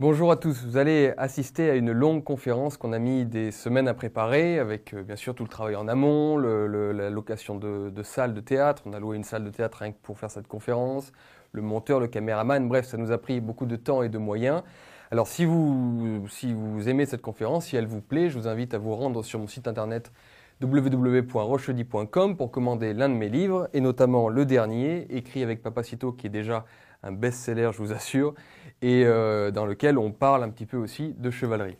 Bonjour à tous, vous allez assister à une longue conférence qu'on a mis des semaines à préparer avec euh, bien sûr tout le travail en amont, la location de, salles de théâtre, on a loué une salle de théâtre pour faire cette conférence, le monteur, le caméraman, bref ça nous a pris beaucoup de temps et de moyens. Alors si vous, aimez cette conférence, si elle vous plaît, je vous invite à vous rendre sur mon site internet www.rochedi.com pour commander l'un de mes livres, et notamment le dernier, écrit avec Papacito, qui est déjà un best-seller, je vous assure, et euh, dans lequel on parle un petit peu aussi de chevalerie.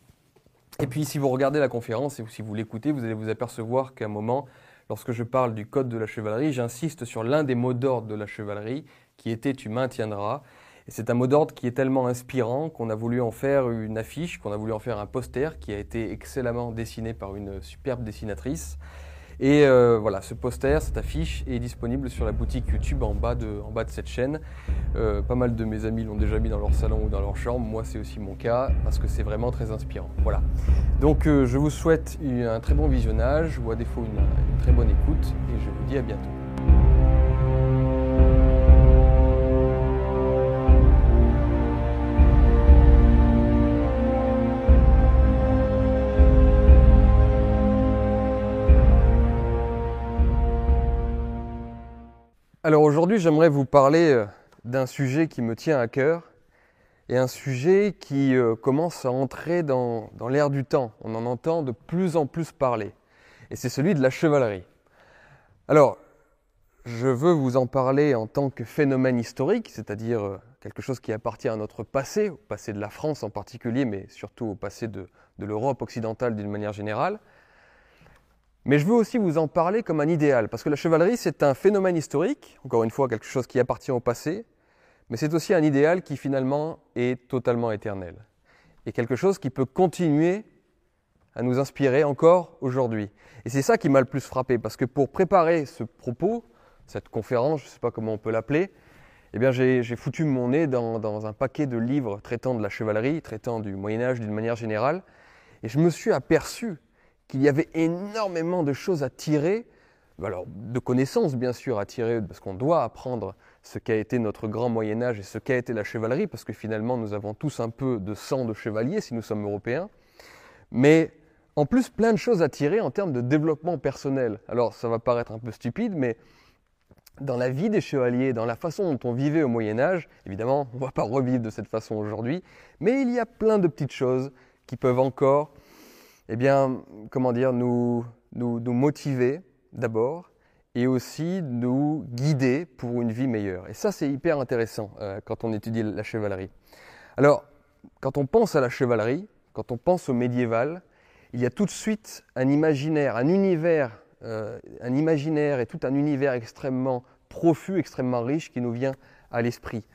Et puis si vous regardez la conférence et si vous l'écoutez, vous allez vous apercevoir qu'à un moment, lorsque je parle du code de la chevalerie, j'insiste sur l'un des mots d'ordre de la chevalerie, qui était tu maintiendras. Et c'est un mot d'ordre qui est tellement inspirant qu'on a voulu en faire une affiche, qu'on a voulu en faire un poster qui a été excellemment dessiné par une superbe dessinatrice. Et euh, voilà, ce poster, cette affiche est disponible sur la boutique YouTube en bas de, en bas de cette chaîne. Euh, pas mal de mes amis l'ont déjà mis dans leur salon ou dans leur chambre. Moi, c'est aussi mon cas parce que c'est vraiment très inspirant. Voilà. Donc, euh, je vous souhaite un très bon visionnage ou à défaut une très bonne écoute et je vous dis à bientôt. Alors aujourd'hui, j'aimerais vous parler euh, d'un sujet qui me tient à cœur et un sujet qui euh, commence à entrer dans, dans l'air du temps. On en entend de plus en plus parler. Et c'est celui de la chevalerie. Alors, je veux vous en parler en tant que phénomène historique, c'est-à-dire euh, quelque chose qui appartient à notre passé, au passé de la France en particulier, mais surtout au passé de, de l'Europe occidentale d'une manière générale. Mais je veux aussi vous en parler comme un idéal, parce que la chevalerie, c'est un phénomène historique, encore une fois quelque chose qui appartient au passé, mais c'est aussi un idéal qui finalement est totalement éternel, et quelque chose qui peut continuer à nous inspirer encore aujourd'hui. Et c'est ça qui m'a le plus frappé, parce que pour préparer ce propos, cette conférence, je ne sais pas comment on peut l'appeler, eh bien j'ai foutu mon nez dans, dans un paquet de livres traitant de la chevalerie, traitant du Moyen Âge d'une manière générale, et je me suis aperçu qu'il y avait énormément de choses à tirer, alors de connaissances bien sûr à tirer, parce qu'on doit apprendre ce qu'a été notre grand Moyen Âge et ce qu'a été la chevalerie, parce que finalement nous avons tous un peu de sang de chevalier si nous sommes européens, mais en plus plein de choses à tirer en termes de développement personnel. Alors ça va paraître un peu stupide, mais dans la vie des chevaliers, dans la façon dont on vivait au Moyen Âge, évidemment on ne va pas revivre de cette façon aujourd'hui, mais il y a plein de petites choses qui peuvent encore eh bien, comment dire, nous, nous, motiver d'abord et aussi nous guider pour une vie meilleure. Et ça, c'est hyper intéressant euh, quand on étudie la chevalerie. Alors, quand on pense à la chevalerie, quand on pense au médiéval, il y a tout de suite un imaginaire, un univers, euh, un imaginaire et tout un univers extrêmement profus, extrêmement riche qui nous vient à l'esprit.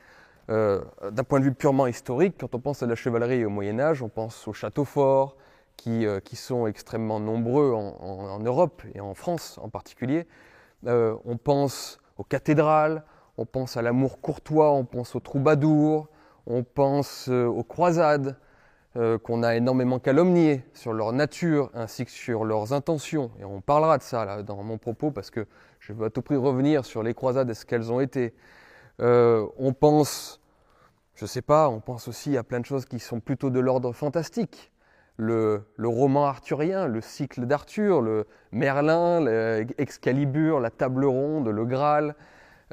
Euh, d'un point de vue purement historique, quand on pense à la chevalerie au Moyen Âge, on pense au château fort, euh, qui, sont extrêmement nombreux en, Europe et en France en particulier. Euh, on pense aux cathédrales, on pense à l'amour courtois, on pense aux troubadours, on pense euh, aux croisades, qu'on a énormément calomniées sur leur nature ainsi que sur leurs intentions. Et on parlera de ça dans mon propos parce que je veux à tout prix revenir sur les croisades et ce qu'elles ont été. on pense, je ne sais pas, on pense aussi à plein de choses qui sont plutôt de l'ordre fantastique le, roman arthurien, le cycle d'Arthur, le Merlin, l'Excalibur, la table ronde, le Graal.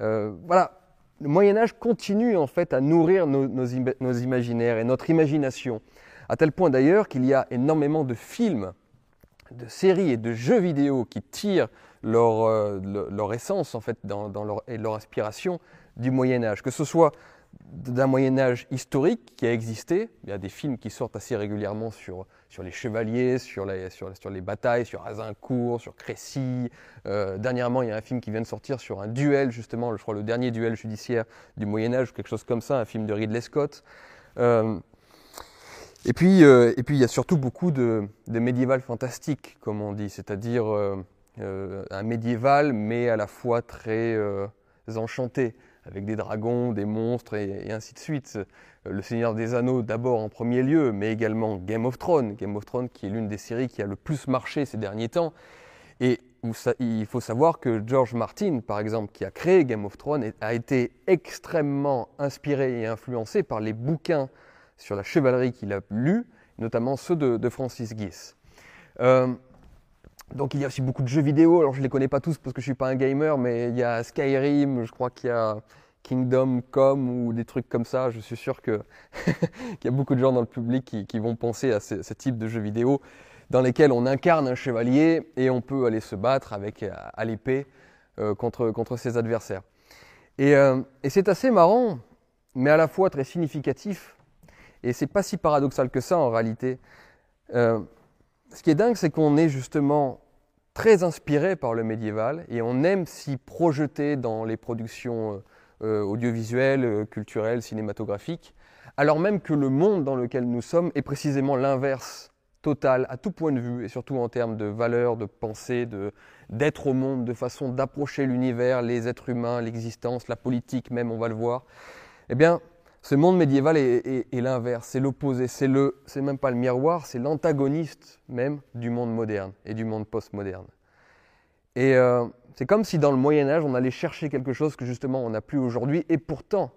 Euh, voilà, le Moyen Âge continue en fait à nourrir nos, imaginaires et notre imagination, à tel point d'ailleurs qu'il y a énormément de films, de séries et de jeux vidéo qui tirent leur, euh, essence en fait et leur inspiration du Moyen Âge, que ce soit d'un Moyen Âge historique qui a existé. Il y a des films qui sortent assez régulièrement sur, sur les chevaliers, sur les, sur, sur les batailles, sur Azincourt, sur Crécy. Euh, dernièrement, il y a un film qui vient de sortir sur un duel, justement, je crois le dernier duel judiciaire du Moyen Âge, quelque chose comme ça, un film de Ridley Scott. Euh, et, puis, euh, et puis, il y a surtout beaucoup de, de médiéval fantastique, comme on dit, c'est-à-dire un médiéval, mais à la fois très enchanté avec des dragons, des monstres et, ainsi de suite. Euh, le Seigneur des Anneaux d'abord en premier lieu, mais également Game of Thrones. Game of Thrones qui est l'une des séries qui a le plus marché ces derniers temps. Et il faut savoir que George Martin, par exemple, qui a créé Game of Thrones, a été extrêmement inspiré et influencé par les bouquins sur la chevalerie qu'il a lus, notamment ceux de, Francis Guis. Euh, donc il y a aussi beaucoup de jeux vidéo, alors je ne les connais pas tous parce que je ne suis pas un gamer, mais il y a Skyrim, je crois qu'il y a Kingdom Come ou des trucs comme ça. Je suis sûr qu'il y a beaucoup de gens dans le public qui, vont penser à ce, type de jeux vidéo dans lesquels on incarne un chevalier et on peut aller se battre avec à, l'épée euh, contre, contre ses adversaires. Euh, et, c'est assez marrant, mais à la fois très significatif. Et c'est pas si paradoxal que ça en réalité. Euh, ce qui est dingue, c'est qu'on est justement très inspiré par le médiéval et on aime s'y projeter dans les productions euh, audiovisuelles, culturelles, cinématographiques, alors même que le monde dans lequel nous sommes est précisément l'inverse total à tout point de vue et surtout en termes de valeurs, de pensée, d'être au monde, de façon d'approcher l'univers, les êtres humains, l'existence, la politique même, on va le voir. Eh bien, ce monde médiéval est, l'inverse, c'est l'opposé, c'est même pas le miroir, c'est l'antagoniste même du monde moderne et du monde postmoderne. Et euh, c'est comme si dans le Moyen Âge, on allait chercher quelque chose que justement on n'a plus aujourd'hui, et pourtant,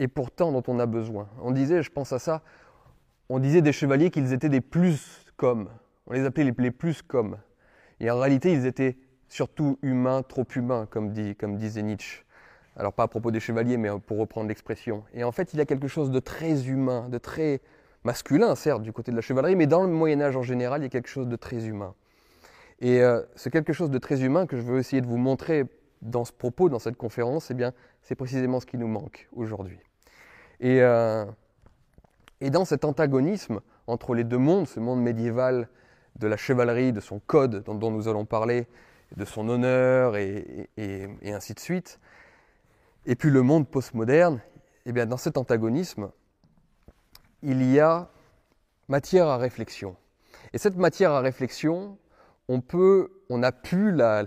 et pourtant dont on a besoin. On disait, je pense à ça, on disait des chevaliers qu'ils étaient des plus comme. On les appelait les, plus comme. Et en réalité, ils étaient surtout humains, trop humains, comme disait Nietzsche. Alors pas à propos des chevaliers, mais pour reprendre l'expression. Et en fait, il y a quelque chose de très humain, de très masculin, certes, du côté de la chevalerie, mais dans le Moyen Âge en général, il y a quelque chose de très humain. Et euh, ce quelque chose de très humain que je veux essayer de vous montrer dans ce propos, dans cette conférence, eh bien, c'est précisément ce qui nous manque aujourd'hui. Et euh, et dans cet antagonisme entre les deux mondes, ce monde médiéval de la chevalerie, de son code dont, nous allons parler, de son honneur et, ainsi de suite, et puis le monde postmoderne, eh bien dans cet antagonisme, il y a matière à réflexion. Et cette matière à réflexion, on peut, on a pu la,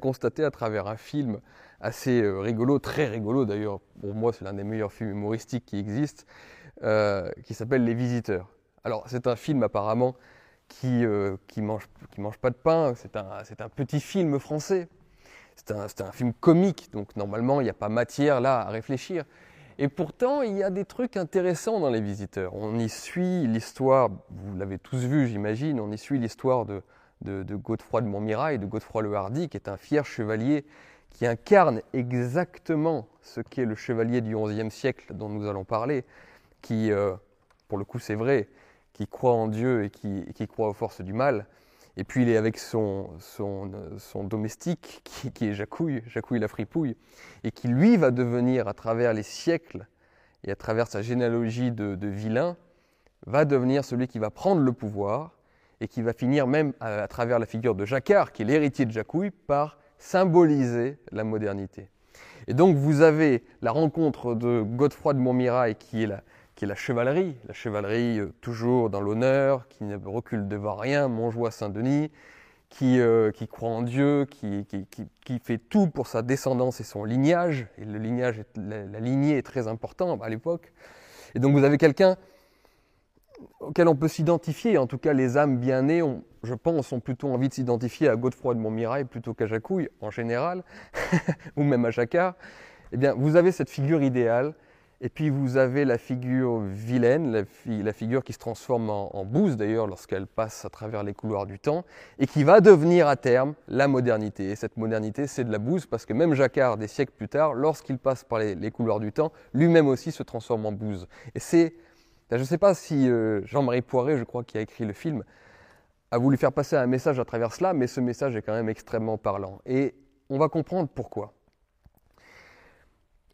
constater à travers un film assez euh, rigolo, très rigolo d'ailleurs. Pour moi, c'est l'un des meilleurs films humoristiques qui existent, euh, qui s'appelle Les Visiteurs. Alors c'est un film apparemment qui ne euh, qui mange, qui mange pas de pain, c'est un, un, petit film français, c'est un, film comique, donc normalement il n'y a pas matière là à réfléchir. Et pourtant il y a des trucs intéressants dans Les Visiteurs. On y suit l'histoire, vous l'avez tous vu j'imagine, on y suit l'histoire de, de, de, Godefroy de Montmirail, de Godefroy le Hardy, qui est un fier chevalier qui incarne exactement ce qu'est le chevalier du XIe siècle dont nous allons parler, qui, euh, pour le coup c'est vrai, qui croit en Dieu et qui, croit aux forces du mal. Et puis il est avec son, son, son domestique qui, est Jacouille, Jacouille la fripouille, et qui lui va devenir à travers les siècles et à travers sa généalogie de, de vilain, va devenir celui qui va prendre le pouvoir et qui va finir même à, à travers la figure de Jacquard, qui est l'héritier de Jacouille, par symboliser la modernité. Et donc vous avez la rencontre de Godefroy de Montmirail, qui est la, qui est la chevalerie, la chevalerie euh, toujours dans l'honneur, qui ne recule devant rien, Montjoie Saint-Denis, qui, euh, qui, croit en Dieu, qui, qui, qui, fait tout pour sa descendance et son lignage, et le lignage, la, lignée est très important à l'époque. Et donc vous avez quelqu'un auquel on peut s'identifier, en tout cas les âmes bien nées, je pense, ont plutôt envie de s'identifier à Godefroy de Montmirail plutôt qu'à Jacouille, en général, ou même à Jacquard. Eh bien, vous avez cette figure idéale et puis vous avez la figure vilaine, la, figure qui se transforme en, bouse d'ailleurs lorsqu'elle passe à travers les couloirs du temps, et qui va devenir à terme la modernité. Et cette modernité, c'est de la bouse parce que même Jacquard, des siècles plus tard, lorsqu'il passe par les, couloirs du temps, lui-même aussi se transforme en bouse. Et c'est, je ne sais pas si euh, Jean-Marie Poiré, je crois, qui a écrit le film, a voulu faire passer un message à travers cela, mais ce message est quand même extrêmement parlant. Et on va comprendre pourquoi.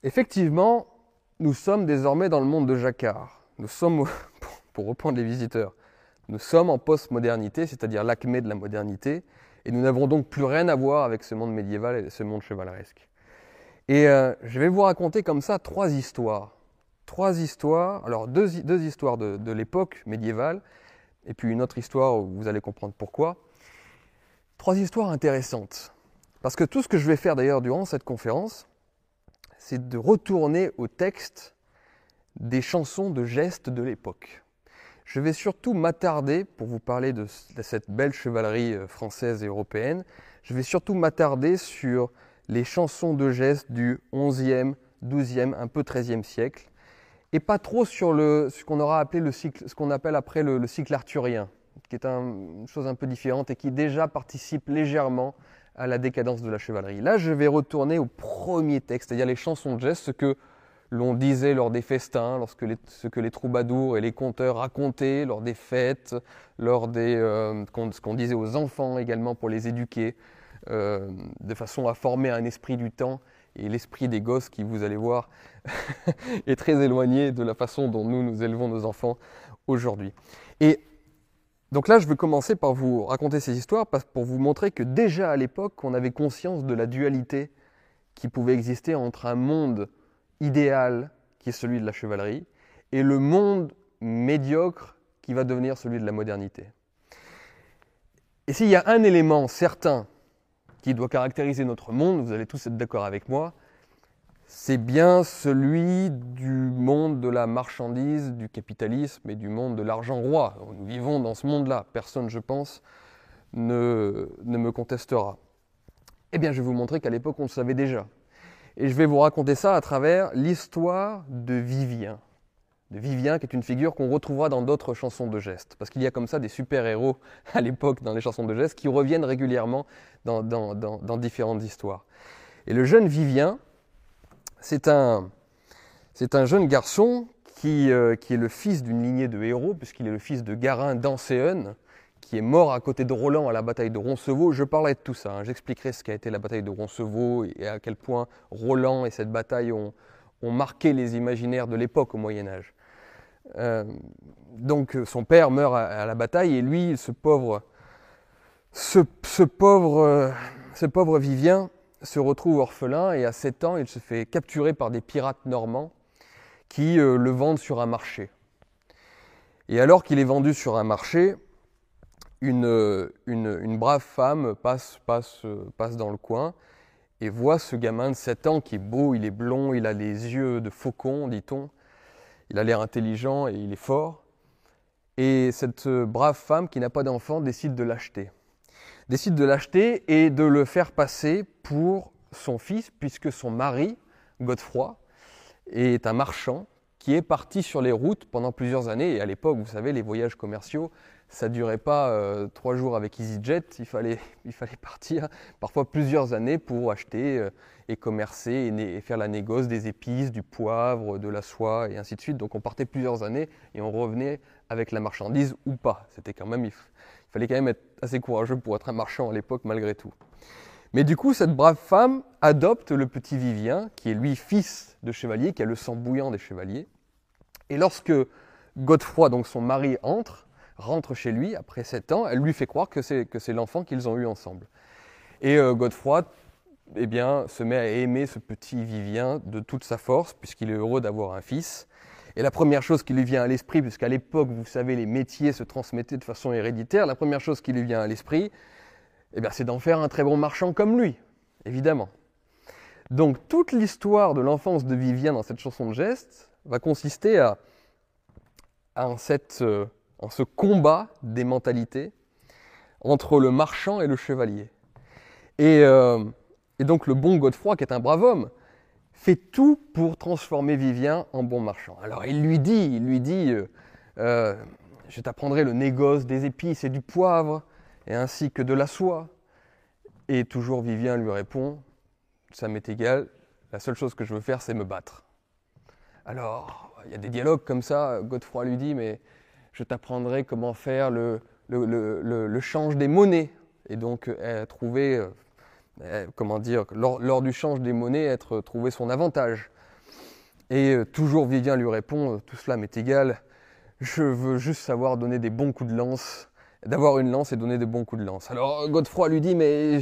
Effectivement, nous sommes désormais dans le monde de Jacquard. Nous sommes, pour reprendre les visiteurs, nous sommes en post-modernité, c'est-à-dire l'acmé de la modernité, et nous n'avons donc plus rien à voir avec ce monde médiéval et ce monde chevaleresque. Et euh, je vais vous raconter comme ça trois histoires. Trois histoires, alors deux, deux histoires de, de l'époque médiévale, et puis une autre histoire où vous allez comprendre pourquoi. Trois histoires intéressantes. Parce que tout ce que je vais faire d'ailleurs durant cette conférence, c'est de retourner au texte des chansons de gestes de l'époque. Je vais surtout m'attarder, pour vous parler de, cette belle chevalerie euh, française et européenne, je vais surtout m'attarder sur les chansons de gestes du 11e, 12e, un peu 13e siècle, et pas trop sur ce qu'on aura appelé le cycle, ce qu'on appelle après le, cycle arthurien, qui est une chose un peu différente et qui déjà participe légèrement à la décadence de la chevalerie. Là, je vais retourner au premier texte, c'est-à-dire les chansons de gestes, ce que l'on disait lors des festins, lorsque ce que les troubadours et les conteurs racontaient lors des fêtes, lors des, euh, ce qu'on disait aux enfants également pour les éduquer, euh, de façon à former un esprit du temps et l'esprit des gosses qui, vous allez voir, est très éloigné de la façon dont nous, nous élevons nos enfants aujourd'hui. Et donc là, je veux commencer par vous raconter ces histoires pour vous montrer que déjà à l'époque, on avait conscience de la dualité qui pouvait exister entre un monde idéal, qui est celui de la chevalerie, et le monde médiocre qui va devenir celui de la modernité. Et s'il y a un élément certain qui doit caractériser notre monde, vous allez tous être d'accord avec moi, c'est bien celui du monde de la marchandise, du capitalisme et du monde de l'argent roi. Nous vivons dans ce monde-là. Personne, je pense, ne, ne me contestera. Eh bien, je vais vous montrer qu'à l'époque, on le savait déjà. Et je vais vous raconter ça à travers l'histoire de Vivien. De Vivien, qui est une figure qu'on retrouvera dans d'autres chansons de gestes. Parce qu'il y a comme ça des super-héros à l'époque dans les chansons de gestes qui reviennent régulièrement dans, dans, différentes histoires. Et le jeune Vivien, c'est un, jeune garçon qui, euh, qui est le fils d'une lignée de héros, puisqu'il est le fils de Garin d'Ancéon, qui est mort à côté de Roland à la bataille de Roncevaux. Je parlerai de tout ça. Hein. J'expliquerai ce qu'a été la bataille de Roncevaux et à quel point Roland et cette bataille ont, marqué les imaginaires de l'époque au Moyen Âge. Euh, donc son père meurt à, la bataille et lui, ce pauvre, ce, pauvre, euh, ce pauvre Vivien se retrouve orphelin et à 7 ans, il se fait capturer par des pirates normands qui euh, le vendent sur un marché. Et alors qu'il est vendu sur un marché, une, une, brave femme passe, passe, passe dans le coin et voit ce gamin de 7 ans qui est beau, il est blond, il a les yeux de faucon, dit-on. Il a l'air intelligent et il est fort. Et cette brave femme qui n'a pas d'enfant décide de l'acheter. Décide de l'acheter et de le faire passer pour son fils, puisque son mari, Godefroy, est un marchand qui est parti sur les routes pendant plusieurs années. Et à l'époque, vous savez, les voyages commerciaux, ça ne durait pas euh, trois jours avec EasyJet, il fallait, partir parfois plusieurs années pour acheter euh, et commercer et, faire la négoce des épices, du poivre, de la soie et ainsi de suite. Donc on partait plusieurs années et on revenait avec la marchandise ou pas. C'était quand même, fallait quand même être assez courageux pour être un marchand à l'époque malgré tout. Mais du coup, cette brave femme adopte le petit Vivien, qui est lui fils de chevalier, qui a le sang bouillant des chevaliers. Et lorsque Godefroy, donc son mari, entre, rentre chez lui après sept ans, elle lui fait croire que c'est, que c'est l'enfant qu'ils ont eu ensemble. Et euh, Godefroy eh bien, se met à aimer ce petit Vivien de toute sa force, puisqu'il est heureux d'avoir un fils. Et la première chose qui lui vient à l'esprit, puisqu'à l'époque, vous savez, les métiers se transmettaient de façon héréditaire, la première chose qui lui vient à l'esprit, eh c'est d'en faire un très bon marchand comme lui, évidemment. Donc toute l'histoire de l'enfance de Vivien dans cette chanson de geste va consister à, euh, en ce combat des mentalités entre le marchand et le chevalier. Euh, et, donc le bon Godefroy, qui est un brave homme, fait tout pour transformer Vivien en bon marchand. Alors il lui dit, il lui dit, euh, euh, je t'apprendrai le négoce des épices et du poivre, et ainsi que de la soie. Et toujours Vivien lui répond, ça m'est égal, la seule chose que je veux faire, c'est me battre. Alors, il y a des dialogues comme ça, Godefroy lui dit, mais je t'apprendrai comment faire le, change des monnaies. Et donc, euh, trouver, euh, euh, comment dire, lors, du change des monnaies, être trouver son avantage. Et toujours Vivien lui répond, tout cela m'est égal, je veux juste savoir donner des bons coups de lance, d'avoir une lance et donner des bons coups de lance. Alors Godefroy lui dit, mais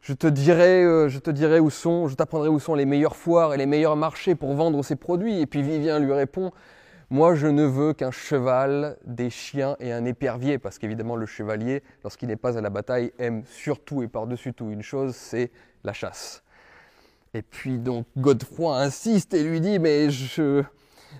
je te dirai, je te dirai où sont, je t'apprendrai où sont les meilleures foires et les meilleurs marchés pour vendre ses produits. Et puis Vivien lui répond, moi, je ne veux qu'un cheval, des chiens et un épervier, parce qu'évidemment, le chevalier, lorsqu'il n'est pas à la bataille, aime surtout et par-dessus tout une chose, c'est la chasse. Et puis donc Godefroy insiste et lui dit, mais je,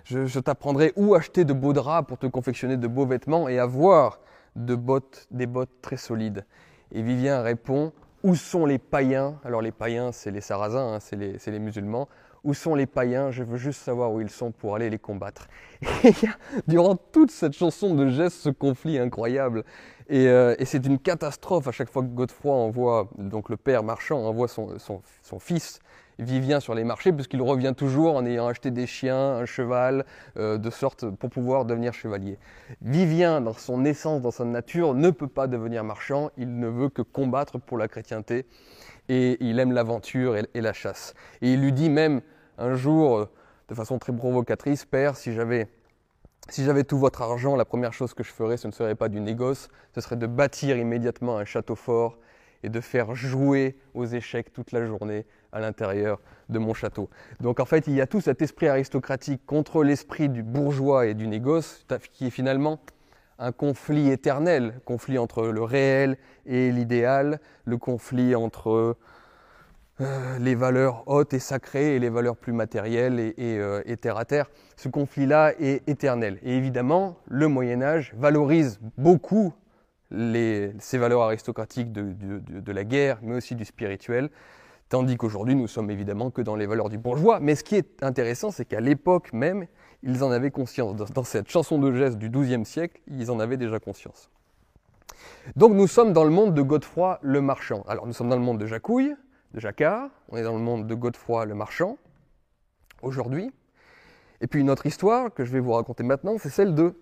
je, t'apprendrai où acheter de beaux draps pour te confectionner de beaux vêtements et avoir de bottes, des bottes très solides. Et Vivien répond, où sont les païens? Alors les païens, c'est les sarrasins, hein, c'est les, les musulmans. Où sont les païens? Je veux juste savoir où ils sont pour aller les combattre. Et y a, durant toute cette chanson de gestes, ce conflit incroyable. Et, euh, et c'est une catastrophe à chaque fois que Godefroy envoie, donc le père marchand envoie son, fils Vivien sur les marchés, puisqu'il revient toujours en ayant acheté des chiens, un cheval, euh, de sorte pour pouvoir devenir chevalier. Vivien, dans son essence, dans sa nature, ne peut pas devenir marchand, il ne veut que combattre pour la chrétienté, et il aime l'aventure et, la chasse. Et il lui dit même un jour, euh, de façon très provocatrice, Père, si j'avais si j'avais tout votre argent, la première chose que je ferais, ce ne serait pas du négoce, ce serait de bâtir immédiatement un château fort et de faire jouer aux échecs toute la journée à l'intérieur de mon château. Donc en fait, il y a tout cet esprit aristocratique contre l'esprit du bourgeois et du négoce, qui est finalement un conflit éternel, conflit entre le réel et l'idéal, le conflit entre euh, les valeurs hautes et sacrées et les valeurs plus matérielles et, et, euh, terre à terre. Ce conflit-là est éternel. Et évidemment, le Moyen Âge valorise beaucoup ces valeurs aristocratiques de, la guerre, mais aussi du spirituel, tandis qu'aujourd'hui, nous sommes évidemment que dans les valeurs du bourgeois. Mais ce qui est intéressant, c'est qu'à l'époque même, ils en avaient conscience. Dans, dans cette chanson de geste du XIIe siècle, ils en avaient déjà conscience. Donc nous sommes dans le monde de Godefroy le Marchand. Alors nous sommes dans le monde de Jacouille, de Jacquard, on est dans le monde de Godefroy le Marchand, aujourd'hui. Et puis une autre histoire que je vais vous raconter maintenant, c'est celle de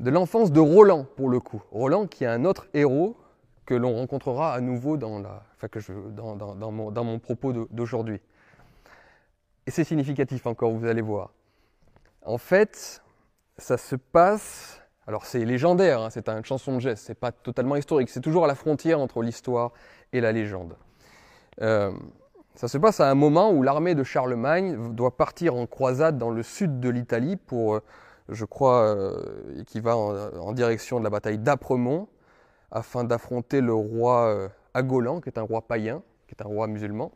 de l'enfance de Roland, pour le coup. Roland qui est un autre héros que l'on rencontrera à nouveau dans, mon propos d'aujourd'hui. Et c'est significatif encore, vous allez voir. En fait, ça se passe. Alors c'est légendaire, hein, c'est une chanson de geste, c'est pas totalement historique, c'est toujours à la frontière entre l'histoire et la légende. Euh, ça se passe à un moment où l'armée de Charlemagne doit partir en croisade dans le sud de l'Italie pour je crois, euh, qui va en, direction de la bataille d'Apremont, afin d'affronter le roi euh, Agolan, qui est un roi païen, qui est un roi musulman.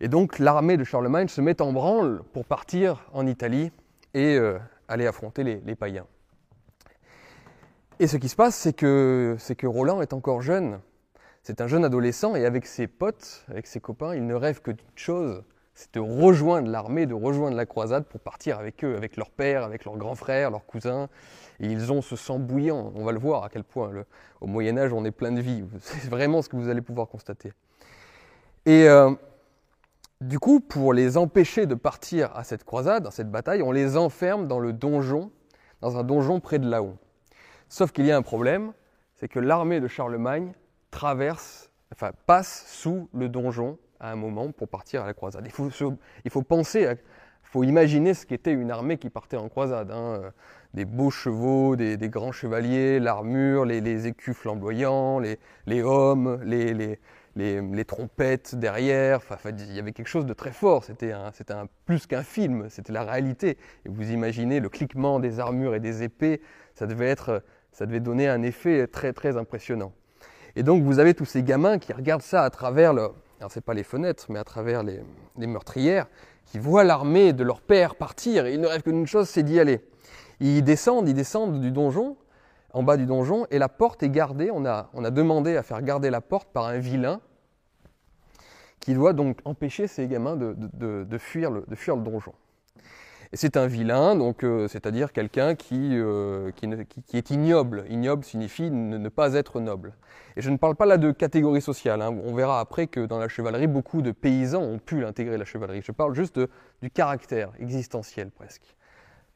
Et donc l'armée de Charlemagne se met en branle pour partir en Italie et euh, aller affronter les, les, païens. Et ce qui se passe, c'est que, c'est que Roland est encore jeune. C'est un jeune adolescent et avec ses potes, avec ses copains, il ne rêve que d'une chose, c'est de rejoindre l'armée, de rejoindre la croisade pour partir avec eux, avec leur père, avec leurs grands frères, leurs cousins. Et ils ont ce sang bouillant. On va le voir à quel point le, au Moyen Âge on est plein de vie. C'est vraiment ce que vous allez pouvoir constater. Et euh, du coup, pour les empêcher de partir à cette croisade, à cette bataille, on les enferme dans le donjon, dans un donjon près de Laon. Sauf qu'il y a un problème, c'est que l'armée de Charlemagne traverse, enfin passe sous le donjon à un moment pour partir à la croisade. Il faut, il faut penser, il faut imaginer ce qu'était une armée qui partait en croisade. Hein. Des beaux chevaux, des, des grands chevaliers, l'armure, les, les, écus flamboyants, les, les hommes, les, les, trompettes derrière. Enfin, il y avait quelque chose de très fort. C'était un, plus qu'un film, c'était la réalité. Et vous imaginez le cliquement des armures et des épées, ça devait, être, ça devait donner un effet très très impressionnant. Et donc vous avez tous ces gamins qui regardent ça à travers alors c'est pas les fenêtres, mais à travers les, meurtrières, qui voient l'armée de leur père partir, et ils ne rêvent que d'une chose, c'est d'y aller. Ils descendent, ils descendent du donjon, en bas du donjon, et la porte est gardée, on a, demandé à faire garder la porte par un vilain, qui doit donc empêcher ces gamins de fuir le donjon. Et c'est un vilain, donc euh, c'est-à-dire quelqu'un qui, euh, qui, qui, est ignoble. Ignoble signifie ne, pas être noble. Et je ne parle pas là de catégorie sociale. Hein. On verra après que dans la chevalerie, beaucoup de paysans ont pu l'intégrer la chevalerie. Je parle juste du caractère existentiel presque,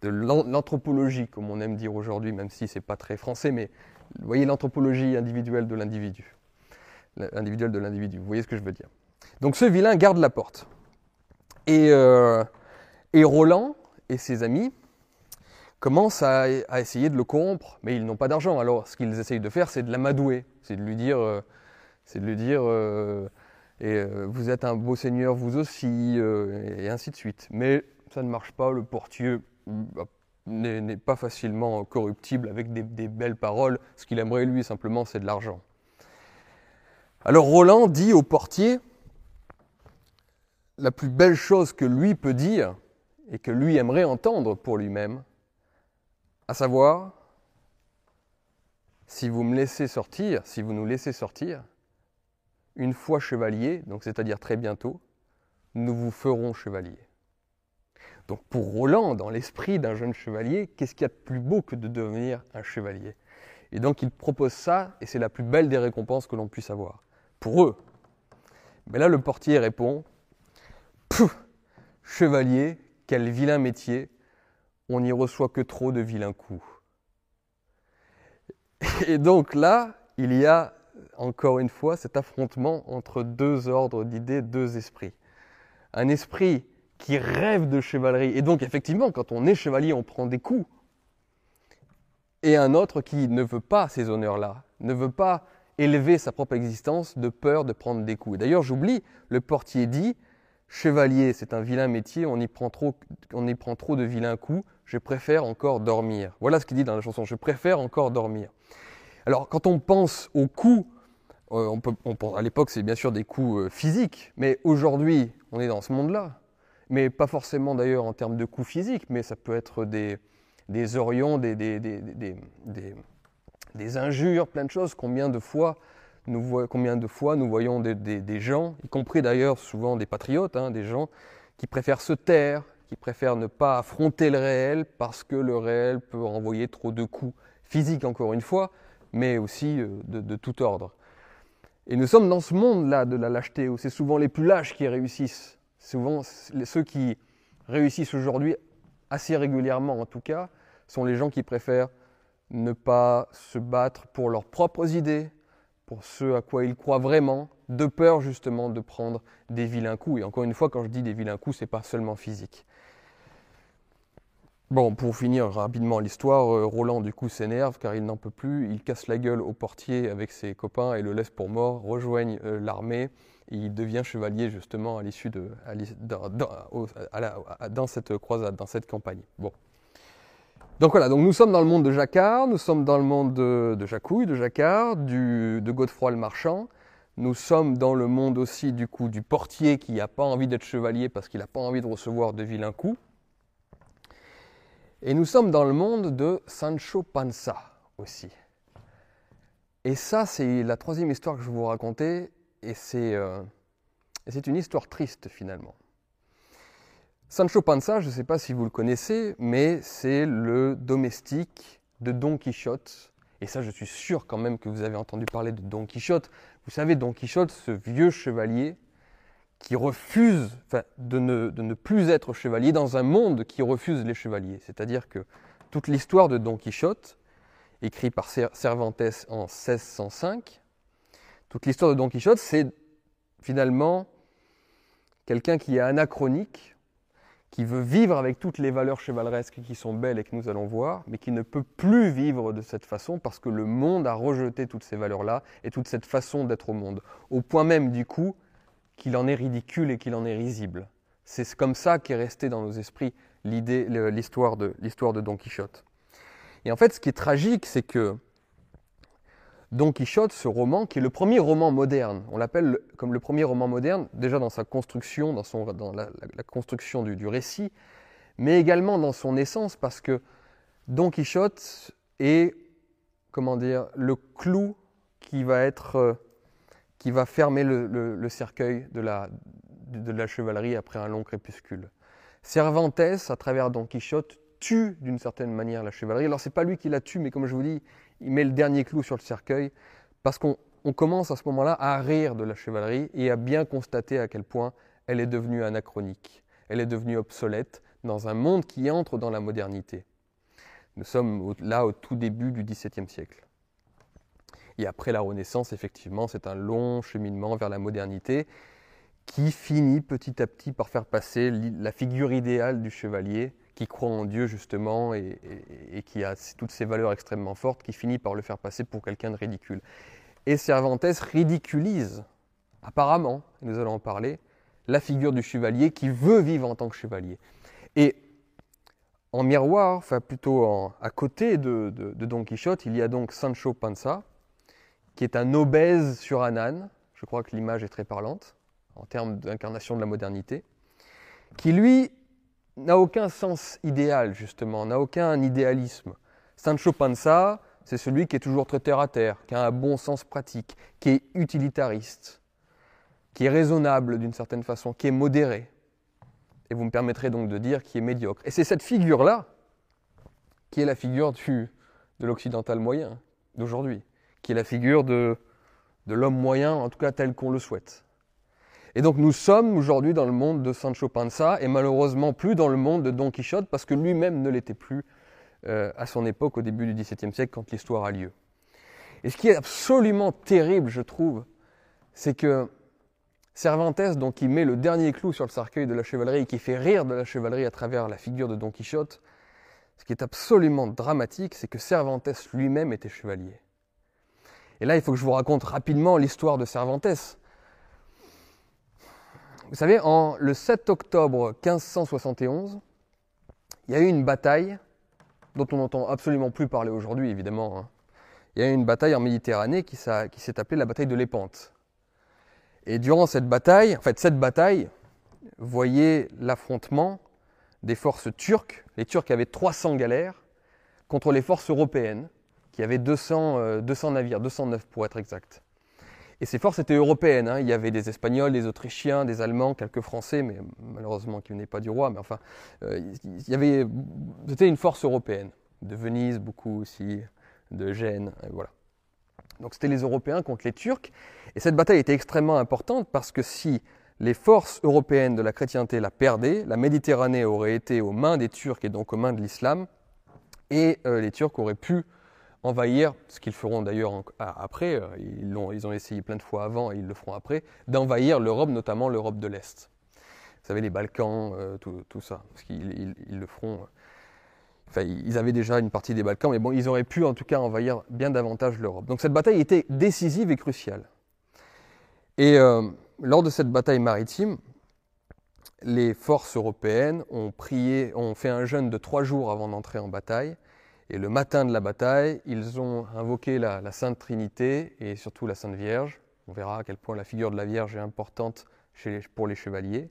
de l'anthropologie, comme on aime dire aujourd'hui, même si c'est pas très français, mais vous voyez l'anthropologie individuelle de l'individu, l'individuel de l'individu. Vous voyez ce que je veux dire. Donc ce vilain garde la porte. Et, euh, et Roland, et ses amis commencent à, essayer de le corrompre, mais ils n'ont pas d'argent. Alors ce qu'ils essayent de faire, c'est de l'amadouer, c'est de lui dire, euh, de lui dire, euh, euh, vous êtes un beau seigneur vous aussi, et ainsi de suite. Mais ça ne marche pas. Le portier bah, n'est pas facilement corruptible avec des belles paroles. Ce qu'il aimerait lui simplement, c'est de l'argent. Alors Roland dit au portier la plus belle chose que lui peut dire et que lui aimerait entendre pour lui-même, à savoir, si vous me laissez sortir, si vous nous laissez sortir, une fois chevalier, donc c'est-à-dire très bientôt, nous vous ferons chevalier. Donc pour Roland, dans l'esprit d'un jeune chevalier, qu'est-ce qu'il y a de plus beau que de devenir un chevalier? Et donc il propose ça, et c'est la plus belle des récompenses que l'on puisse avoir. Pour eux. Mais là, le portier répond Chevalier, quel vilain métier, on n'y reçoit que trop de vilains coups. Et donc là, il y a encore une fois cet affrontement entre deux ordres d'idées, deux esprits. Un esprit qui rêve de chevalerie, et donc effectivement, quand on est chevalier, on prend des coups. Et un autre qui ne veut pas ces honneurs-là, ne veut pas élever sa propre existence de peur de prendre des coups. D'ailleurs, j'oublie, le portier dit, chevalier, c'est un vilain métier, on y, prend trop, de vilains coups, je préfère encore dormir. Voilà ce qu'il dit dans la chanson, je préfère encore dormir. Alors, quand on pense aux coups, euh, on peut, à l'époque, c'est bien sûr des coups euh, physiques, mais aujourd'hui, on est dans ce monde-là. Mais pas forcément d'ailleurs en termes de coups physiques, mais ça peut être des, des orions, des, des, des, injures, plein de choses. Combien de fois combien de fois nous voyons des, gens, y compris d'ailleurs souvent des patriotes, hein, des gens qui préfèrent se taire, qui préfèrent ne pas affronter le réel parce que le réel peut renvoyer trop de coups physiques, encore une fois, mais aussi euh, de, tout ordre. Et nous sommes dans ce monde-là de la lâcheté, où c'est souvent les plus lâches qui réussissent. Souvent, ceux qui réussissent aujourd'hui, assez régulièrement en tout cas, sont les gens qui préfèrent ne pas se battre pour leurs propres idées, pour ce à quoi ils croient vraiment, de peur justement de prendre des vilains coups. Et encore une fois, quand je dis des vilains coups, ce n'est pas seulement physique. Bon, pour finir rapidement l'histoire, euh, Roland du coup s'énerve car il n'en peut plus, il casse la gueule au portier avec ses copains et le laisse pour mort, rejoigne euh, l'armée et il devient chevalier justement à l'issue de dans, cette croisade, dans cette campagne. Bon. Donc voilà, donc nous sommes dans le monde de Jacquard, nous sommes dans le monde de, Jacouille, de Jacquard, de Godefroy le marchand. Nous sommes dans le monde aussi du coup du portier qui n'a pas envie d'être chevalier parce qu'il n'a pas envie de recevoir de vilains coups. Et nous sommes dans le monde de Sancho Panza aussi. Et ça, c'est la troisième histoire que je vais vous raconter, et c'est euh, une histoire triste finalement. Sancho Panza, je ne sais pas si vous le connaissez, mais c'est le domestique de Don Quichotte. Et ça, je suis sûr quand même que vous avez entendu parler de Don Quichotte. Vous savez, Don Quichotte, ce vieux chevalier qui refuse de, ne, plus être chevalier dans un monde qui refuse les chevaliers. C'est-à-dire que toute l'histoire de Don Quichotte, écrite par Cervantes en 1605, toute l'histoire de Don Quichotte, c'est finalement quelqu'un qui est anachronique, qui veut vivre avec toutes les valeurs chevaleresques qui sont belles et que nous allons voir, mais qui ne peut plus vivre de cette façon parce que le monde a rejeté toutes ces valeurs-là et toute cette façon d'être au monde. Au point même, du coup, qu'il en est ridicule et qu'il en est risible. C'est comme ça qu'est resté dans nos esprits l'histoire de, de Don Quichotte. Et en fait, ce qui est tragique, c'est que Don Quichotte, ce roman, qui est le premier roman moderne, on l'appelle comme le premier roman moderne, déjà dans sa construction, dans, la, construction du, du, récit, mais également dans son essence, parce que Don Quichotte est, comment dire, le clou qui va être euh, qui va fermer le, cercueil de la, de, la, chevalerie après un long crépuscule. Cervantes, à travers Don Quichotte, tue d'une certaine manière la chevalerie. Alors c'est pas lui qui la tue, mais comme je vous dis, il met le dernier clou sur le cercueil, parce qu'on commence à ce moment-là à rire de la chevalerie et à bien constater à quel point elle est devenue anachronique, elle est devenue obsolète dans un monde qui entre dans la modernité. Nous sommes là au tout début du XVIIe siècle. Et après la Renaissance, effectivement, c'est un long cheminement vers la modernité qui finit petit à petit par faire passer la figure idéale du chevalier qui croit en Dieu justement et, qui a toutes ces valeurs extrêmement fortes, qui finit par le faire passer pour quelqu'un de ridicule. Et Cervantes ridiculise, apparemment, nous allons en parler, la figure du chevalier qui veut vivre en tant que chevalier. Et en miroir, enfin plutôt à côté de, de Don Quichotte, il y a donc Sancho Panza, qui est un obèse sur un âne. Je crois que l'image est très parlante en termes d'incarnation de la modernité. Qui, lui, n'a aucun sens idéal, justement, n'a aucun idéalisme. Sancho Panza, c'est celui qui est toujours très terre à terre, qui a un bon sens pratique, qui est utilitariste, qui est raisonnable d'une certaine façon, qui est modéré. Et vous me permettrez donc de dire qui est médiocre. Et c'est cette figure-là qui est la figure du, de l'occidental moyen d'aujourd'hui, qui est la figure de, de l'homme moyen, en tout cas tel qu'on le souhaite. Et donc nous sommes aujourd'hui dans le monde de Sancho Panza et malheureusement plus dans le monde de Don Quichotte parce que lui-même ne l'était plus euh, à son époque au début du XVIIe siècle quand l'histoire a lieu. Et ce qui est absolument terrible, je trouve, c'est que Cervantes, donc, qui met le dernier clou sur le cercueil de la chevalerie et qui fait rire de la chevalerie à travers la figure de Don Quichotte, ce qui est absolument dramatique, c'est que Cervantes lui-même était chevalier. Et là, il faut que je vous raconte rapidement l'histoire de Cervantes. Vous savez, en, le 7 octobre 1571, il y a eu une bataille dont on n'entend absolument plus parler aujourd'hui, évidemment. Hein. Il y a eu une bataille en Méditerranée qui, s'est appelée la bataille de l'Épante. Et durant cette bataille, en fait, cette bataille voyait l'affrontement des forces turques. Les Turcs avaient 300 galères contre les forces européennes, qui avaient 200, 200 euh, navires, 209 pour être exact. Et ces forces étaient européennes. Hein. Il y avait des Espagnols, des Autrichiens, des Allemands, quelques Français, mais malheureusement qui venaient pas du roi. Mais enfin, euh, il y avait, c'était une force européenne. De Venise, beaucoup aussi, de Gênes, voilà. Donc c'était les Européens contre les Turcs. Et cette bataille était extrêmement importante parce que si les forces européennes de la chrétienté la perdaient, la Méditerranée aurait été aux mains des Turcs et donc aux mains de l'islam, et euh, les Turcs auraient pu envahir, ce qu'ils feront d'ailleurs après, euh, ils, ont, ils ont essayé plein de fois avant et ils le feront après, d'envahir l'Europe, notamment l'Europe de l'Est. Vous savez, les Balkans, euh, tout, tout, ça, parce qu'ils ils le feront Enfin, ils avaient déjà une partie des Balkans, mais bon, ils auraient pu en tout cas envahir bien davantage l'Europe. Donc cette bataille était décisive et cruciale. Et euh, lors de cette bataille maritime, les forces européennes ont prié, ont fait un jeûne de trois jours avant d'entrer en bataille. Et le matin de la bataille, ils ont invoqué la, Sainte Trinité et surtout la Sainte Vierge. On verra à quel point la figure de la Vierge est importante pour les chevaliers.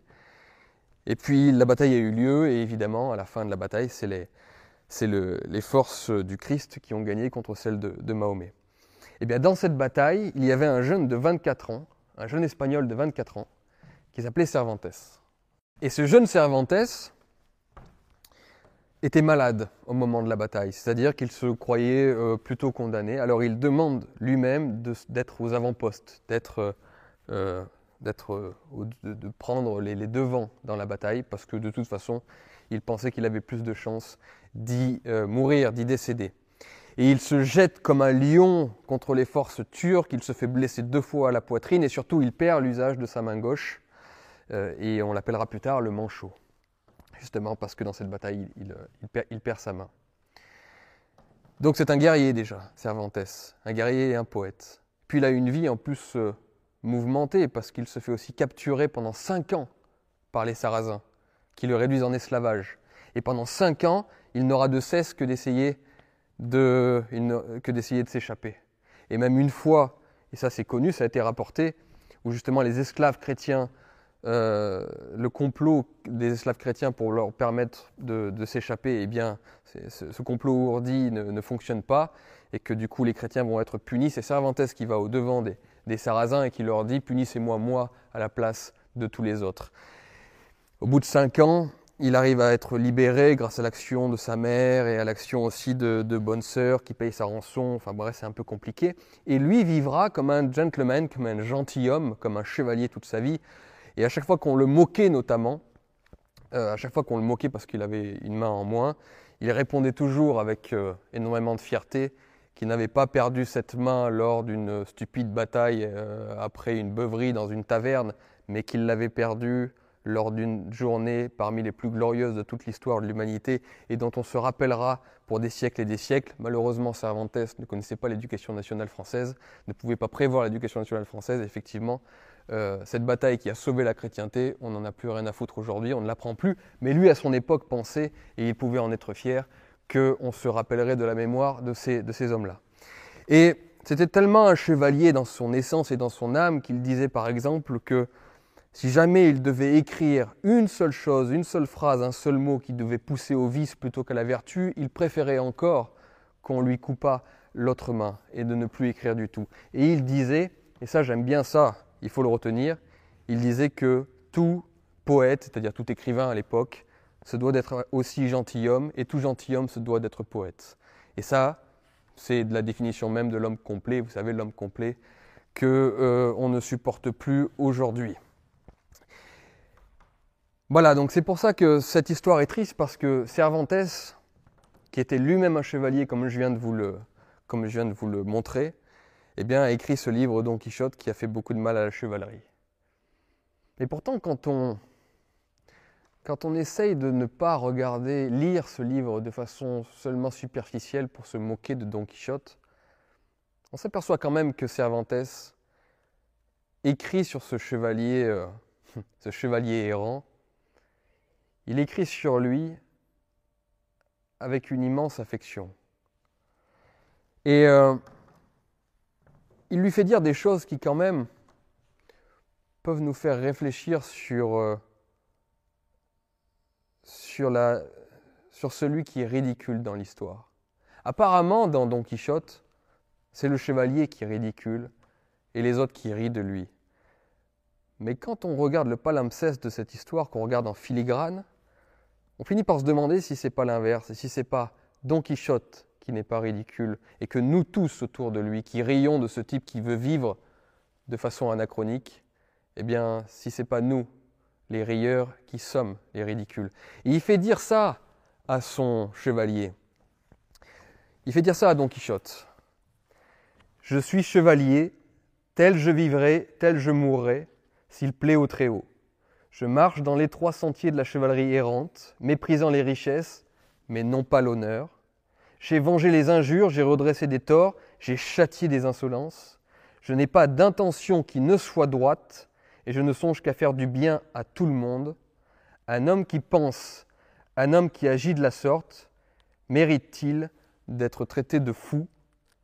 Et puis la bataille a eu lieu et évidemment, à la fin de la bataille, c'est les, forces du Christ qui ont gagné contre celles de, Mahomet. Et eh bien, dans cette bataille, il y avait un jeune de 24 ans, un jeune espagnol de 24 ans, qui s'appelait Cervantes. Et ce jeune Cervantes était malade au moment de la bataille, c'est-à-dire qu'il se croyait euh, plutôt condamné. Alors il demande lui-même d'être aux avant-postes, d'être, euh, euh, de, prendre les, devants dans la bataille, parce que de toute façon, il pensait qu'il avait plus de chances d'y mourir, d'y décéder. Et il se jette comme un lion contre les forces turques, il se fait blesser deux fois à la poitrine et surtout il perd l'usage de sa main gauche et on l'appellera plus tard le manchot, justement parce que dans cette bataille il, perd, il perd, sa main. Donc c'est un guerrier déjà, Cervantes, un guerrier et un poète. Puis il a une vie en plus euh, mouvementée parce qu'il se fait aussi capturer pendant cinq ans par les Sarrasins qui le réduisent en esclavage. Et pendant cinq ans, il n'aura de cesse que d'essayer de, que d'essayer de s'échapper. Et même une fois, et ça c'est connu, ça a été rapporté, où justement les esclaves chrétiens, euh, le complot des esclaves chrétiens pour leur permettre de, s'échapper, eh bien, ce, complot ourdi ne, ne, fonctionne pas, et que du coup les chrétiens vont être punis. C'est Cervantes qui va au devant des, des Sarrasins et qui leur dit punissez-moi moi à la place de tous les autres. Au bout de cinq ans, il arrive à être libéré grâce à l'action de sa mère et à l'action aussi de, bonne sœur qui paye sa rançon. Enfin bref, c'est un peu compliqué. Et lui vivra comme un gentleman, comme un gentilhomme, comme un chevalier toute sa vie. Et à chaque fois qu'on le moquait notamment, euh, à chaque fois qu'on le moquait parce qu'il avait une main en moins, il répondait toujours avec euh, énormément de fierté qu'il n'avait pas perdu cette main lors d'une stupide bataille euh, après une beuverie dans une taverne, mais qu'il l'avait perdue lors d'une journée parmi les plus glorieuses de toute l'histoire de l'humanité et dont on se rappellera pour des siècles et des siècles. Malheureusement, Cervantes ne connaissait pas l'éducation nationale française, ne pouvait pas prévoir l'éducation nationale française. Effectivement, euh, cette bataille qui a sauvé la chrétienté, on n'en a plus rien à foutre aujourd'hui, on ne l'apprend plus. Mais lui, à son époque, pensait, et il pouvait en être fier, qu'on se rappellerait de la mémoire de ces, de ces hommes-là. Et c'était tellement un chevalier dans son essence et dans son âme qu'il disait par exemple que si jamais il devait écrire une seule chose, une seule phrase, un seul mot qui devait pousser au vice plutôt qu'à la vertu, il préférait encore qu'on lui coupât l'autre main et de ne plus écrire du tout. Et il disait, et ça j'aime bien ça, il faut le retenir, il disait que tout poète, c'est-à-dire tout écrivain à l'époque, se doit d'être aussi gentilhomme, et tout gentilhomme se doit d'être poète. Et ça, c'est de la définition même de l'homme complet, vous savez, l'homme complet, que euh, on ne supporte plus aujourd'hui. Voilà, donc c'est pour ça que cette histoire est triste, parce que Cervantes, qui était lui-même un chevalier, comme je de vous le, comme je viens de vous le montrer, eh bien, a écrit ce livre Don Quichotte qui a fait beaucoup de mal à la chevalerie. Et pourtant, quand on, quand on essaye de ne pas regarder, lire ce livre de façon seulement superficielle pour se moquer de Don Quichotte, on s'aperçoit quand même que Cervantes écrit sur ce chevalier, euh, ce chevalier errant, il écrit sur lui avec une immense affection. Et euh, il lui fait dire des choses qui quand même peuvent nous faire réfléchir sur, euh, sur celui qui est ridicule dans l'histoire. Apparemment, dans Don Quichotte, c'est le chevalier qui est ridicule et les autres qui rient de lui. Mais quand on regarde le palimpseste de cette histoire, qu'on regarde en filigrane, on finit par se demander si c'est pas l'inverse, et si c'est pas Don Quichotte qui n'est pas ridicule, et que nous tous autour de lui, qui rions de ce type qui veut vivre de façon anachronique, eh bien, si c'est pas nous, les rieurs, qui sommes les ridicules. Et il fait dire ça à son chevalier. Il fait dire ça à Don Quichotte. Je suis chevalier, tel je vivrai, tel je mourrai, s'il plaît au Très-Haut. Je marche dans l'étroit sentier de la chevalerie errante, méprisant les richesses, mais non pas l'honneur. J'ai vengé les injures, j'ai redressé des torts, j'ai châtié des insolences. Je n'ai pas d'intention qui ne soit droite, et je ne songe qu'à faire du bien à tout le monde. Un homme qui pense, un homme qui agit de la sorte, mérite-t-il d'être traité de fou?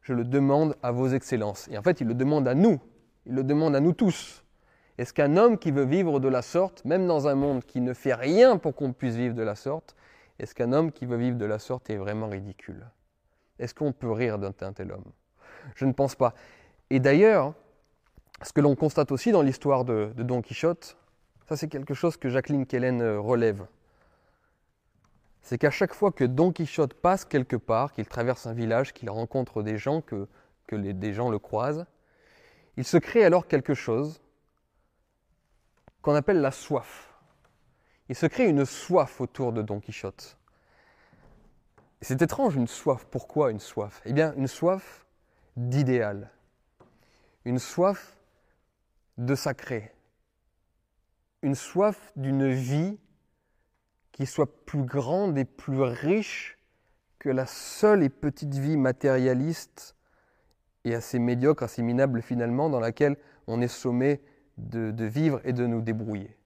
Je le demande à vos excellences. Et en fait, il le demande à nous, il le demande à nous tous. Est-ce qu'un homme qui veut vivre de la sorte, même dans un monde qui ne fait rien pour qu'on puisse vivre de la sorte, est-ce qu'un homme qui veut vivre de la sorte est vraiment ridicule? Est-ce qu'on peut rire d'un tel homme? Je ne pense pas. Et d'ailleurs, ce que l'on constate aussi dans l'histoire de, Don Quichotte, ça c'est quelque chose que Jacqueline Kellen euh, relève. C'est qu'à chaque fois que Don Quichotte passe quelque part, qu'il traverse un village, qu'il rencontre des gens, que, des gens le croisent, il se crée alors quelque chose qu'on appelle la soif. Il se crée une soif autour de Don Quichotte. C'est étrange une soif. Pourquoi une soif? Eh bien, une soif d'idéal. Une soif de sacré. Une soif d'une vie qui soit plus grande et plus riche que la seule et petite vie matérialiste et assez médiocre, assez minable finalement, dans laquelle on est sommé de, vivre et de nous débrouiller.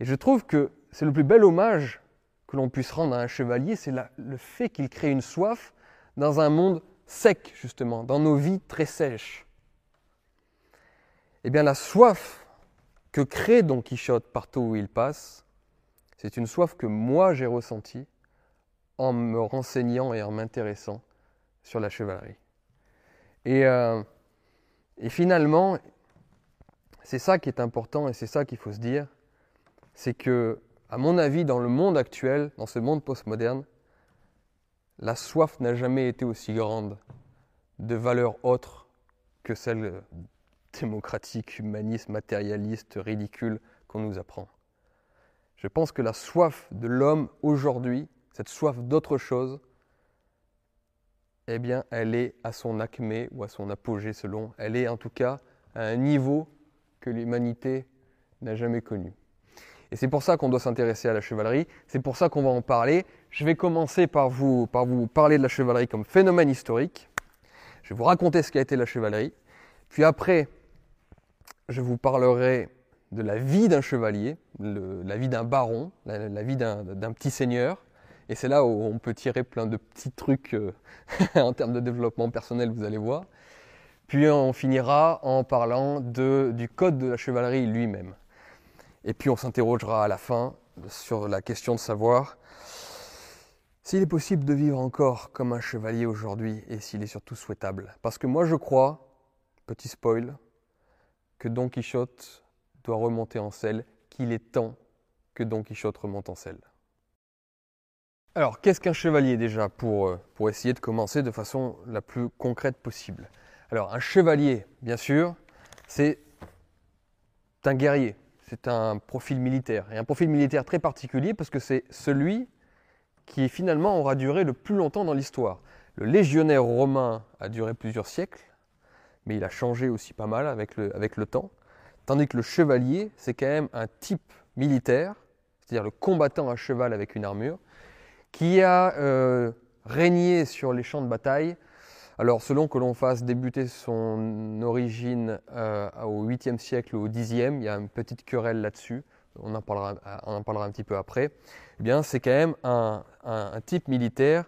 Et je trouve que c'est le plus bel hommage que l'on puisse rendre à un chevalier, c'est le fait qu'il crée une soif dans un monde sec, justement, dans nos vies très sèches. Eh bien, la soif que crée Don Quichotte partout où il passe, c'est une soif que moi j'ai ressentie en me renseignant et en m'intéressant sur la chevalerie. Et, euh, et finalement, c'est ça qui est important et c'est ça qu'il faut se dire, c'est que, à mon avis, dans le monde actuel, dans ce monde postmoderne, la soif n'a jamais été aussi grande de valeurs autres que celles démocratiques, humanistes, matérialistes, ridicules qu'on nous apprend. Je pense que la soif de l'homme aujourd'hui, cette soif d'autre chose, eh bien, elle est à son acmé ou à son apogée selon. Elle est en tout cas à un niveau que l'humanité n'a jamais connu. Et c'est pour ça qu'on doit s'intéresser à la chevalerie, c'est pour ça qu'on va en parler. Je vais commencer par vous, par vous parler de la chevalerie comme phénomène historique. Je vais vous raconter ce qu'a été la chevalerie. Puis après, je vous parlerai de la vie d'un chevalier, la vie d'un baron, la, vie d'un petit seigneur. Et c'est là où on peut tirer plein de petits trucs euh, en termes de développement personnel, vous allez voir. Puis on finira en parlant du code de la chevalerie lui-même. Et puis on s'interrogera à la fin sur la question de savoir s'il est possible de vivre encore comme un chevalier aujourd'hui et s'il est surtout souhaitable. Parce que moi je crois, petit spoil, que Don Quichotte doit remonter en selle, qu'il est temps que Don Quichotte remonte en selle. Alors, qu'est-ce qu'un chevalier déjà pour, euh, pour essayer de commencer de façon la plus concrète possible? Alors, un chevalier, bien sûr, c'est un guerrier, c'est un profil militaire. Et un profil militaire très particulier parce que c'est celui qui finalement aura duré le plus longtemps dans l'histoire. Le légionnaire romain a duré plusieurs siècles, mais il a changé aussi pas mal avec le, temps. Tandis que le chevalier, c'est quand même un type militaire, c'est-à-dire le combattant à cheval avec une armure, qui a euh, régné sur les champs de bataille. Alors, selon que l'on fasse débuter son origine euh, au 8e siècle ou au 10e, il y a une petite querelle là-dessus, on, en parlera, on en parlera un petit peu après. Eh bien, c'est quand même un, type militaire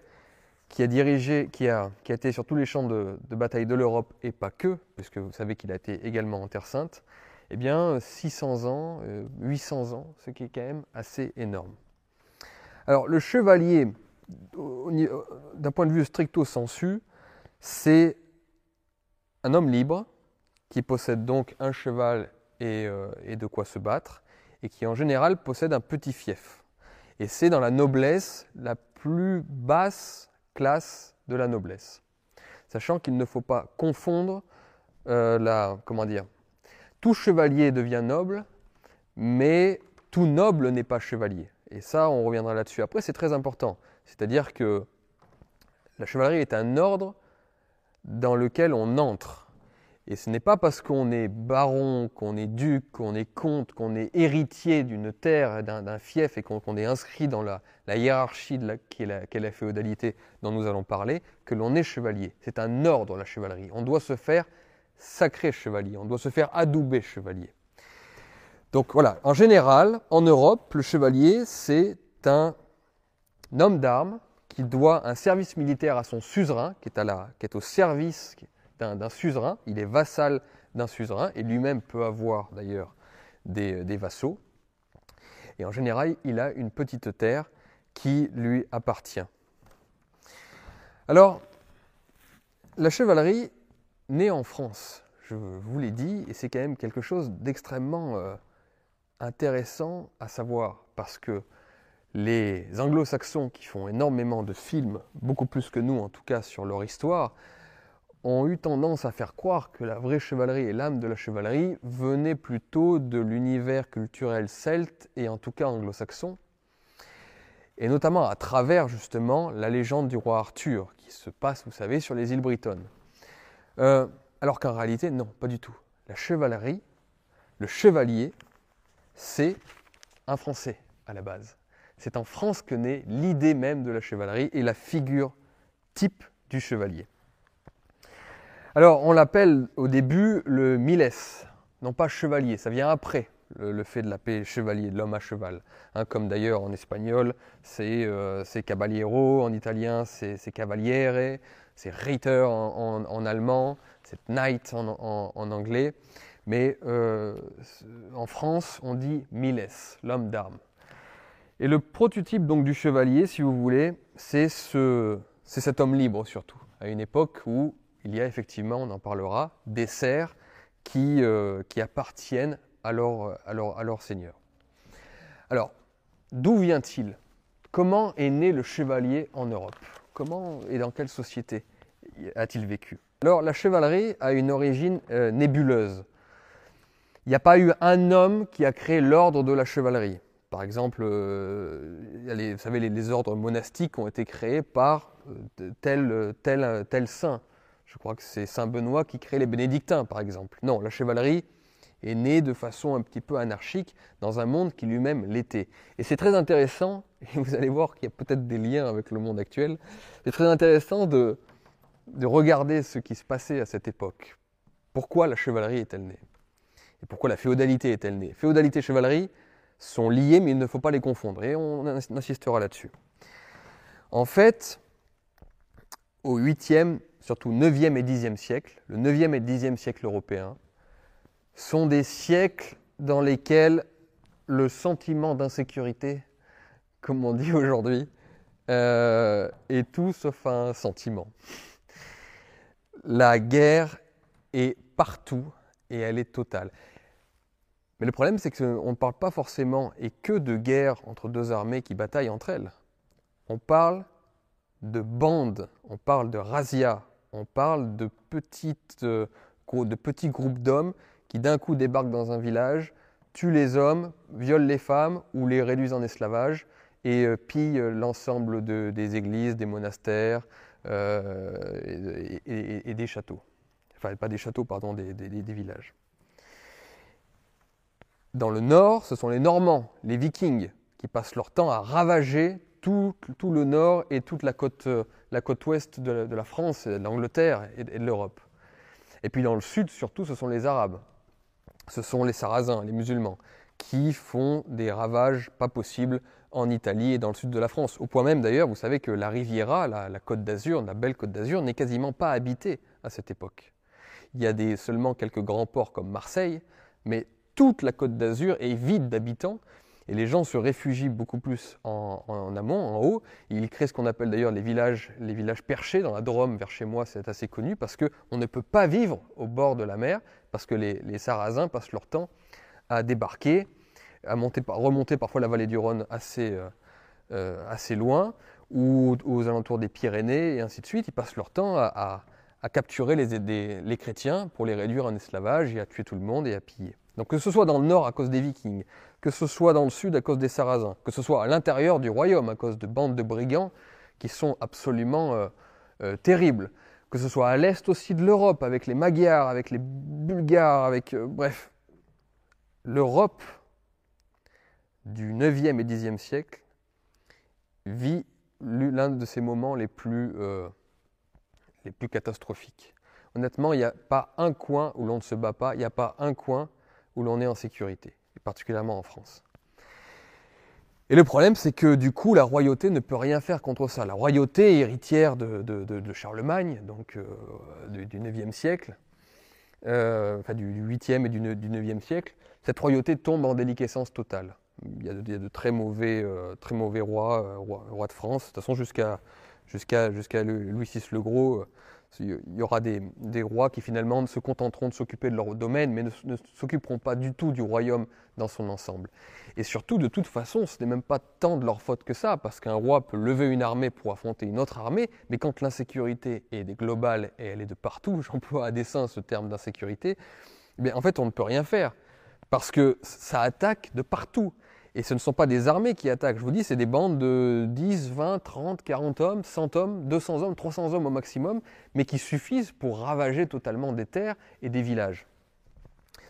qui a dirigé, qui a, qui a été sur tous les champs de, bataille de l'Europe et pas que, puisque vous savez qu'il a été également en Terre Sainte. Eh bien, 600 ans, 800 euh, ans, ce qui est quand même assez énorme. Alors le chevalier, d'un point de vue stricto sensu, c'est un homme libre qui possède donc un cheval euh, et, de quoi se battre, et qui en général possède un petit fief. Et c'est dans la noblesse la plus basse classe de la noblesse. Sachant qu'il ne faut pas confondre euh, la. Comment dire Tout chevalier devient noble, mais tout noble n'est pas chevalier. Et ça, on reviendra là-dessus après, c'est très important. C'est-à-dire que la chevalerie est un ordre dans lequel on entre. Et ce n'est pas parce qu'on est baron, qu'on est duc, qu'on est comte, qu'on est héritier d'une terre, d'un fief et qu'on est inscrit dans la, hiérarchie la, la féodalité dont nous allons parler, que l'on est chevalier. C'est un ordre, la chevalerie. On doit se faire sacré chevalier, on doit se faire adouber chevalier. Donc voilà, en général, en Europe, le chevalier, c'est un homme d'armes qui doit un service militaire à son suzerain, qui est, au service d'un suzerain. Il est vassal d'un suzerain et lui-même peut avoir d'ailleurs des, des, vassaux. Et en général, il a une petite terre qui lui appartient. Alors, la chevalerie naît en France, je vous l'ai dit, et c'est quand même quelque chose d'extrêmement euh, intéressant à savoir parce que les anglo-saxons qui font énormément de films, beaucoup plus que nous en tout cas sur leur histoire, ont eu tendance à faire croire que la vraie chevalerie et l'âme de la chevalerie venaient plutôt de l'univers culturel celte et en tout cas anglo-saxon, et notamment à travers justement la légende du roi Arthur qui se passe, vous savez, sur les îles Britonnes. Euh, alors qu'en réalité, non, pas du tout. La chevalerie, le chevalier, c'est un Français à la base. C'est en France que naît l'idée même de la chevalerie et la figure type du chevalier. Alors, on l'appelle au début le miles, non pas chevalier, ça vient après le, fait de l'appeler chevalier, de l'homme à cheval. Hein, comme d'ailleurs en espagnol, c'est euh, caballero, en italien, c'est cavaliere, c'est Reiter en, allemand, c'est knight en anglais. Mais euh, en France, on dit Miles, l'homme d'armes. Et le prototype donc du chevalier, si vous voulez, c'est ce, cet homme libre surtout, à une époque où il y a effectivement, on en parlera, des serfs qui, euh, appartiennent à leur seigneur. Alors, d'où vient-il? Comment est né le chevalier en Europe? Comment et dans quelle société a-t-il vécu? Alors, la chevalerie a une origine euh, nébuleuse. Il n'y a pas eu un homme qui a créé l'ordre de la chevalerie. Par exemple, euh, vous savez, les, ordres monastiques ont été créés par euh, tel, tel, tel saint. Je crois que c'est Saint Benoît qui crée les bénédictins, par exemple. Non, la chevalerie est née de façon un petit peu anarchique dans un monde qui lui-même l'était. Et c'est très intéressant, et vous allez voir qu'il y a peut-être des liens avec le monde actuel, c'est très intéressant de, de regarder ce qui se passait à cette époque. Pourquoi la chevalerie est-elle née? Et pourquoi la féodalité est-elle née? Féodalité et chevalerie sont liées, mais il ne faut pas les confondre. Et on insistera là-dessus. En fait, au 8e, surtout 9e et 10e siècle, le 9e et 10e siècle européen, sont des siècles dans lesquels le sentiment d'insécurité, comme on dit aujourd'hui, euh, est tout sauf un sentiment. La guerre est partout et elle est totale. Mais le problème, c'est qu'on ne parle pas forcément et que de guerre entre deux armées qui bataillent entre elles. On parle de bandes, on parle de razzias, on parle de, euh, petits groupes d'hommes qui d'un coup débarquent dans un village, tuent les hommes, violent les femmes ou les réduisent en esclavage et euh, pillent l'ensemble des églises, des monastères euh, et, des châteaux. Enfin, pas des châteaux, pardon, des villages. Dans le nord, ce sont les Normands, les Vikings, qui passent leur temps à ravager tout, le nord et toute la côte, côte ouest de la, France, de l'Angleterre et de l'Europe. Et puis dans le sud, surtout, ce sont les Arabes. Ce sont les Sarrasins, les musulmans, qui font des ravages pas possibles en Italie et dans le sud de la France. Au point même d'ailleurs, vous savez que la Riviera, la, côte d'Azur, la belle côte d'Azur, n'est quasiment pas habitée à cette époque. Il y a seulement quelques grands ports comme Marseille, mais toute la côte d'Azur est vide d'habitants et les gens se réfugient beaucoup plus en, amont, en haut. ils créent ce qu'on appelle d'ailleurs les villages, les villages perchés. Dans la Drôme, vers chez moi, c'est assez connu parce qu'on ne peut pas vivre au bord de la mer parce que les, Sarrasins passent leur temps à débarquer, à monter, remonter parfois la vallée du Rhône assez, euh, euh, assez loin ou aux alentours des Pyrénées et ainsi de suite. Ils passent leur temps à, capturer les, les chrétiens pour les réduire en esclavage et à tuer tout le monde et à piller. Donc que ce soit dans le nord à cause des vikings, que ce soit dans le sud à cause des Sarrasins, que ce soit à l'intérieur du royaume à cause de bandes de brigands qui sont absolument euh, euh, terribles, que ce soit à l'est aussi de l'Europe avec les Magyars, avec les Bulgares, avec... Euh, bref, l'Europe du 9e et 10e siècle vit l'un de ces moments les plus, les plus catastrophiques. Honnêtement, il n'y a pas un coin où l'on ne se bat pas, il n'y a pas un coin où l'on est en sécurité particulièrement en France. Et le problème, c'est que du coup, la royauté ne peut rien faire contre ça. La royauté, héritière de, Charlemagne, donc euh, du, 9e siècle, euh, enfin du, 8e et du, 9e siècle, cette royauté tombe en déliquescence totale. Il y a de, très, mauvais, euh, très mauvais rois, rois, de France. De toute façon, jusqu'à Louis VI le Gros, il y aura des, rois qui finalement se contenteront de s'occuper de leur domaine, mais ne, s'occuperont pas du tout du royaume dans son ensemble. Et surtout, de toute façon, ce n'est même pas tant de leur faute que ça, parce qu'un roi peut lever une armée pour affronter une autre armée, mais quand l'insécurité est globale et elle est de partout, j'emploie à dessein ce terme d'insécurité, eh en fait, on ne peut rien faire, parce que ça attaque de partout. Et ce ne sont pas des armées qui attaquent, je vous dis, c'est des bandes de 10, 20, 30, 40 hommes, 100 hommes, 200 hommes, 300 hommes au maximum, mais qui suffisent pour ravager totalement des terres et des villages.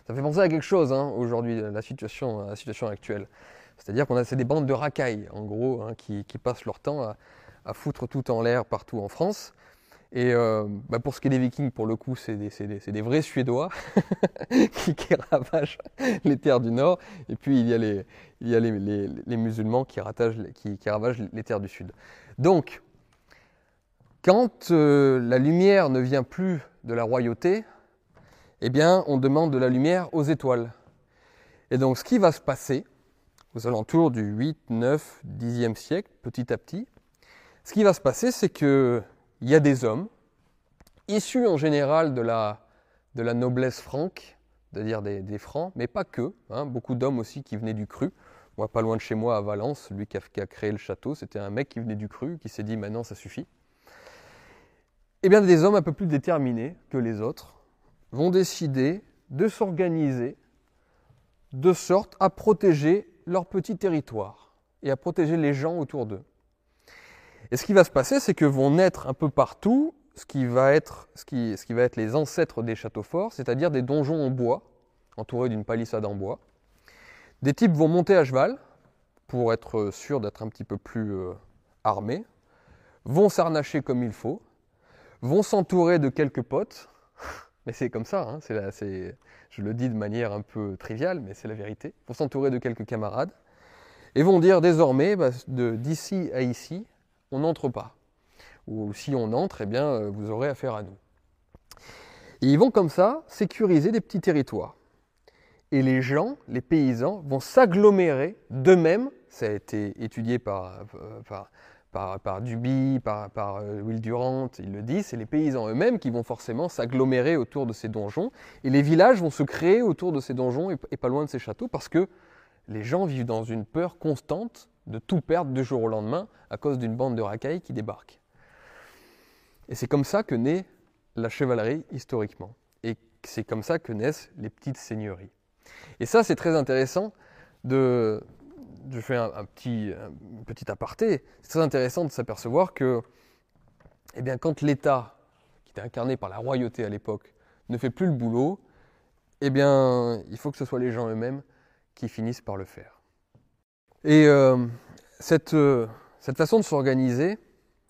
Ça fait penser à quelque chose hein, aujourd'hui, la situation, actuelle. C'est-à-dire qu'on a c'est des bandes de racailles, en gros, hein, qui, passent leur temps à foutre tout en l'air partout en France. Et euh, bah pour ce qui est des Vikings, pour le coup, c'est des, vrais Suédois qui, ravagent les terres du Nord. Et puis il y a les, musulmans qui, ravagent les terres du Sud. Donc, quand euh, la lumière ne vient plus de la royauté, eh bien, on demande de la lumière aux étoiles. Et donc, ce qui va se passer aux alentours du 8, 9, 10e siècle, petit à petit, ce qui va se passer, c'est que il y a des hommes, issus en général de la, noblesse franque, c'est-à-dire des, francs, mais pas que, hein, beaucoup d'hommes aussi qui venaient du cru. Moi, pas loin de chez moi, à Valence, lui qui qui a créé le château, c'était un mec qui venait du cru, qui s'est dit maintenant ça suffit. Eh bien, des hommes un peu plus déterminés que les autres vont décider de s'organiser de sorte à protéger leur petit territoire et à protéger les gens autour d'eux. Et ce qui va se passer, c'est que vont naître un peu partout ce qui va être, les ancêtres des châteaux forts, c'est-à-dire des donjons en bois, entourés d'une palissade en bois. Des types vont monter à cheval pour être sûrs d'être un petit peu plus euh, armés, vont s'arnacher comme il faut, vont s'entourer de quelques potes, mais c'est comme ça, hein, je le dis de manière un peu triviale, mais c'est la vérité, vont s'entourer de quelques camarades, et vont dire désormais, bah, d'ici à ici, on n'entre pas. Ou si on entre, eh bien, euh, vous aurez affaire à nous. Ils vont comme ça sécuriser des petits territoires. Et les gens, les paysans, vont s'agglomérer d'eux-mêmes, ça a été étudié par, euh, Duby, par, euh, Will Durant, ils le disent, c'est les paysans eux-mêmes qui vont forcément s'agglomérer autour de ces donjons, et les villages vont se créer autour de ces donjons et pas loin de ces châteaux, parce que les gens vivent dans une peur constante de tout perdre du jour au lendemain à cause d'une bande de racailles qui débarque. Et c'est comme ça que naît la chevalerie historiquement. Et c'est comme ça que naissent les petites seigneuries. Et ça, c'est très intéressant de. Je fais un, petit, petit aparté. C'est très intéressant de s'apercevoir que, eh bien, quand l'État, qui était incarné par la royauté à l'époque, ne fait plus le boulot, eh bien, il faut que ce soit les gens eux-mêmes qui finissent par le faire. Et euh, cette, euh, cette façon de s'organiser,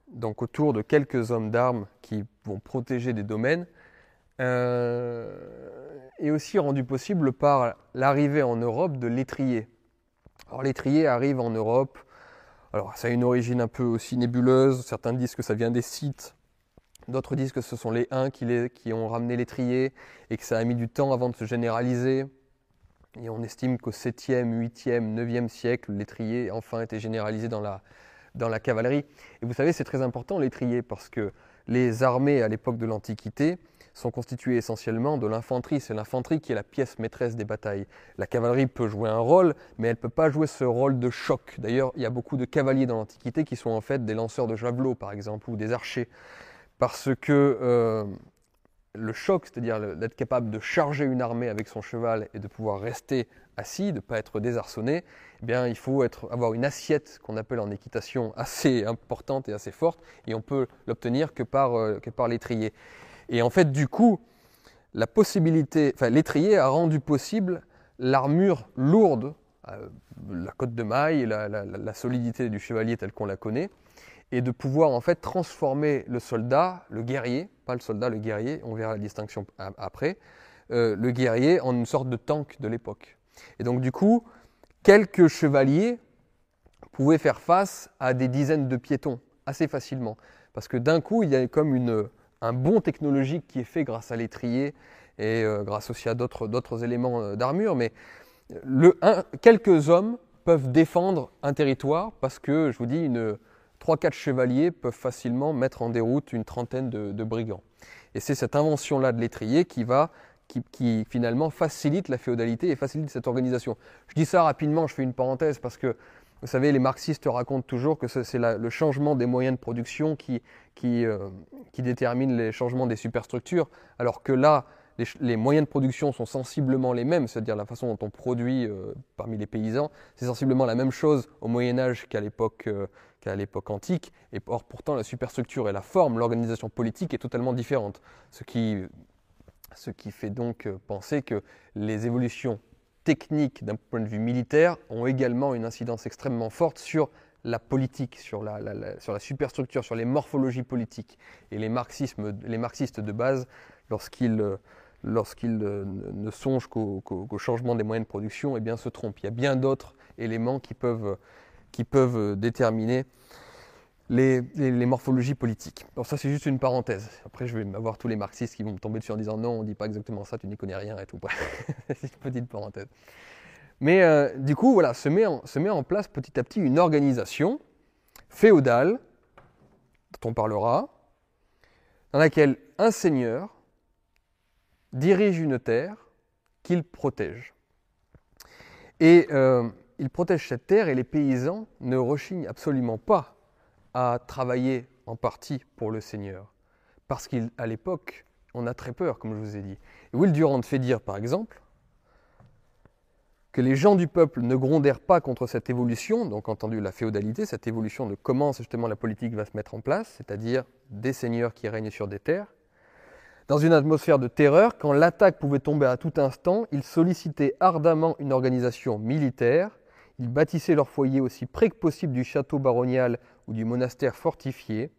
donc autour de quelques hommes d'armes qui vont protéger des domaines, euh, est aussi rendu possible par l'arrivée en Europe de l'étrier. Alors l'étrier arrive en Europe, alors ça a une origine un peu aussi nébuleuse, certains disent que ça vient des sites, d'autres disent que ce sont les Huns qui ont ramené l'étrier et que ça a mis du temps avant de se généraliser. Et on estime qu'au 7e, 8e, 9e siècle, l'étrier enfin été généralisé dans la, dans la cavalerie. Et vous savez, c'est très important l'étrier parce que les armées à l'époque de l'Antiquité sont constituées essentiellement de l'infanterie. C'est l'infanterie qui est la pièce maîtresse des batailles. La cavalerie peut jouer un rôle, mais elle ne peut pas jouer ce rôle de choc. D'ailleurs, il y a beaucoup de cavaliers dans l'Antiquité qui sont en fait des lanceurs de javelots, par exemple, ou des archers. Parce que euh, le choc, c'est-à-dire d'être capable de charger une armée avec son cheval et de pouvoir rester assis, de ne pas être désarçonné, eh bien, il faut avoir une assiette qu'on appelle en équitation assez importante et assez forte, et on peut l'obtenir que par, euh, l'étrier. Et en fait, du coup, la possibilité, enfin, l'étrier a rendu possible l'armure lourde, euh, la côte de maille, la solidité du chevalier telle qu'on la connaît, et de pouvoir en fait transformer le soldat, le guerrier, pas le soldat, le guerrier, on verra la distinction après, euh, le guerrier en une sorte de tank de l'époque. Et donc du coup, quelques chevaliers pouvaient faire face à des dizaines de piétons assez facilement. Parce que d'un coup, il y a comme une, un bond technologique qui est fait grâce à l'étrier et euh, grâce aussi à d'autres éléments euh, d'armure. Mais le, quelques hommes peuvent défendre un territoire parce que, je vous dis, une, 3-4 chevaliers peuvent facilement mettre en déroute une trentaine de, brigands. Et c'est cette invention-là de l'étrier qui va qui, finalement facilite la féodalité et facilite cette organisation. Je dis ça rapidement, je fais une parenthèse parce que vous savez, les marxistes racontent toujours que c'est le changement des moyens de production qui, euh, qui détermine les changements des superstructures, alors que là, les, moyens de production sont sensiblement les mêmes, c'est-à-dire la façon dont on produit euh, parmi les paysans, c'est sensiblement la même chose au Moyen Âge qu'à l'époque euh, qu'à l'époque antique, et or pourtant la superstructure et la forme, l'organisation politique est totalement différente, ce qui, fait donc euh, penser que les évolutions techniques d'un point de vue militaire ont également une incidence extrêmement forte sur la politique, sur la, superstructure, sur les morphologies politiques. Et les, marxistes de base, lorsqu'ils lorsqu'ils ne songent qu'au changement des moyens de production, eh bien, se trompent. Il y a bien d'autres éléments qui peuvent qui peuvent euh, déterminer les, morphologies politiques. Alors ça, c'est juste une parenthèse. Après, je vais avoir tous les marxistes qui vont me tomber dessus en disant non, on ne dit pas exactement ça, tu n'y connais rien et tout. c'est une petite parenthèse. Mais euh, du coup, voilà, se met, en, place petit à petit une organisation féodale, dont on parlera, dans laquelle un seigneur dirige une terre qu'il protège. Et euh, il protège cette terre et les paysans ne rechignent absolument pas à travailler en partie pour le Seigneur. Parce qu'à l'époque, on a très peur, comme je vous ai dit. Will Durant fait dire, par exemple, que les gens du peuple ne grondèrent pas contre cette évolution, donc entendu la féodalité, cette évolution de comment justement la politique va se mettre en place, c'est-à-dire des seigneurs qui règnent sur des terres. Dans une atmosphère de terreur, quand l'attaque pouvait tomber à tout instant, ils sollicitaient ardemment une organisation militaire ils bâtissaient leur foyer aussi près que possible du château baronial ou du monastère fortifié,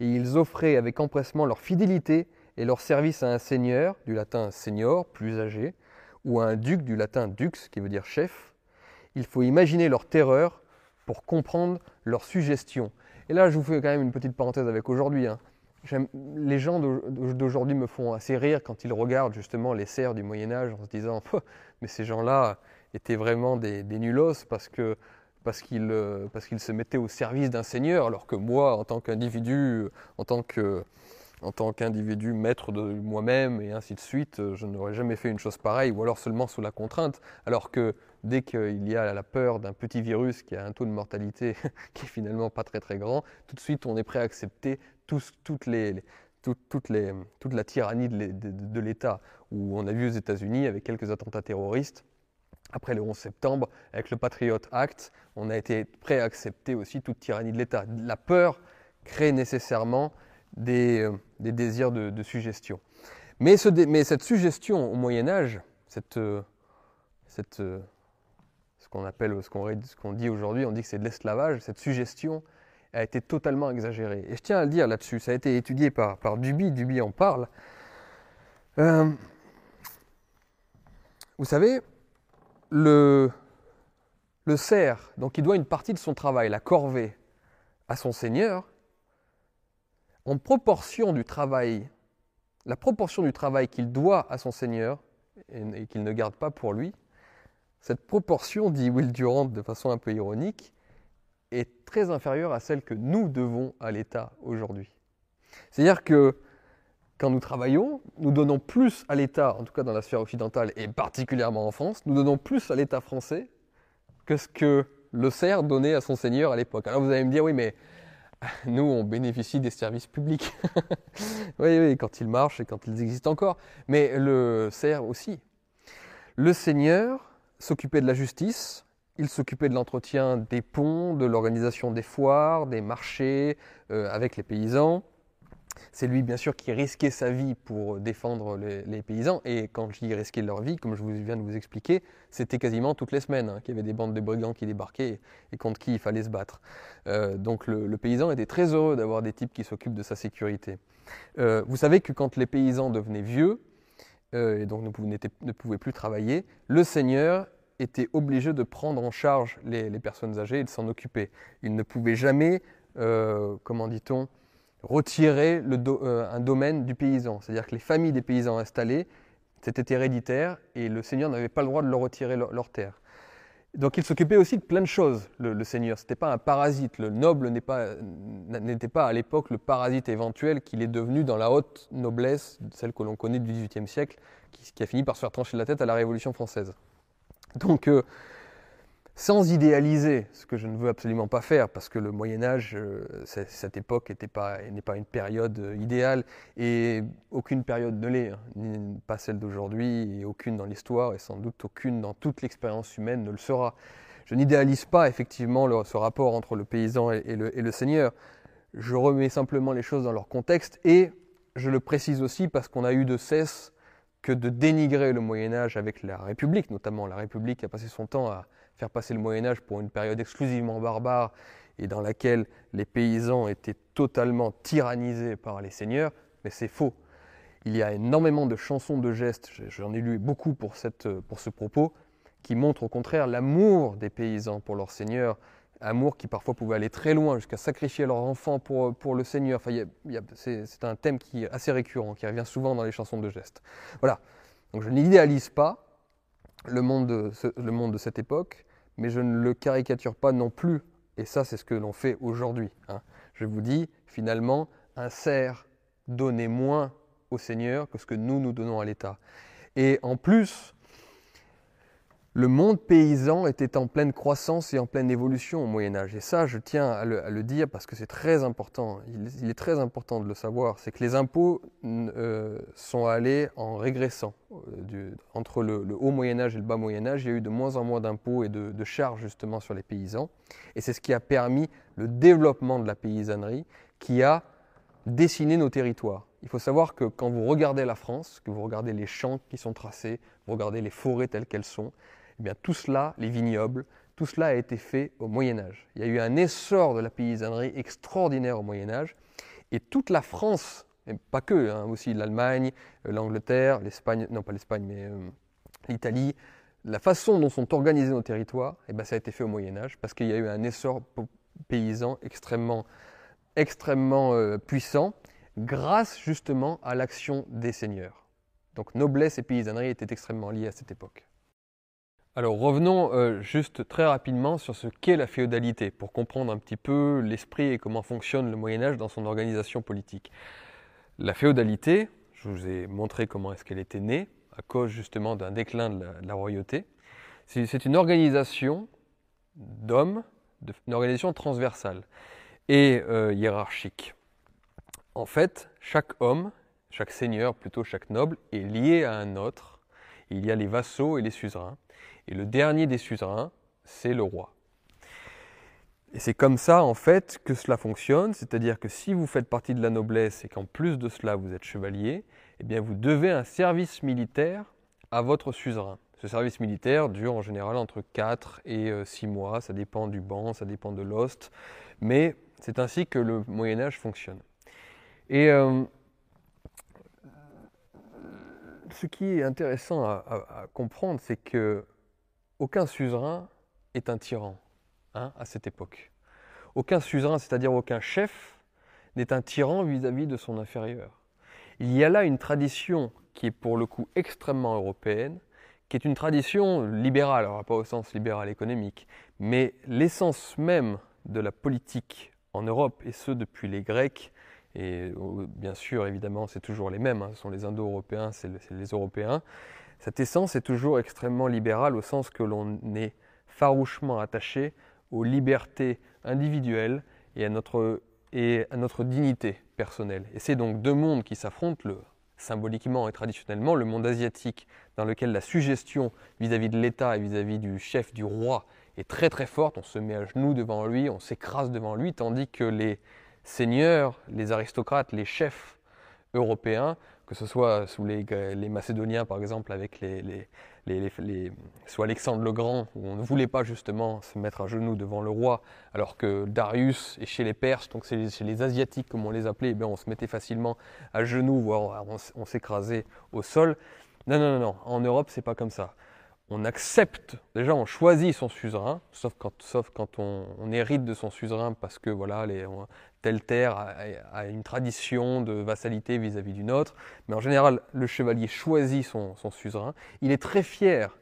et ils offraient avec empressement leur fidélité et leur service à un seigneur, du latin senior, plus âgé, ou à un duc, du latin dux, qui veut dire chef. Il faut imaginer leur terreur pour comprendre leur suggestion. Et là, je vous fais quand même une petite parenthèse avec aujourd'hui. Hein. Les gens d'aujourd'hui me font assez rire quand ils regardent justement les serfs du Moyen Âge en se disant, mais ces gens-là, étaient vraiment des, des nulos parce que parce qu'il parce qu'il se mettait au service d'un seigneur, alors que moi, en tant qu'individu, en tant que en tant qu'individu maître de moi-même et ainsi de suite, je n'aurais jamais fait une chose pareille, ou alors seulement sous la contrainte, alors que dès qu'il y a la peur d'un petit virus qui a un taux de mortalité qui est finalement pas très très grand, tout de suite on est prêt à accepter toutes les, toute, la tyrannie de l'État, où on a vu aux États-Unis avec quelques attentats terroristes, après le 11 septembre, avec le Patriot Act, on a été prêt à accepter aussi toute tyrannie de l'État. La peur crée nécessairement des, euh, désirs de, suggestion. Mais, cette suggestion au Moyen Âge, euh, euh, ce qu'on appelle, ce qu'on dit aujourd'hui, on dit que c'est de l'esclavage, cette suggestion a été totalement exagérée. Et je tiens à le dire là-dessus, ça a été étudié par, par Duby, Duby en parle. vous savez, le, le cerf, donc il doit une partie de son travail, la corvée, à son seigneur, en proportion du travail, la proportion du travail qu'il doit à son Seigneur et, qu'il ne garde pas pour lui, cette proportion, dit Will Durant de façon un peu ironique, est très inférieure à celle que nous devons à l'État aujourd'hui. C'est-à-dire que quand nous travaillons, nous donnons plus à l'État, en tout cas dans la sphère occidentale et particulièrement en France, nous donnons plus à l'État français que ce que le cerf donnait à son seigneur à l'époque. Alors vous allez me dire, oui, mais nous, on bénéficie des services publics. oui, oui, quand ils marchent et quand ils existent encore. Mais le cerf aussi. Le Seigneur s'occupait de la justice, il s'occupait de l'entretien des ponts, de l'organisation des foires, des marchés euh, avec les paysans. C'est lui, bien sûr, qui risquait sa vie pour défendre les, paysans. Et quand je dis risquer leur vie, comme je vous viens de vous expliquer, c'était quasiment toutes les semaines hein, qu'il y avait des bandes de brigands qui débarquaient et contre qui il fallait se battre. Euh, donc le, paysan était très heureux d'avoir des types qui s'occupent de sa sécurité. Euh, vous savez que quand les paysans devenaient vieux, euh, et donc ne pouvaient, plus travailler, le seigneur était obligé de prendre en charge les, les personnes âgées et de s'en occuper. Il ne pouvait jamais, comment dit-on, retirer euh, un domaine du paysan. C'est-à-dire que les familles des paysans installés, c'était héréditaire et le seigneur n'avait pas le droit de leur retirer leur, terre. Donc il s'occupait aussi de plein de choses, le, seigneur. Ce n'était pas un parasite. Le noble n'était pas, pas, à l'époque le parasite éventuel qu'il est devenu dans la haute noblesse, celle que l'on connaît du XVIIIe siècle, qui, a fini par se faire trancher la tête à la Révolution française. Donc euh, sans idéaliser, ce que je ne veux absolument pas faire, parce que le Moyen Âge, euh, cette époque n'est pas, une période euh, idéale, et aucune période ne l'est, hein, pas celle d'aujourd'hui, et aucune dans l'histoire, et sans doute aucune dans toute l'expérience humaine ne le sera. Je n'idéalise pas effectivement ce rapport entre le paysan et, le, et le seigneur, je remets simplement les choses dans leur contexte, et je le précise aussi parce qu'on a eu de cesse que de dénigrer le Moyen Âge avec la République, notamment la République a passé son temps à faire passer le Moyen Âge pour une période exclusivement barbare et dans laquelle les paysans étaient totalement tyrannisés par les seigneurs, mais c'est faux. Il y a énormément de chansons de gestes, j'en ai lu beaucoup pour, ce propos, qui montrent au contraire l'amour des paysans pour leurs seigneurs, amour qui parfois pouvait aller très loin, jusqu'à sacrifier leurs enfants pour, le Seigneur. Enfin, c'est un thème qui est assez récurrent, qui revient souvent dans les chansons de gestes. Voilà. Donc je n'idéalise pas le monde de cette époque, mais je ne le caricature pas non plus. Et ça, c'est ce que l'on fait aujourd'hui. Hein. Je vous dis, finalement, un cerf donnait moins au Seigneur que ce que nous nous donnons à l'État. Et en plus, le monde paysan était en pleine croissance et en pleine évolution au Moyen Âge. Et ça, je tiens à le, dire parce que c'est très important. Il, est très important de le savoir. C'est que les impôts euh, sont allés en régressant. Euh, entre le, haut Moyen Âge et le bas Moyen Âge, il y a eu de moins en moins d'impôts et de, de charges justement sur les paysans. Et c'est ce qui a permis le développement de la paysannerie qui a dessiné nos territoires. Il faut savoir que quand vous regardez la France, que vous regardez les champs qui sont tracés, vous regardez les forêts telles qu'elles sont, eh bien, tout cela, les vignobles, tout cela a été fait au Moyen Âge. Il y a eu un essor de la paysannerie extraordinaire au Moyen Âge, et toute la France, et pas que, hein, aussi l'Allemagne, euh, l'Angleterre, l'Espagne, non pas l'Espagne, mais euh, l'Italie, la façon dont sont organisés nos territoires, eh bien, ça a été fait au Moyen Âge, parce qu'il y a eu un essor paysan extrêmement, extrêmement euh, puissant, grâce justement à l'action des seigneurs. Donc noblesse et paysannerie étaient extrêmement liés à cette époque. Alors revenons euh, juste très rapidement sur ce qu'est la féodalité, pour comprendre un petit peu l'esprit et comment fonctionne le Moyen Âge dans son organisation politique. La féodalité, je vous ai montré comment est-ce qu'elle était née, à cause justement d'un déclin de la, royauté. C'est une organisation d'hommes, une organisation transversale et euh, hiérarchique. En fait, chaque homme, chaque seigneur, plutôt chaque noble, est lié à un autre. Il y a les vassaux et les suzerains. Et le dernier des suzerains, c'est le roi. Et c'est comme ça, en fait, que cela fonctionne, c'est-à-dire que si vous faites partie de la noblesse et qu'en plus de cela vous êtes chevalier, eh bien vous devez un service militaire à votre suzerain. Ce service militaire dure en général entre 4 et 6 euh, mois, ça dépend du banc, ça dépend de l'ost, mais c'est ainsi que le Moyen Âge fonctionne. Et euh, ce qui est intéressant à comprendre, c'est que aucun suzerain est un tyran hein, à cette époque. Aucun suzerain, c'est-à-dire aucun chef, n'est un tyran vis-à-vis de son inférieur. Il y a là une tradition qui est pour le coup extrêmement européenne, qui est une tradition libérale, alors pas au sens libéral économique, mais l'essence même de la politique en Europe, et ce depuis les Grecs, et euh, bien sûr évidemment c'est toujours les mêmes, hein, ce sont les Indo-Européens, c'est les Européens, cette essence est toujours extrêmement libérale au sens que l'on est farouchement attaché aux libertés individuelles et à notre, et à notre dignité personnelle. Et c'est donc deux mondes qui s'affrontent, le, symboliquement et traditionnellement, le monde asiatique dans lequel la suggestion vis-à-vis de l'État et vis-à-vis du chef, du roi, est très très forte, on se met à genoux devant lui, on s'écrase devant lui, tandis que les seigneurs, les aristocrates, les chefs européens que ce soit sous les, Macédoniens par exemple avec les, sous Alexandre le Grand, où on ne voulait pas justement se mettre à genoux devant le roi, alors que Darius et chez les Perses, donc c'est chez les Asiatiques comme on les appelait, eh on se mettait facilement à genoux, voire on, s'écrasait au sol. Non, non, non, non, en Europe c'est pas comme ça. On accepte, déjà on choisit son suzerain, sauf quand, sauf quand on, hérite de son suzerain parce que voilà, les, telle terre a, une tradition de vassalité vis-à-vis d'une autre, mais en général, le chevalier choisit son, suzerain. Il est très fier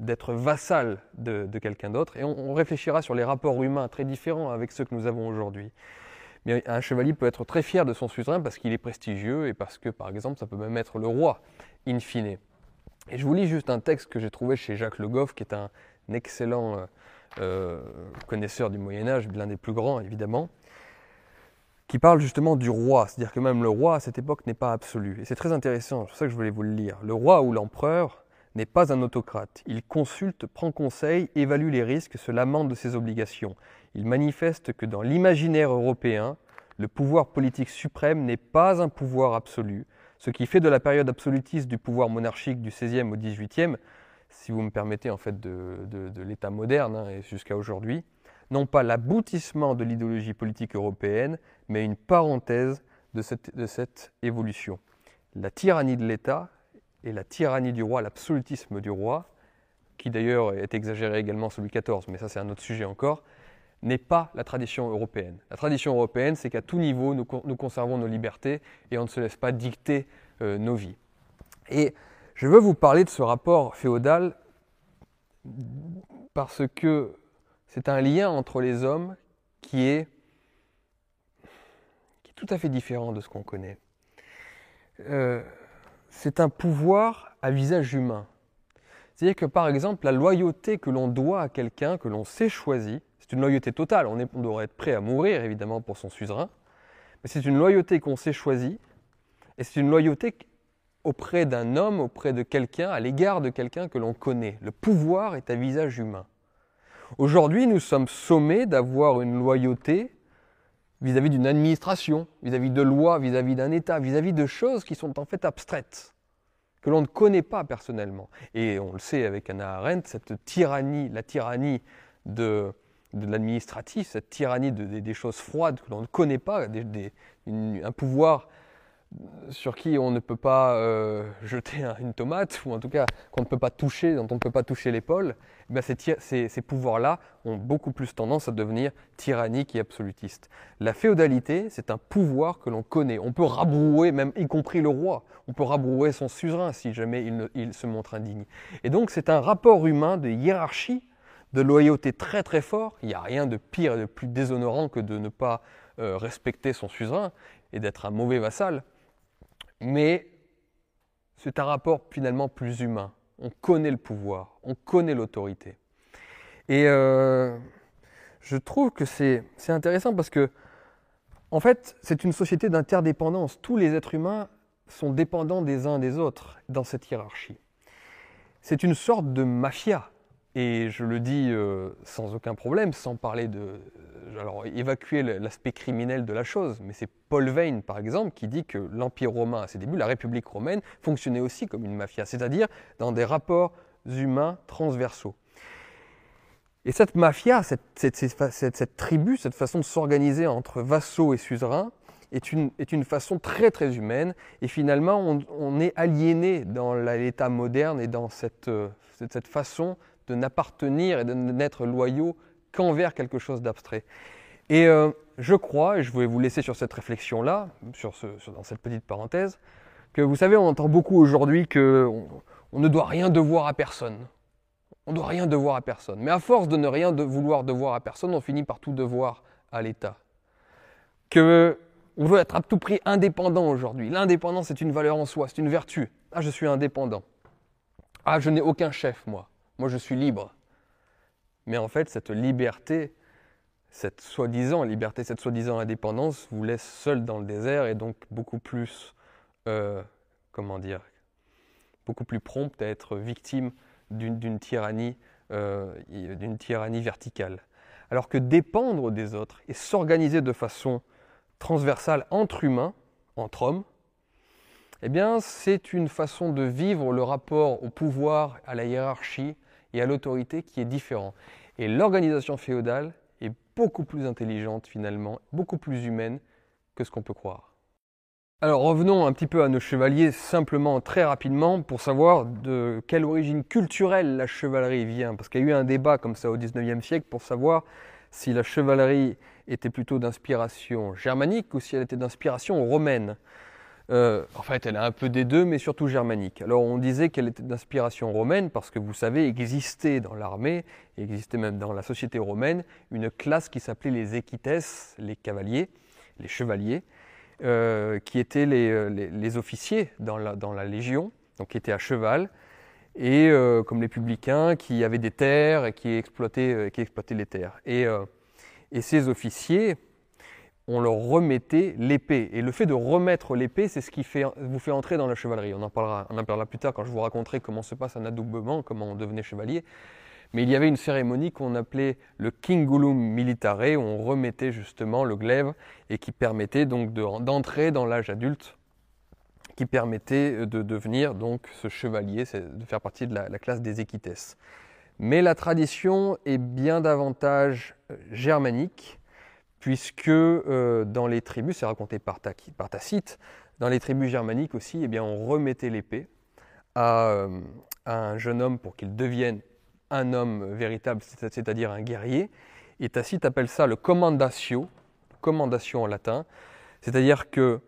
d'être vassal de, quelqu'un d'autre, et on, réfléchira sur les rapports humains très différents avec ceux que nous avons aujourd'hui. Mais un chevalier peut être très fier de son suzerain parce qu'il est prestigieux et parce que, par exemple, ça peut même être le roi, in fine. Et je vous lis juste un texte que j'ai trouvé chez Jacques Le Goff, qui est un excellent euh, euh, connaisseur du Moyen Âge, l'un des plus grands évidemment qui parle justement du roi, c'est-à-dire que même le roi à cette époque n'est pas absolu. Et c'est très intéressant, c'est pour ça que je voulais vous le lire. Le roi ou l'empereur n'est pas un autocrate. Il consulte, prend conseil, évalue les risques, se lamente de ses obligations. Il manifeste que dans l'imaginaire européen, le pouvoir politique suprême n'est pas un pouvoir absolu, ce qui fait de la période absolutiste du pouvoir monarchique du XVIe au XVIIIe, si vous me permettez en fait de, l'État moderne hein, et jusqu'à aujourd'hui, non pas l'aboutissement de l'idéologie politique européenne, mais une parenthèse de cette, évolution. La tyrannie de l'État et la tyrannie du roi, l'absolutisme du roi, qui d'ailleurs est exagéré également sous Louis XIV, mais ça c'est un autre sujet encore, n'est pas la tradition européenne. La tradition européenne, c'est qu'à tout niveau, nous, conservons nos libertés et on ne se laisse pas dicter euh, nos vies. Et je veux vous parler de ce rapport féodal parce que c'est un lien entre les hommes qui est, tout à fait différent de ce qu'on connaît. Euh, c'est un pouvoir à visage humain. C'est-à-dire que par exemple, la loyauté que l'on doit à quelqu'un, que l'on s'est choisi, c'est une loyauté totale. On, on devrait être prêt à mourir évidemment pour son suzerain, mais c'est une loyauté qu'on s'est choisie, et c'est une loyauté auprès d'un homme, auprès de quelqu'un, à l'égard de quelqu'un que l'on connaît. Le pouvoir est à visage humain. Aujourd'hui, nous sommes sommés d'avoir une loyauté vis-à-vis d'une administration, vis-à-vis de lois, vis-à-vis d'un État, vis-à-vis de choses qui sont en fait abstraites, que l'on ne connaît pas personnellement. Et on le sait avec Anna Arendt, cette tyrannie, la tyrannie de, l'administratif, cette tyrannie des choses froides que l'on ne connaît pas, un pouvoir sur qui on ne peut pas euh, jeter une tomate, ou en tout cas qu'on ne peut pas toucher, dont on ne peut pas toucher l'épaule, eh ces, ces, pouvoirs-là ont beaucoup plus tendance à devenir tyranniques et absolutistes. La féodalité, c'est un pouvoir que l'on connaît. On peut rabrouer, même y compris le roi, on peut rabrouer son suzerain si jamais il, se montre indigne. Et donc c'est un rapport humain de hiérarchie, de loyauté très très fort. Il n'y a rien de pire et de plus déshonorant que de ne pas euh, respecter son suzerain et d'être un mauvais vassal mais c'est un rapport finalement plus humain. On connaît le pouvoir, on connaît l'autorité. Et euh, je trouve que c'est intéressant parce que, en fait, c'est une société d'interdépendance. Tous les êtres humains sont dépendants des uns des autres dans cette hiérarchie. C'est une sorte de mafia. Et je le dis euh, sans aucun problème, sans parler de, alors, évacuer l'aspect criminel de la chose, mais c'est Paul Veyne, par exemple, qui dit que l'Empire romain, à ses débuts, la République romaine, fonctionnait aussi comme une mafia, c'est-à-dire dans des rapports humains transversaux. Et cette mafia, cette, tribu, cette façon de s'organiser entre vassaux et suzerains, est une, façon très très humaine. Et finalement, on, est aliéné dans l'État moderne et dans cette, euh, cette façon de n'appartenir et de n'être loyaux qu'envers quelque chose d'abstrait. Et euh, je crois, et je voulais vous laisser sur cette réflexion-là, sur ce, dans cette petite parenthèse, que vous savez, on entend beaucoup aujourd'hui qu'on on ne doit rien devoir à personne. On ne doit rien devoir à personne. Mais à force de ne rien de vouloir devoir à personne, on finit par tout devoir à l'État. Que on veut être à tout prix indépendant aujourd'hui. L'indépendance est une valeur en soi, c'est une vertu. Ah, je suis indépendant. Ah, je n'ai aucun chef, moi. Moi, je suis libre. Mais en fait, cette liberté, cette soi-disant liberté, cette soi-disant indépendance vous laisse seul dans le désert et donc beaucoup plus, euh, comment dire, beaucoup plus prompte à être victime d'une tyrannie, euh, d'une tyrannie verticale. Alors que dépendre des autres et s'organiser de façon transversale entre humains, entre hommes, eh bien, c'est une façon de vivre le rapport au pouvoir, à la hiérarchie, et à l'autorité qui est différent. Et l'organisation féodale est beaucoup plus intelligente finalement, beaucoup plus humaine que ce qu'on peut croire. Alors revenons un petit peu à nos chevaliers simplement très rapidement pour savoir de quelle origine culturelle la chevalerie vient. Parce qu'il y a eu un débat comme ça au XIXe siècle pour savoir si la chevalerie était plutôt d'inspiration germanique ou si elle était d'inspiration romaine. Euh, en fait, elle a un peu des deux, mais surtout germanique. Alors, on disait qu'elle était d'inspiration romaine parce que vous savez, existait dans l'armée, existait même dans la société romaine, une classe qui s'appelait les equites, les cavaliers, les chevaliers, euh, qui étaient euh, les, officiers dans la, légion, donc qui étaient à cheval, et comme les publicains qui avaient des terres et qui exploitaient, les terres. Et ces officiers, on leur remettait l'épée. Et le fait de remettre l'épée, c'est ce qui vous fait entrer dans la chevalerie. On en, parlera, plus tard quand je vous raconterai comment se passe un adoubement, comment on devenait chevalier. Mais il y avait une cérémonie qu'on appelait le Kingulum Militare, où on remettait justement le glaive et qui permettait donc d'entrer dans l'âge adulte, qui permettait de devenir donc ce chevalier, de faire partie de la, la classe des équites. Mais la tradition est bien davantage euh, germanique puisque euh, dans les tribus, c'est raconté par, Tacite, dans les tribus germaniques aussi, eh on remettait l'épée euh, à, un jeune homme pour qu'il devienne un homme véritable, c'est-à-dire un guerrier. Et Tacite appelle ça le commandatio, commandation en latin, c'est-à-dire que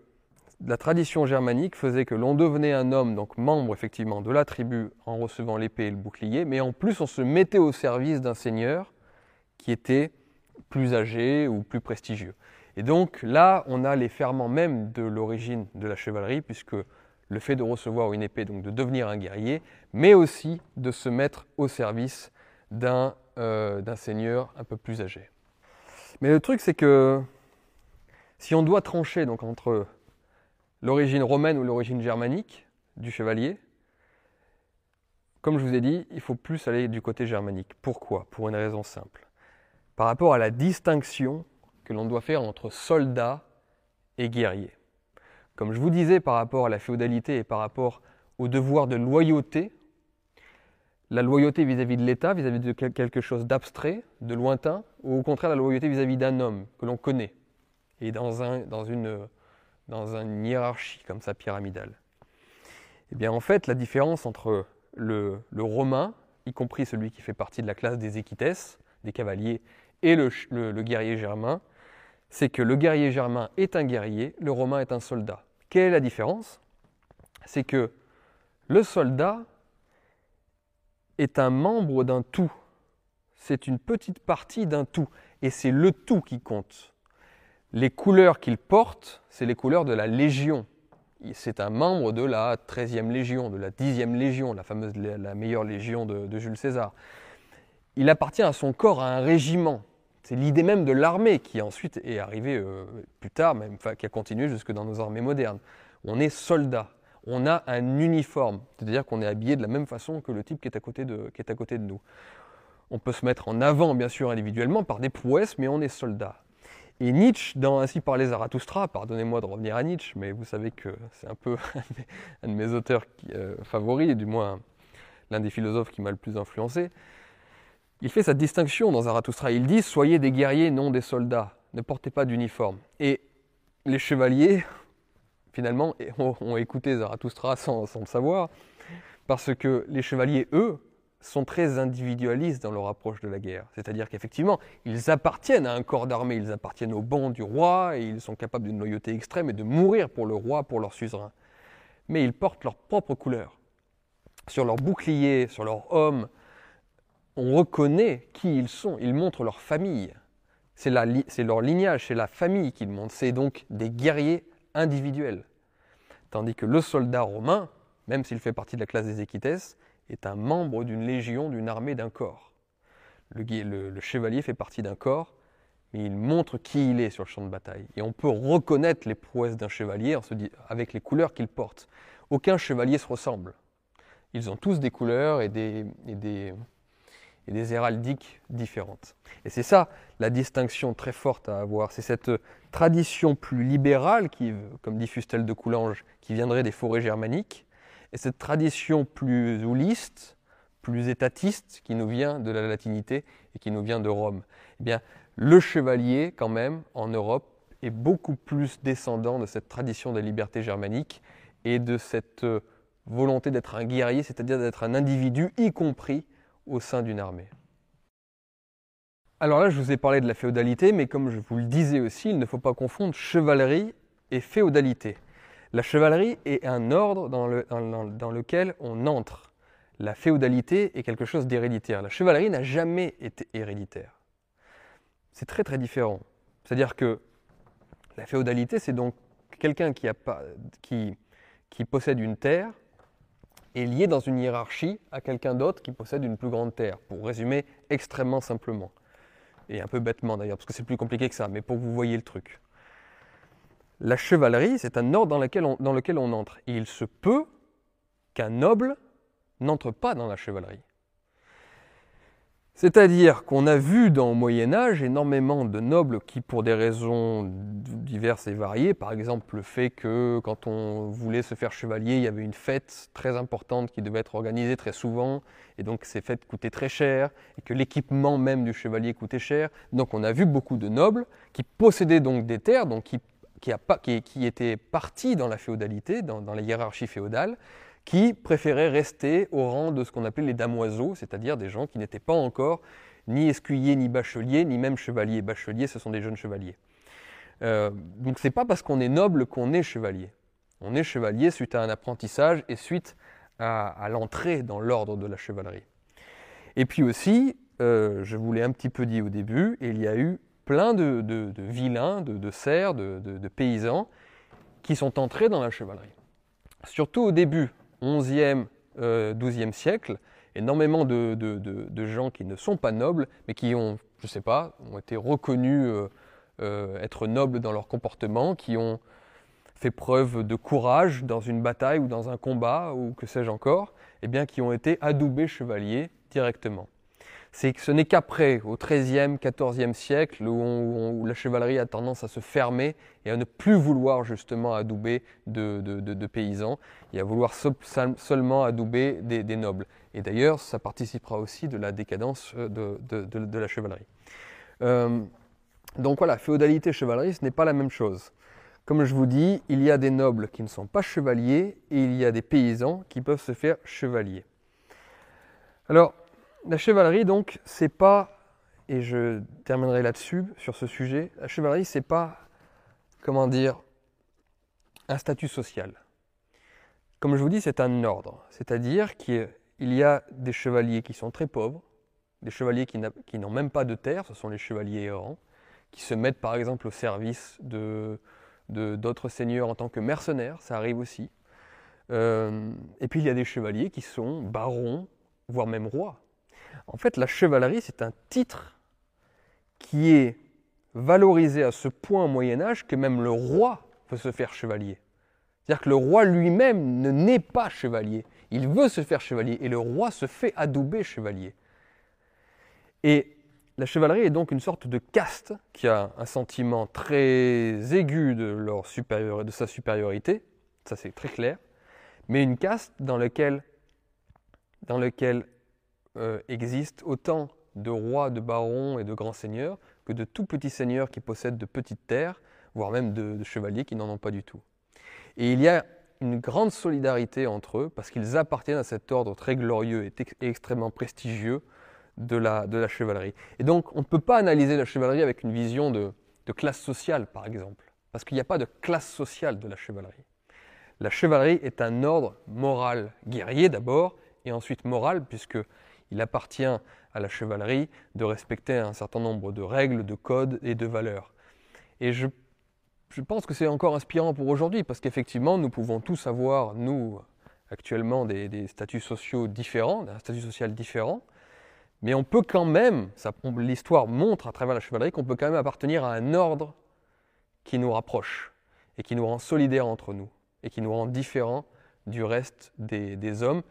la tradition germanique faisait que l'on devenait un homme, donc membre effectivement de la tribu en recevant l'épée et le bouclier, mais en plus on se mettait au service d'un seigneur qui était plus âgés ou plus prestigieux. Et donc là, on a les ferments même de l'origine de la chevalerie, puisque le fait de recevoir une épée, donc de devenir un guerrier, mais aussi de se mettre au service d'un euh, seigneur un peu plus âgé. Mais le truc, c'est que si on doit trancher donc, entre l'origine romaine ou l'origine germanique du chevalier, comme je vous ai dit, il faut plus aller du côté germanique. Pourquoi? Pour une raison simple par rapport à la distinction que l'on doit faire entre soldat et guerrier. Comme je vous disais par rapport à la féodalité et par rapport au devoir de loyauté, la loyauté vis-à-vis de l'État, vis-à-vis de quelque chose d'abstrait, de lointain, ou au contraire la loyauté vis-à-vis d'un homme que l'on connaît, et dans, un, dans une, dans hiérarchie comme ça pyramidale Eh bien en fait, la différence entre le, romain, y compris celui qui fait partie de la classe des équites, des cavaliers, et le, guerrier germain, c'est que le guerrier germain est un guerrier, le romain est un soldat. Quelle est la différence? C'est que le soldat est un membre d'un tout. C'est une petite partie d'un tout. Et c'est le tout qui compte. Les couleurs qu'il porte, c'est les couleurs de la Légion. C'est un membre de la 13e Légion, de la 10e Légion, la fameuse, la meilleure Légion de, Jules César. Il appartient à son corps, à un régiment. C'est l'idée même de l'armée qui ensuite est arrivée euh, plus tard, qui a continué jusque dans nos armées modernes. On est soldat, on a un uniforme, c'est-à-dire qu'on est habillé de la même façon que le type qui est à côté de, nous. On peut se mettre en avant, bien sûr, individuellement, par des prouesses, mais on est soldat. Et Nietzsche, dans Ainsi parlait Zarathustra, pardonnez-moi de revenir à Nietzsche, mais vous savez que c'est un peu un de mes auteurs euh, favoris, du moins l'un des philosophes qui m'a le plus influencé, il fait cette distinction dans Zarathustra. Il dit Soyez des guerriers, non des soldats, ne portez pas d'uniforme. Et les chevaliers, finalement, ont, écouté Zarathustra sans, le savoir, parce que les chevaliers, eux, sont très individualistes dans leur approche de la guerre. C'est-à-dire qu'effectivement, ils appartiennent à un corps d'armée, ils appartiennent au banc du roi, et ils sont capables d'une loyauté extrême et de mourir pour le roi, pour leur suzerain. Mais ils portent leur propre couleur. Sur leur bouclier, sur leur homme, on reconnaît qui ils sont, ils montrent leur famille. C'est leur lignage, c'est la famille qu'ils montrent. C'est donc des guerriers individuels. Tandis que le soldat romain, même s'il fait partie de la classe des équites, est un membre d'une légion, d'une armée, d'un corps. Le, chevalier fait partie d'un corps, mais il montre qui il est sur le champ de bataille. Et on peut reconnaître les prouesses d'un chevalier avec les couleurs qu'il porte. Aucun chevalier se ressemble. Ils ont tous des couleurs et des, et des, et des héraldiques différentes. Et c'est ça la distinction très forte à avoir. C'est cette tradition plus libérale, qui, comme dit Fustel de Coulanges, qui viendrait des forêts germaniques, et cette tradition plus houliste, plus étatiste, qui nous vient de la latinité et qui nous vient de Rome. Eh bien, le chevalier, quand même, en Europe, est beaucoup plus descendant de cette tradition de liberté germanique et de cette euh, volonté d'être un guerrier, c'est-à-dire d'être un individu, y compris au sein d'une armée. Alors là, je vous ai parlé de la féodalité, mais comme je vous le disais aussi, il ne faut pas confondre chevalerie et féodalité. La chevalerie est un ordre dans, lequel on entre. La féodalité est quelque chose d'héréditaire. La chevalerie n'a jamais été héréditaire. C'est très très différent. C'est-à-dire que la féodalité, c'est donc quelqu'un qui, qui, possède une terre est lié dans une hiérarchie à quelqu'un d'autre qui possède une plus grande terre, pour résumer extrêmement simplement. Et un peu bêtement d'ailleurs, parce que c'est plus compliqué que ça, mais pour que vous voyez le truc. La chevalerie, c'est un ordre dans lequel, on, dans lequel on entre. Et il se peut qu'un noble n'entre pas dans la chevalerie. C'est-à-dire qu'on a vu dans le Moyen Âge énormément de nobles qui, pour des raisons diverses et variées, par exemple le fait que quand on voulait se faire chevalier, il y avait une fête très importante qui devait être organisée très souvent, et donc ces fêtes coûtaient très cher, et que l'équipement même du chevalier coûtait cher. Donc on a vu beaucoup de nobles qui possédaient donc des terres, donc qui qui, qui, était parti dans la féodalité, dans, la hiérarchie féodale, qui préférait rester au rang de ce qu'on appelait les damoiseaux, c'est-à-dire des gens qui n'étaient pas encore ni escuyers, ni bacheliers, ni même chevaliers. Bacheliers, ce sont des jeunes chevaliers. Euh, donc c'est pas parce qu'on est noble qu'on est chevalier. On est chevalier suite à un apprentissage et suite à, l'entrée dans l'ordre de la chevalerie. Et puis aussi, euh, je vous l'ai un petit peu dit au début, il y a eu plein de, vilains, de, serfs, de, paysans qui sont entrés dans la chevalerie. Surtout au début, 11e, 12e siècle, énormément de, gens qui ne sont pas nobles, mais qui ont, je ne sais pas, ont été reconnus euh, euh, être nobles dans leur comportement, qui ont fait preuve de courage dans une bataille ou dans un combat, ou que sais-je encore, et eh bien, qui ont été adoubés chevaliers directement c'est que ce n'est qu'après, au XIIIe, XIVe siècle, où, la chevalerie a tendance à se fermer et à ne plus vouloir justement adouber de, paysans, et à vouloir seulement adouber des, nobles. Et d'ailleurs, ça participera aussi de la décadence euh, de, la chevalerie. Euh, donc voilà, féodalité, chevalerie, ce n'est pas la même chose. Comme je vous dis, il y a des nobles qui ne sont pas chevaliers et il y a des paysans qui peuvent se faire chevaliers. Alors, la chevalerie, donc, c'est pas, et je terminerai là-dessus, sur ce sujet, la chevalerie, c'est pas, comment dire, un statut social. Comme je vous dis, c'est un ordre, c'est-à-dire qu'il y a des chevaliers qui sont très pauvres, des chevaliers qui n'ont même pas de terre, ce sont les chevaliers errants, qui se mettent par exemple au service de, d'autres seigneurs en tant que mercenaires, ça arrive aussi. Euh, et puis il y a des chevaliers qui sont barons, voire même rois. En fait, la chevalerie, c'est un titre qui est valorisé à ce point au Moyen Âge que même le roi peut se faire chevalier. C'est-à-dire que le roi lui-même ne naît pas chevalier. Il veut se faire chevalier et le roi se fait adouber chevalier. Et la chevalerie est donc une sorte de caste qui a un sentiment très aigu de, leur de sa supériorité, ça c'est très clair, mais une caste dans laquelle, dans lequel euh, existent autant de rois, de barons et de grands seigneurs que de tout petits seigneurs qui possèdent de petites terres, voire même de, chevaliers qui n'en ont pas du tout. Et il y a une grande solidarité entre eux parce qu'ils appartiennent à cet ordre très glorieux et extrêmement prestigieux de la, chevalerie. Et donc, on ne peut pas analyser la chevalerie avec une vision de, classe sociale, par exemple, parce qu'il n'y a pas de classe sociale de la chevalerie. La chevalerie est un ordre moral, guerrier d'abord, et ensuite moral, puisqu'il appartient à la chevalerie de respecter un certain nombre de règles, de codes et de valeurs. Et je, je pense que c'est encore inspirant pour aujourd'hui, parce qu'effectivement, nous pouvons tous avoir, nous, actuellement, des, des statuts sociaux différents, un statut social différent, mais on peut quand même, l'histoire montre à travers la chevalerie qu'on peut quand même appartenir à un ordre qui nous rapproche et qui nous rend solidaires entre nous et qui nous rend différents du reste des, hommes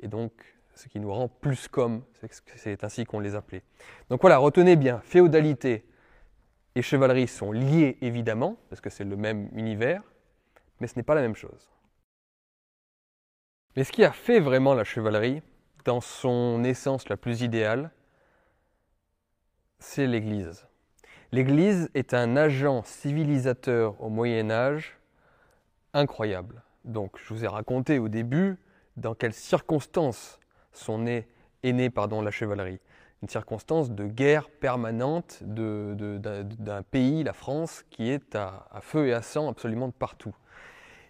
et donc ce qui nous rend plus comme, c'est ainsi qu'on les appelait. Donc voilà, retenez bien, féodalité et chevalerie sont liés évidemment, parce que c'est le même univers, mais ce n'est pas la même chose. Mais ce qui a fait vraiment la chevalerie, dans son essence la plus idéale, c'est l'Église. L'Église est un agent civilisateur au Moyen Âge incroyable. Donc, je vous ai raconté au début dans quelles circonstances sont nées, est née pardon, la chevalerie. Une circonstance de guerre permanente d'un pays, la France, qui est à, feu et à sang absolument de partout.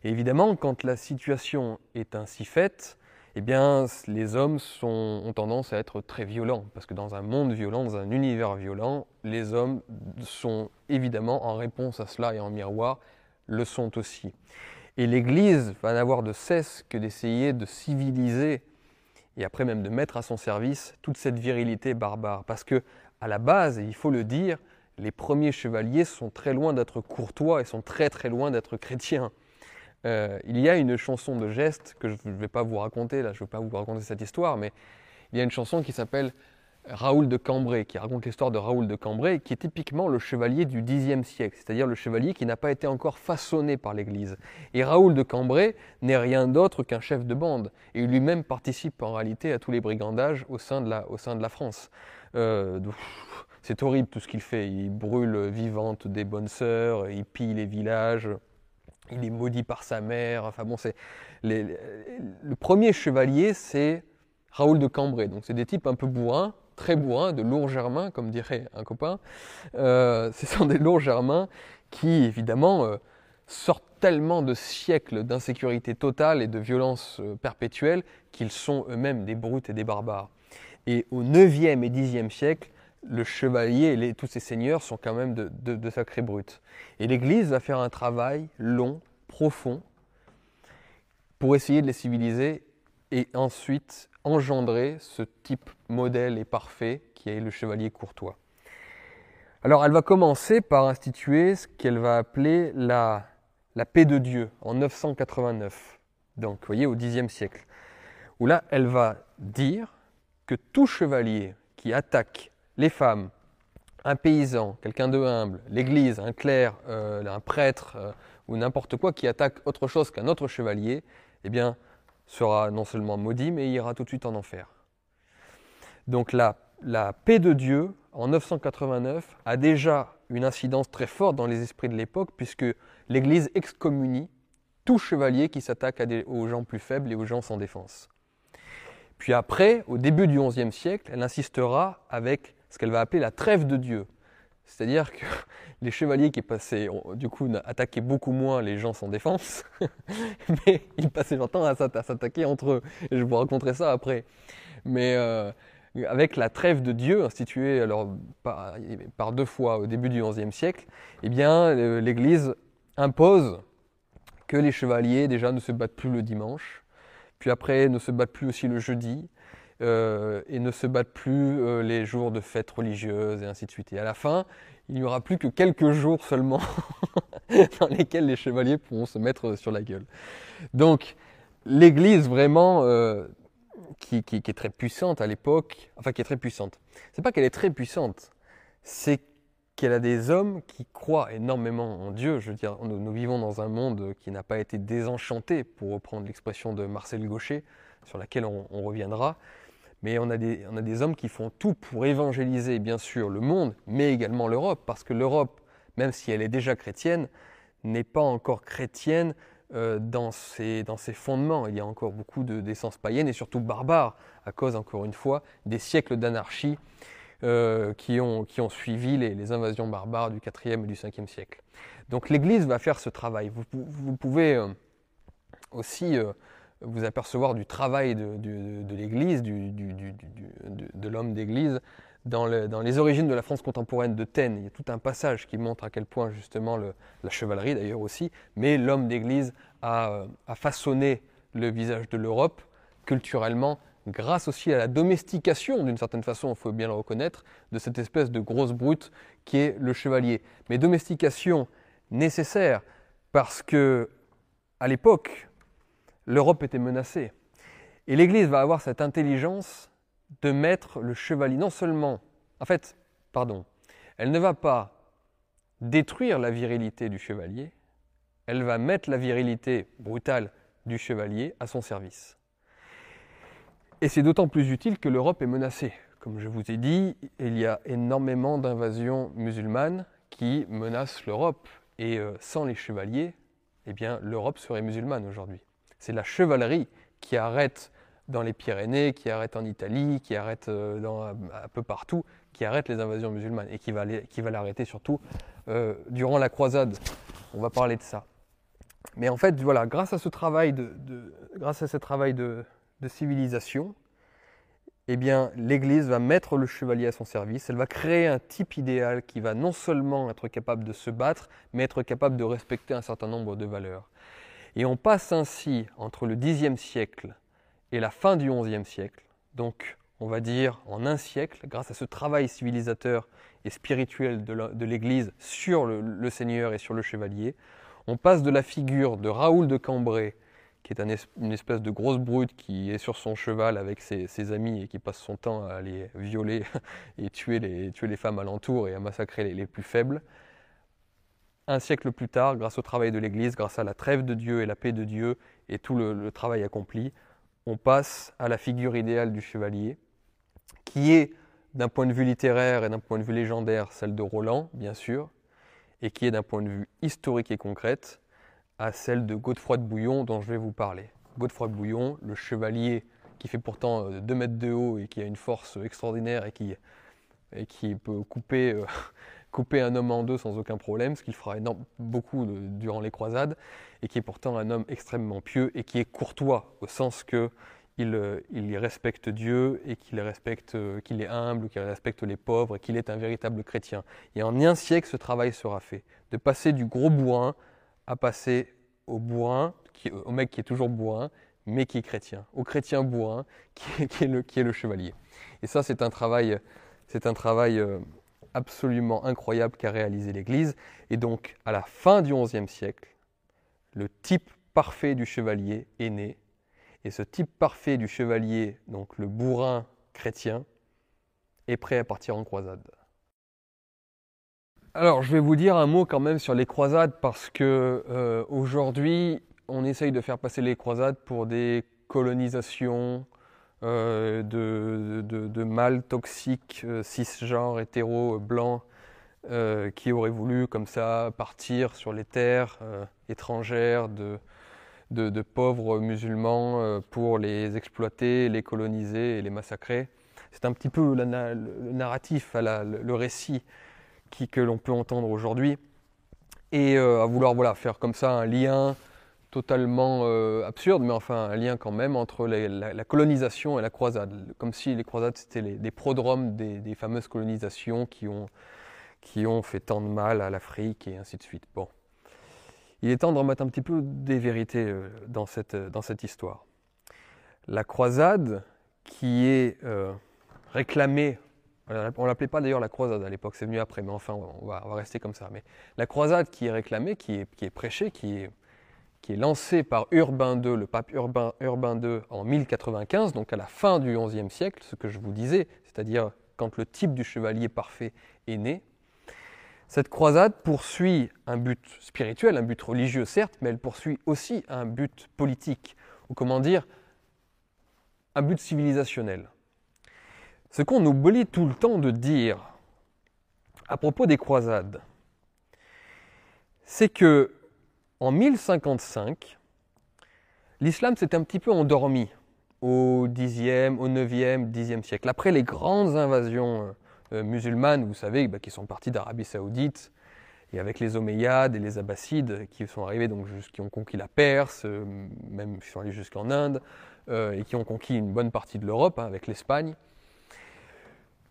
Évidemment, quand la situation est ainsi faite, eh bien, les hommes ont tendance à être très violents, parce que dans un monde violent, dans un univers violent, les hommes sont évidemment, en réponse à cela et en miroir, le sont aussi. Et l'Église va n'avoir de cesse que d'essayer de civiliser et après même de mettre à son service toute cette virilité barbare, parce que à la base, il faut le dire, les premiers chevaliers sont très loin d'être courtois et sont très très loin d'être chrétiens. Euh, il y a une chanson de geste que je ne vais pas vous raconter, là je ne vais pas vous raconter cette histoire, mais il y a une chanson qui s'appelle Raoul de Cambrai, qui raconte l'histoire de Raoul de Cambrai, qui est typiquement le chevalier du Xe siècle, c'est-à-dire le chevalier qui n'a pas été encore façonné par l'Église. Et Raoul de Cambrai n'est rien d'autre qu'un chef de bande, et lui-même participe en réalité à tous les brigandages au sein de la, France. Euh, c'est horrible tout ce qu'il fait, il brûle vivantes des bonnes sœurs, il pille les villages, il est maudit par sa mère. Enfin bon, c'est le premier chevalier, c'est Raoul de Cambrai. Donc c'est des types un peu bourrins, très bourrins, de lourds germains, comme dirait un copain. Euh, ce sont des lourds germains qui, évidemment, euh, sortent tellement de siècles d'insécurité totale et de violence euh, perpétuelle qu'ils sont eux-mêmes des brutes et des barbares. Et au 9e et 10e siècle, le chevalier et tous ses seigneurs sont quand même de, de, sacrés brutes. Et l'Église va faire un travail long, profond, pour essayer de les civiliser et ensuite engendrer ce type modèle et parfait qui est le chevalier courtois. Alors elle va commencer par instituer ce qu'elle va appeler la, paix de Dieu en 989, donc vous voyez au Xe siècle, où là elle va dire que tout chevalier qui attaque les femmes, un paysan, quelqu'un de humble, l'église, un clerc, euh, un prêtre euh, ou n'importe quoi qui attaque autre chose qu'un autre chevalier, eh bien, sera non seulement maudit, mais ira tout de suite en enfer. Donc la, paix de Dieu, en 989, a déjà une incidence très forte dans les esprits de l'époque, puisque l'Église excommunie tout chevalier qui s'attaque aux gens plus faibles et aux gens sans défense. Puis après, au début du XIe siècle, elle insistera avec ce qu'elle va appeler la trêve de Dieu. C'est-à-dire que les chevaliers qui passaient, du coup, attaquaient beaucoup moins les gens sans défense, mais ils passaient leur temps à s'attaquer entre eux. Je vous raconterai ça après. Euh, avec la trêve de Dieu, instituée alors par, deux fois au début du XIe siècle, eh bien, l'Église impose que les chevaliers déjà ne se battent plus le dimanche, puis après ne se battent plus aussi le jeudi, euh, et ne se battent plus euh, les jours de fêtes religieuses et ainsi de suite. Et à la fin, il n'y aura plus que quelques jours seulement dans lesquels les chevaliers pourront se mettre sur la gueule. Donc, l'Église vraiment euh, qui, est très puissante à l'époque, enfin qui est très puissante. C'est pas qu'elle est très puissante, c'est qu'elle a des hommes qui croient énormément en Dieu. Je veux dire, nous, vivons dans un monde qui n'a pas été désenchanté, pour reprendre l'expression de Marcel Gaucher, sur laquelle on, reviendra mais on a des hommes qui font tout pour évangéliser, bien sûr, le monde, mais également l'Europe, parce que l'Europe, même si elle est déjà chrétienne, n'est pas encore chrétienne euh, dans, ses, dans fondements. Il y a encore beaucoup d'essence païenne et surtout barbare, à cause, encore une fois, des siècles d'anarchie euh, qui, ont, qui ont suivi les, les, invasions barbares du 4e et du 5e siècle. Donc l'Église va faire ce travail. Vous, vous pouvez euh, aussi vous apercevoir du travail de, l'Église, de l'homme d'Église, dans, les origines de la France contemporaine de Taine. Il y a tout un passage qui montre à quel point justement la chevalerie d'ailleurs aussi, mais l'homme d'Église a, a, façonné le visage de l'Europe culturellement grâce aussi à la domestication, d'une certaine façon, il faut bien le reconnaître, de cette espèce de grosse brute qui est le chevalier. Mais domestication nécessaire parce que à l'époque, l'Europe était menacée. Et l'Église va avoir cette intelligence de mettre le chevalier, non seulement, en fait, pardon, elle ne va pas détruire la virilité du chevalier, elle va mettre la virilité brutale du chevalier à son service. Et c'est d'autant plus utile que l'Europe est menacée. Comme je vous ai dit, il y a énormément d'invasions musulmanes qui menacent l'Europe. Et euh, sans les chevaliers, eh bien, l'Europe serait musulmane aujourd'hui. C'est la chevalerie qui arrête dans les Pyrénées, qui arrête en Italie, qui arrête euh, dans, un peu partout, qui arrête les invasions musulmanes et qui va, qui l'arrêter surtout euh, durant la croisade. On va parler de ça. Mais en fait, voilà, grâce à ce travail de, grâce à ce travail de civilisation, eh bien, l'Église va mettre le chevalier à son service. Elle va créer un type idéal qui va non seulement être capable de se battre, mais être capable de respecter un certain nombre de valeurs. Et on passe ainsi entre le Xe siècle et la fin du XIe siècle, donc on va dire en un siècle, grâce à ce travail civilisateur et spirituel de l'Église sur le, Seigneur et sur le chevalier, on passe de la figure de Raoul de Cambrai, qui est une espèce de grosse brute qui est sur son cheval avec ses, amis et qui passe son temps à les violer et tuer les, tuer les femmes alentour et à massacrer les plus faibles, un siècle plus tard, grâce au travail de l'Église, grâce à la trêve de Dieu et la paix de Dieu et tout le, travail accompli, on passe à la figure idéale du chevalier, qui est, d'un point de vue littéraire et d'un point de vue légendaire, celle de Roland, bien sûr, et qui est, d'un point de vue historique et concrète, à celle de Godefroy de Bouillon, dont je vais vous parler. Godefroy de Bouillon, le chevalier qui fait pourtant 2 euh, mètres de haut et qui a une force extraordinaire et qui, et qui peut couper euh, couper un homme en deux sans aucun problème, ce qu'il fera beaucoup durant les croisades, et qui est pourtant un homme extrêmement pieux et qui est courtois, au sens que il, euh, respecte Dieu et qu'il respecte, euh, qu'il est humble, qu'il respecte les pauvres et qu'il est un véritable chrétien. Et en un siècle, ce travail sera fait, de passer du gros bourrin à passer au bourrin, au mec qui est toujours bourrin, mais qui est chrétien, au chrétien bourrin qui est, le, qui est le, chevalier. Et ça, c'est un travail, c'est un travail euh, absolument incroyable qu'a réalisé l'Église. Et donc, à la fin du XIe siècle, le type parfait du chevalier est né. Et ce type parfait du chevalier, donc le bourrin chrétien, est prêt à partir en croisade. Alors, je vais vous dire un mot quand même sur les croisades parce que euh, aujourd'hui, on essaye de faire passer les croisades pour des colonisations, euh, de, de, mâles toxiques, euh, cisgenres, hétéros, blancs, qui auraient voulu comme ça partir sur les terres étrangères de, de, pauvres musulmans pour les exploiter, les coloniser et les massacrer. C'est un petit peu le narratif, le récit qui, que l'on peut entendre aujourd'hui. Et à vouloir voilà, faire comme ça un lien totalement euh, absurde, mais enfin un lien quand même entre la, colonisation et la croisade, comme si les croisades c'était des prodromes des, fameuses colonisations qui ont, qui ont fait tant de mal à l'Afrique et ainsi de suite. Bon, il est temps de remettre un petit peu des vérités euh, dans, cette, dans cette histoire. La croisade qui est euh, réclamée, on ne l'appelait pas d'ailleurs la croisade à l'époque, c'est venu après, mais enfin on va, on va, rester comme ça. Mais la croisade qui est réclamée, qui est, qui est prêchée, qui est qui est lancé par Urbain II, le pape Urbain, Urbain II, en 1095, donc à la fin du XIe siècle, ce que je vous disais, c'est-à-dire quand le type du chevalier parfait est né. Cette croisade poursuit un but spirituel, un but religieux certes, mais elle poursuit aussi un but politique, ou comment dire, un but civilisationnel. Ce qu'on oublie tout le temps de dire à propos des croisades, c'est que en 1055, l'islam s'est un petit peu endormi au 10e, au 9e, 10e siècle. Après les grandes invasions euh, euh, musulmanes, vous savez, bah, qui sont parties d'Arabie saoudite, et avec les Omeyyades et les Abbassides qui sont arrivés, donc qui ont conquis la Perse, euh, même qui sont allés jusqu'en Inde, et qui ont conquis une bonne partie de l'Europe hein, avec l'Espagne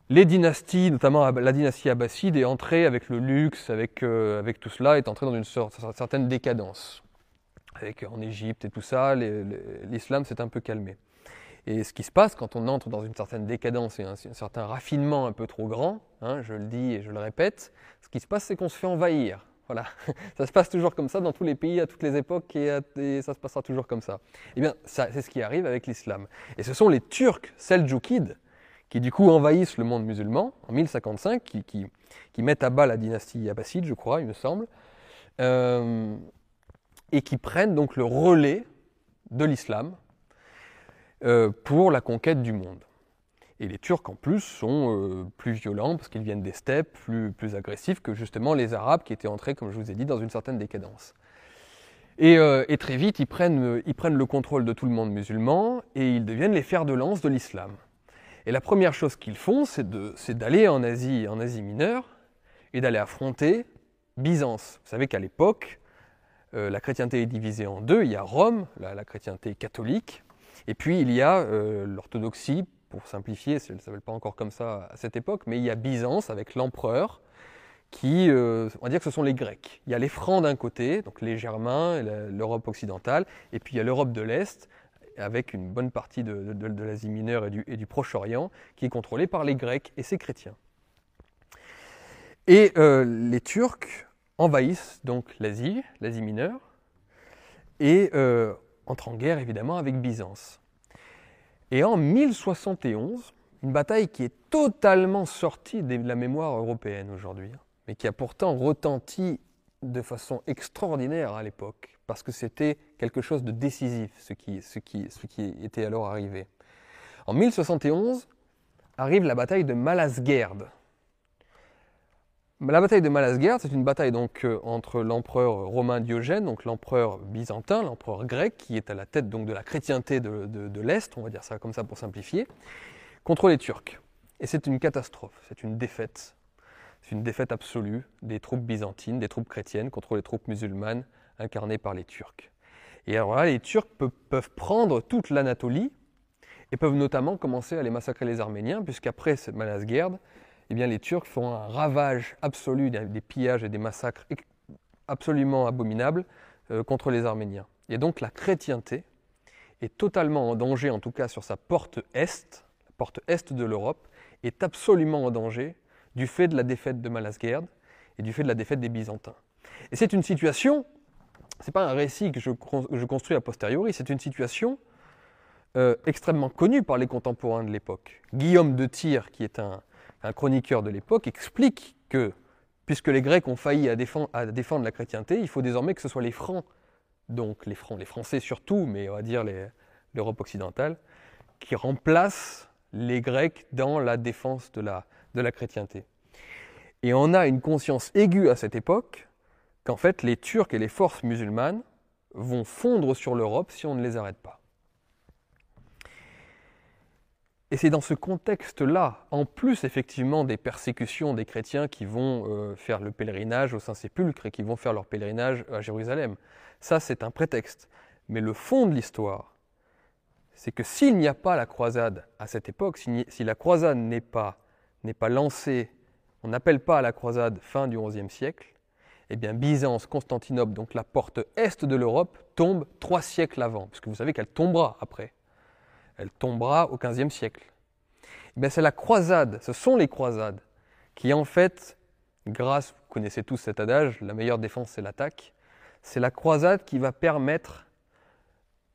les dynasties, notamment la dynastie abbasside, est entrée avec le luxe, avec, euh, tout cela, est entrée dans une sorte, certaine décadence. Avec, en Égypte et tout ça, l'islam s'est un peu calmé. Et ce qui se passe quand on entre dans une certaine décadence et un, certain raffinement un peu trop grand, hein, je le dis et je le répète, ce qui se passe, c'est qu'on se fait envahir. Voilà, ça se passe toujours comme ça dans tous les pays, à toutes les époques, et, et ça se passera toujours comme ça. Eh bien, c'est ce qui arrive avec l'islam. Et ce sont les Turcs seljoukides qui du coup envahissent le monde musulman en 1055, qui, qui, mettent à bas la dynastie abbasside, je crois, il me semble, euh, et qui prennent donc le relais de l'islam euh, pour la conquête du monde. Et les Turcs en plus sont euh, plus violents parce qu'ils viennent des steppes, plus, plus agressifs que justement les Arabes qui étaient entrés, comme je vous ai dit, dans une certaine décadence. Et, et, très vite, ils prennent, ils prennent le contrôle de tout le monde musulman et ils deviennent les fers de lance de l'islam. Et la première chose qu'ils font, c'est d'aller en Asie, en Asie mineure et d'aller affronter Byzance. Vous savez qu'à l'époque, euh, la chrétienté est divisée en deux. Il y a Rome, la, chrétienté catholique, et puis il y a euh, l'orthodoxie, pour simplifier, ça ne s'appelle pas encore comme ça à cette époque, mais il y a Byzance avec l'empereur, qui, euh, on va dire que ce sont les Grecs. Il y a les Francs d'un côté, donc les Germains, l'Europe occidentale, et puis il y a l'Europe de l'Est, avec une bonne partie de, l'Asie mineure et du, Proche-Orient, qui est contrôlée par les Grecs et ses chrétiens. Et euh, les Turcs envahissent donc l'Asie, l'Asie mineure, et euh, entrent en guerre évidemment avec Byzance. Et en 1071, une bataille qui est totalement sortie de la mémoire européenne aujourd'hui, mais qui a pourtant retenti de façon extraordinaire à l'époque parce que c'était quelque chose de décisif, ce qui, était alors arrivé. En 1071 arrive la bataille de Malasgerd. La bataille de Malasgerd, c'est une bataille donc euh, entre l'empereur romain Diogène, donc l'empereur byzantin, l'empereur grec, qui est à la tête donc de la chrétienté de, de l'Est, on va dire ça comme ça pour simplifier, contre les Turcs. Et c'est une catastrophe, c'est une défaite. C'est une défaite absolue des troupes byzantines, des troupes chrétiennes contre les troupes musulmanes incarné par les Turcs. Et alors là, les Turcs peuvent prendre toute l'Anatolie et peuvent notamment commencer à aller massacrer les Arméniens, puisqu'après cette Malasguerde, eh bien, les Turcs font un ravage absolu, des pillages et des massacres absolument abominables euh, contre les Arméniens. Et donc la chrétienté est totalement en danger, en tout cas sur sa porte est, la porte est de l'Europe, est absolument en danger du fait de la défaite de Malasguerde et du fait de la défaite des Byzantins. Et c'est une situation n'est pas un récit que je, construis a posteriori, c'est une situation euh, extrêmement connue par les contemporains de l'époque. Guillaume de Tyr, qui est un, chroniqueur de l'époque, explique que, puisque les Grecs ont failli à défendre, la chrétienté, il faut désormais que ce soit les Francs, donc les Francs, les Français surtout, mais on va dire l'Europe occidentale, qui remplacent les Grecs dans la défense de la chrétienté. Et on a une conscience aiguë à cette époque qu'en fait les Turcs et les forces musulmanes vont fondre sur l'Europe si on ne les arrête pas. Et c'est dans ce contexte-là, en plus effectivement des persécutions des chrétiens qui vont euh, faire le pèlerinage au Saint-Sépulcre et qui vont faire leur pèlerinage à Jérusalem. Ça, c'est un prétexte. Mais le fond de l'histoire, c'est que s'il n'y a pas la croisade à cette époque, si, la croisade n'est pas, pas lancée, on n'appelle pas à la croisade fin du XIe siècle, eh bien Byzance, Constantinople, donc la porte est de l'Europe, tombe trois siècles avant, puisque vous savez qu'elle tombera après elle tombera au XVe siècle. Eh c'est la croisade, ce sont les croisades qui en fait, grâce, vous connaissez tous cet adage, la meilleure défense c'est l'attaque, c'est la croisade qui va permettre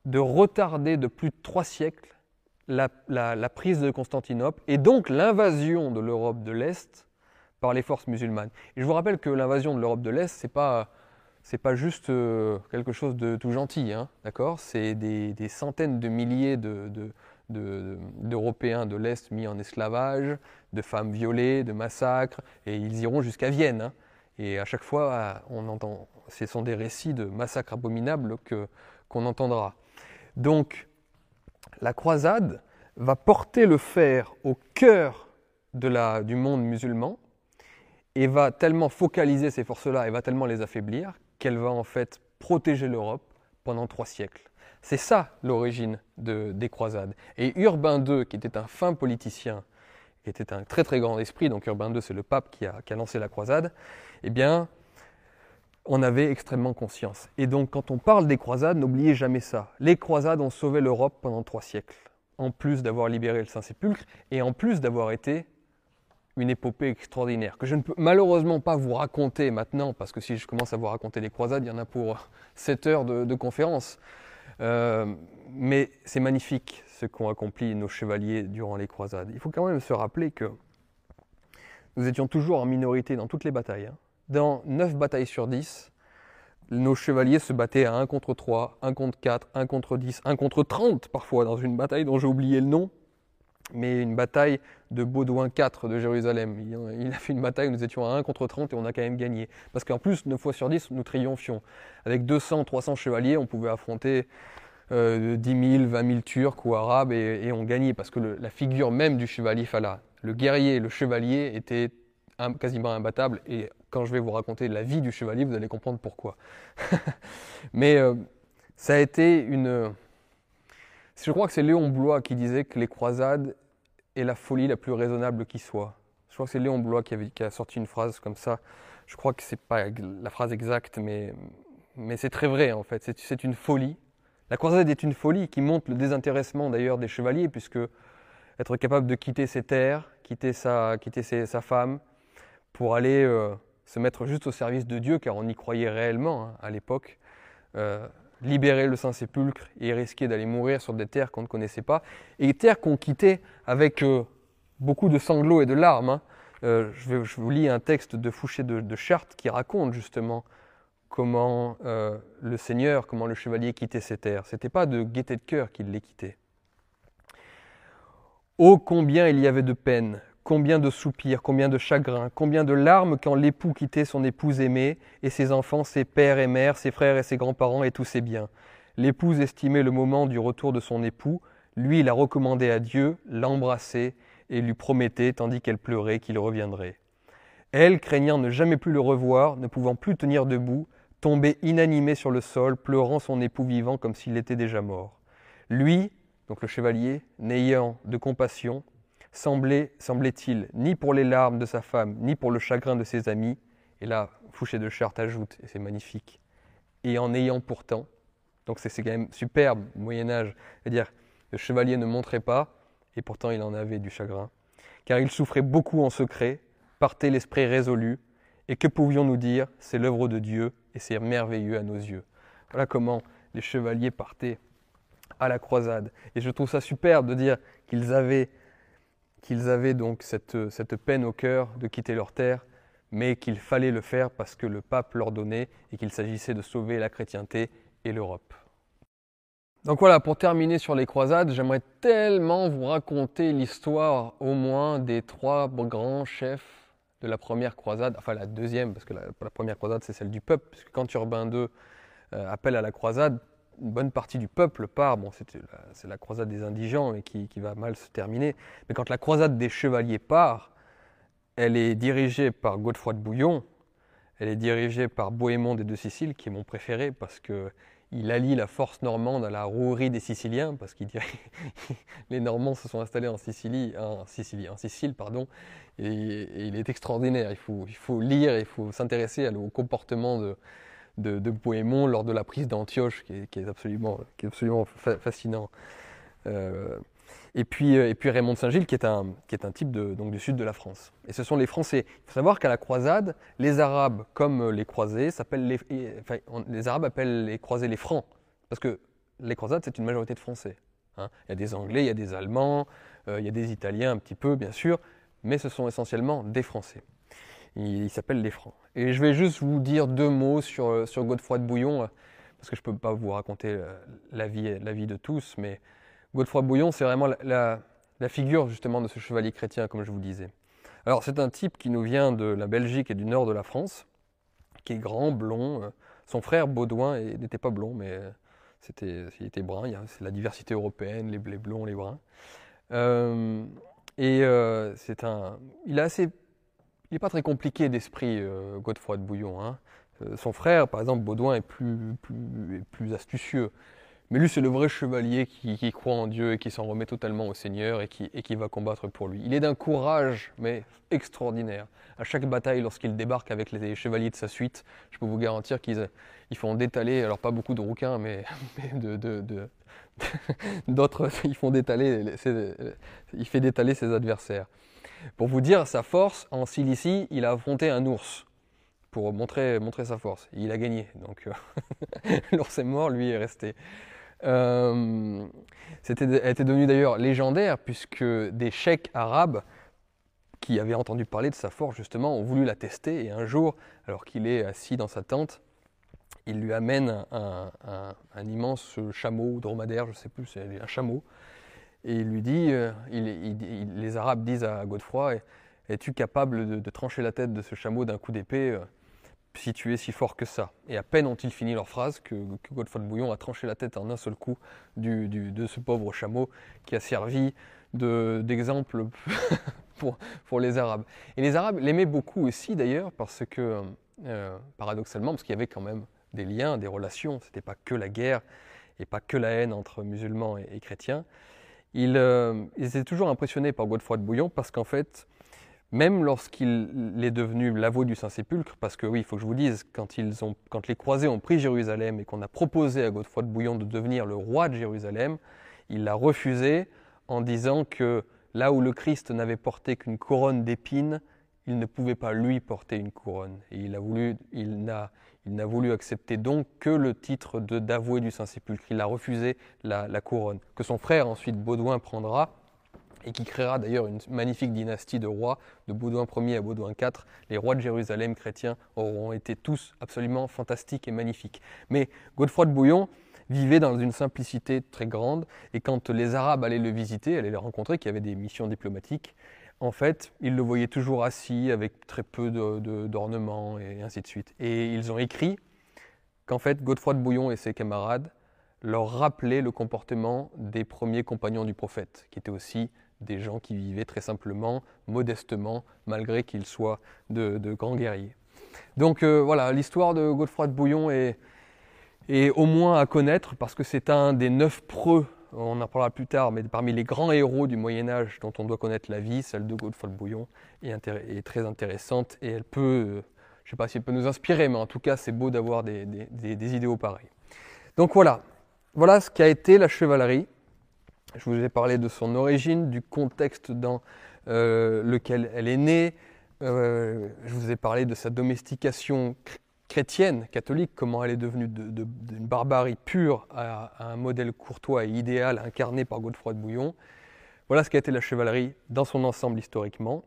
de retarder de plus de trois siècles la prise de Constantinople et donc l'invasion de l'Europe de l'Est par les forces musulmanes. Et je vous rappelle que l'invasion de l'Europe de l'Est, c'est pas pas juste euh, quelque chose de tout gentil, hein, d'accord? C'est des, centaines de milliers d'Européens de, l'Est mis en esclavage, de femmes violées, de massacres, et ils iront jusqu'à Vienne. Hein. et à chaque fois, on entend, ce sont des récits de massacres abominables que, qu'on entendra. Donc, la croisade va porter le fer au cœur de la, du monde musulman et va tellement focaliser ces forces-là et va tellement les affaiblir qu'elle va en fait protéger l'Europe pendant trois siècles. C'est ça l'origine des croisades. Et Urbain II, qui était un fin politicien, qui était un très très grand esprit, donc Urbain II c'est le pape qui a, qui lancé la croisade, eh bien, on avait extrêmement conscience. Et donc quand on parle des croisades, n'oubliez jamais ça. Les croisades ont sauvé l'Europe pendant trois siècles, en plus d'avoir libéré le Saint-Sépulcre et en plus d'avoir été une épopée extraordinaire que je ne peux malheureusement pas vous raconter maintenant, parce que si je commence à vous raconter les croisades, il y en a pour 7 heures de, conférence. Euh, mais c'est magnifique ce qu'ont accompli nos chevaliers durant les croisades. Il faut quand même se rappeler que nous étions toujours en minorité dans toutes les batailles. Hein. Dans 9 batailles sur 10, nos chevaliers se battaient à 1 contre 3, 1 contre 4, 1 contre 10, 1 contre 30 parfois dans une bataille dont j'ai oublié le nom mais une bataille de Baudouin IV de Jérusalem. Il a fait une bataille où nous étions à 1 contre 30 et on a quand même gagné. Parce qu'en plus, 9 fois sur 10, nous triomphions. Avec 200, 300 chevaliers, on pouvait affronter euh, 10 000, 20 000 Turcs ou Arabes et, on gagnait. Parce que la figure même du chevalier Fala, le guerrier, le chevalier, était quasiment imbattable. Et quand je vais vous raconter la vie du chevalier, vous allez comprendre pourquoi. mais euh, ça a été une je crois que c'est Léon Blois qui disait que les croisades est la folie la plus raisonnable qui soit. Je crois que c'est Léon Blois qui, a sorti une phrase comme ça. Je crois que ce n'est pas la phrase exacte, mais, mais c'est très vrai en fait. C'est une folie. La croisade est une folie qui montre le désintéressement d'ailleurs des chevaliers, puisque être capable de quitter ses terres, quitter sa, quitter sa femme, pour aller euh, se mettre juste au service de Dieu, car on y croyait réellement hein, à l'époque. Euh, libérer le Saint-Sépulcre et risquer d'aller mourir sur des terres qu'on ne connaissait pas, et terres qu'on quittait avec euh, beaucoup de sanglots et de larmes. Hein. Euh, je, vous lis un texte de Fouché de, Chartres qui raconte justement comment euh, le Seigneur, comment le chevalier quittait ces terres. C'était pas de gaieté de cœur qu'il les quittait. Oh combien il y avait de peine, Combien de soupirs, combien de chagrins, combien de larmes quand l'époux quittait son épouse aimée, et ses enfants, ses pères et mères, ses frères et ses grands-parents et tous ses biens. L'épouse estimait le moment du retour de son époux, lui la recommandait à Dieu, l'embrassait et lui promettait, tandis qu'elle pleurait, qu'il reviendrait. Elle, craignant ne jamais plus le revoir, ne pouvant plus tenir debout, tombait inanimée sur le sol, pleurant son époux vivant comme s'il était déjà mort. Lui, donc le chevalier, n'ayant de compassion, semblait, semblait-il, ni pour les larmes de sa femme, ni pour le chagrin de ses amis. Et là, Fouché de Chartres ajoute, et c'est magnifique, et en ayant pourtant, donc c'est quand même superbe, Moyen Âge, c'est-à-dire le chevalier ne montrait pas, et pourtant il en avait du chagrin, car il souffrait beaucoup en secret, partait l'esprit résolu, et que pouvions-nous dire C'est l'œuvre de Dieu, et c'est merveilleux à nos yeux. Voilà comment les chevaliers partaient à la croisade. Et je trouve ça superbe de dire qu'ils avaient qu'ils avaient donc cette, peine au cœur de quitter leur terre, mais qu'il fallait le faire parce que le pape l'ordonnait et qu'il s'agissait de sauver la chrétienté et l'Europe. Donc voilà, pour terminer sur les croisades, j'aimerais tellement vous raconter l'histoire au moins des trois grands chefs de la première croisade, enfin la deuxième, parce que la, première croisade c'est celle du peuple, puisque quand Urbain II euh, appelle à la croisade, une bonne partie du peuple part, bon c'est la, croisade des indigents mais qui, qui, va mal se terminer, mais quand la croisade des chevaliers part, elle est dirigée par Godefroy de Bouillon, elle est dirigée par Bohémond des deux Siciles, qui est mon préféré parce que il allie la force normande à la rouerie des Siciliens, parce qu'il les Normands se sont installés en Sicile, en Sicile pardon, et, il est extraordinaire. Il faut, il faut lire, il faut s'intéresser au comportement de, de, Bohémond lors de la prise d'Antioche, qui, est absolument, qui est absolument fascinant. Euh, et puis, euh, et puis Raymond de Saint-Gilles, qui est un, qui est un type de, donc, du sud de la France. Et ce sont les Français. Il faut savoir qu'à la croisade, les Arabes, comme euh, les croisés, s'appellent les, les Arabes appellent les croisés les Francs. Parce que les croisades, c'est une majorité de Français. Hein. Il y a des Anglais, il y a des Allemands, il y a des Italiens un petit peu, bien sûr, mais ce sont essentiellement des Français. Ils s'appellent les Francs. Et je vais juste vous dire deux mots sur, sur Godefroy de Bouillon, parce que je ne peux pas vous raconter la vie, la vie de tous, mais Godefroy Bouillon, c'est vraiment la, figure justement de ce chevalier chrétien, comme je vous disais. Alors c'est un type qui nous vient de la Belgique et du nord de la France, qui est grand, blond. Euh, son frère Baudouin n'était pas blond, mais euh, c'était, il était brun. C'est la diversité européenne, les, blonds, les bruns. Euh, et c'est un, il est assez, il n'est pas très compliqué d'esprit, Godefroy de Bouillon. Hein. son frère, par exemple, Baudouin, est plus, plus, astucieux. Mais lui, c'est le vrai chevalier qui, croit en Dieu et qui s'en remet totalement au Seigneur et qui, et qui va combattre pour lui. Il est d'un courage, mais extraordinaire. À chaque bataille, lorsqu'il débarque avec les chevaliers de sa suite, je peux vous garantir qu'ils ils font détaler, alors pas beaucoup de rouquins, mais, de, d'autres, ils font détaler, il fait détaler ses adversaires. Pour vous dire sa force, en Cilicie, il a affronté un ours pour montrer, sa force. Il a gagné, donc euh, l'ours est mort, lui est resté. Euh, c'était, elle était d'ailleurs légendaire puisque des cheikhs arabes qui avaient entendu parler de sa force justement ont voulu la tester et un jour, alors qu'il est assis dans sa tente, il lui amène un, immense chameau dromadaire, je ne sais plus, c'est un chameau, et il lui dit, euh, les Arabes disent à Godefroy, es-tu capable de, trancher la tête de ce chameau d'un coup d'épée euh, si tu es si fort que ça? Et à peine ont-ils fini leur phrase que, Godefroy de Bouillon a tranché la tête en un seul coup de ce pauvre chameau qui a servi d'exemple pour, les Arabes. Et les Arabes l'aimaient beaucoup aussi d'ailleurs parce que, euh, paradoxalement, parce qu'il y avait quand même des liens, des relations, ce n'était pas que la guerre et pas que la haine entre musulmans et, chrétiens. Ils, euh, toujours impressionnés par Godefroy de Bouillon parce qu'en fait, même lorsqu'il est devenu l'avoué du Saint-Sépulcre, parce que oui, il faut que je vous dise, quand les croisés ont pris Jérusalem et qu'on a proposé à Godefroy de Bouillon de devenir le roi de Jérusalem, il l'a refusé en disant que là où le Christ n'avait porté qu'une couronne d'épines, il ne pouvait pas lui porter une couronne. Et il a voulu, il n'a, il n'a voulu accepter donc que le titre de d'avoué du Saint-Sépulcre. Il a refusé la, couronne, que son frère ensuite Baudouin prendra et qui créera d'ailleurs une magnifique dynastie de rois, de Baudouin Ier à Baudouin IV. Les rois de Jérusalem chrétiens auront été tous absolument fantastiques et magnifiques. Mais Godefroy de Bouillon vivait dans une simplicité très grande, et quand les Arabes allaient le visiter, allaient le rencontrer, qui avait des missions diplomatiques, en fait, ils le voyaient toujours assis avec très peu d'ornements et ainsi de suite. Et ils ont écrit qu'en fait, Godefroy de Bouillon et ses camarades leur rappelaient le comportement des premiers compagnons du prophète, qui étaient aussi des gens qui vivaient très simplement, modestement, malgré qu'ils soient de, grands guerriers. Donc euh, voilà, l'histoire de Godefroy de Bouillon est, au moins à connaître parce que c'est un des neuf preux, on en parlera plus tard, mais parmi les grands héros du Moyen Âge dont on doit connaître la vie, celle de Godefroy de Bouillon est, très intéressante et elle peut, je ne sais pas si elle peut nous inspirer, mais en tout cas c'est beau d'avoir des, des idéaux pareils. Donc voilà, voilà ce qu'a été la chevalerie. Je vous ai parlé de son origine, du contexte dans euh, lequel elle est née. Euh, je vous ai parlé de sa domestication chrétienne, catholique, comment elle est devenue d'une barbarie pure à, un modèle courtois et idéal incarné par Godefroy de Bouillon. Voilà ce qu'a été la chevalerie dans son ensemble historiquement.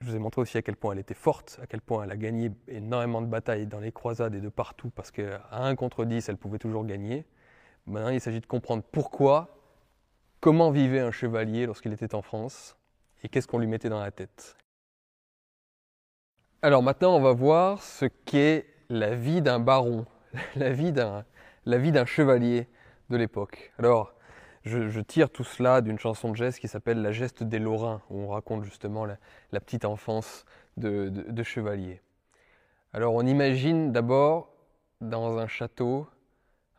Je vous ai montré aussi à quel point elle était forte, à quel point elle a gagné énormément de batailles dans les croisades et de partout, parce qu'à 1 contre 10, elle pouvait toujours gagner. Maintenant, il s'agit de comprendre pourquoi comment vivait un chevalier lorsqu'il était en France et qu'est-ce qu'on lui mettait dans la tête. Alors maintenant, on va voir ce qu'est la vie d'un baron, la vie d'un, chevalier de l'époque. Alors, je, tire tout cela d'une chanson de geste qui s'appelle La geste des Lorrains, où on raconte justement la, petite enfance de, de, chevalier. Alors, on imagine d'abord dans un château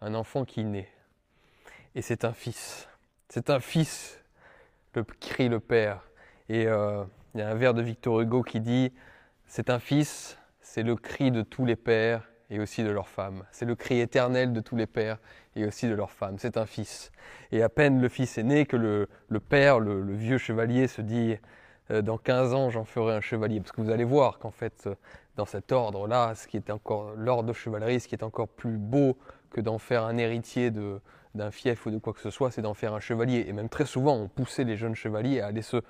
un enfant qui naît. Et c'est un fils. C'est un fils, le, crie le père. Et euh, il y a un vers de Victor Hugo qui dit c'est un fils, c'est le cri de tous les pères et aussi de leurs femmes. C'est le cri éternel de tous les pères et aussi de leurs femmes. C'est un fils. Et à peine le fils est né que le, père, le, vieux chevalier, se dit euh, Dans 15 ans, j'en ferai un chevalier. Parce que vous allez voir qu'en fait, dans cet ordre-là, ce qui est encore l'ordre de chevalerie, ce qui est encore plus beau que d'en faire un héritier d'un fief ou de quoi que ce soit, c'est d'en faire un chevalier. Et même très souvent, on poussait les jeunes chevaliers à aller se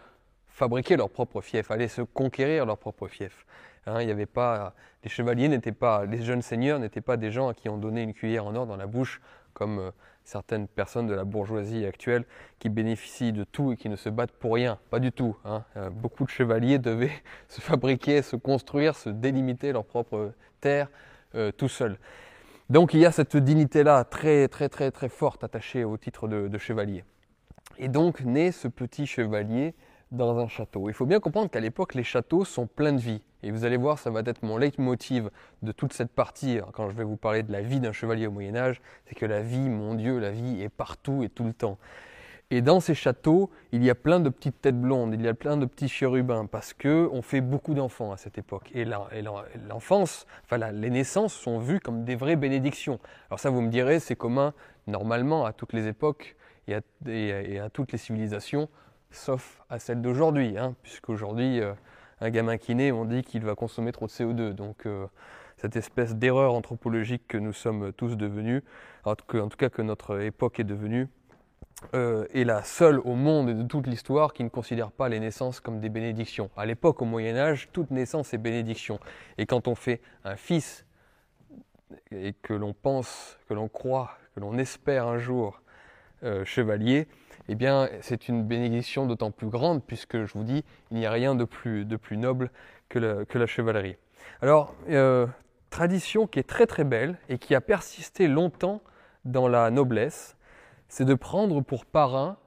fabriquer leur propre fief, aller se conquérir leur propre fief. Hein, y avait pas, les chevaliers n'étaient pas, les jeunes seigneurs n'étaient pas des gens à qui on donnait une cuillère en or dans la bouche, comme euh, certaines personnes de la bourgeoisie actuelle qui bénéficient de tout et qui ne se battent pour rien. Pas du tout. Hein. Euh, beaucoup de chevaliers devaient se fabriquer, se construire, se délimiter leur propre terre euh, tout seuls. Donc il y a cette dignité-là très très très très forte attachée au titre de, de chevalier. Et donc naît ce petit chevalier dans un château. Il faut bien comprendre qu'à l'époque, les châteaux sont pleins de vie. Et vous allez voir, ça va être mon leitmotiv de toute cette partie, hein, quand je vais vous parler de la vie d'un chevalier au Moyen Âge, c'est que la vie, mon Dieu, la vie est partout et tout le temps. Et dans ces châteaux, il y a plein de petites têtes blondes, il y a plein de petits chérubins, parce que on fait beaucoup d'enfants à cette époque. Et l'enfance, enfin les naissances sont vues comme des vraies bénédictions. Alors ça, vous me direz, c'est commun normalement à toutes les époques et à toutes les civilisations sauf à celle d'aujourd'hui, hein, puisqu'aujourd'hui, euh, un gamin qui naît, on dit qu'il va consommer trop de CO2. Donc, euh, cette espèce d'erreur anthropologique que nous sommes tous devenus, en tout, cas, que notre époque est devenue, euh, est la seule au monde et de toute l'histoire qui ne considère pas les naissances comme des bénédictions. À l'époque, au Moyen Âge, toute naissance est bénédiction. Et quand on fait un fils et que l'on pense, que l'on croit, que l'on espère un jour chevalier, eh bien, c'est une bénédiction d'autant plus grande, puisque je vous dis, il n'y a rien de plus, de plus noble que, la chevalerie. Alors, euh, tradition qui est très très belle et qui a persisté longtemps dans la noblesse, c'est de prendre pour parrain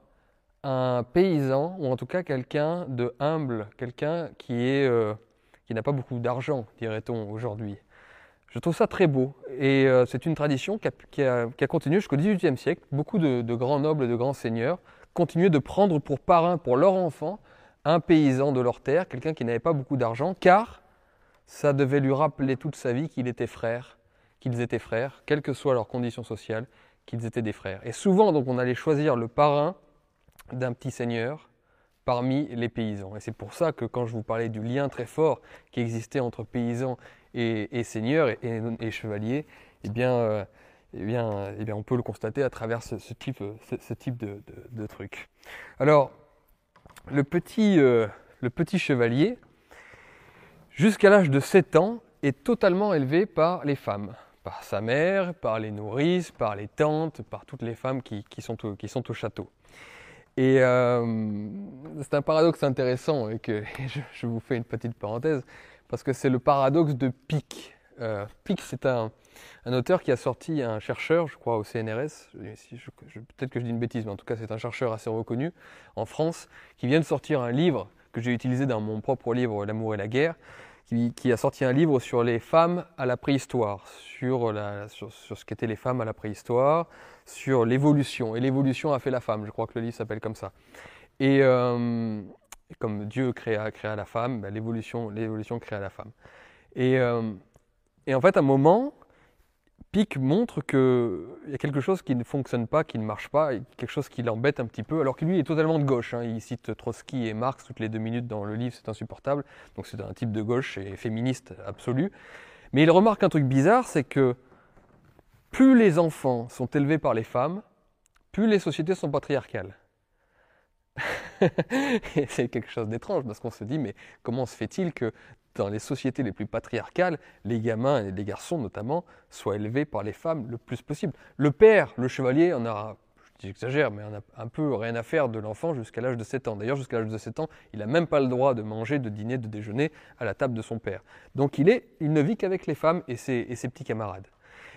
un paysan, ou en tout cas quelqu'un de humble, quelqu'un qui euh, qui n'a pas beaucoup d'argent, dirait-on aujourd'hui. Je trouve ça très beau et euh, c'est une tradition qui a, continué jusqu'au XVIIIe siècle. Beaucoup de, grands nobles et de grands seigneurs continuaient de prendre pour parrain pour leur enfant un paysan de leur terre, quelqu'un qui n'avait pas beaucoup d'argent, car ça devait lui rappeler toute sa vie qu'il était frère, qu'ils étaient frères, quelles que soient leurs conditions sociales, qu'ils étaient des frères. Et souvent, donc, on allait choisir le parrain d'un petit seigneur parmi les paysans. Et c'est pour ça que quand je vous parlais du lien très fort qui existait entre paysans et, seigneur et, chevalier, eh bien, euh, eh bien, eh bien, on peut le constater à travers ce, type, ce, type de, de, truc. Alors, le petit, euh, le petit chevalier, jusqu'à l'âge de 7 ans, est totalement élevé par les femmes, par sa mère, par les nourrices, par les tantes, par toutes les femmes qui, sont, au, qui sont au château. Et euh, c'est un paradoxe intéressant et que je, vous fais une petite parenthèse parce que c'est le paradoxe de Pic. Euh, Pic, c'est un, auteur qui a sorti, un chercheur, je crois, au CNRS, peut-être que je dis une bêtise, mais en tout cas c'est un chercheur assez reconnu en France, qui vient de sortir un livre que j'ai utilisé dans mon propre livre L'amour et la guerre, qui, a sorti un livre sur les femmes à la préhistoire, sur, sur, ce qu'étaient les femmes à la préhistoire, sur l'évolution. Et l'évolution a fait la femme, je crois que le livre s'appelle comme ça. Et, euh, comme Dieu créa, créa la femme, ben, l'évolution, l'évolution créa la femme. Et, euh, et, en fait, à un moment, Pic montre qu'il y a quelque chose qui ne fonctionne pas, qui ne marche pas, quelque chose qui l'embête un petit peu, alors que lui est totalement de gauche. Hein. Il cite Trotsky et Marx toutes les deux minutes dans le livre, c'est insupportable. Donc c'est un type de gauche et féministe absolu. Mais il remarque un truc bizarre, c'est que plus les enfants sont élevés par les femmes, plus les sociétés sont patriarcales. c'est quelque chose d'étrange parce qu'on se dit, mais comment se fait-il que dans les sociétés les plus patriarcales, les gamins et les garçons notamment soient élevés par les femmes le plus possible? Le père, le chevalier, en a, j'exagère, mais on a un peu rien à faire de l'enfant jusqu'à l'âge de 7 ans. D'ailleurs, jusqu'à l'âge de 7 ans, il n'a même pas le droit de manger, de dîner, de déjeuner à la table de son père. Donc il, est, il ne vit qu'avec les femmes et ses, et ses petits camarades.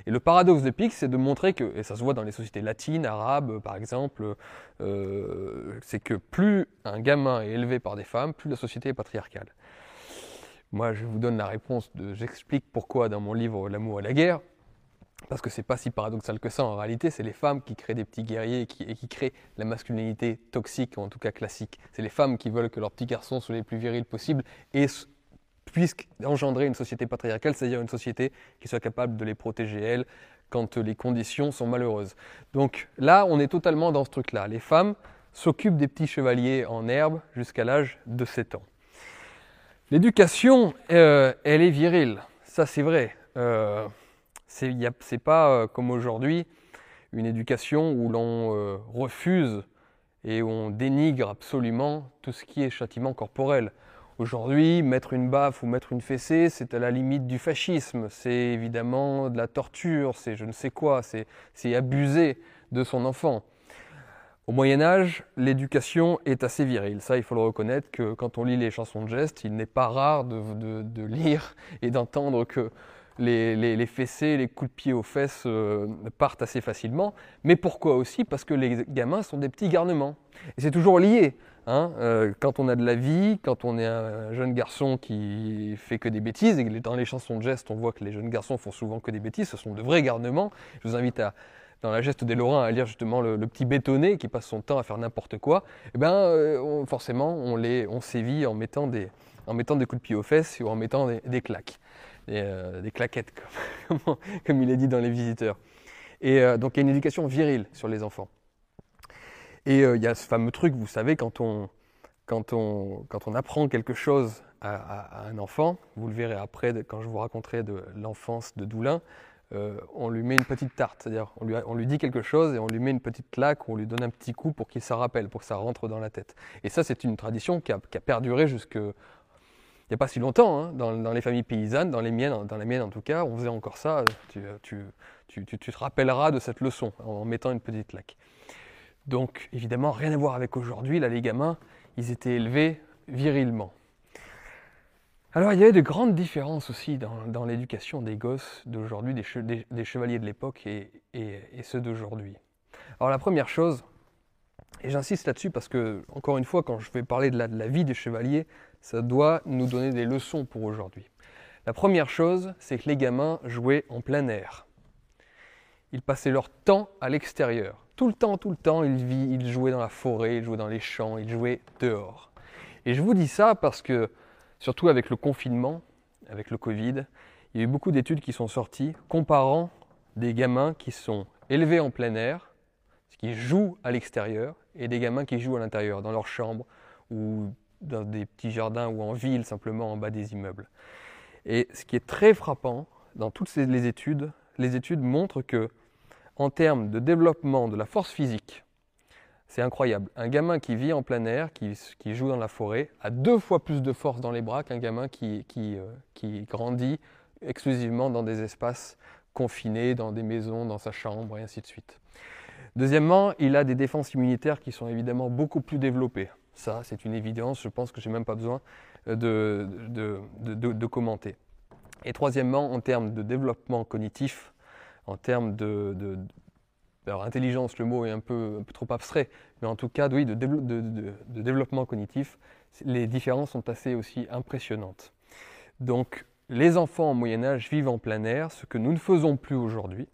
Et le paradoxe de Pic, c'est de montrer que, et ça se voit dans les sociétés latines, arabes par exemple, euh, c'est que plus un gamin est élevé par des femmes, plus la société est patriarcale. Moi, je vous donne la réponse, j'explique pourquoi dans mon livre L'amour et la guerre. Parce que c'est pas si paradoxal que ça en réalité, c'est les femmes qui créent des petits guerriers et qui, créent la masculinité toxique, en tout cas classique. C'est les femmes qui veulent que leurs petits garçons soient les plus virils possibles et puissent engendrer une société patriarcale, c'est-à-dire une société qui soit capable de les protéger elles quand les conditions sont malheureuses. Donc là, on est totalement dans ce truc-là. Les femmes s'occupent des petits chevaliers en herbe jusqu'à l'âge de 7 ans. L'éducation, euh, elle est virile, ça c'est vrai. Euh, c'est pas euh, comme aujourd'hui une éducation où l'on euh, refuse et où on dénigre absolument tout ce qui est châtiment corporel. Aujourd'hui, mettre une baffe ou mettre une fessée, c'est à la limite du fascisme, c'est évidemment de la torture, c'est je ne sais quoi, c'est abuser de son enfant. Au Moyen Âge, l'éducation est assez virile. Ça, il faut le reconnaître que quand on lit les chansons de geste, il n'est pas rare de, de lire et d'entendre que les, les, fessées, les coups de pied aux fesses euh, partent assez facilement. Mais pourquoi aussi? Parce que les gamins sont des petits garnements. Et c'est toujours lié. Hein euh, quand on a de la vie, quand on est un jeune garçon qui fait que des bêtises, et dans les chansons de geste, on voit que les jeunes garçons font souvent que des bêtises, ce sont de vrais garnements. Je vous invite à, dans la geste des Lorrains à lire justement le, petit bétonné qui passe son temps à faire n'importe quoi. Eh ben, euh, forcément, on, les, on sévit en mettant, des, en mettant des coups de pied aux fesses ou en mettant des claques des, euh, des claquettes, comme, il est dit dans Les Visiteurs. Et euh, donc il y a une éducation virile sur les enfants. Et euh, il y a ce fameux truc, vous savez, quand on, quand on, quand on apprend quelque chose à, un enfant, vous le verrez après quand je vous raconterai de l'enfance de Doulin, euh, on lui met une petite tarte, c'est-à-dire on lui, on lui, dit quelque chose et on lui met une petite claque on lui donne un petit coup pour qu'il s'en rappelle, pour que ça rentre dans la tête. Et ça, c'est une tradition qui a, qui a perduré jusque il n'y a pas si longtemps, hein, dans, les familles paysannes, dans les miennes, dans la mienne en tout cas, on faisait encore ça. Tu, te rappelleras de cette leçon en mettant une petite claque. Donc évidemment, rien à voir avec aujourd'hui. Là, les gamins, ils étaient élevés virilement. Alors il y avait de grandes différences aussi dans, l'éducation des gosses d'aujourd'hui, des, chevaliers de l'époque et, ceux d'aujourd'hui. Alors la première chose, et j'insiste là-dessus parce que, encore une fois, quand je vais parler de la vie des chevaliers, ça doit nous donner des leçons pour aujourd'hui. La première chose, c'est que les gamins jouaient en plein air. Ils passaient leur temps à l'extérieur. Tout le temps, tout le temps, ils, ils jouaient dans la forêt, ils jouaient dans les champs, ils jouaient dehors. Et je vous dis ça parce que, surtout avec le confinement, avec le Covid, il y a eu beaucoup d'études qui sont sorties comparant des gamins qui sont élevés en plein air, qui jouent à l'extérieur, et des gamins qui jouent à l'intérieur, dans leur chambre ou dans des petits jardins ou en ville, simplement en bas des immeubles. Et ce qui est très frappant dans toutes les études, les études montrent que, en termes de développement de la force physique, c'est incroyable. Un gamin qui vit en plein air, qui, qui, joue dans la forêt, a deux fois plus de force dans les bras qu'un gamin qui, qui, euh, qui, grandit exclusivement dans des espaces confinés, dans des maisons, dans sa chambre, et ainsi de suite. Deuxièmement, il a des défenses immunitaires qui sont évidemment beaucoup plus développées. Ça, c'est une évidence, je pense que je n'ai même pas besoin euh, de, commenter. Et troisièmement, en termes de développement cognitif, en termes de, alors, intelligence, le mot est un peu, un peu, trop abstrait, mais en tout cas, oui, de, développement cognitif, les différences sont assez aussi impressionnantes. Donc, les enfants au Moyen Âge vivent en plein air, ce que nous ne faisons plus aujourd'hui,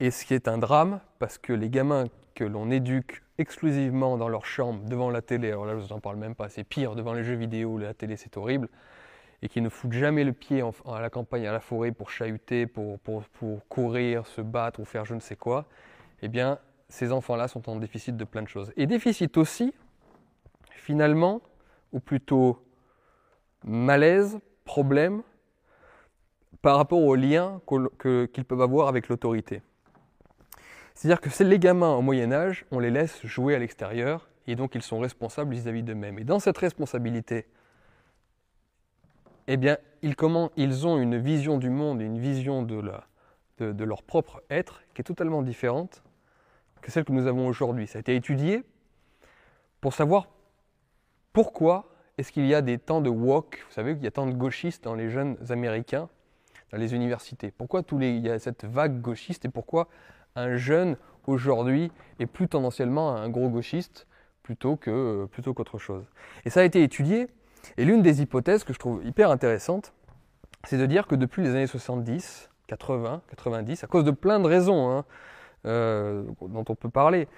et ce qui est un drame, parce que les gamins que l'on éduque exclusivement dans leur chambre, devant la télé, alors là je vous en parle même pas, c'est pire, devant les jeux vidéo, la télé c'est horrible, et qui ne foutent jamais le pied à la campagne, à la forêt pour chahuter, pour, pour, courir, se battre ou faire je ne sais quoi, eh bien ces enfants-là sont en déficit de plein de choses. Et déficit aussi, finalement, ou plutôt malaise, problème, par rapport aux liens qu'ils peuvent avoir avec l'autorité. C'est-à-dire que les gamins au Moyen Âge, on les laisse jouer à l'extérieur et donc ils sont responsables vis-à-vis d'eux-mêmes. Et dans cette responsabilité, eh bien, ils, ont une vision du monde une vision de, leur propre être qui est totalement différente que celle que nous avons aujourd'hui. Ça a été étudié pour savoir pourquoi est-ce qu'il y a des temps de woke, vous savez qu'il y a tant de gauchistes dans les jeunes américains, dans les universités. Pourquoi tous les, il y a cette vague gauchiste et pourquoi un jeune aujourd'hui est plus tendanciellement un gros gauchiste plutôt que plutôt qu'autre chose. Et ça a été étudié. Et l'une des hypothèses que je trouve hyper intéressante, c'est de dire que depuis les années 70, 80, 90, à cause de plein de raisons hein, euh, dont on peut parler,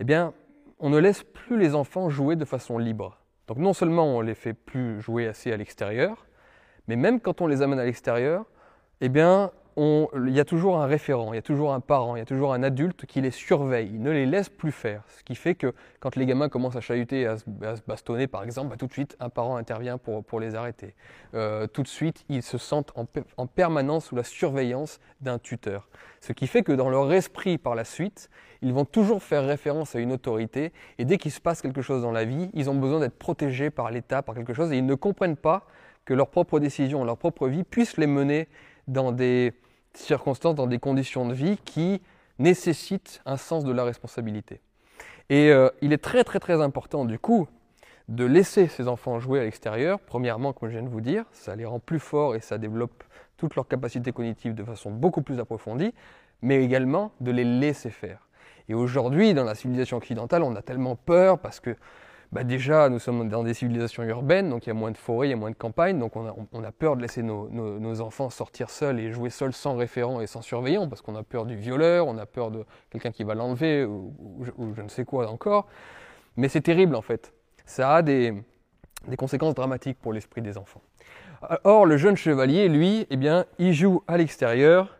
eh bien, on ne laisse plus les enfants jouer de façon libre. Donc non seulement on les fait plus jouer assez à l'extérieur, mais même quand on les amène à l'extérieur, eh bien, il y a toujours un référent, il y a toujours un parent, il y a toujours un adulte qui les surveille, il ne les laisse plus faire. Ce qui fait que quand les gamins commencent à chahuter, à se, bastonner par exemple, bah, tout de suite un parent intervient pour, les arrêter. Euh, tout de suite, ils se sentent en, en permanence sous la surveillance d'un tuteur. Ce qui fait que dans leur esprit par la suite, ils vont toujours faire référence à une autorité et dès qu'il se passe quelque chose dans la vie, ils ont besoin d'être protégés par l'État, par quelque chose et ils ne comprennent pas que leurs propres décisions, leur propre vie puissent les mener dans des circonstances, dans des conditions de vie qui nécessitent un sens de la responsabilité. Et euh, il est très très très important du coup de laisser ces enfants jouer à l'extérieur. Premièrement, comme je viens de vous dire, ça les rend plus forts et ça développe toutes leurs capacités cognitives de façon beaucoup plus approfondie, mais également de les laisser faire. Et aujourd'hui, dans la civilisation occidentale, on a tellement peur parce que bah déjà, nous sommes dans des civilisations urbaines, donc il y a moins de forêts, il y a moins de campagnes, donc on a, peur de laisser nos, nos, enfants sortir seuls et jouer seuls sans référent et sans surveillant, parce qu'on a peur du violeur, on a peur de quelqu'un qui va l'enlever, ou, je ne sais quoi encore. Mais c'est terrible en fait. Ça a des, des conséquences dramatiques pour l'esprit des enfants. Or, le jeune chevalier, lui, eh bien, il joue à l'extérieur,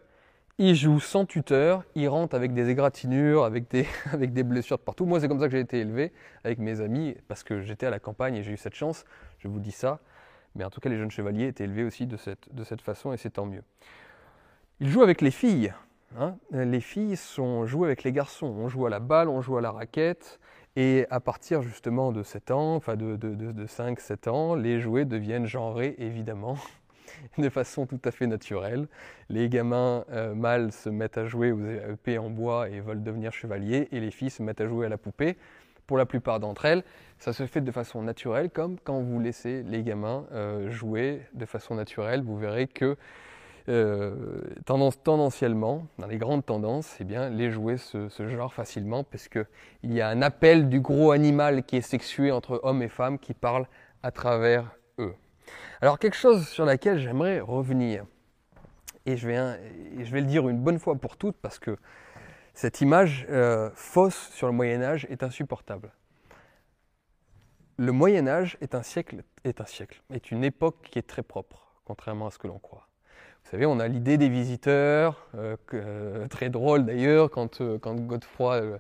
il joue sans tuteur, il rentre avec des égratignures, avec des, blessures de partout. Moi, c'est comme ça que j'ai été élevé avec mes amis, parce que j'étais à la campagne et j'ai eu cette chance, je vous dis ça. Mais en tout cas, les jeunes chevaliers étaient élevés aussi de cette, de cette façon, et c'est tant mieux. Il joue avec les filles. Hein. Les filles sont, jouent avec les garçons. On joue à la balle, on joue à la raquette. Et à partir justement de 7 ans, enfin de, de, de, de 5-7 ans, les jouets deviennent genrés, évidemment. de façon tout à fait naturelle. Les gamins euh, mâles se mettent à jouer aux épées en bois et veulent devenir chevaliers, et les filles se mettent à jouer à la poupée. Pour la plupart d'entre elles, ça se fait de façon naturelle, comme quand vous laissez les gamins euh, jouer de façon naturelle. Vous verrez que euh, tendance, tendanciellement, dans les grandes tendances, eh les jouets se, se genrent facilement parce qu'il y a un appel du gros animal qui est sexué entre hommes et femmes qui parle à travers. Alors quelque chose sur laquelle j'aimerais revenir, et je, vais, je vais le dire une bonne fois pour toutes parce que cette image euh, fausse sur le Moyen Âge est insupportable. Le Moyen Âge est un siècle, est un siècle, est une époque qui est très propre, contrairement à ce que l'on croit. Vous savez, on a l'idée des visiteurs, euh, euh, très drôle d'ailleurs, quand, quand Godefroy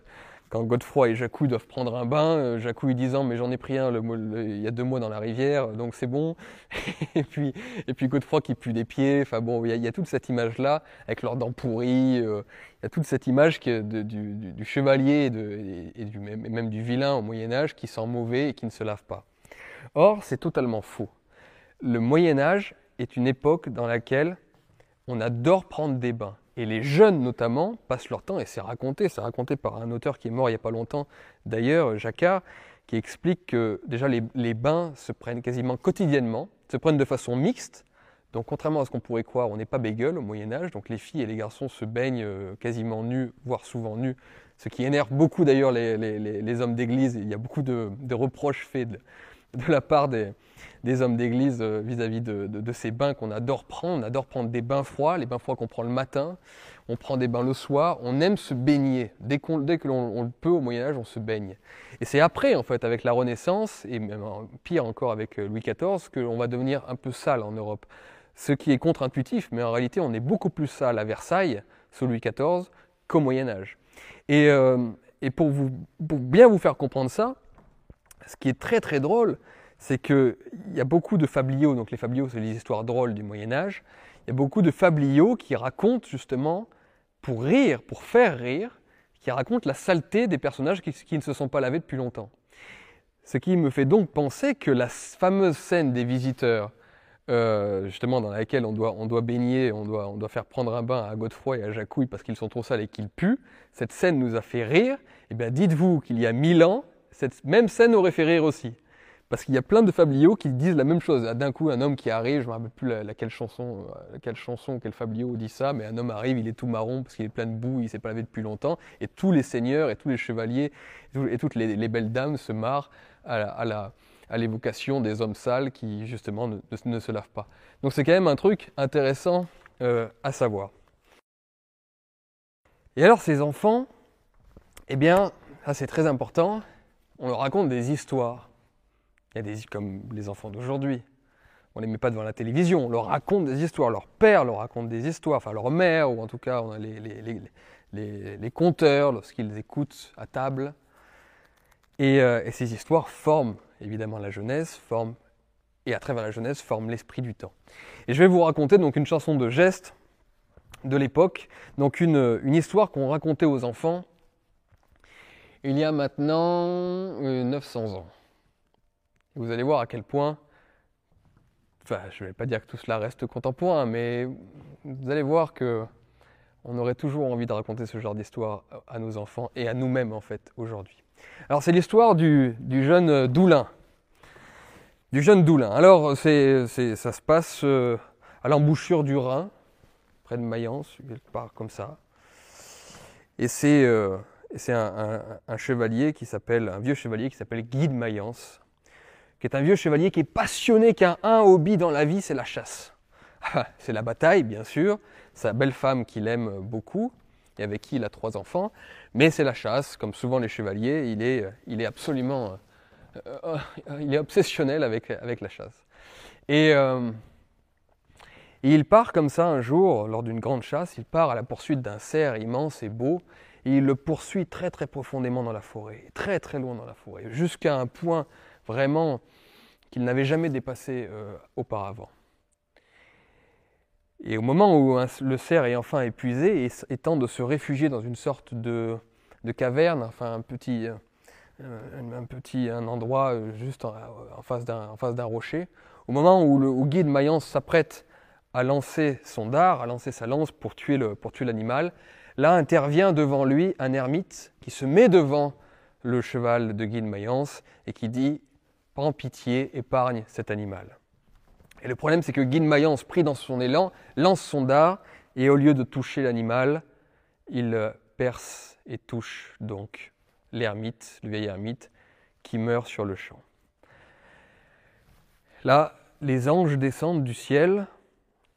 quand Godefroy et Jacou doivent prendre un bain, euh, Jacou lui disant mais j'en ai pris un il y a deux mois dans la rivière, donc c'est bon. et puis et puis Godefroy qui pue des pieds. Enfin bon, il y, a, toute cette image là avec leurs dents pourries. Euh, il y a toute cette image du, du, chevalier et, même du vilain au Moyen Âge qui sent mauvais et qui ne se lave pas. Or c'est totalement faux. Le Moyen Âge est une époque dans laquelle on adore prendre des bains. Et les jeunes notamment passent leur temps, et c'est raconté, c'est raconté par un auteur qui est mort il n'y a pas longtemps d'ailleurs, Jacquard, qui explique que déjà les, bains se prennent quasiment quotidiennement, se prennent de façon mixte. Donc contrairement à ce qu'on pourrait croire, on n'est pas bégueule au Moyen Âge, donc les filles et les garçons se baignent euh, quasiment nus, voire souvent nus, ce qui énerve beaucoup d'ailleurs les, hommes d'église. Il y a beaucoup de, reproches faits de la part des, hommes d'église euh, vis-à-vis de, ces bains qu'on adore prendre. On adore prendre des bains froids, les bains froids qu'on prend le matin. On prend des bains le soir. On aime se baigner. Dès, que l'on le peut au Moyen Âge, on se baigne. Et c'est après, en fait, avec la Renaissance, et même pire encore avec euh, Louis XIV, qu'on va devenir un peu sale en Europe. Ce qui est contre-intuitif, mais en réalité, on est beaucoup plus sale à Versailles, sous Louis XIV, qu'au Moyen Âge. Et, euh, pour bien vous faire comprendre ça, ce qui est très très drôle, c'est qu'il y a beaucoup de fabliaux, donc les fabliaux, c'est les histoires drôles du Moyen Âge, il y a beaucoup de fabliaux qui racontent justement, pour rire, pour faire rire, qui racontent la saleté des personnages qui, ne se sont pas lavés depuis longtemps. Ce qui me fait donc penser que la fameuse scène des visiteurs euh, justement dans laquelle on doit, baigner, on doit, on doit faire prendre un bain à Godefroy et à Jacouille parce qu'ils sont trop sales et qu'ils puent, cette scène nous a fait rire, et eh bien dites-vous qu'il y a mille ans, cette même scène aurait fait aussi. Parce qu'il y a plein de fabliaux qui disent la même chose. D'un coup, un homme qui arrive, je ne me rappelle plus laquelle chanson, laquelle chanson, quel fabliau dit ça, mais un homme arrive, il est tout marron parce qu'il est plein de boue, il ne s'est pas lavé depuis longtemps, et tous les seigneurs et tous les chevaliers et toutes les, belles dames se marrent à l'évocation des hommes sales qui justement ne, se lavent pas. Donc c'est quand même un truc intéressant euh, à savoir. Et alors ces enfants, eh bien, ça c'est très important, on leur raconte des histoires. Il y a des comme les enfants d'aujourd'hui. On ne les met pas devant la télévision, on leur raconte des histoires. Leur père leur raconte des histoires, enfin leur mère, ou en tout cas on a les, les, les, conteurs lorsqu'ils écoutent à table. Et, euh, et, ces histoires forment évidemment la jeunesse, forment, et à travers la jeunesse, forment l'esprit du temps. Et je vais vous raconter donc une chanson de geste de l'époque, donc une, une histoire qu'on racontait aux enfants il y a maintenant 900 euh, ans. Vous allez voir à quel point, enfin je ne vais pas dire que tout cela reste contemporain, mais vous allez voir que on aurait toujours envie de raconter ce genre d'histoire à nos enfants et à nous-mêmes en fait aujourd'hui. Alors c'est l'histoire du, jeune Doulin. Du jeune Doulin. Alors ça se passe euh, à l'embouchure du Rhin, près de Mayence, quelque part comme ça. Et c'est, euh, c'est un, chevalier qui s'appelle, un vieux chevalier qui s'appelle Guy de Mayence, qui est un vieux chevalier qui est passionné, qui a un hobby dans la vie, c'est la chasse. c'est la bataille, bien sûr, sa belle femme qu'il aime beaucoup, et avec qui il a trois enfants, mais c'est la chasse, comme souvent les chevaliers, il est, il est absolument, euh, euh, il est obsessionnel avec, avec la chasse. Euh, et il part comme ça un jour, lors d'une grande chasse, il part à la poursuite d'un cerf immense et beau, et il le poursuit très très profondément dans la forêt, très très loin dans la forêt, jusqu'à un point vraiment qu'il n'avait jamais dépassé euh, auparavant. Et au moment où le cerf est enfin épuisé et, tente de se réfugier dans une sorte de, caverne, enfin un petit, euh, un, petit endroit euh, juste en, face d'un rocher, au moment où le guide Mayence s'apprête à lancer son dard, à lancer sa lance pour tuer l'animal, Là intervient devant lui un ermite qui se met devant le cheval de Guy de Mayence et qui dit Prends pitié, épargne cet animal. Et le problème, c'est que Guy de Mayence, pris dans son élan, lance son dard et au lieu de toucher l'animal, il perce et touche donc l'ermite, le vieil ermite, qui meurt sur le champ. Là, les anges descendent du ciel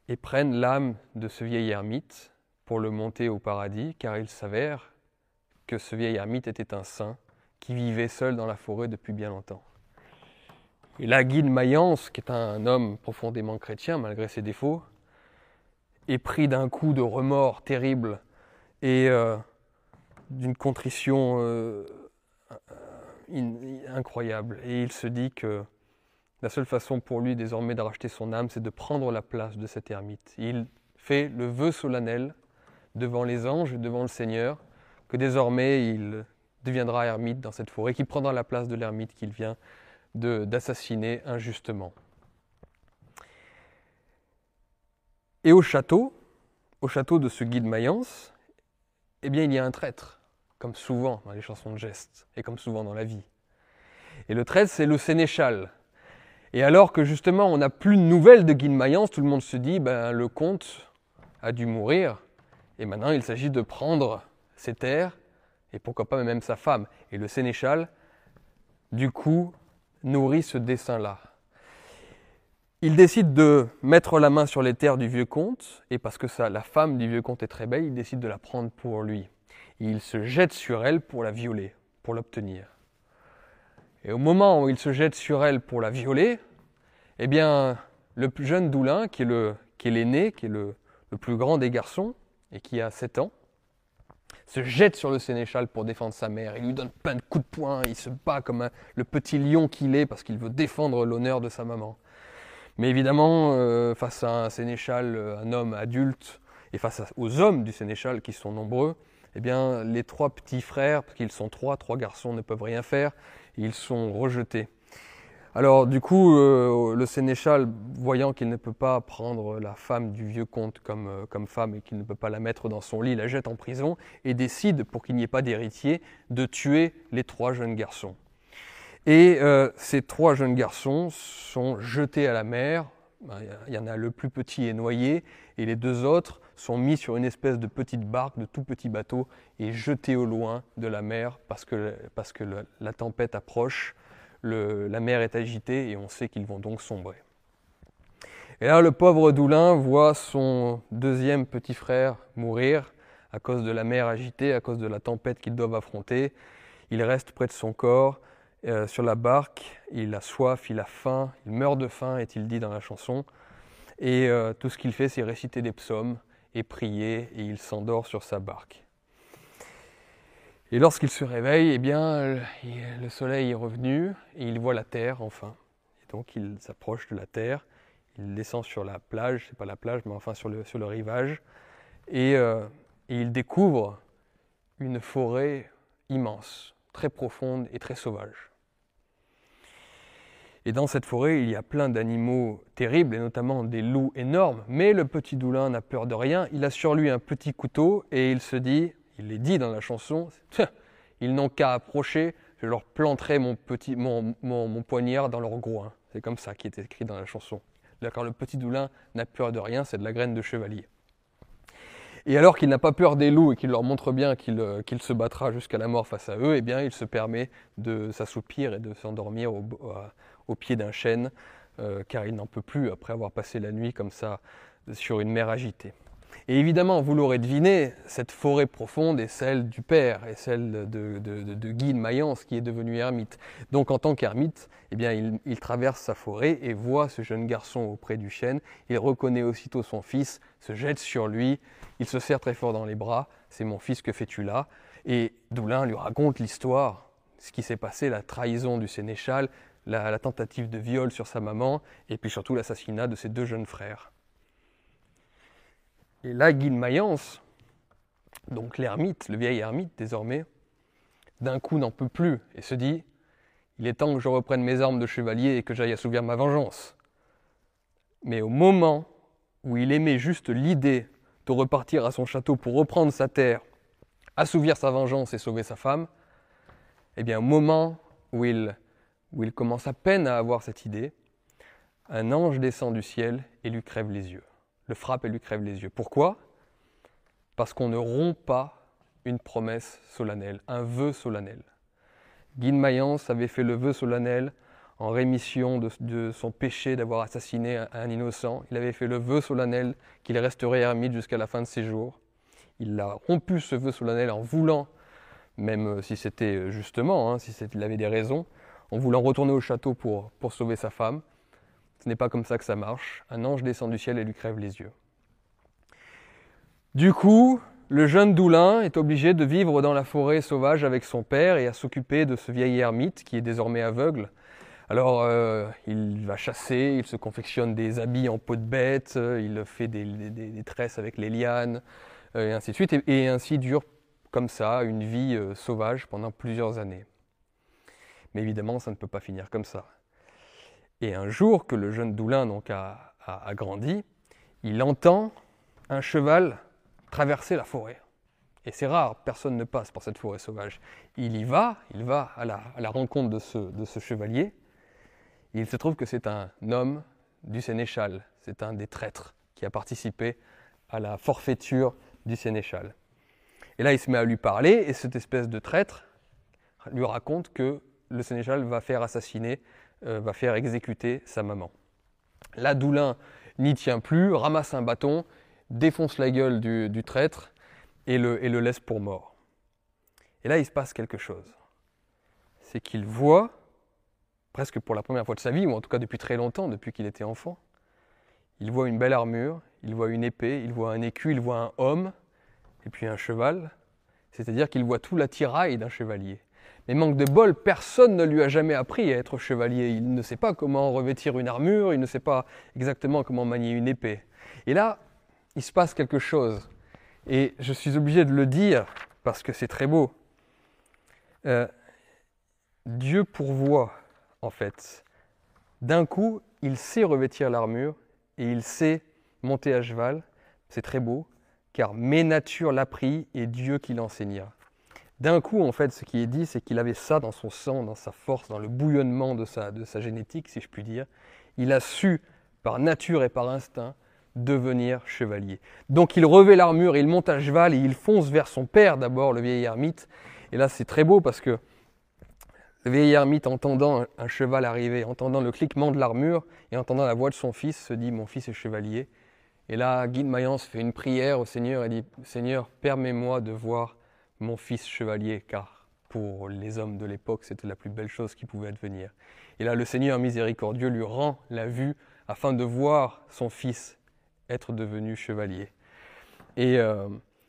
et prennent l'âme de ce vieil ermite pour le monter au paradis, car il s'avère que ce vieil ermite était un saint qui vivait seul dans la forêt depuis bien longtemps. Et là, Guy de Mayence, qui est un homme profondément chrétien malgré ses défauts, est pris d'un coup de remords terrible et euh, d'une contrition euh, incroyable. Et il se dit que la seule façon pour lui désormais de racheter son âme, c'est de prendre la place de cet ermite. Il fait le vœu solennel devant les anges devant le Seigneur, que désormais il deviendra ermite dans cette forêt, qu'il prendra la place de l'ermite qu'il vient d'assassiner injustement. Et au château, au château de ce guide Mayence, eh bien il y a un traître, comme souvent dans les chansons de gestes et comme souvent dans la vie. Et le traître, c'est le sénéchal. Et alors que justement on n'a plus de nouvelles de Guy de Mayence, tout le monde se dit, ben, le comte a dû mourir, et maintenant, il s'agit de prendre ses terres et pourquoi pas même sa femme. Et le sénéchal, du coup, nourrit ce dessein-là. Il décide de mettre la main sur les terres du vieux comte, et parce que la femme du vieux comte est très belle, il décide de la prendre pour lui. il se jette sur elle pour la violer, pour l'obtenir. Et au moment où il se jette sur elle pour la violer, eh bien, le jeune Doulin, qui est l'aîné, qui est le plus grand des garçons, et qui a 7 ans, se jette sur le sénéchal pour défendre sa mère. Il lui donne plein de coups de poing, il se bat comme le petit lion qu'il est parce qu'il veut défendre l'honneur de sa maman. Mais évidemment, euh, face à un sénéchal, euh, un homme adulte, et face aux hommes du sénéchal qui sont nombreux, eh bien, les trois petits frères, parce qu'ils sont trois, trois garçons, ne peuvent rien faire, ils sont rejetés. Alors du coup, euh, le sénéchal, voyant qu'il ne peut pas prendre la femme du vieux comte comme, euh, comme femme et qu'il ne peut pas la mettre dans son lit, la jette en prison et décide, pour qu'il n'y ait pas d'héritier, de tuer les trois jeunes garçons. Et euh, ces trois jeunes garçons sont jetés à la mer. Ben, il y en a le plus petit est noyé et les deux autres sont mis sur une espèce de petite barque, de tout petit bateau et jetés au loin de la mer parce que, parce que la tempête approche la mer est agitée et on sait qu'ils vont donc sombrer. Et là, le pauvre Doulin voit son deuxième petit frère mourir à cause de la mer agitée, à cause de la tempête qu'ils doivent affronter. Il reste près de son corps, euh, sur la barque, il a soif, il a faim, il meurt de faim, est-il dit dans la chanson. Et euh, tout ce qu'il fait, c'est réciter des psaumes et prier, et il s'endort sur sa barque. Et lorsqu'il se réveille, eh bien, le soleil est revenu et il voit la terre enfin. Et donc il s'approche de la terre, il descend sur la plage, c'est pas la plage, mais enfin sur le, sur le rivage, et, euh, et il découvre une forêt immense, très profonde et très sauvage. Et dans cette forêt, il y a plein d'animaux terribles, et notamment des loups énormes. Mais le petit Doulin n'a peur de rien. Il a sur lui un petit couteau et il se dit il est dit dans la chanson, ils n'ont qu'à approcher, je leur planterai mon, petit, mon, poignard dans leur groin. C'est comme ça qui est écrit dans la chanson. D'accord, le petit Doulin n'a peur de rien, c'est de la graine de chevalier. Et alors qu'il n'a pas peur des loups et qu'il leur montre bien qu'il euh, se battra jusqu'à la mort face à eux, eh bien il se permet de s'assoupir et de s'endormir au, pied d'un chêne, euh, car il n'en peut plus après avoir passé la nuit comme ça sur une mer agitée. Et évidemment, vous l'aurez deviné, cette forêt profonde est celle du père et celle de, Guy de Mayence qui est devenu ermite. Donc en tant qu'ermite, eh bien, il, traverse sa forêt et voit ce jeune garçon auprès du chêne. Il reconnaît aussitôt son fils, se jette sur lui, il se serre très fort dans les bras. C'est mon fils, que fais-tu là? Et Doulin lui raconte l'histoire, ce qui s'est passé, la trahison du sénéchal, la, la tentative de viol sur sa maman et puis surtout l'assassinat de ses deux jeunes frères. Et là, Guy Mayence, donc l'ermite, le vieil ermite désormais, d'un coup n'en peut plus et se dit Il est temps que je reprenne mes armes de chevalier et que j'aille assouvir ma vengeance. Mais au moment où il aimait juste l'idée de repartir à son château pour reprendre sa terre, assouvir sa vengeance et sauver sa femme, eh bien, au moment où il commence à peine à avoir cette idée, un ange descend du ciel et lui crève les yeux le frappe et lui crève les yeux. Pourquoi? Parce qu'on ne rompt pas une promesse solennelle, un vœu solennel. Guy de Mayence avait fait le vœu solennel en rémission de, son péché d'avoir assassiné un, innocent. Il avait fait le vœu solennel qu'il resterait ermite jusqu'à la fin de ses jours. Il a rompu ce vœu solennel en voulant, même si c'était justement, hein, si il avait des raisons, en voulant retourner au château pour, pour sauver sa femme. Ce n'est pas comme ça que ça marche. Un ange descend du ciel et lui crève les yeux. Du coup, le jeune Doulin est obligé de vivre dans la forêt sauvage avec son père et à s'occuper de ce vieil ermite qui est désormais aveugle. Alors, euh, il va chasser, il se confectionne des habits en peau de bête, il fait des, tresses avec les lianes, euh, et ainsi de suite, et, ainsi dure comme ça une vie euh, sauvage pendant plusieurs années. Mais évidemment, ça ne peut pas finir comme ça. Et un jour que le jeune Doulin donc, a, grandi, il entend un cheval traverser la forêt. Et c'est rare, personne ne passe par cette forêt sauvage. Il y va, il va à la, rencontre de ce, de ce, chevalier. il se trouve que c'est un homme du sénéchal, c'est un des traîtres qui a participé à la forfaiture du sénéchal. Et là, il se met à lui parler, et cette espèce de traître lui raconte que le sénéchal va faire assassiner euh, va faire exécuter sa maman. Là, Doulin n'y tient plus, ramasse un bâton, défonce la gueule du, traître et le, et le laisse pour mort. Et là, il se passe quelque chose. C'est qu'il voit, presque pour la première fois de sa vie, ou en tout cas depuis très longtemps, depuis qu'il était enfant, il voit une belle armure, il voit une épée, il voit un écu, il voit un homme, et puis un cheval. C'est-à-dire qu'il voit tout l'attirail d'un chevalier. Mais manque de bol, personne ne lui a jamais appris à être chevalier. Il ne sait pas comment revêtir une armure, il ne sait pas exactement comment manier une épée. Et là, il se passe quelque chose. Et je suis obligé de le dire parce que c'est très beau. Euh, Dieu pourvoit, en fait, D'un coup, il sait revêtir l'armure et il sait monter à cheval. C'est très beau, car mes natures l'appris et Dieu qui l'enseigna. D'un coup, en fait, ce qui est dit, c'est qu'il avait ça dans son sang, dans sa force, dans le bouillonnement de sa, de sa génétique, si je puis dire. Il a su, par nature et par instinct, devenir chevalier. Donc il revêt l'armure, il monte à cheval et il fonce vers son père d'abord, le vieil ermite. Et là c'est très beau parce que le vieil ermite, entendant un cheval arriver, entendant le cliquement de l'armure et entendant la voix de son fils, se dit Mon fils est chevalier. Et là, Guy de Mayence fait une prière au Seigneur et dit Seigneur, permets-moi de voir mon fils chevalier, car pour les hommes de l'époque, c'était la plus belle chose qui pouvait advenir. Et là, le Seigneur miséricordieux lui rend la vue afin de voir son fils être devenu chevalier. Euh,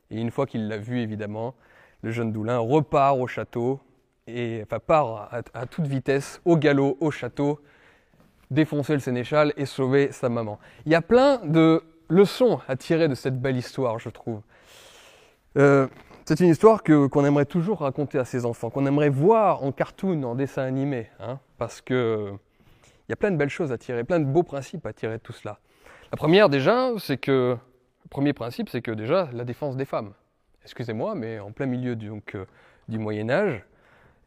et, une fois qu'il l'a vu, évidemment, le jeune Doulin repart au château, et enfin part à, toute vitesse, au galop, au château, défoncer le sénéchal et sauver sa maman. Il y a plein de leçons à tirer de cette belle histoire, je trouve. Euh, c'est une histoire que, qu'on aimerait toujours raconter à ses enfants, qu'on aimerait voir en cartoon, en dessin animé, hein, parce que il y a plein de belles choses à tirer, plein de beaux principes à tirer de tout cela. La première déjà, c'est que le premier principe, c'est que déjà la défense des femmes. Excusez-moi, mais en plein milieu du, euh, Moyen Âge,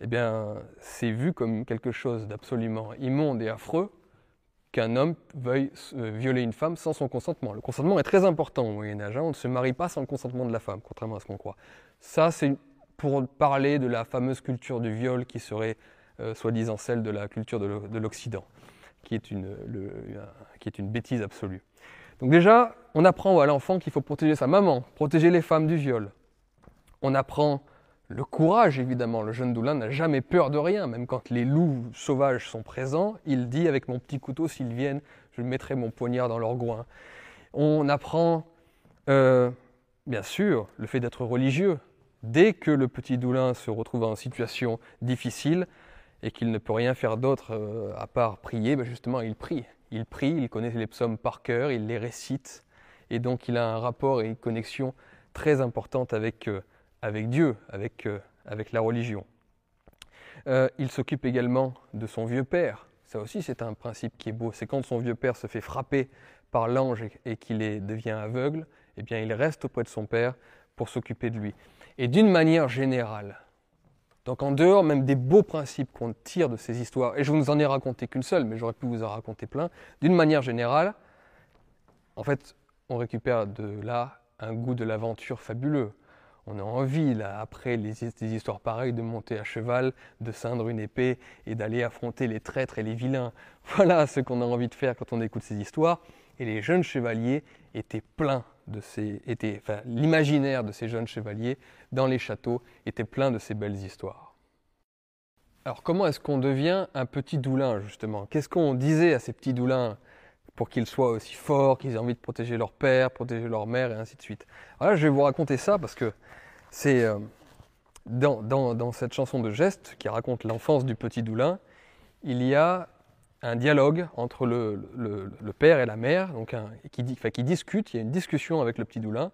eh bien, c'est vu comme quelque chose d'absolument immonde et affreux qu'un homme veuille euh, violer une femme sans son consentement. Le consentement est très important au Moyen Âge. Hein. On ne se marie pas sans le consentement de la femme, contrairement à ce qu'on croit. Ça, c'est pour parler de la fameuse culture du viol qui serait euh, soi-disant celle de la culture de l'Occident, qui, est une, qui est une bêtise absolue. Donc déjà, on apprend à l'enfant qu'il faut protéger sa maman, protéger les femmes du viol. On apprend le courage, évidemment. Le jeune Doulin n'a jamais peur de rien, même quand les loups sauvages sont présents. Il dit avec mon petit couteau, s'ils viennent, je mettrai mon poignard dans leur groin. On apprend, euh, bien sûr, le fait d'être religieux. Dès que le petit Doulin se retrouve en situation difficile et qu'il ne peut rien faire d'autre euh, à part prier, ben justement, il prie. Il prie, il connaît les psaumes par cœur, il les récite, et donc il a un rapport et une connexion très importante avec, euh, avec Dieu, avec, euh, avec la religion. Il s'occupe également de son vieux père. Ça aussi, c'est un principe qui est beau. C'est quand son vieux père se fait frapper par l'ange et, qu'il devient aveugle, eh bien, il reste auprès de son père pour s'occuper de lui. Et d'une manière générale, donc en dehors même des beaux principes qu'on tire de ces histoires, et je ne vous en ai raconté qu'une seule, mais j'aurais pu vous en raconter plein, d'une manière générale, en fait, on récupère de là un goût de l'aventure fabuleux. On a envie, là, après des histoires pareilles, de monter à cheval, de ceindre une épée et d'aller affronter les traîtres et les vilains. Voilà ce qu'on a envie de faire quand on écoute ces histoires. Et les jeunes chevaliers étaient pleins de ces, enfin, l'imaginaire de ces jeunes chevaliers dans les châteaux était plein de ces belles histoires. Alors comment est-ce qu'on devient un petit doulin justement? Qu'est-ce qu'on disait à ces petits doulins pour qu'ils soient aussi forts, qu'ils aient envie de protéger leur père, protéger leur mère et ainsi de suite? Alors là, je vais vous raconter ça parce que c'est euh, dans, dans, dans, cette chanson de geste qui raconte l'enfance du petit doulin, il y a un dialogue entre le, le, père et la mère, donc qui, enfin, qui discutent, il y a une discussion avec le petit Doulin,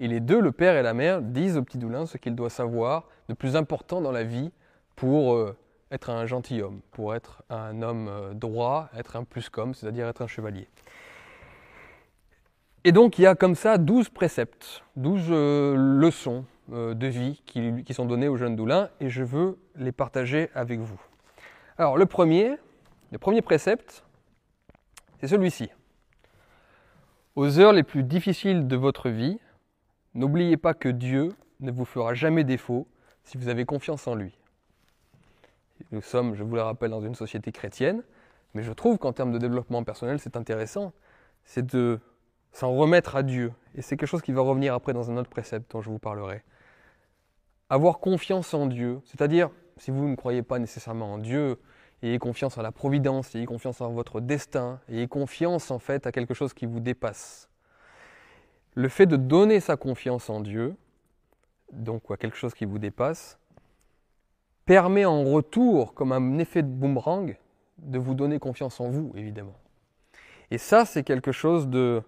et les deux, le père et la mère, disent au petit Doulin ce qu'il doit savoir de plus important dans la vie pour euh, être un gentilhomme, pour être un homme euh, droit, être un plus comme, c'est-à-dire être un chevalier. Et donc il y a comme ça douze préceptes, douze euh, leçons de vie qui, qui sont données au jeune Doulin, et je veux les partager avec vous. Alors le premier, le premier précepte, c'est celui-ci. Aux heures les plus difficiles de votre vie, n'oubliez pas que Dieu ne vous fera jamais défaut si vous avez confiance en lui. Nous sommes, je vous le rappelle, dans une société chrétienne, mais je trouve qu'en termes de développement personnel, c'est intéressant, c'est de s'en remettre à Dieu. Et c'est quelque chose qui va revenir après dans un autre précepte dont je vous parlerai. Avoir confiance en Dieu, c'est-à-dire, si vous ne croyez pas nécessairement en Dieu, ayez confiance en la providence, ayez confiance en votre destin, ayez confiance en fait à quelque chose qui vous dépasse. Le fait de donner sa confiance en Dieu, donc à quelque chose qui vous dépasse, permet en retour, comme un effet de boomerang, de vous donner confiance en vous, évidemment. Et ça, c'est quelque chose de,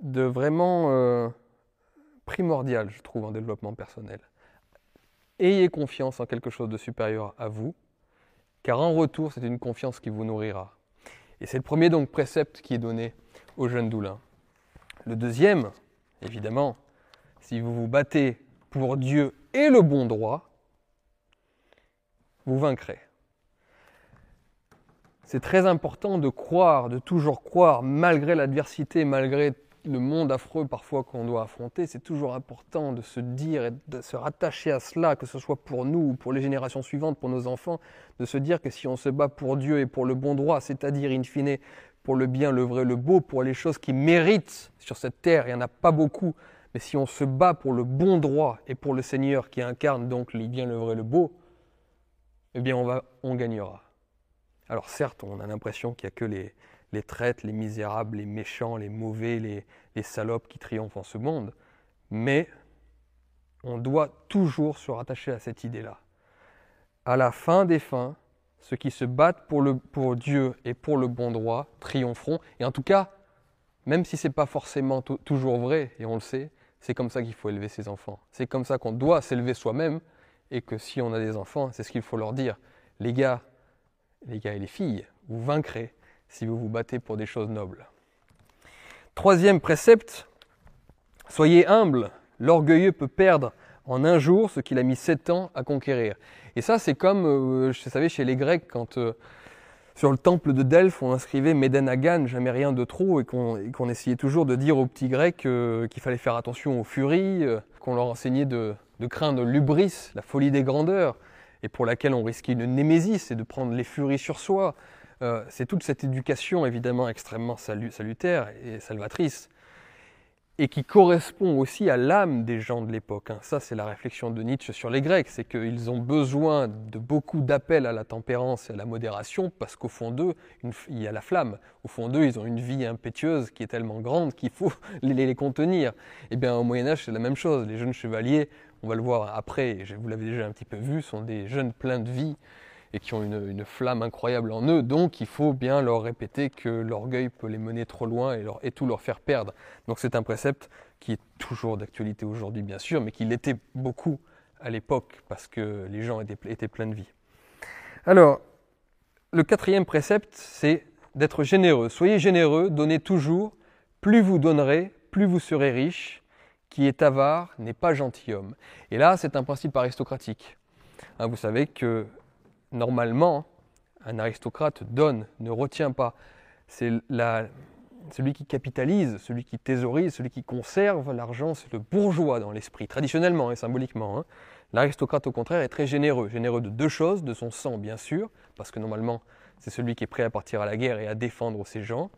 vraiment euh, primordial, je trouve, en développement personnel. Ayez confiance en quelque chose de supérieur à vous, car en retour, c'est une confiance qui vous nourrira. Et c'est le premier donc précepte qui est donné aux jeunes doulins. Le deuxième, évidemment, si vous vous battez pour Dieu et le bon droit, vous vaincrez. C'est très important de croire, de toujours croire, malgré l'adversité, malgré le monde affreux parfois qu'on doit affronter, c'est toujours important de se dire et de se rattacher à cela, que ce soit pour nous ou pour les générations suivantes, pour nos enfants, de se dire que si on se bat pour Dieu et pour le bon droit, c'est-à-dire in fine pour le bien, le vrai, le beau, pour les choses qui méritent sur cette terre, il n'y en a pas beaucoup, mais si on se bat pour le bon droit et pour le Seigneur qui incarne donc les bien, le vrai, le beau, eh bien on, va, on gagnera. Alors certes, on a l'impression qu'il n'y a que les, les traites, les misérables, les méchants, les mauvais, les, salopes qui triomphent en ce monde, mais on doit toujours se rattacher à cette idée-là. À la fin des fins, ceux qui se battent pour Dieu et pour le bon droit triompheront. Et en tout cas, même si ce n'est pas forcément toujours vrai, et on le sait, c'est comme ça qu'il faut élever ses enfants. C'est comme ça qu'on doit s'élever soi-même, et que si on a des enfants, c'est ce qu'il faut leur dire. Les gars, les gars et les filles, vous vaincrez si vous vous battez pour des choses nobles. Troisième précepte, soyez humble. L'orgueilleux peut perdre en un jour ce qu'il a mis sept ans à conquérir. Et ça, c'est comme, euh, je chez les Grecs, quand euh, sur le temple de Delphes, on inscrivait Médenagan, jamais rien de trop, et qu'on essayait toujours de dire aux petits Grecs euh, qu'il fallait faire attention aux furies, qu'on leur enseignait de, de craindre l'ubris, la folie des grandeurs, et pour laquelle on risquait une némésis, et de prendre les furies sur soi. Euh, c'est toute cette éducation évidemment extrêmement salutaire et salvatrice, et qui correspond aussi à l'âme des gens de l'époque. Hein. Ça, c'est la réflexion de Nietzsche sur les Grecs, c'est qu'ils ont besoin de beaucoup d'appels à la tempérance et à la modération, parce qu'au fond d'eux, il y a la flamme. Au fond d'eux, ils ont une vie impétueuse qui est tellement grande qu'il faut les, contenir. Eh bien, au Moyen Âge, c'est la même chose. Les jeunes chevaliers, on va le voir après, vous l'avez déjà un petit peu vu, sont des jeunes pleins de vie, et qui ont une, flamme incroyable en eux. Donc il faut bien leur répéter que l'orgueil peut les mener trop loin et, et tout leur faire perdre. Donc c'est un précepte qui est toujours d'actualité aujourd'hui bien sûr, mais qui l'était beaucoup à l'époque parce que les gens étaient, étaient pleins de vie. Alors, le quatrième précepte, c'est d'être généreux. Soyez généreux, donnez toujours. Plus vous donnerez, plus vous serez riche. Qui est avare n'est pas gentilhomme. Et là, c'est un principe aristocratique. Hein, vous savez que normalement, un aristocrate donne, ne retient pas. C'est celui qui capitalise, celui qui thésaurise, celui qui conserve l'argent, c'est le bourgeois dans l'esprit, traditionnellement et symboliquement. Hein. L'aristocrate, au contraire, est très généreux. Généreux de deux choses, de son sang, bien sûr, parce que normalement, c'est celui qui est prêt à partir à la guerre et à défendre ses gens,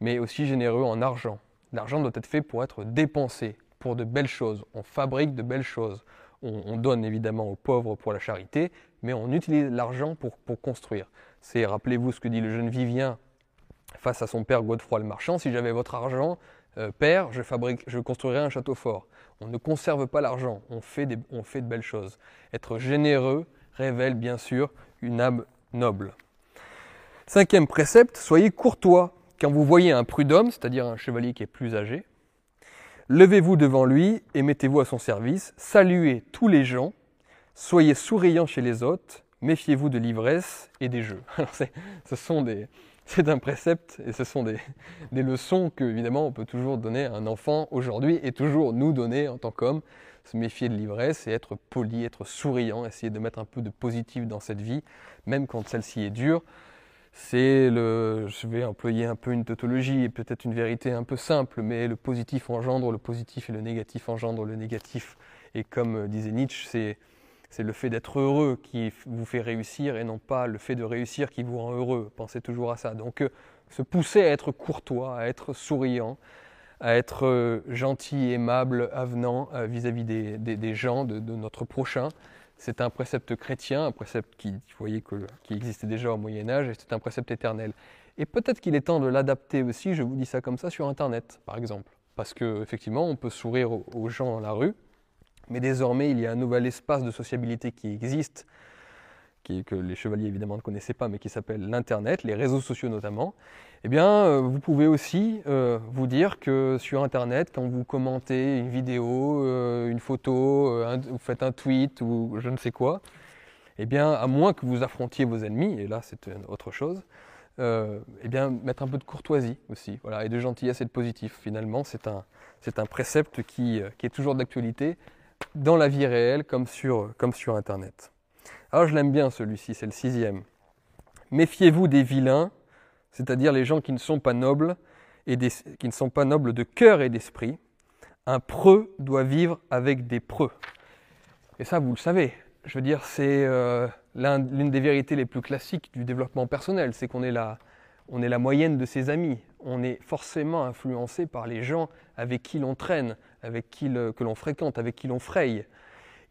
mais aussi généreux en argent. L'argent doit être fait pour être dépensé, pour de belles choses. On fabrique de belles choses on, donne évidemment aux pauvres pour la charité, mais on utilise l'argent pour, construire. C'est, rappelez-vous ce que dit le jeune Vivien face à son père Godefroy le Marchand, si j'avais votre argent, euh, père, je, fabrique, je construirais un château fort. On ne conserve pas l'argent, on, fait on fait de belles choses. Être généreux révèle bien sûr une âme noble. Cinquième précepte, soyez courtois. Quand vous voyez un prud'homme, c'est-à-dire un chevalier qui est plus âgé, Levez-vous devant lui et mettez-vous à son service. Saluez tous les gens. Soyez souriants chez les hôtes. Méfiez-vous de l'ivresse et des jeux. ce sont des, c'est un précepte et ce sont des, des leçons que, évidemment, on peut toujours donner à un enfant aujourd'hui et toujours nous donner en tant qu'homme. Se méfier de l'ivresse et être poli, être souriant, essayer de mettre un peu de positif dans cette vie, même quand celle-ci est dure c'est le, je vais employer un peu une tautologie et peut-être une vérité un peu simple, mais le positif engendre le positif et le négatif engendre le négatif. Et comme disait Nietzsche, c'est, c'est le fait d'être heureux qui vous fait réussir et non pas le fait de réussir qui vous rend heureux. Pensez toujours à ça. Donc euh, se pousser à être courtois, à être souriant, à être euh, gentil, aimable, avenant euh, vis-à-vis des, des, gens, de, de notre prochain, c'est un précepte chrétien, un précepte qui, voyez, existait déjà au Moyen Âge, et c'est un précepte éternel. Et peut-être qu'il est temps de l'adapter aussi, je vous dis ça comme ça, sur Internet, par exemple. Parce qu'effectivement, on peut sourire aux gens dans la rue, mais désormais, il y a un nouvel espace de sociabilité qui existe, que les chevaliers évidemment ne connaissaient pas, mais qui s'appelle l'Internet, les réseaux sociaux notamment, eh bien, euh, vous pouvez aussi euh, vous dire que sur Internet, quand vous commentez une vidéo, euh, une photo, vous faites un tweet ou je ne sais quoi, eh bien, à moins que vous affrontiez vos ennemis, et là c'est autre chose, eh bien, mettre un peu de courtoisie aussi, voilà, et de gentillesse et de positif. Finalement, c'est un, c'est un précepte qui, qui est toujours d'actualité dans la vie réelle comme sur, comme sur Internet. Alors je l'aime bien celui-ci, c'est le sixième. Méfiez-vous des vilains, c'est-à-dire les gens qui ne sont pas nobles et qui ne sont pas nobles de cœur et d'esprit. Un preux doit vivre avec des preux. Et ça, vous le savez. Je veux dire, c'est euh, l'une des vérités les plus classiques du développement personnel, c'est qu'on est la, on est la moyenne de ses amis. On est forcément influencé par les gens avec qui l'on traîne, avec qui que l'on fréquente, avec qui l'on fraye.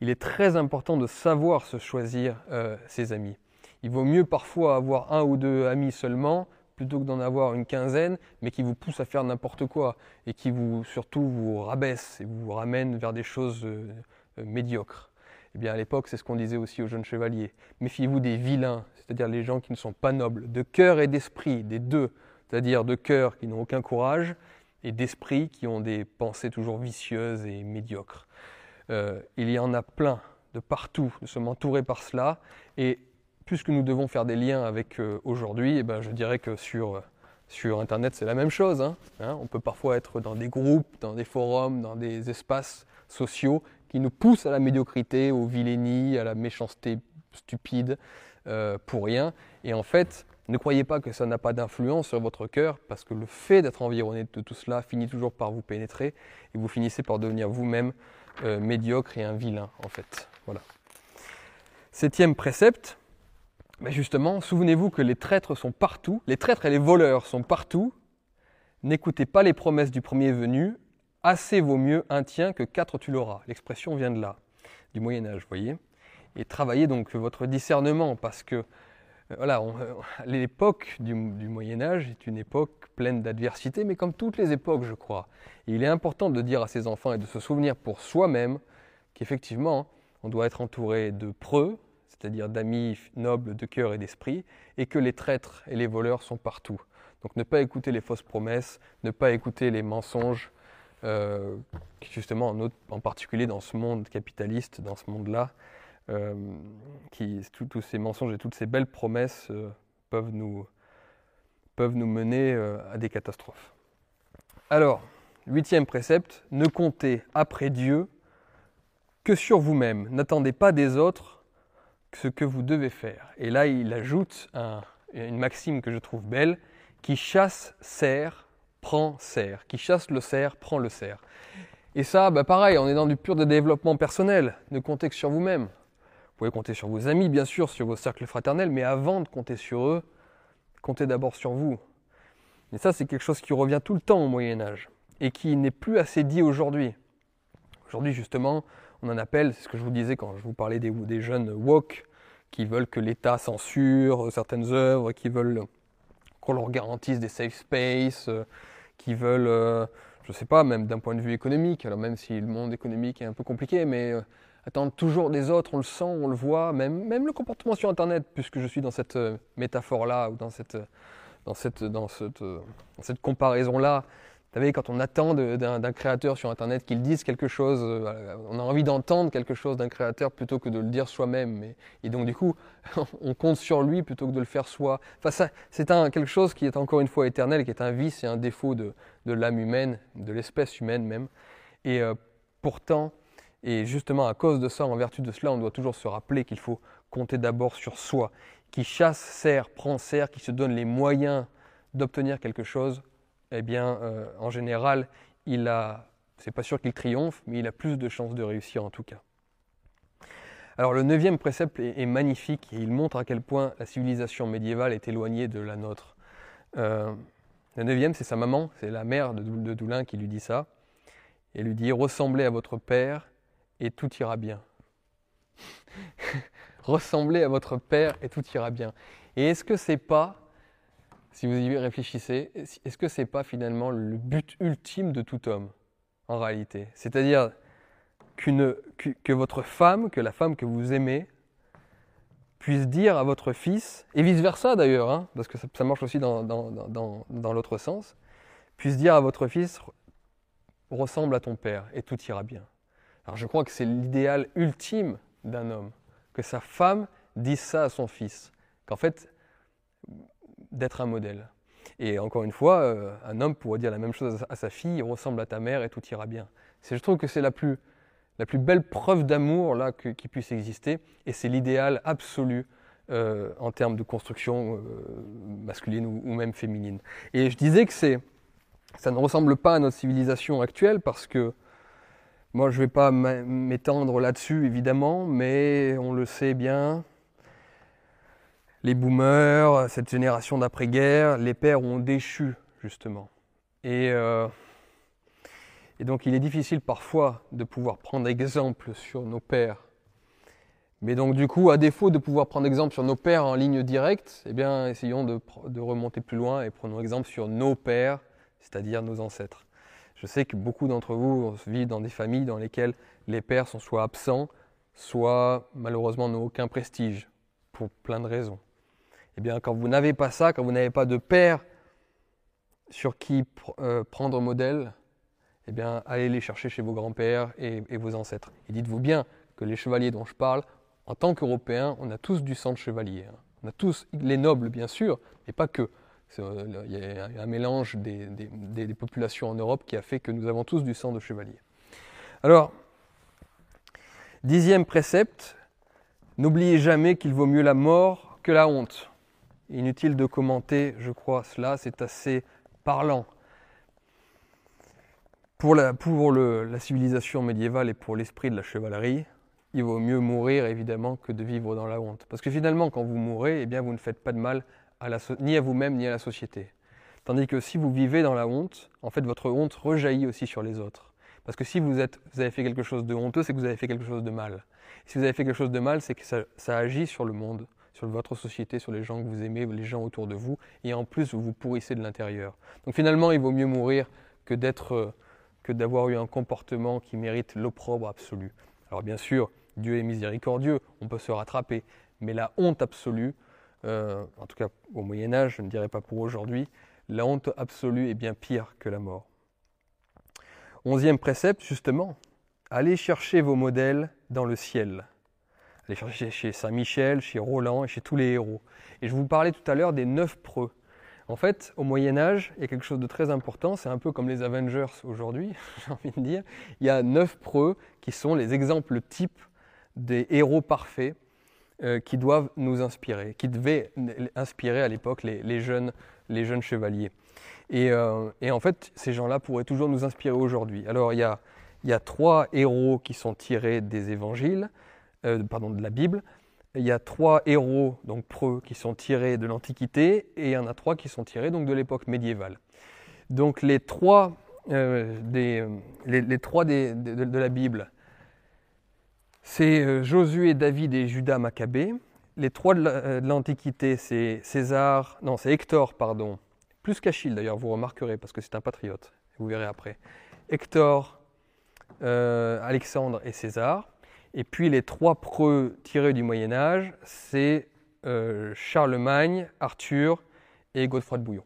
Il est très important de savoir se choisir euh, ses amis. Il vaut mieux parfois avoir un ou deux amis seulement plutôt que d'en avoir une quinzaine, mais qui vous poussent à faire n'importe quoi et qui vous surtout vous rabaissent et vous ramènent vers des choses euh, euh, médiocres. Eh bien, à l'époque, c'est ce qu'on disait aussi aux jeunes chevaliers. Méfiez-vous des vilains, c'est-à-dire les gens qui ne sont pas nobles, de cœur et d'esprit, des deux, c'est-à-dire de cœur qui n'ont aucun courage et d'esprit qui ont des pensées toujours vicieuses et médiocres. Euh, il y en a plein de partout. Nous sommes entourés par cela. Et puisque nous devons faire des liens avec euh, aujourd'hui, eh ben, je dirais que sur, sur Internet, c'est la même chose. Hein. Hein, on peut parfois être dans des groupes, dans des forums, dans des espaces sociaux qui nous poussent à la médiocrité, au vilénie, à la méchanceté stupide, euh, pour rien. Et en fait, ne croyez pas que ça n'a pas d'influence sur votre cœur, parce que le fait d'être environné de tout cela finit toujours par vous pénétrer, et vous finissez par devenir vous-même euh, médiocre et un vilain, en fait. Voilà. Septième précepte, ben justement, souvenez-vous que les traîtres sont partout, les traîtres et les voleurs sont partout. N'écoutez pas les promesses du premier venu, Assez vaut mieux un tien que quatre tu l'auras. L'expression vient de là, du Moyen Âge, vous voyez. Et travaillez donc votre discernement, parce que euh, euh, l'époque du, Moyen Âge est une époque pleine d'adversité, mais comme toutes les époques, je crois. il est important de dire à ses enfants et de se souvenir pour soi-même qu'effectivement, on doit être entouré de preux, c'est-à-dire d'amis nobles de cœur et d'esprit, et que les traîtres et les voleurs sont partout. Donc ne pas écouter les fausses promesses, ne pas écouter les mensonges, euh, justement en, particulier dans ce monde capitaliste, dans ce monde-là, euh, qui tous ces mensonges et toutes ces belles promesses euh, peuvent, nous, peuvent nous mener à des catastrophes. Alors, huitième précepte, ne comptez après Dieu que sur vous-même. N'attendez pas des autres ce que vous devez faire. Et là, il ajoute une maxime que je trouve belle, qui chasse, sert, prend cerf. Qui chasse le cerf, prend le cerf. Et ça, bah pareil, on est dans du pur développement personnel. Ne comptez que sur vous-même. Vous pouvez compter sur vos amis, bien sûr, sur vos cercles fraternels, mais avant de compter sur eux, comptez d'abord sur vous. Et ça, c'est quelque chose qui revient tout le temps au Moyen Âge et qui n'est plus assez dit aujourd'hui. Aujourd'hui, justement, on en appelle, c'est ce que je vous disais quand je vous parlais des, des jeunes woke, qui veulent que l'État censure certaines œuvres, qui veulent qu'on leur garantisse des safe space, euh, qui veulent, euh, je ne sais pas, même d'un point de vue économique, alors même si le monde économique est un peu compliqué, mais euh, attendre toujours des autres, on le sent, on le voit, même, même le comportement sur Internet, puisque je suis dans cette métaphore-là, ou dans cette, cette, dans cette, dans cette comparaison-là, vous savez, quand on attend d'un créateur sur Internet qu'il dise quelque chose, euh, on a envie d'entendre quelque chose d'un créateur plutôt que de le dire soi-même. Et donc, du coup, on compte sur lui plutôt que de le faire soi. Enfin, c'est quelque chose qui est encore une fois éternel, qui est un vice et un défaut de, l'âme humaine, de l'espèce humaine même. Et euh, pourtant, et justement à cause de ça, en vertu de cela, on doit toujours se rappeler qu'il faut compter d'abord sur soi. Qui chasse, sert, prend, sert, qui se donne les moyens d'obtenir quelque chose eh bien, euh, en général, il a, c'est pas sûr qu'il triomphe, mais il a plus de chances de réussir en tout cas. Alors le neuvième précepte est, magnifique et il montre à quel point la civilisation médiévale est éloignée de la nôtre. Euh, le neuvième, c'est sa maman, c'est la mère de, Doulin qui lui dit ça. Et lui dit Ressemblez à votre père et tout ira bien. Ressemblez à votre père et tout ira bien. Et est-ce que c'est pas si vous y réfléchissez, est-ce que ce n'est pas finalement le but ultime de tout homme, en réalité? C'est-à-dire que, votre femme, que la femme que vous aimez, puisse dire à votre fils, et vice-versa d'ailleurs, hein, parce que ça, marche aussi dans, dans l'autre sens, puisse dire à votre fils, ressemble à ton père, et tout ira bien. Alors je crois que c'est l'idéal ultime d'un homme, que sa femme dise ça à son fils, qu'en fait, d'être un modèle. Et encore une fois, euh, un homme pourrait dire la même chose à sa fille, il ressemble à ta mère et tout ira bien. Je trouve que c'est la plus, la plus belle preuve d'amour là qui puisse exister, et c'est l'idéal absolu euh, en termes de construction euh, masculine ou, même féminine. Et je disais que c'est, ça ne ressemble pas à notre civilisation actuelle parce que moi je ne vais pas m'étendre là-dessus évidemment, mais on le sait bien, les boomers, cette génération d'après-guerre, les pères ont déchu justement. Et, euh, et donc il est difficile parfois de pouvoir prendre exemple sur nos pères mais donc du coup, à défaut de pouvoir prendre exemple sur nos pères en ligne directe, eh bien, essayons de, remonter plus loin et prenons exemple sur nos pères, c'est-à-dire nos ancêtres. Je sais que beaucoup d'entre vous vivent dans des familles dans lesquelles les pères sont soit absents, soit malheureusement n'ont aucun prestige, pour plein de raisons. Eh bien, quand vous n'avez pas ça, quand vous n'avez pas de père sur qui euh, prendre modèle, eh bien, allez les chercher chez vos grands-pères et, vos ancêtres. Et dites-vous bien que les chevaliers dont je parle en tant qu'Européens, on a tous du sang de chevalier. Hein. On a tous les nobles, bien sûr, mais pas que. Euh, il y a un mélange des, populations en Europe qui a fait que nous avons tous du sang de chevalier. Alors, dixième précepte, n'oubliez jamais qu'il vaut mieux la mort que la honte. Inutile de commenter, je crois, cela, c'est assez parlant. Pour, la, la civilisation médiévale et pour l'esprit de la chevalerie, il vaut mieux mourir évidemment que de vivre dans la honte. Parce que finalement, quand vous mourrez, eh bien, vous ne faites pas de mal ni à vous-même ni à la société. Tandis que si vous vivez dans la honte, en fait, votre honte rejaillit aussi sur les autres. Parce que si vous, avez fait quelque chose de honteux, c'est que vous avez fait quelque chose de mal. si vous avez fait quelque chose de mal, c'est que ça, agit sur le monde, sur votre société, sur les gens que vous aimez, les gens autour de vous, et en plus, vous vous pourrissez de l'intérieur. Donc finalement, il vaut mieux mourir que d'être, que d'avoir eu un comportement qui mérite l'opprobre absolu. Alors bien sûr, Dieu est miséricordieux, on peut se rattraper. Mais la honte absolue, euh, en tout cas au Moyen Âge, je ne dirais pas pour aujourd'hui, la honte absolue est bien pire que la mort. Onzième précepte, justement, allez chercher vos modèles dans le ciel. Allez chercher chez Saint-Michel, chez Roland et chez tous les héros. Et je vous parlais tout à l'heure des neuf preux. En fait, au Moyen Âge, il y a quelque chose de très important, c'est un peu comme les Avengers aujourd'hui, j'ai envie de dire. Il y a neuf preux qui sont les exemples types des héros parfaits euh, qui doivent nous inspirer, qui devaient inspirer à l'époque les, jeunes, chevaliers. Euh, et, en fait, ces gens-là pourraient toujours nous inspirer aujourd'hui. Alors, il y, a, il y a, trois héros qui sont tirés des évangiles, euh, pardon, de la Bible. Il y a trois héros, donc preux, qui sont tirés de l'Antiquité, et il y en a trois qui sont tirés donc, de l'époque médiévale. Donc, les trois, des, les, trois des, de la Bible, c'est euh, Josué, David et Judas Maccabée. Les trois de euh, l'Antiquité, c'est César, non, c'est Hector, pardon. Plus qu'Achille d'ailleurs, vous remarquerez, parce que c'est un patriote. Vous verrez après. Hector, euh, Alexandre et César. Et puis les trois preux tirés du Moyen Âge, c'est Charlemagne, Arthur et Godefroy de Bouillon.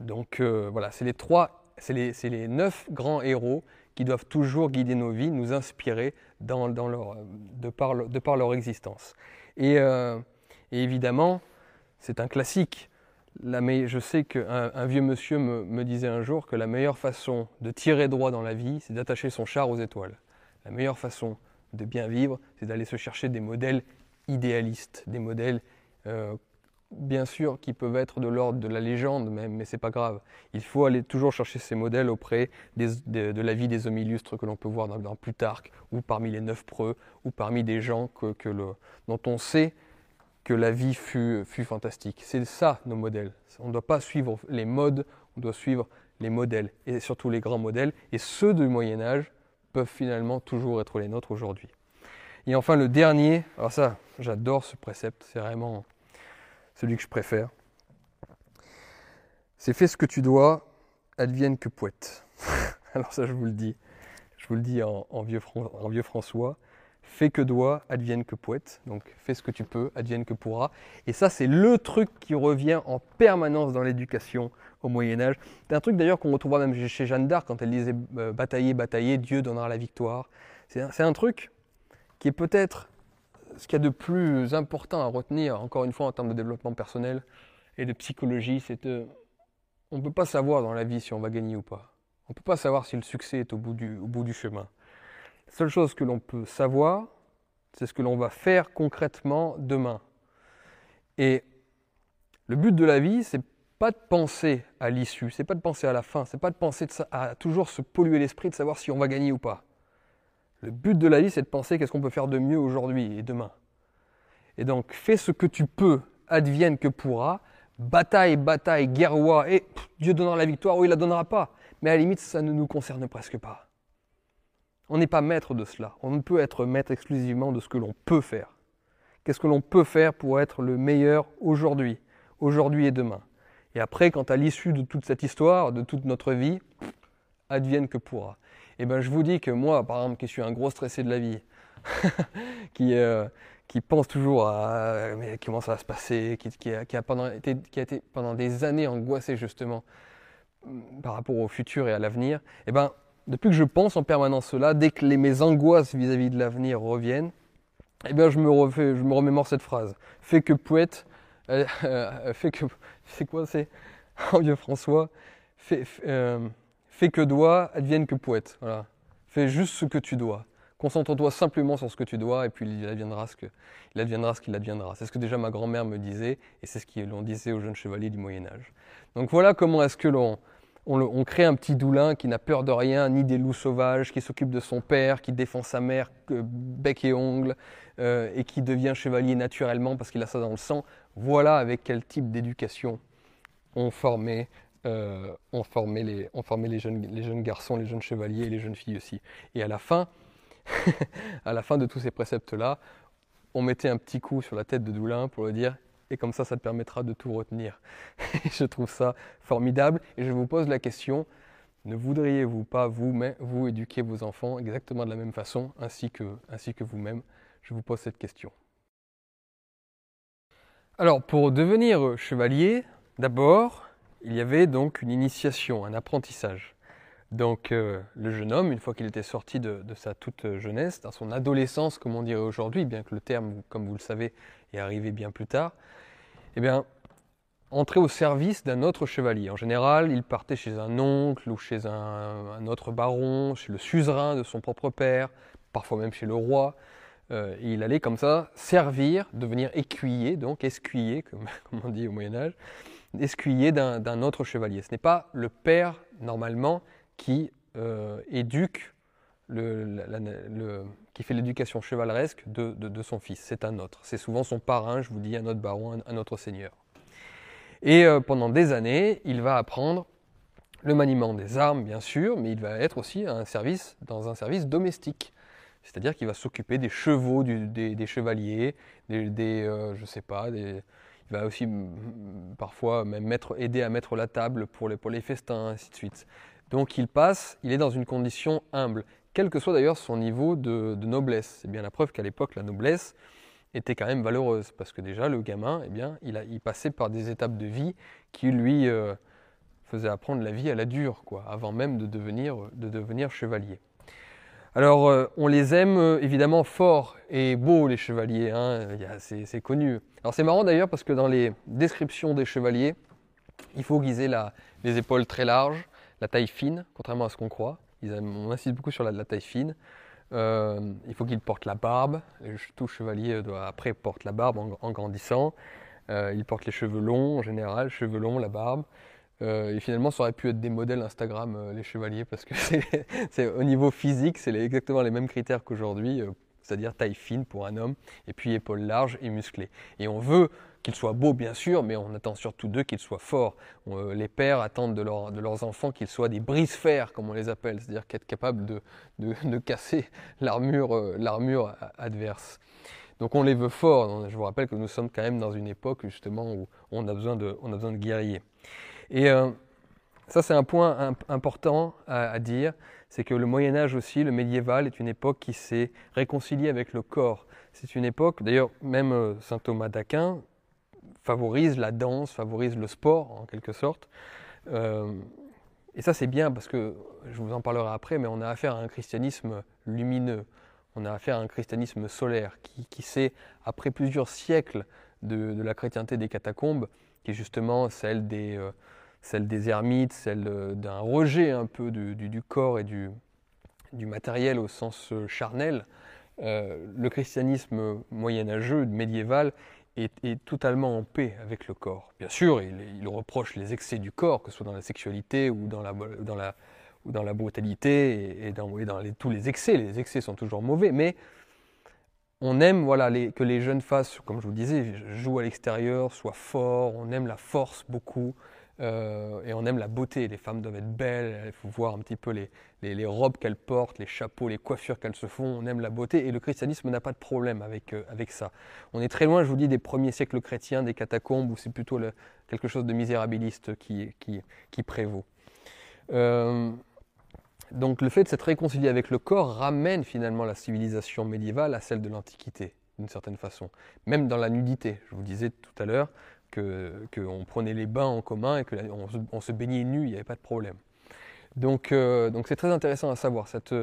Donc voilà, c'est les trois, c'est les, les, neuf grands héros qui doivent toujours guider nos vies, nous inspirer leur, de, par, leur existence. Euh, et, évidemment, c'est un classique. La je sais qu'un un vieux monsieur me, me, disait un jour que la meilleure façon de tirer droit dans la vie, c'est d'attacher son char aux étoiles. La meilleure façon de bien vivre, c'est d'aller se chercher des modèles idéalistes, des modèles euh, bien sûr, qui peuvent être de l'ordre de la légende même, mais c'est pas grave. Il faut aller toujours chercher ces modèles auprès de, la vie des hommes illustres que l'on peut voir dans, Plutarque, ou parmi les neuf preux, ou parmi des gens que, le, dont on sait que la vie fut, fut fantastique. C'est ça nos modèles. On ne doit pas suivre les modes, on doit suivre les modèles, et surtout les grands modèles, et ceux du Moyen Âge peuvent finalement toujours être les nôtres aujourd'hui. Et enfin le dernier, alors ça, j'adore ce précepte, c'est vraiment celui que je préfère. C'est fais ce que tu dois, advienne que poète. Alors ça, je vous le dis, je vous le dis en, vieux, en vieux, François. Fais que doit, advienne que poète. Donc fais ce que tu peux, advienne que pourra. Et ça, c'est le truc qui revient en permanence dans l'éducation au Moyen Âge. C'est un truc d'ailleurs qu'on retrouvera même chez Jeanne d'Arc quand elle disait euh, batailler, batailler, Dieu donnera la victoire. C'est un truc qui est peut-être ce qu'il y a de plus important à retenir, encore une fois en termes de développement personnel, et de psychologie, c'est de... On ne peut pas savoir dans la vie si on va gagner ou pas. On ne peut pas savoir si le succès est au bout du, au bout du chemin. La seule chose que l'on peut savoir, c'est ce que l'on va faire concrètement demain. Et le but de la vie, c'est pas de penser à l'issue, c'est pas de penser à la fin, c'est pas de penser à toujours se polluer l'esprit de savoir si on va gagner ou pas. Le but de la vie, c'est de penser qu'est-ce qu'on peut faire de mieux aujourd'hui et demain. Et donc, fais ce que tu peux, advienne que pourra, bataille, bataille, guerroie, et Dieu donnera la victoire ou il la donnera pas. Mais à la limite, ça ne nous concerne presque pas. On n'est pas maître de cela. On ne peut être maître exclusivement de ce que l'on peut faire. Qu'est-ce que l'on peut faire pour être le meilleur aujourd'hui, aujourd'hui et demain? Et après, quant à l'issue de toute cette histoire, de toute notre vie, advienne que pourra. Et eh bien, je vous dis que moi, par exemple, qui suis un gros stressé de la vie, qui, euh, qui pense toujours à mais comment ça va se passer, qui, qui, a, pendant, été, qui a été pendant des années angoissé justement mm, par rapport au futur et à l'avenir, et eh ben, depuis que je pense en permanence cela, dès que les, mes angoisses vis-à-vis de l'avenir reviennent, eh bien, je me, refais, je me remémore cette phrase. Fais que poète, euh, euh, que, c'est quoi c'est Oh vieux François, euh, fais que doit, advienne que poète. Voilà. Fais juste ce que tu dois. Concentre-toi simplement sur ce que tu dois et puis il adviendra ce que, il adviendra ce qu'il adviendra. C'est ce que déjà ma grand-mère me disait et c'est ce qu'on disait aux jeunes chevaliers du Moyen Âge. Donc voilà comment est-ce que l'on on, crée un petit doulin qui n'a peur de rien, ni des loups sauvages, qui s'occupe de son père, qui défend sa mère bec et ongle, euh, et qui devient chevalier naturellement parce qu'il a ça dans le sang. Voilà avec quel type d'éducation on formait, euh, on formait, les, on formait les, jeunes, les jeunes garçons, les jeunes chevaliers et les jeunes filles aussi. Et à la fin, à la fin de tous ces préceptes-là, on mettait un petit coup sur la tête de Doulin pour le dire et comme ça, ça te permettra de tout retenir. je trouve ça formidable et je vous pose la question, ne voudriez-vous pas vous, vous éduquer vos enfants exactement de la même façon, ainsi que, ainsi que vous-même? Je vous pose cette question. Alors, pour devenir chevalier, d'abord, il y avait donc une initiation, un apprentissage. Donc euh, le jeune homme, une fois qu'il était sorti de, sa toute jeunesse, dans son adolescence comme on dirait aujourd'hui, bien que le terme, comme vous le savez, est arrivé bien plus tard, eh bien, entrait au service d'un autre chevalier. En général, il partait chez un oncle ou chez un, autre baron, chez le suzerain de son propre père, parfois même chez le roi. Euh, il allait comme ça servir, devenir écuyer, donc escuyer, comme, comme on dit au Moyen Âge, escuyer d'un autre chevalier. Ce n'est pas le père, normalement, qui euh, éduque, qui fait l'éducation chevaleresque de, son fils. C'est un autre. C'est souvent son parrain, je vous dis, un autre baron, un, autre seigneur. Et euh, pendant des années, il va apprendre le maniement des armes, bien sûr, mais il va être aussi un dans un service domestique. C'est-à-dire qu'il va s'occuper des chevaux des, chevaliers, des, euh, je sais pas, il va aussi parfois même aider à mettre la table pour les, festins, ainsi de suite. Donc il passe, il est dans une condition humble, quel que soit d'ailleurs son niveau de, noblesse. C'est bien la preuve qu'à l'époque, la noblesse était quand même valeureuse, parce que déjà le gamin, eh bien, il, a, passait par des étapes de vie qui lui euh, faisaient apprendre la vie à la dure, quoi, avant même de devenir chevalier. Alors, euh, on les aime euh, évidemment forts et beaux, les chevaliers, hein, c'est connu. Alors, c'est marrant d'ailleurs parce que dans les descriptions des chevaliers, il faut qu'ils aient les épaules très larges, la taille fine, contrairement à ce qu'on croit. on insiste beaucoup sur la, taille fine. Euh, il faut qu'il porte la barbe. Tout chevalier doit, après porte la barbe en, grandissant. Euh, il porte les cheveux longs en général, cheveux longs, la barbe. Euh, et finalement, ça aurait pu être des modèles Instagram, les chevaliers, parce que c'est au niveau physique, c'est exactement les mêmes critères qu'aujourd'hui, c'est-à-dire taille fine pour un homme, et puis épaules larges et musclées. Et on veut qu'ils soient beaux bien sûr, mais on attend surtout d'eux qu'ils soient forts. Euh, les pères attendent de, leurs enfants qu'ils soient des brise-fer, comme on les appelle, c'est-à-dire qu'être capables de, casser euh, l'armure adverse. Donc on les veut forts. Je vous rappelle que nous sommes quand même dans une époque justement où de, on a besoin de guerriers. Et euh, ça c'est un point important à, dire, c'est que le Moyen Âge aussi, le médiéval, est une époque qui s'est réconciliée avec le corps. C'est une époque, d'ailleurs même saint Thomas d'Aquin favorise la danse, favorise le sport en quelque sorte. Euh, et ça c'est bien parce que, je vous en parlerai après, mais on a affaire à un christianisme lumineux, on a affaire à un christianisme solaire qui, qui sait, après plusieurs siècles de, la chrétienté des catacombes, qui est justement celle des, celle des ermites, celle d'un rejet un peu du, corps et du, matériel au sens charnel. le christianisme moyenâgeux, médiéval, est, totalement en paix avec le corps. Bien sûr, il, reproche les excès du corps, que ce soit dans la sexualité ou dans la, brutalité et, dans, tous les excès. Les excès sont toujours mauvais, mais on aime voilà, que les jeunes fassent, comme je vous disais, jouent à l'extérieur, soient forts, on aime la force beaucoup. Euh, et on aime la beauté. Les femmes doivent être belles, il faut voir un petit peu les, robes qu'elles portent, les chapeaux, les coiffures qu'elles se font. On aime la beauté et le christianisme n'a pas de problème avec, euh, avec ça. On est très loin, je vous dis, des premiers siècles chrétiens, des catacombes, où c'est plutôt quelque chose de misérabiliste qui, qui, qui prévaut. Euh, donc le fait de s'être réconcilié avec le corps ramène finalement la civilisation médiévale à celle de l'Antiquité, d'une certaine façon. Même dans la nudité, je vous disais tout à l'heure, qu'on prenait les bains en commun et qu'on on se baignait nu, il n'y avait pas de problème. Donc euh, donc c'est très intéressant à savoir, cette,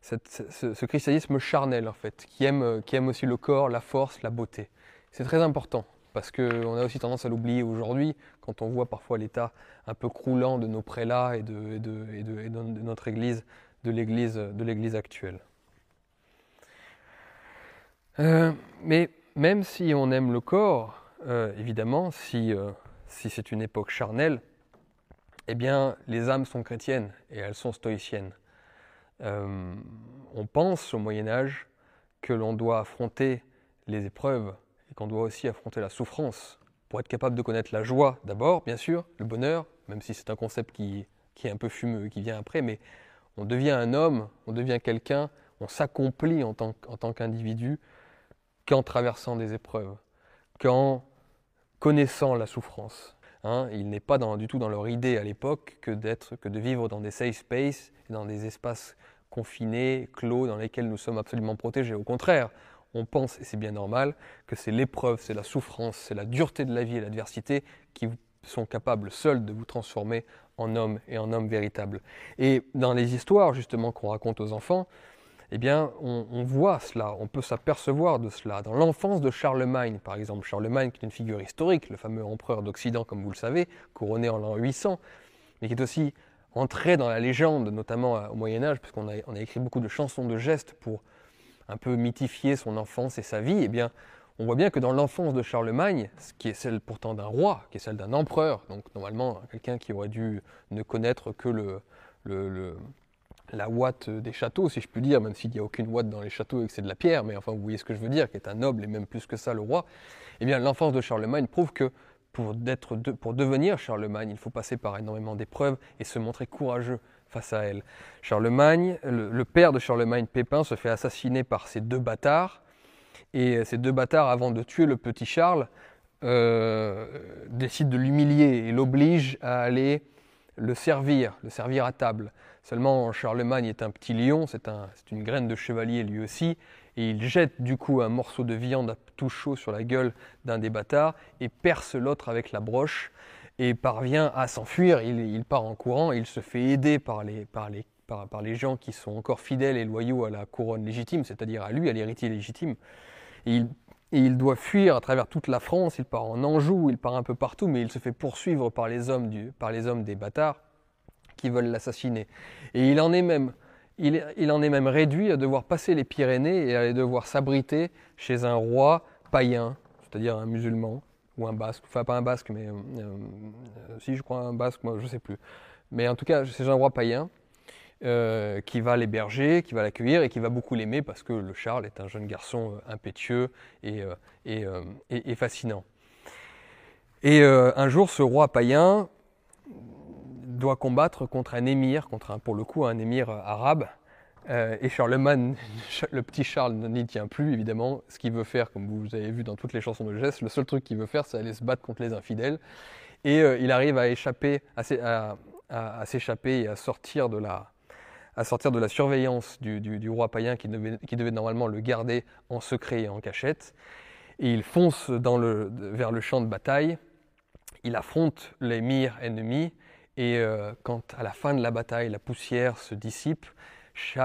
ce, christianisme charnel en fait, qui aime, qui aime aussi le corps, la force, la beauté. C'est très important parce qu'on a aussi tendance à l'oublier aujourd'hui quand on voit parfois l'état un peu croulant de nos prélats et de, de, et de, notre Église, de l'Église actuelle. Euh, mais même si on aime le corps, euh, évidemment, si, euh, si c'est une époque charnelle, eh bien, les âmes sont chrétiennes et elles sont stoïciennes. Euh, on pense au Moyen Âge que l'on doit affronter les épreuves et qu'on doit aussi affronter la souffrance pour être capable de connaître la joie d'abord, bien sûr, le bonheur, même si c'est un concept qui, qui est un peu fumeux, qui vient après, mais on devient un homme, on devient quelqu'un, on s'accomplit en tant, en tant qu'individu qu'en traversant des épreuves qu'en connaissant la souffrance. Hein. il n'est pas du tout dans leur idée à l'époque que, que de vivre dans des safe spaces, dans des espaces confinés, clos, dans lesquels nous sommes absolument protégés. Au contraire, on pense, et c'est bien normal, que c'est l'épreuve, c'est la souffrance, c'est la dureté de la vie et l'adversité qui sont capables seuls de vous transformer en homme et en homme véritable. Et dans les histoires justement qu'on raconte aux enfants, eh on, voit cela, on peut s'apercevoir de cela. Dans l'enfance de Charlemagne, par exemple, Charlemagne qui est une figure historique, le fameux empereur d'Occident, comme vous le savez, couronné en l'an 800, mais qui est aussi entré dans la légende, notamment au Moyen Âge, puisqu'on a, écrit beaucoup de chansons de gestes pour un peu mythifier son enfance et sa vie, eh bien, on voit bien que dans l'enfance de Charlemagne, qui est celle pourtant d'un roi, qui est celle d'un empereur, donc normalement quelqu'un qui aurait dû ne connaître que le la ouate des châteaux, si je puis dire, même s'il n'y a aucune ouate dans les châteaux et que c'est de la pierre, mais enfin vous voyez ce que je veux dire, qui est un noble et même plus que ça le roi, eh bien l'enfance de Charlemagne prouve que pour, devenir Charlemagne, il faut passer par énormément d'épreuves et se montrer courageux face à elle. Charlemagne, le, père de Charlemagne, Pépin, se fait assassiner par ces deux bâtards, et ces deux bâtards, avant de tuer le petit Charles, euh, décident de l'humilier et l'obligent à aller le servir, le servir à table. Seulement, Charlemagne est un petit lion, c'est une graine de chevalier lui aussi, et il jette du coup un morceau de viande tout chaud sur la gueule d'un des bâtards et perce l'autre avec la broche et parvient à s'enfuir. Il, part en courant, il se fait aider par les, gens qui sont encore fidèles et loyaux à la couronne légitime, c'est-à-dire à lui, à l'héritier légitime. Il, doit fuir à travers toute la France, il part en Anjou, il part un peu partout, mais il se fait poursuivre par les hommes des bâtards qui veulent l'assassiner. Et il en est même, il, en est même réduit à devoir passer les Pyrénées et à devoir s'abriter chez un roi païen, c'est-à-dire un musulman ou un basque, enfin pas un basque, mais euh, euh, si je crois un basque, moi je sais plus. Mais en tout cas, c'est un roi païen euh, qui va l'héberger, qui va l'accueillir et qui va beaucoup l'aimer parce que le Charles est un jeune garçon impétueux et, et, et fascinant. Et un jour, ce roi païen doit combattre contre un émir, contre un, pour le coup un émir euh, arabe. Euh, et Charlemagne, le petit Charles n'y tient plus, évidemment. Ce qu'il veut faire, comme vous avez vu dans toutes les chansons de gestes, le seul truc qu'il veut faire, c'est aller se battre contre les infidèles. Et euh, il arrive à échapper, à, s'échapper et à sortir de la, à sortir de la surveillance du, roi païen qui devait, qui devait, normalement le garder en secret et en cachette. Et il fonce vers le champ de bataille. Il affronte l'émir ennemi et euh, quand à la fin de la bataille la poussière se dissipe,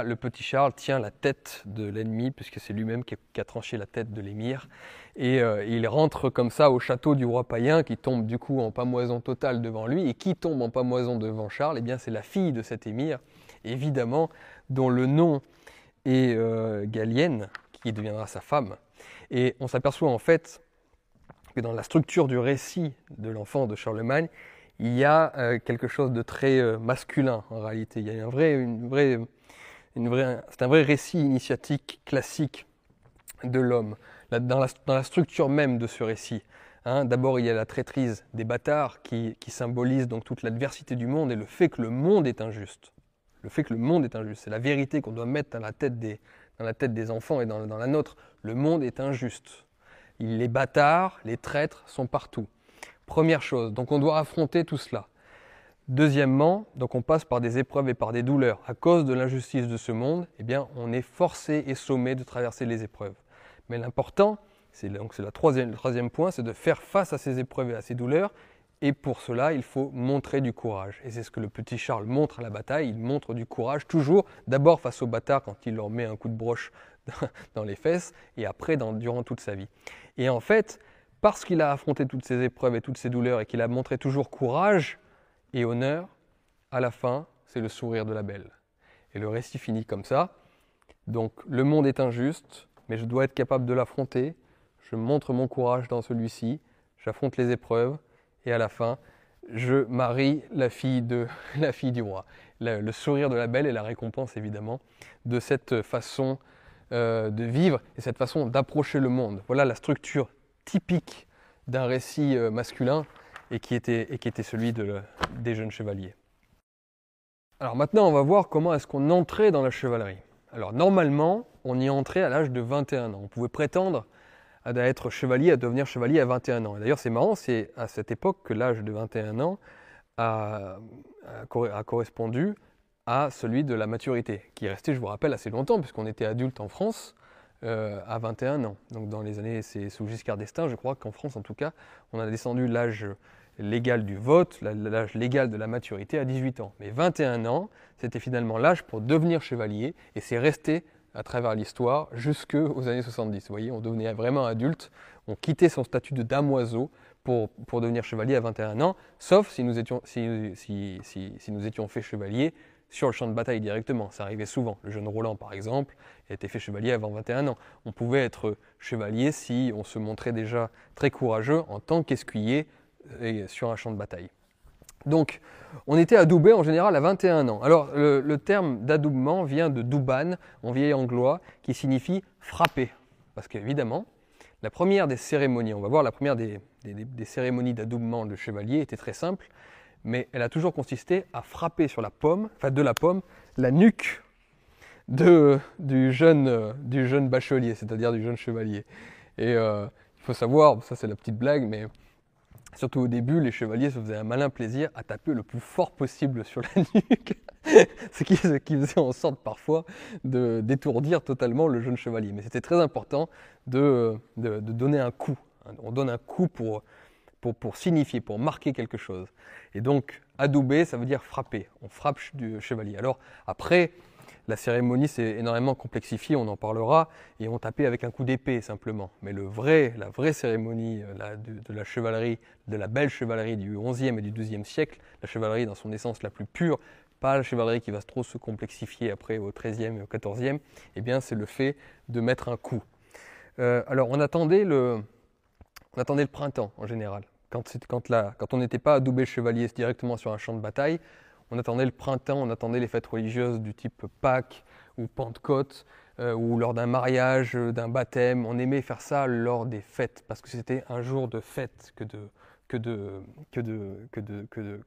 le petit Charles tient la tête de l'ennemi, puisque c'est lui-même qui, a tranché la tête de l'émir. Et euh, il rentre comme ça au château du roi païen, qui tombe du coup en pamoison totale devant lui. Et qui tombe en pamoison devant Charles? Eh bien, c'est la fille de cet émir, évidemment, dont le nom est euh, Galienne, qui deviendra sa femme. Et on s'aperçoit en fait que dans la structure du récit de l'enfant de Charlemagne, il y a euh, quelque chose de très euh, masculin en réalité. Il y a une vraie, c'est un vrai récit initiatique classique de l'homme, dans la, structure même de ce récit. Hein. D'abord, il y a la traîtrise des bâtards qui, symbolise donc toute l'adversité du monde et le fait que le monde est injuste. Le fait que le monde est injuste, c'est la vérité qu'on doit mettre dans la tête des, enfants et dans la nôtre. Le monde est injuste. Les bâtards, les traîtres sont partout. Première chose, donc on doit affronter tout cela. Deuxièmement, donc on passe par des épreuves et par des douleurs. À cause de l'injustice de ce monde, eh bien, on est forcé et sommé de traverser les épreuves. Mais l'important, c'est donc c'est troisième, le troisième point, c'est de faire face à ces épreuves et à ces douleurs. Et pour cela, il faut montrer du courage. Et c'est ce que le petit Charles montre à la bataille. Il montre du courage toujours, d'abord face aux bâtards quand il leur met un coup de broche dans les fesses, et après durant toute sa vie. Et en fait, parce qu'il a affronté toutes ces épreuves et toutes ces douleurs et qu'il a montré toujours courage et honneur, à la fin, c'est le sourire de la belle. Et le récit finit comme ça. Donc le monde est injuste, mais je dois être capable de l'affronter. Je montre mon courage dans celui-ci, j'affronte les épreuves, et à la fin, je marie la fille, de, la fille du roi. Le, sourire de la belle est la récompense évidemment de cette façon euh, de vivre et cette façon d'approcher le monde. Voilà la structure typique d'un récit euh, masculin et qui était, et celui de, des jeunes chevaliers. Alors maintenant, on va voir comment est-ce qu'on entrait dans la chevalerie. Alors normalement, on y entrait à l'âge de 21 ans. On pouvait prétendre à être chevalier, à devenir chevalier à 21 ans. D'ailleurs, c'est marrant, c'est à cette époque que l'âge de 21 ans a, a, correspondu à celui de la maturité, qui est resté, je vous rappelle, assez longtemps, puisqu'on était adulte en France euh, à 21 ans. Donc dans les années, c'est sous Giscard d'Estaing, je crois qu'en France en tout cas, on a descendu l'âge légal du vote, l'âge légal de la maturité à 18 ans. Mais 21 ans, c'était finalement l'âge pour devenir chevalier et c'est resté à travers l'histoire jusqu'aux années 70. Vous voyez, on devenait vraiment adulte, on quittait son statut de damoiseau pour, pour devenir chevalier à 21 ans, sauf si nous étions, si, si, si nous étions faits chevaliers sur le champ de bataille directement. Ça arrivait souvent. Le jeune Roland, par exemple, a été fait chevalier avant 21 ans. On pouvait être chevalier si on se montrait déjà très courageux en tant qu'escuyer euh, sur un champ de bataille. Donc, on était adoubé en général à 21 ans. Alors, le, terme d'adoubement vient de douban, en vieil anglois, qui signifie frapper. Parce qu'évidemment, la première des cérémonies, on va voir la première des, des cérémonies d'adoubement de chevalier était très simple mais elle a toujours consisté à frapper sur la pomme, enfin de la pomme, la nuque du, jeune, du jeune bachelier, c'est-à-dire du jeune chevalier. Et euh, il faut savoir, ça c'est la petite blague, mais surtout au début, les chevaliers se faisaient un malin plaisir à taper le plus fort possible sur la nuque, ce, qui, faisait en sorte parfois de d'étourdir totalement le jeune chevalier. Mais c'était très important de, de donner un coup. On donne un coup pour, pour, signifier, pour marquer quelque chose. Et donc, adouber, ça veut dire frapper. On frappe du chevalier. Alors, après, la cérémonie s'est énormément complexifiée, on en parlera, et on tapait avec un coup d'épée simplement. Mais le vrai, la vraie cérémonie euh, de, la chevalerie, de la belle chevalerie du XIe et du XIIe siècle, la chevalerie dans son essence la plus pure, pas la chevalerie qui va trop se complexifier après au XIIIe et au XIVe, eh bien c'est le fait de mettre un coup. Euh, alors on attendait le, on attendait le printemps en général. Quand, on n'était pas adoubé chevalier directement sur un champ de bataille, on attendait le printemps, on attendait les fêtes religieuses du type Pâques ou Pentecôte, euh, ou lors d'un mariage, d'un baptême. On aimait faire ça lors des fêtes, parce que c'était un jour de fête que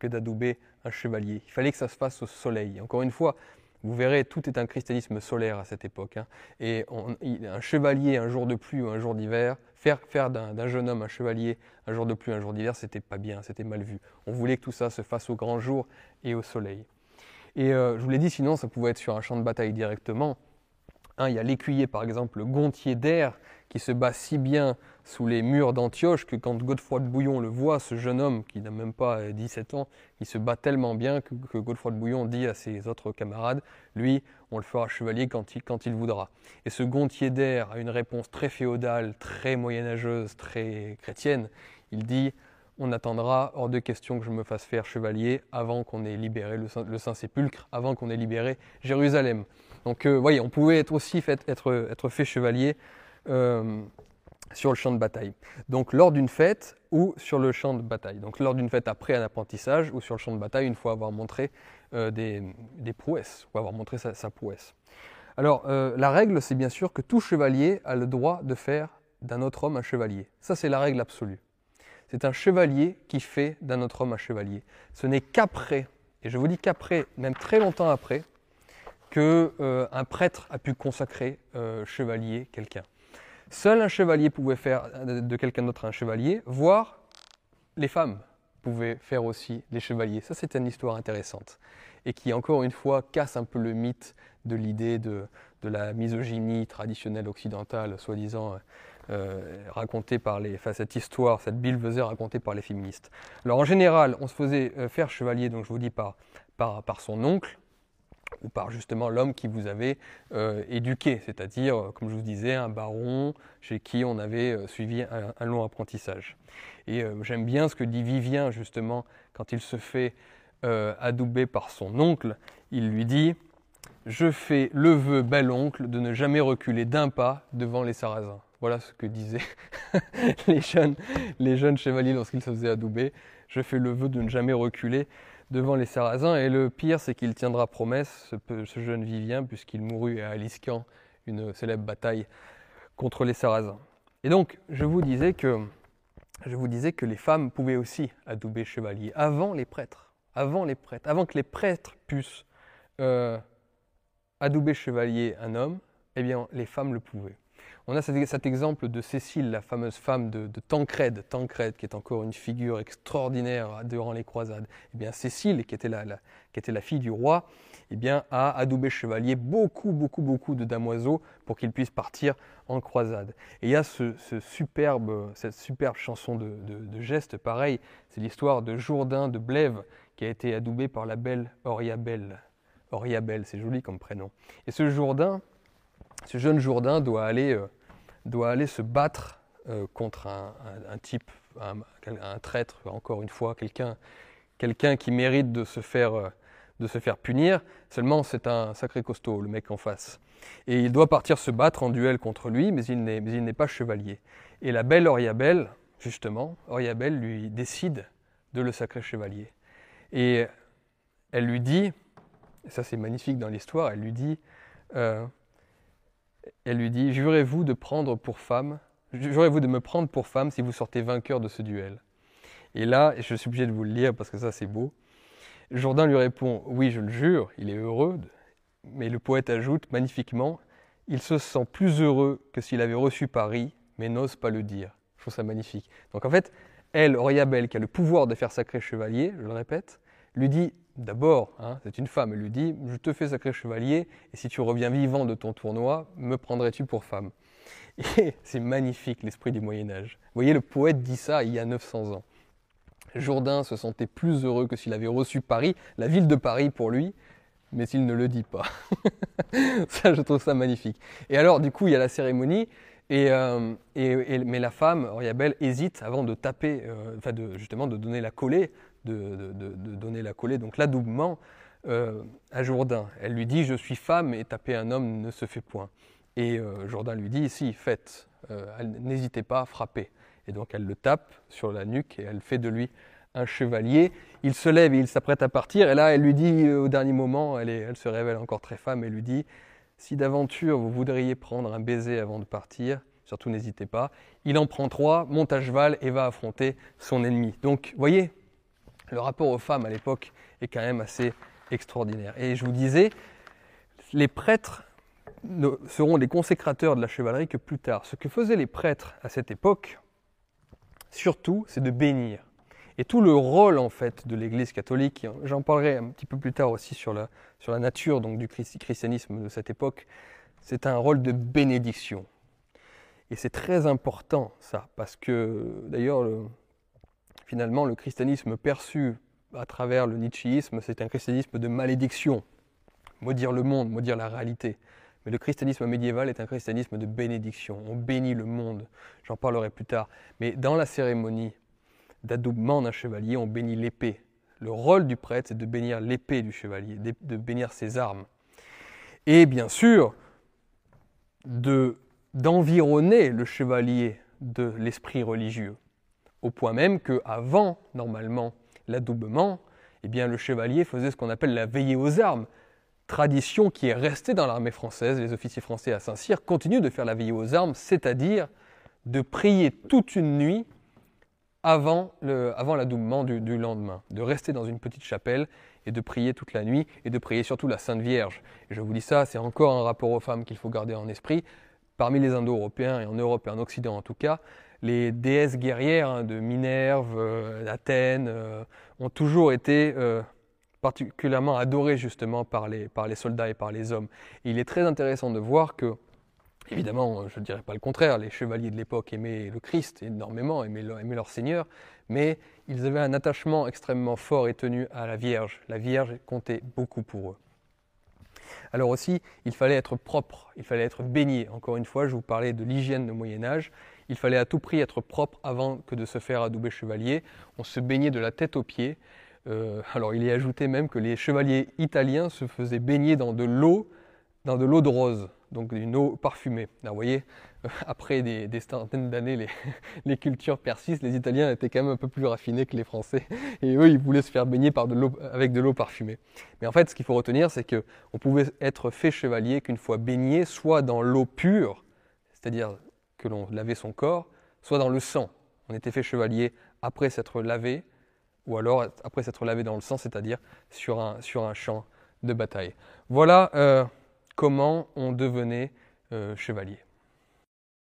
d'adouber un chevalier. Il fallait que ça se fasse au soleil. Encore une fois, vous verrez, tout est un cristallisme solaire à cette époque. Hein. Et un chevalier un jour de pluie ou un jour d'hiver, faire, faire d'un jeune homme un chevalier un jour de pluie, un jour d'hiver, c'était pas bien, c'était mal vu. On voulait que tout ça se fasse au grand jour et au soleil. Et euh, je vous l'ai dit, sinon ça pouvait être sur un champ de bataille directement. Hein, il y a l'écuyer, par exemple, le gontier d'air, qui se bat si bien sous les murs d'Antioche que quand Godefroy de Bouillon le voit, ce jeune homme qui n'a même pas 17 ans, il se bat tellement bien que, Godefroy de Bouillon dit à ses autres camarades, lui, on le fera chevalier quand il, quand il voudra. Et ce gontier d'air a une réponse très féodale, très moyenâgeuse, très chrétienne. Il dit, on attendra hors de question que je me fasse faire chevalier avant qu'on ait libéré le Saint-Sépulcre, avant qu'on ait libéré Jérusalem. Donc, euh, voyez, on pouvait être aussi fait, être, être fait chevalier euh, sur le champ de bataille. Donc, lors d'une fête ou sur le champ de bataille. Donc, lors d'une fête après un apprentissage ou sur le champ de bataille, une fois avoir montré euh, des, des, prouesses, ou avoir montré sa, prouesse. Alors, la règle, c'est bien sûr que tout chevalier a le droit de faire d'un autre homme un chevalier. Ça, c'est la règle absolue. C'est un chevalier qui fait d'un autre homme un chevalier. Ce n'est qu'après, et je vous dis qu'après, même très longtemps après, qu'un euh, prêtre a pu consacrer euh, chevalier quelqu'un. Seul un chevalier pouvait faire de quelqu'un d'autre un chevalier, voire les femmes pouvaient faire aussi des chevaliers. Ça, c'est une histoire intéressante et qui, encore une fois, casse un peu le mythe de l'idée de, la misogynie traditionnelle occidentale, soi-disant euh, racontée par les, enfin, cette histoire, cette faisait racontée par les féministes. Alors, en général, on se faisait faire chevalier, donc je vous dis par son oncle, ou par justement l'homme qui vous avait euh, éduqué, c'est-à-dire, euh, comme je vous disais, un baron chez qui on avait euh, suivi un, long apprentissage. Et j'aime bien ce que dit Vivien justement quand il se fait adouber par son oncle. Il lui dit Je fais le vœu, bel oncle, de ne jamais reculer d'un pas devant les Sarrasins. Voilà ce que disaient les, jeunes, les jeunes chevaliers lorsqu'ils se faisaient adouber. Je fais le vœu de ne jamais reculer devant les Sarrasins. Et le pire, c'est qu'il tiendra promesse, ce, jeune Vivien, puisqu'il mourut à Aliscan, une célèbre bataille contre les Sarrasins. Et donc, je vous disais que, je vous disais que les femmes pouvaient aussi adouber chevalier avant les prêtres. Avant les prêtres, avant que les prêtres puissent euh, adouber chevalier un homme, eh bien, les femmes le pouvaient. On a cet, exemple de Cécile, la fameuse femme de, Tancrède, Tancrède, qui est encore une figure extraordinaire durant les croisades. Eh bien, Cécile, qui était la, la fille du roi, eh bien, a adoubé chevalier beaucoup, beaucoup, beaucoup de damoiseaux pour qu'ils puissent partir en croisade. Et il y a ce, superbe, cette superbe chanson de, de, gestes, pareil, c'est l'histoire de Jourdain de Blève, qui a été adoubé par la belle Oriabelle. Oriabelle, c'est joli comme prénom. Et ce Jourdain, ce jeune Jourdain doit aller, euh, doit aller se battre euh, contre un, type, un, traître, encore une fois, quelqu'un quelqu'un qui mérite de se, faire, euh, de se faire punir. Seulement, c'est un sacré costaud, le mec en face. Et il doit partir se battre en duel contre lui, mais il n'est pas chevalier. Et la belle Oriabelle, justement, Oriabelle lui décide de le sacrer chevalier. Et elle lui dit, et ça c'est magnifique dans l'histoire, elle lui dit, elle lui dit Jurez-vous de prendre pour femme, jurez-vous de me prendre pour femme si vous sortez vainqueur de ce duel Et là, je suis obligé de vous le lire parce que ça c'est beau. Jourdain lui répond Oui, je le jure, il est heureux. Mais le poète ajoute magnifiquement Il se sent plus heureux que s'il avait reçu Paris, mais n'ose pas le dire. Je trouve ça magnifique. Donc en fait, elle, Oriabelle, qui a le pouvoir de faire sacré chevalier, je le répète, lui dit d'abord, hein, c'est une femme, elle lui dit Je te fais sacré chevalier, et si tu reviens vivant de ton tournoi, me prendrais-tu pour femme? Et c'est magnifique l'esprit du Moyen-Âge. Vous voyez, le poète dit ça il y a 900 ans. Jourdain se sentait plus heureux que s'il avait reçu Paris, la ville de Paris pour lui, mais s'il ne le dit pas. ça, je trouve ça magnifique. Et alors, du coup, il y a la cérémonie, et, euh, mais la femme, Oriabelle, hésite avant de taper, euh, enfin de, justement de donner la collée de, donner la collée, donc l'adoubement, euh, à Jourdain. Elle lui dit Je suis femme et taper un homme ne se fait point. Et euh, Jourdain lui dit Si, faites, euh, n'hésitez pas à frapper. Et donc elle le tape sur la nuque et elle fait de lui un chevalier. Il se lève et il s'apprête à partir. Et là, elle lui dit au dernier moment, elle, elle se révèle encore très femme, elle lui dit Si d'aventure vous voudriez prendre un baiser avant de partir, surtout n'hésitez pas. Il en prend trois, monte à cheval et va affronter son ennemi. Donc, voyez, le rapport aux femmes à l'époque est quand même assez extraordinaire. Et je vous disais, les prêtres seront les consécrateurs de la chevalerie que plus tard. Ce que faisaient les prêtres à cette époque, surtout, c'est de bénir. Et tout le rôle en fait de l'Église catholique, j'en parlerai un petit peu plus tard aussi sur la, sur la nature donc, du christianisme de cette époque, c'est un rôle de bénédiction. Et c'est très important ça, parce que d'ailleurs, finalement, le christianisme perçu à travers le nietzschéisme, c'est un christianisme de malédiction, maudire le monde, maudire la réalité. Mais le christianisme médiéval est un christianisme de bénédiction. On bénit le monde. J'en parlerai plus tard. Mais dans la cérémonie d'adoubement d'un chevalier, on bénit l'épée. Le rôle du prêtre, c'est de bénir l'épée du chevalier, de bénir ses armes. Et bien sûr, d'environner le chevalier de l'esprit religieux. Au point même qu'avant, normalement, l'adoubement, eh bien, le chevalier faisait ce qu'on appelle la veillée aux armes, tradition qui est restée dans l'armée française. Les officiers français à Saint-Cyr continuent de faire la veillée aux armes, c'est-à-dire de prier toute une nuit avant l'adoubement du, lendemain, de rester dans une petite chapelle et de prier toute la nuit et de prier surtout la Sainte Vierge. Je vous dis ça, c'est encore un rapport aux femmes qu'il faut garder en esprit. Parmi les Indo-Européens et en Europe et en Occident en tout cas, les déesses guerrières hein, de Minerve, euh, d'Athènes, euh, ont toujours été euh, particulièrement adorées justement par les, soldats et par les hommes. il est très intéressant de voir que, évidemment, je ne dirais pas le contraire, les chevaliers de l'époque aimaient le Christ énormément, aimaient leur, aimaient leur Seigneur, mais ils avaient un attachement extrêmement fort et tenu à la Vierge. La Vierge comptait beaucoup pour eux. Alors aussi, il fallait être propre, il fallait être baigné. Encore une fois, je vous parlais de l'hygiène au Moyen Âge il fallait à tout prix être propre avant que de se faire adouber chevalier. On se baignait de la tête aux pieds. Euh, alors il est ajouté même que les chevaliers italiens se faisaient baigner dans de l'eau, dans de l'eau de rose, donc une eau parfumée. vous voyez, euh, après des, centaines d'années, les, cultures persistent. Les Italiens étaient quand même un peu plus raffinés que les Français, et eux, ils voulaient se faire baigner avec de l'eau parfumée. Mais en fait, ce qu'il faut retenir, c'est qu'on pouvait être fait chevalier qu'une fois baigné, soit dans l'eau pure, c'est-à-dire que l'on lavait son corps, soit dans le sang. On était fait chevalier après s'être lavé, ou alors après s'être lavé dans le sang, c'est-à-dire sur un, sur un champ de bataille. Voilà euh, comment on devenait euh, chevalier.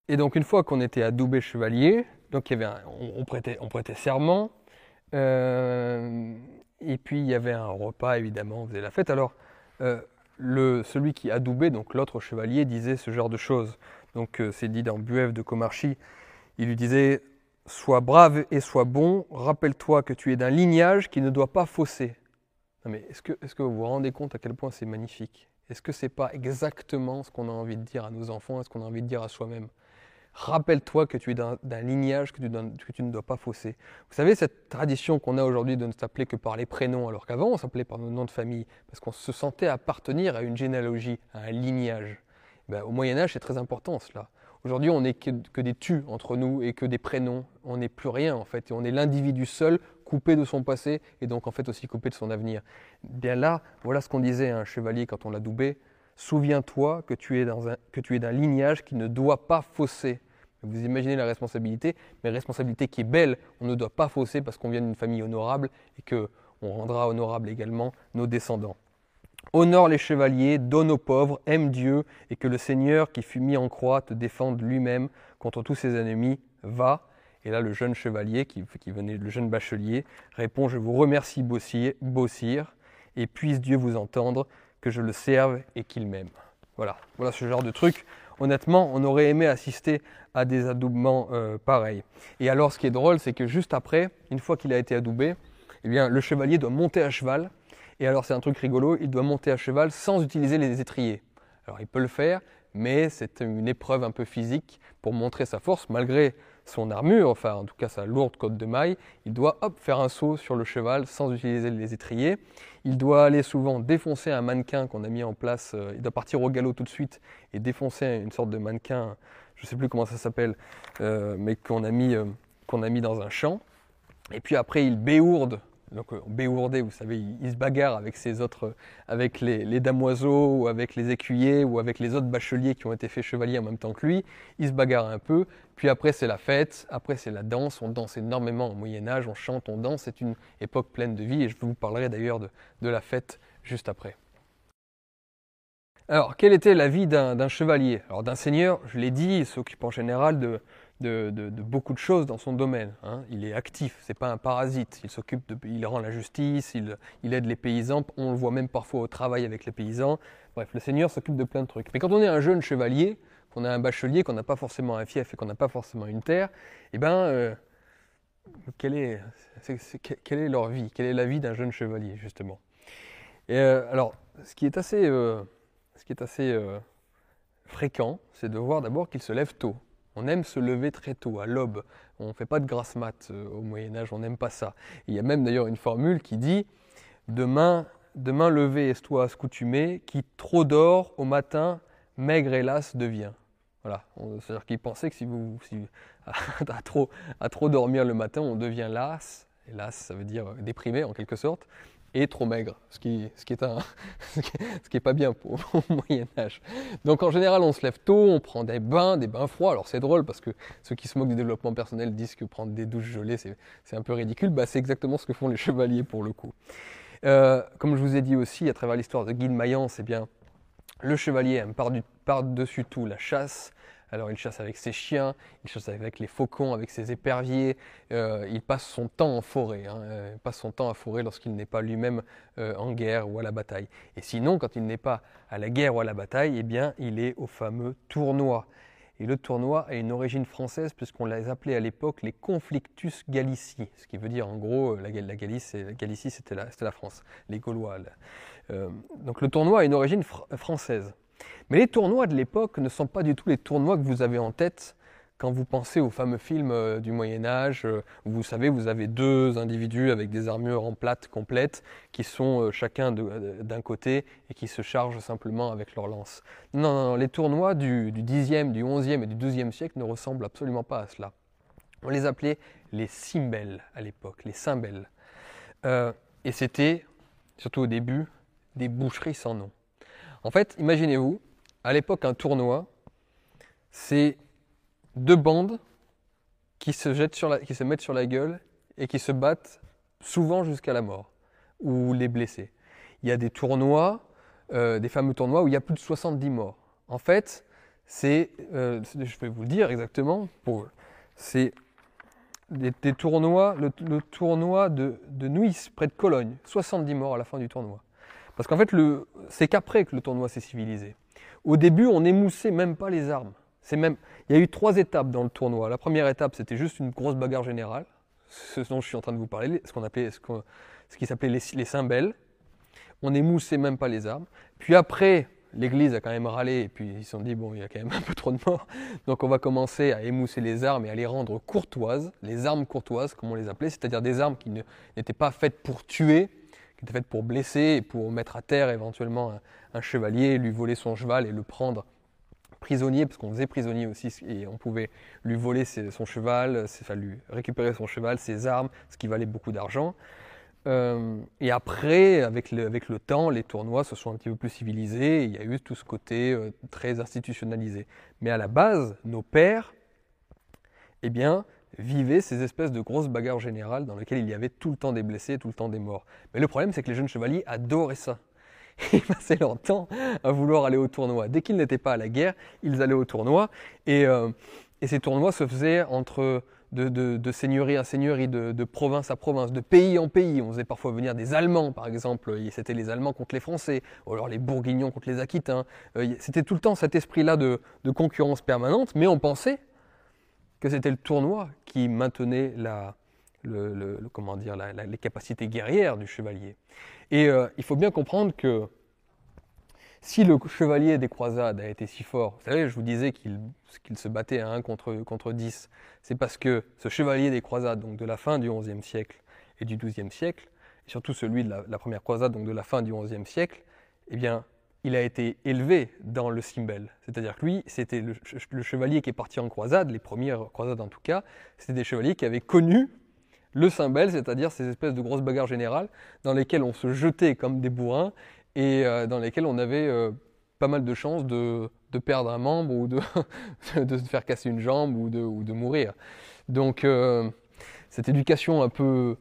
Et donc une fois qu'on était adoubé chevalier, donc il y avait on, prêtait, on prêtait serment, euh, et puis il y avait un repas évidemment, on faisait la fête. Alors celui qui adoubait, donc l'autre chevalier, disait ce genre de choses. Donc euh, c'est dit dans Buève de Comarchi. Il lui disait Sois brave et sois bon, rappelle-toi que tu es d'un lignage qui ne doit pas fausser. mais est-ce que, est que vous vous rendez compte à quel point c'est magnifique? Est-ce que ce n'est pas exactement ce qu'on a envie de dire à nos enfants, ce qu'on a envie de dire à soi-même? Rappelle-toi que tu es d'un lignage que tu, ne dois pas fausser. Vous savez, cette tradition qu'on a aujourd'hui de ne s'appeler que par les prénoms, alors qu'avant on s'appelait par nos noms de famille, parce qu'on se sentait appartenir à une généalogie, à un lignage. Ben, au Moyen Âge, c'est très important cela. Aujourd'hui, on n'est que, des tu entre nous et que des prénoms. On n'est plus rien en fait. On est l'individu seul, coupé de son passé et donc en fait aussi coupé de son avenir. Bien là, voilà ce qu'on disait à un chevalier quand on l'a doubé. Souviens-toi que tu es d'un lignage qui ne doit pas fausser. Vous imaginez la responsabilité, mais responsabilité qui est belle. On ne doit pas fausser parce qu'on vient d'une famille honorable et que on rendra honorable également nos descendants. Honore les chevaliers, donne aux pauvres, aime Dieu, et que le Seigneur qui fut mis en croix te défende lui-même contre tous ses ennemis. Va. Et là, le jeune chevalier, qui, venait, le jeune bachelier, répond Je vous remercie, beau sire, et puisse Dieu vous entendre, que je le serve et qu'il m'aime. Voilà, voilà ce genre de truc. Honnêtement, on aurait aimé assister à des adoubements euh, pareils. Et alors, ce qui est drôle, c'est que juste après, une fois qu'il a été adoubé, eh bien, le chevalier doit monter à cheval et alors c'est un truc rigolo, il doit monter à cheval sans utiliser les étriers. Alors il peut le faire, mais c'est une épreuve un peu physique pour montrer sa force, malgré son armure, enfin en tout cas sa lourde côte de maille, il doit hop, faire un saut sur le cheval sans utiliser les étriers. Il doit aller souvent défoncer un mannequin qu'on a mis en place, euh, il doit partir au galop tout de suite et défoncer une sorte de mannequin, je ne sais plus comment ça s'appelle, euh, mais qu'on a, mis, euh, qu'on a mis dans un champ. Et puis après il béourde donc euh, Béourdé, vous savez, il, se bagarre avec ses autres, avec les, damoiseaux ou avec les écuyers ou avec les autres bacheliers qui ont été faits chevaliers en même temps que lui. Il se bagarre un peu. Puis après c'est la fête, après c'est la danse. On danse énormément au Moyen Âge, on chante, on danse. C'est une époque pleine de vie et je vous parlerai d'ailleurs de, la fête juste après. Alors, quelle était la vie d'un chevalier? Alors, d'un seigneur, je l'ai dit, il s'occupe en général de, de, beaucoup de choses dans son domaine. Hein. Il est actif, c'est pas un parasite. Il s'occupe, il rend la justice, il, aide les paysans. On le voit même parfois au travail avec les paysans. Bref, le Seigneur s'occupe de plein de trucs. Mais quand on est un jeune chevalier, qu'on a un bachelier, qu'on n'a pas forcément un fief et qu'on n'a pas forcément une terre, eh ben, euh, quelle, est, quelle est leur vie? Quelle est la vie d'un jeune chevalier justement? Et, euh, Alors, ce qui est assez, euh, ce qui est assez fréquent, c'est de voir d'abord qu'il se lève tôt. On aime se lever très tôt, à l'aube. On ne fait pas de grasse mat euh, au Moyen Âge, on n'aime pas ça. il y a même d'ailleurs une formule qui dit Demain, demain levé est toi accoutumé, qui trop dort au matin, maigre hélas devient. Voilà, c'est-à-dire qu'il pensait que si vous, à, trop, à trop dormir le matin, on devient las. Et las, ça veut dire déprimé en quelque sorte et trop maigre, ce qui, ce qui est, un, ce qui est pas bien pour, au Moyen Âge. Donc en général, on se lève tôt, on prend des bains, des bains froids. Alors c'est drôle parce que ceux qui se moquent du développement personnel disent que prendre des douches gelées, c'est un peu ridicule. Bah, c'est exactement ce que font les chevaliers pour le coup. Euh, comme je vous ai dit aussi, à travers l'histoire de Guy de Mayence, eh bien, le chevalier aime par-dessus tout la chasse, alors il chasse avec ses chiens, il chasse avec les faucons, avec ses éperviers, euh, il passe son temps en forêt, hein, euh, il passe son temps à forêt lorsqu'il n'est pas lui-même euh, en guerre ou à la bataille. Et sinon, quand il n'est pas à la guerre ou à la bataille, eh bien il est au fameux tournoi. Et le tournoi a une origine française puisqu'on les appelait à l'époque les conflictus gallici, ce qui veut dire en gros la, la Galicie c'était la, la, France, les Gaulois. donc le tournoi a une origine française. Mais les tournois de l'époque ne sont pas du tout les tournois que vous avez en tête quand vous pensez au fameux film euh, du Moyen Âge, euh, vous savez, vous avez deux individus avec des armures en plate complètes, qui sont euh, chacun d'un côté et qui se chargent simplement avec leur lance. Non, non, les tournois du, du 10e, du 11e et du 12e siècle ne ressemblent absolument pas à cela. On les appelait les cymbelles à l'époque, les cymbelles. et c'était, surtout au début, des boucheries sans nom. En fait, imaginez-vous, à l'époque, un tournoi, c'est deux bandes qui se, mettent sur la gueule et qui se battent souvent jusqu'à la mort ou les blessés. Il y a des tournois, euh, des fameux tournois où il y a plus de 70 morts. En fait, c'est, euh, je vais vous le dire exactement, c'est des, tournois, le, tournoi de, de près de Cologne, 70 morts à la fin du tournoi. Parce qu'en fait, c'est qu'après que le tournoi s'est civilisé. Au début, on n'émoussait même pas les armes. Il y a eu trois étapes dans le tournoi. La première étape, c'était juste une grosse bagarre générale, ce dont je suis en train de vous parler, ce qu'on appelait, ce, qui s'appelait les, les cymbelles. On n'émoussait même pas les armes. Puis après, l'Église a quand même râlé et puis ils se sont dit bon, il y a quand même un peu trop de morts, donc on va commencer à émousser les armes et à les rendre courtoises, les armes courtoises, comme on les appelait, c'est-à-dire des armes qui n'étaient pas faites pour tuer, qui était faite pour blesser et pour mettre à terre éventuellement un, chevalier, lui voler son cheval et le prendre prisonnier, parce qu'on faisait prisonnier aussi, et on pouvait lui voler son cheval, enfin, lui récupérer son cheval, ses armes, ce qui valait beaucoup d'argent. Euh, et après, avec le, temps, les tournois se sont un petit peu plus civilisés, il y a eu tout ce côté euh, très institutionnalisé. Mais à la base, nos pères, eh bien, vivaient ces espèces de grosses bagarres générales dans lesquelles il y avait tout le temps des blessés, tout le temps des morts. Mais le problème, c'est que les jeunes chevaliers adoraient ça. Ils passaient leur temps à vouloir aller au tournoi. Dès qu'ils n'étaient pas à la guerre, ils allaient au tournoi. Et, euh, ces tournois se faisaient entre de, seigneurie à seigneurie, de, province à province, de pays en pays. On faisait parfois venir des Allemands, par exemple. C'était les Allemands contre les Français, ou alors les Bourguignons contre les Aquitains. Euh, c'était tout le temps cet esprit-là de concurrence permanente, mais on pensait que c'était le tournoi qui maintenait la, les capacités guerrières du chevalier. Et euh, il faut bien comprendre que si le chevalier des croisades a été si fort, vous savez, je vous disais qu'il se battait à 1 contre, contre 10, c'est parce que ce chevalier des croisades, donc de la fin du XIe siècle et du XIIe siècle, et surtout celui de la, la, première croisade, donc de la fin du XIe siècle, eh bien, il a été élevé dans le Simbel. C'est-à-dire que lui, c'était le, chevalier qui est parti en croisade, les premières croisades en tout cas, c'était des chevaliers qui avaient connu le Simbel, c'est-à-dire ces espèces de grosses bagarres générales dans lesquelles on se jetait comme des bourrins et euh, dans lesquelles on avait euh, pas mal de chances de, perdre un membre ou de, se faire casser une jambe ou de, ou de mourir. Donc euh, cette éducation un peu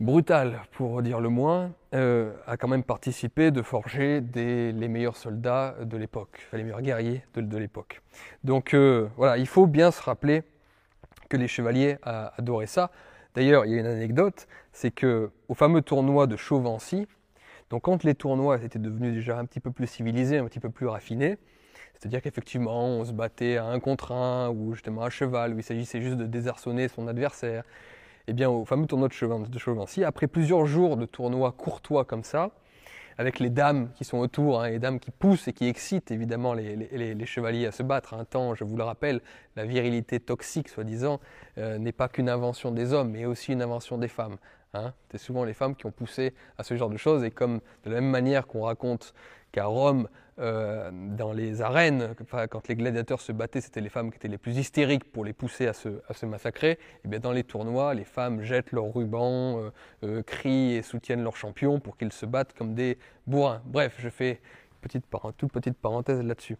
brutal, pour dire le moins, euh, a quand même participé de forger les meilleurs soldats de l'époque, les meilleurs guerriers de, l'époque. Donc euh, voilà, il faut bien se rappeler que les chevaliers adoraient ça. D'ailleurs, il y a une anecdote, c'est que au fameux tournoi de Chauvency, donc quand les tournois étaient devenus déjà un petit peu plus civilisés, un petit peu plus raffinés, c'est-à-dire qu'effectivement on se battait à un contre un ou justement à cheval, où il s'agissait juste de désarçonner son adversaire, eh bien au fameux tournoi de Chauvency, après plusieurs jours de tournois courtois comme ça, avec les dames qui sont autour, hein, les dames qui poussent et qui excitent évidemment les, chevaliers à se battre. Un temps, je vous le rappelle, la virilité toxique, soi-disant, euh, n'est pas qu'une invention des hommes, mais aussi une invention des femmes. Hein. C'est souvent les femmes qui ont poussé à ce genre de choses, et comme de la même manière qu'on raconte qu'à Rome, euh, dans les arènes, quand les gladiateurs se battaient, c'était les femmes qui étaient les plus hystériques pour les pousser à se, massacrer. Et eh bien dans les tournois, les femmes jettent leurs rubans, euh, euh, crient et soutiennent leurs champions pour qu'ils se battent comme des bourrins. Bref, je fais toute petite parenthèse là-dessus.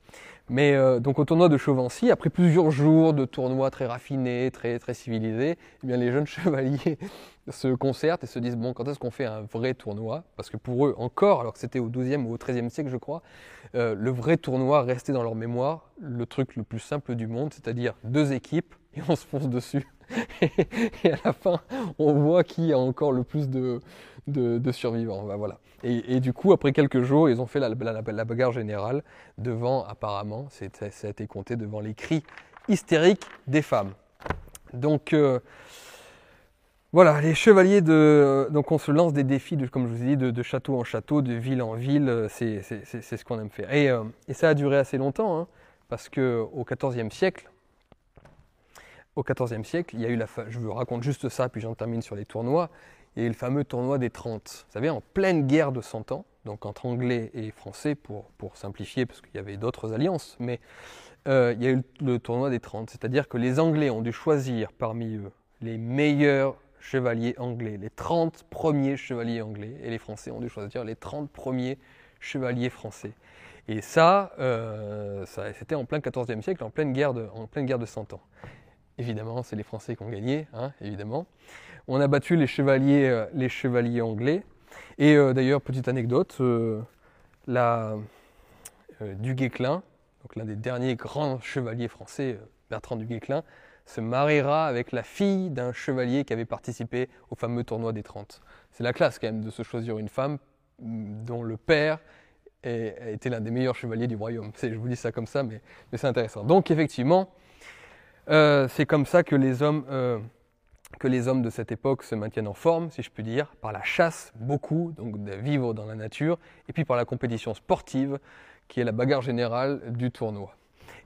Mais euh, donc au tournoi de Chauvency, après plusieurs jours de tournois très raffinés, très, très civilisés, eh bien les jeunes chevaliers se concertent et se disent bon, quand est-ce qu'on fait un vrai tournoi? Parce que pour eux, encore, alors que c'était au XIIe ou au XIIIe siècle, je crois, euh, le vrai tournoi restait dans leur mémoire le truc le plus simple du monde, c'est-à-dire deux équipes et on se fonce dessus. et à la fin, on voit qui a encore le plus de, de, survivants. Ben voilà. Et, du coup, après quelques jours, ils ont fait la, bagarre générale devant, apparemment, ça a été compté devant les cris hystériques des femmes. Donc euh, voilà, les chevaliers de. Donc on se lance des défis, de, comme je vous ai dit, de, château en château, de ville en ville, c'est ce qu'on aime faire. Et, euh, et, ça a duré assez longtemps, hein, parce qu'au XIVe siècle, au XIVe siècle, il y a eu la. Je vous raconte juste ça, puis j'en termine sur les tournois. Il y a eu le fameux tournoi des 30. Vous savez, en pleine guerre de 100 ans, donc entre Anglais et Français, pour, pour simplifier, parce qu'il y avait d'autres alliances, mais euh, il y a eu le, tournoi des 30. C'est-à-dire que les Anglais ont dû choisir parmi eux les meilleurs chevaliers anglais, les 30 premiers chevaliers anglais, et les Français ont dû choisir les 30 premiers chevaliers français. Et ça, euh, ça c'était en plein 14e siècle, en pleine guerre de, en pleine guerre de 100 ans. Évidemment, c'est les Français qui ont gagné, hein, évidemment. On a battu les chevaliers, euh, les chevaliers anglais. Et euh, d'ailleurs, petite anecdote, euh, la, du Guesclin, donc l'un des derniers grands chevaliers français, Bertrand du Guesclin, se mariera avec la fille d'un chevalier qui avait participé au fameux tournoi des 30. C'est la classe quand même de se choisir une femme mm, dont le père était l'un des meilleurs chevaliers du royaume. Je vous dis ça comme ça, mais c'est intéressant. Donc effectivement, euh, c'est comme ça que les, hommes, euh, que les hommes de cette époque se maintiennent en forme, si je puis dire, par la chasse, beaucoup, donc de vivre dans la nature, et puis par la compétition sportive, qui est la bagarre générale du tournoi.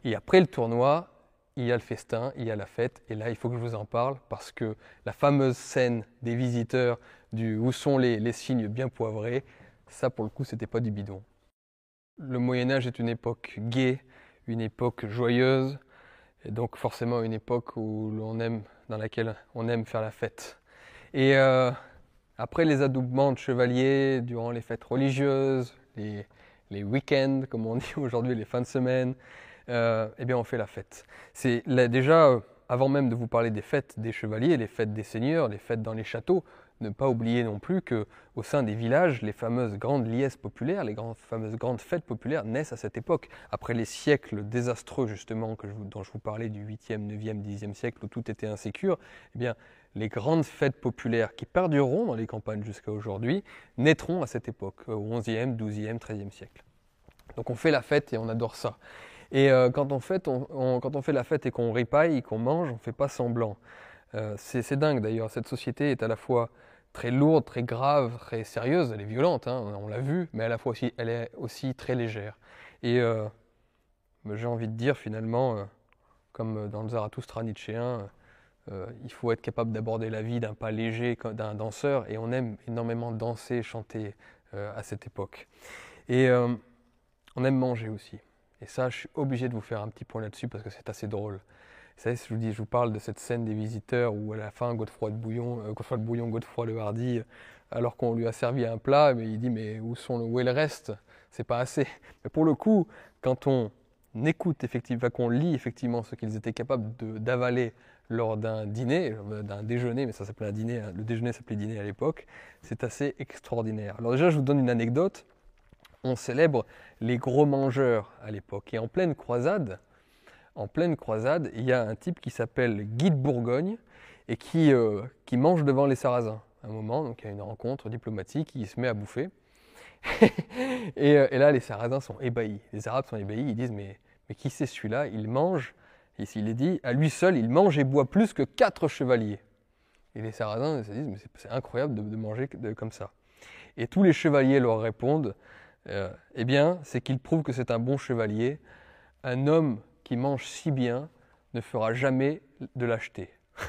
Et après le tournoi, il y a le festin, il y a la fête, et là, il faut que je vous en parle, parce que la fameuse scène des visiteurs du où sont les, les bien poivrés, ça, pour le coup, c'était pas du bidon. Le Moyen Âge est une époque gaie, une époque joyeuse, et donc forcément une époque où aime, dans laquelle on aime faire la fête. Et euh, après les adoubements de chevaliers durant les fêtes religieuses, les, les week-ends, comme on dit aujourd'hui, les fins de semaine, euh, eh bien on fait la fête. C'est déjà, euh, avant même de vous parler des fêtes des chevaliers, les fêtes des seigneurs, les fêtes dans les châteaux, ne pas oublier non plus que au sein des villages, les fameuses grandes liesses populaires, les grandes, fameuses grandes fêtes populaires naissent à cette époque. Après les siècles désastreux justement que je, dont je vous parlais du 8e, 9e, 10e siècle où tout était insécure, eh bien les grandes fêtes populaires qui perdureront dans les campagnes jusqu'à aujourd'hui naîtront à cette époque, au 11e, 12e, 13e siècle. Donc on fait la fête et on adore ça. Et euh, quand, on fait, quand on fait la fête et qu'on ripaille, qu'on mange, on ne fait pas semblant. Euh, c'est dingue d'ailleurs, cette société est à la fois très lourde, très grave, très sérieuse, elle est violente, hein, on l'a vu, mais à la fois aussi, elle est aussi très légère. Et euh, j'ai envie de dire finalement, euh, comme dans le Zarathustra nietzschéen, il faut être capable d'aborder la vie d'un pas léger d'un danseur, et on aime énormément danser, chanter à cette époque. Et on aime manger aussi. Et ça, je suis obligé de vous faire un petit point là-dessus parce que c'est assez drôle je vous dis, je vous parle de cette scène des visiteurs où à la fin, Godefroy de Bouillon, euh, Godefroy de Bouillon, Godefroy le Hardy, euh, alors qu'on lui a servi un plat, mais il dit mais où sont où est le reste? C'est pas assez. Mais pour le coup, quand on écoute effectivement, qu'on lit effectivement ce qu'ils étaient capables d'avaler lors d'un dîner, euh, d'un déjeuner, mais ça s'appelait un dîner, hein, le déjeuner s'appelait dîner à l'époque, c'est assez extraordinaire. Alors déjà, je vous donne une anecdote. On célèbre les gros mangeurs à l'époque. Et en pleine croisade, en pleine croisade, il y a un type qui s'appelle Guy de Bourgogne et qui, euh, qui mange devant les Sarrasins. À un moment, donc il y a une rencontre diplomatique, il se met à bouffer. et, euh, et, là, les Sarrasins sont ébahis. Les Arabes sont ébahis, ils disent Mais, mais qui c'est celui-là? Il mange, ici il est dit, à lui seul, il mange et boit plus que quatre chevaliers. Et les Sarrasins se disent Mais c'est incroyable de, de manger comme ça. Et tous les chevaliers leur répondent euh, Eh bien, c'est qu'il prouve que c'est un bon chevalier. Un homme qui mange si bien ne fera jamais de l'acheter.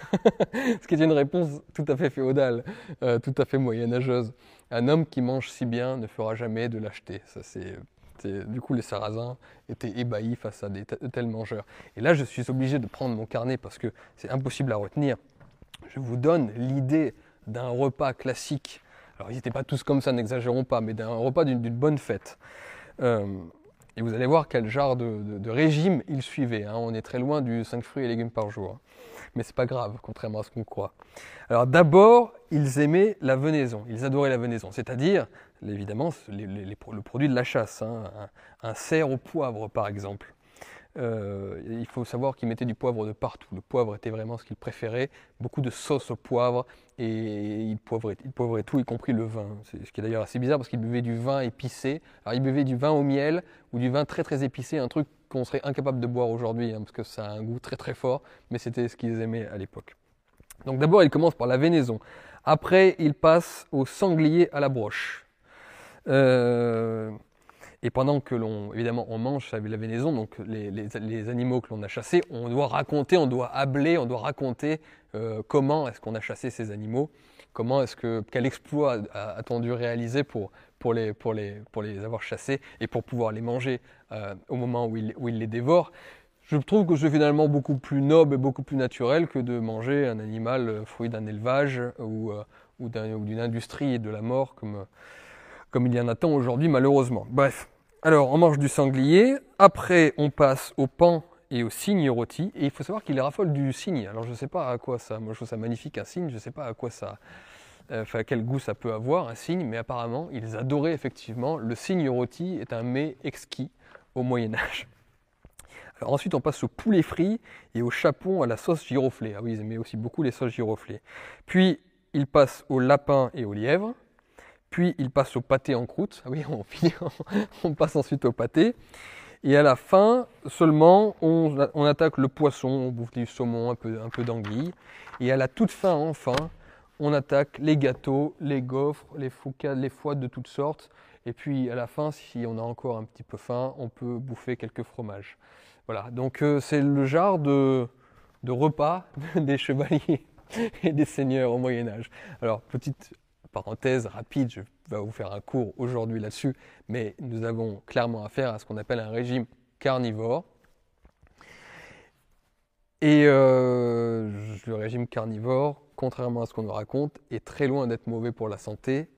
Ce qui est une réponse tout à fait féodale, euh, tout à fait moyenâgeuse. Un homme qui mange si bien ne fera jamais de l'acheter. Ça, c'est, du coup, les Sarrasins étaient ébahis face à de tels mangeurs. Et là, je suis obligé de prendre mon carnet parce que c'est impossible à retenir. Je vous donne l'idée d'un repas classique. Alors, ils n'étaient pas tous comme ça, n'exagérons pas, mais d'un repas d'une, bonne fête. Euh, et vous allez voir quel genre de, régime ils suivaient. Hein. On est très loin du 5 fruits et légumes par jour mais c'est pas grave, contrairement à ce qu'on croit. Alors d'abord, ils aimaient la venaison, ils adoraient la venaison, c'est-à-dire, évidemment, le produit de la chasse, hein, un, cerf au poivre par exemple. Euh, il faut savoir qu'ils mettaient du poivre de partout. Le poivre était vraiment ce qu'ils préféraient. Beaucoup de sauce au poivre et ils poivraient, ils tout, y compris le vin. Ce qui est d'ailleurs assez bizarre parce qu'ils buvaient du vin épicé. Alors ils buvaient du vin au miel ou du vin très très épicé, un truc qu'on serait incapable de boire aujourd'hui, hein, parce que ça a un goût très très fort, mais c'était ce qu'ils aimaient à l'époque. Donc d'abord, il commence par la vénaison. Après, il passe au sanglier à la broche. Euh, et pendant que l'on, évidemment, on mange la vénaison, donc les, animaux que l'on a chassés, on doit raconter, on doit habler, on doit raconter euh, comment est-ce qu'on a chassé ces animaux, comment est-ce que, quel exploit a-t-on dû réaliser pour, pour les, pour, les, pour les avoir chassés et pour pouvoir les manger euh, au moment où ils où il les dévorent. Je trouve que c'est finalement beaucoup plus noble et beaucoup plus naturel que de manger un animal euh, fruit d'un élevage ou, ou d'une industrie de la mort comme, comme il y en a tant aujourd'hui malheureusement. Bref, alors on mange du sanglier, après on passe au pan et au cygne rôti, et il faut savoir qu'il raffole du cygne. Alors je ne sais pas à quoi ça, moi je trouve ça magnifique un cygne, je ne sais pas à quoi ça, euh, enfin quel goût ça peut avoir, un cygne, mais apparemment ils adoraient effectivement. Le cygne rôti est un mets exquis au Moyen Âge. Ensuite on passe au poulet frit et au chapon à la sauce giroflée. Ah oui, ils aimaient aussi beaucoup les sauces giroflées. Puis il passe au lapin et au lièvre. Puis il passe au pâté en croûte. Ah oui, on, passe ensuite au pâté. Et à la fin, seulement, on, attaque le poisson, on bouffe du saumon, un peu, un d'anguille. Et à la toute fin, enfin, on attaque les gâteaux, les gaufres, les foucades, les fouades de toutes sortes. Et puis à la fin, si on a encore un petit peu faim, on peut bouffer quelques fromages. Voilà, donc euh, c'est le genre de, repas des chevaliers et des seigneurs au Moyen Âge. Alors, petite parenthèse rapide, je vais vous faire un cours aujourd'hui là-dessus, mais nous avons clairement affaire à ce qu'on appelle un régime carnivore. Et euh, le régime carnivore, contrairement à ce qu'on nous raconte, est très loin d'être mauvais pour la santé.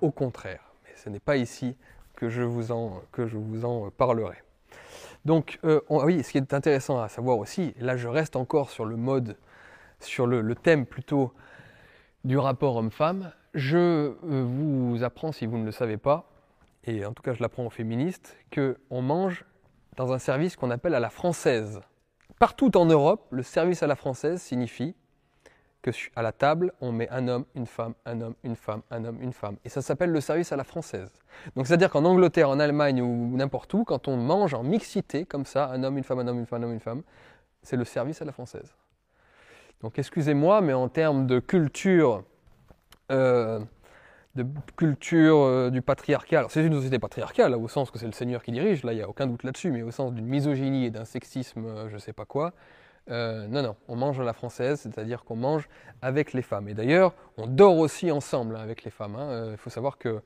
Au contraire, mais ce n'est pas ici que je vous en, que je vous en parlerai. Donc, euh, oui, ce qui est intéressant à savoir aussi, là je reste encore sur le mode, sur le, thème plutôt du rapport homme-femme, je euh, vous apprends, si vous ne le savez pas, et en tout cas je l'apprends aux féministes, qu'on mange dans un service qu'on appelle à la française. Partout en Europe, le service à la française signifie à la table, on met un homme, une femme, un homme, une femme, un homme, une femme. Et ça s'appelle le service à la française. Donc c'est-à-dire qu'en Angleterre, en Allemagne ou n'importe où, quand on mange en mixité, comme ça, un homme, une femme, un homme, une femme, un homme, une femme, c'est le service à la française. Donc excusez-moi, mais en termes de culture, euh, de culture euh, du patriarcat, alors c'est une société patriarcale, au sens que c'est le Seigneur qui dirige, là il n'y a aucun doute là-dessus, mais au sens d'une misogynie et d'un sexisme, euh, je ne sais pas quoi, euh, non, non, on mange à la française, c'est-à-dire qu'on mange avec les femmes. Et d'ailleurs, on dort aussi ensemble hein, avec les femmes. Hein. Il faut savoir que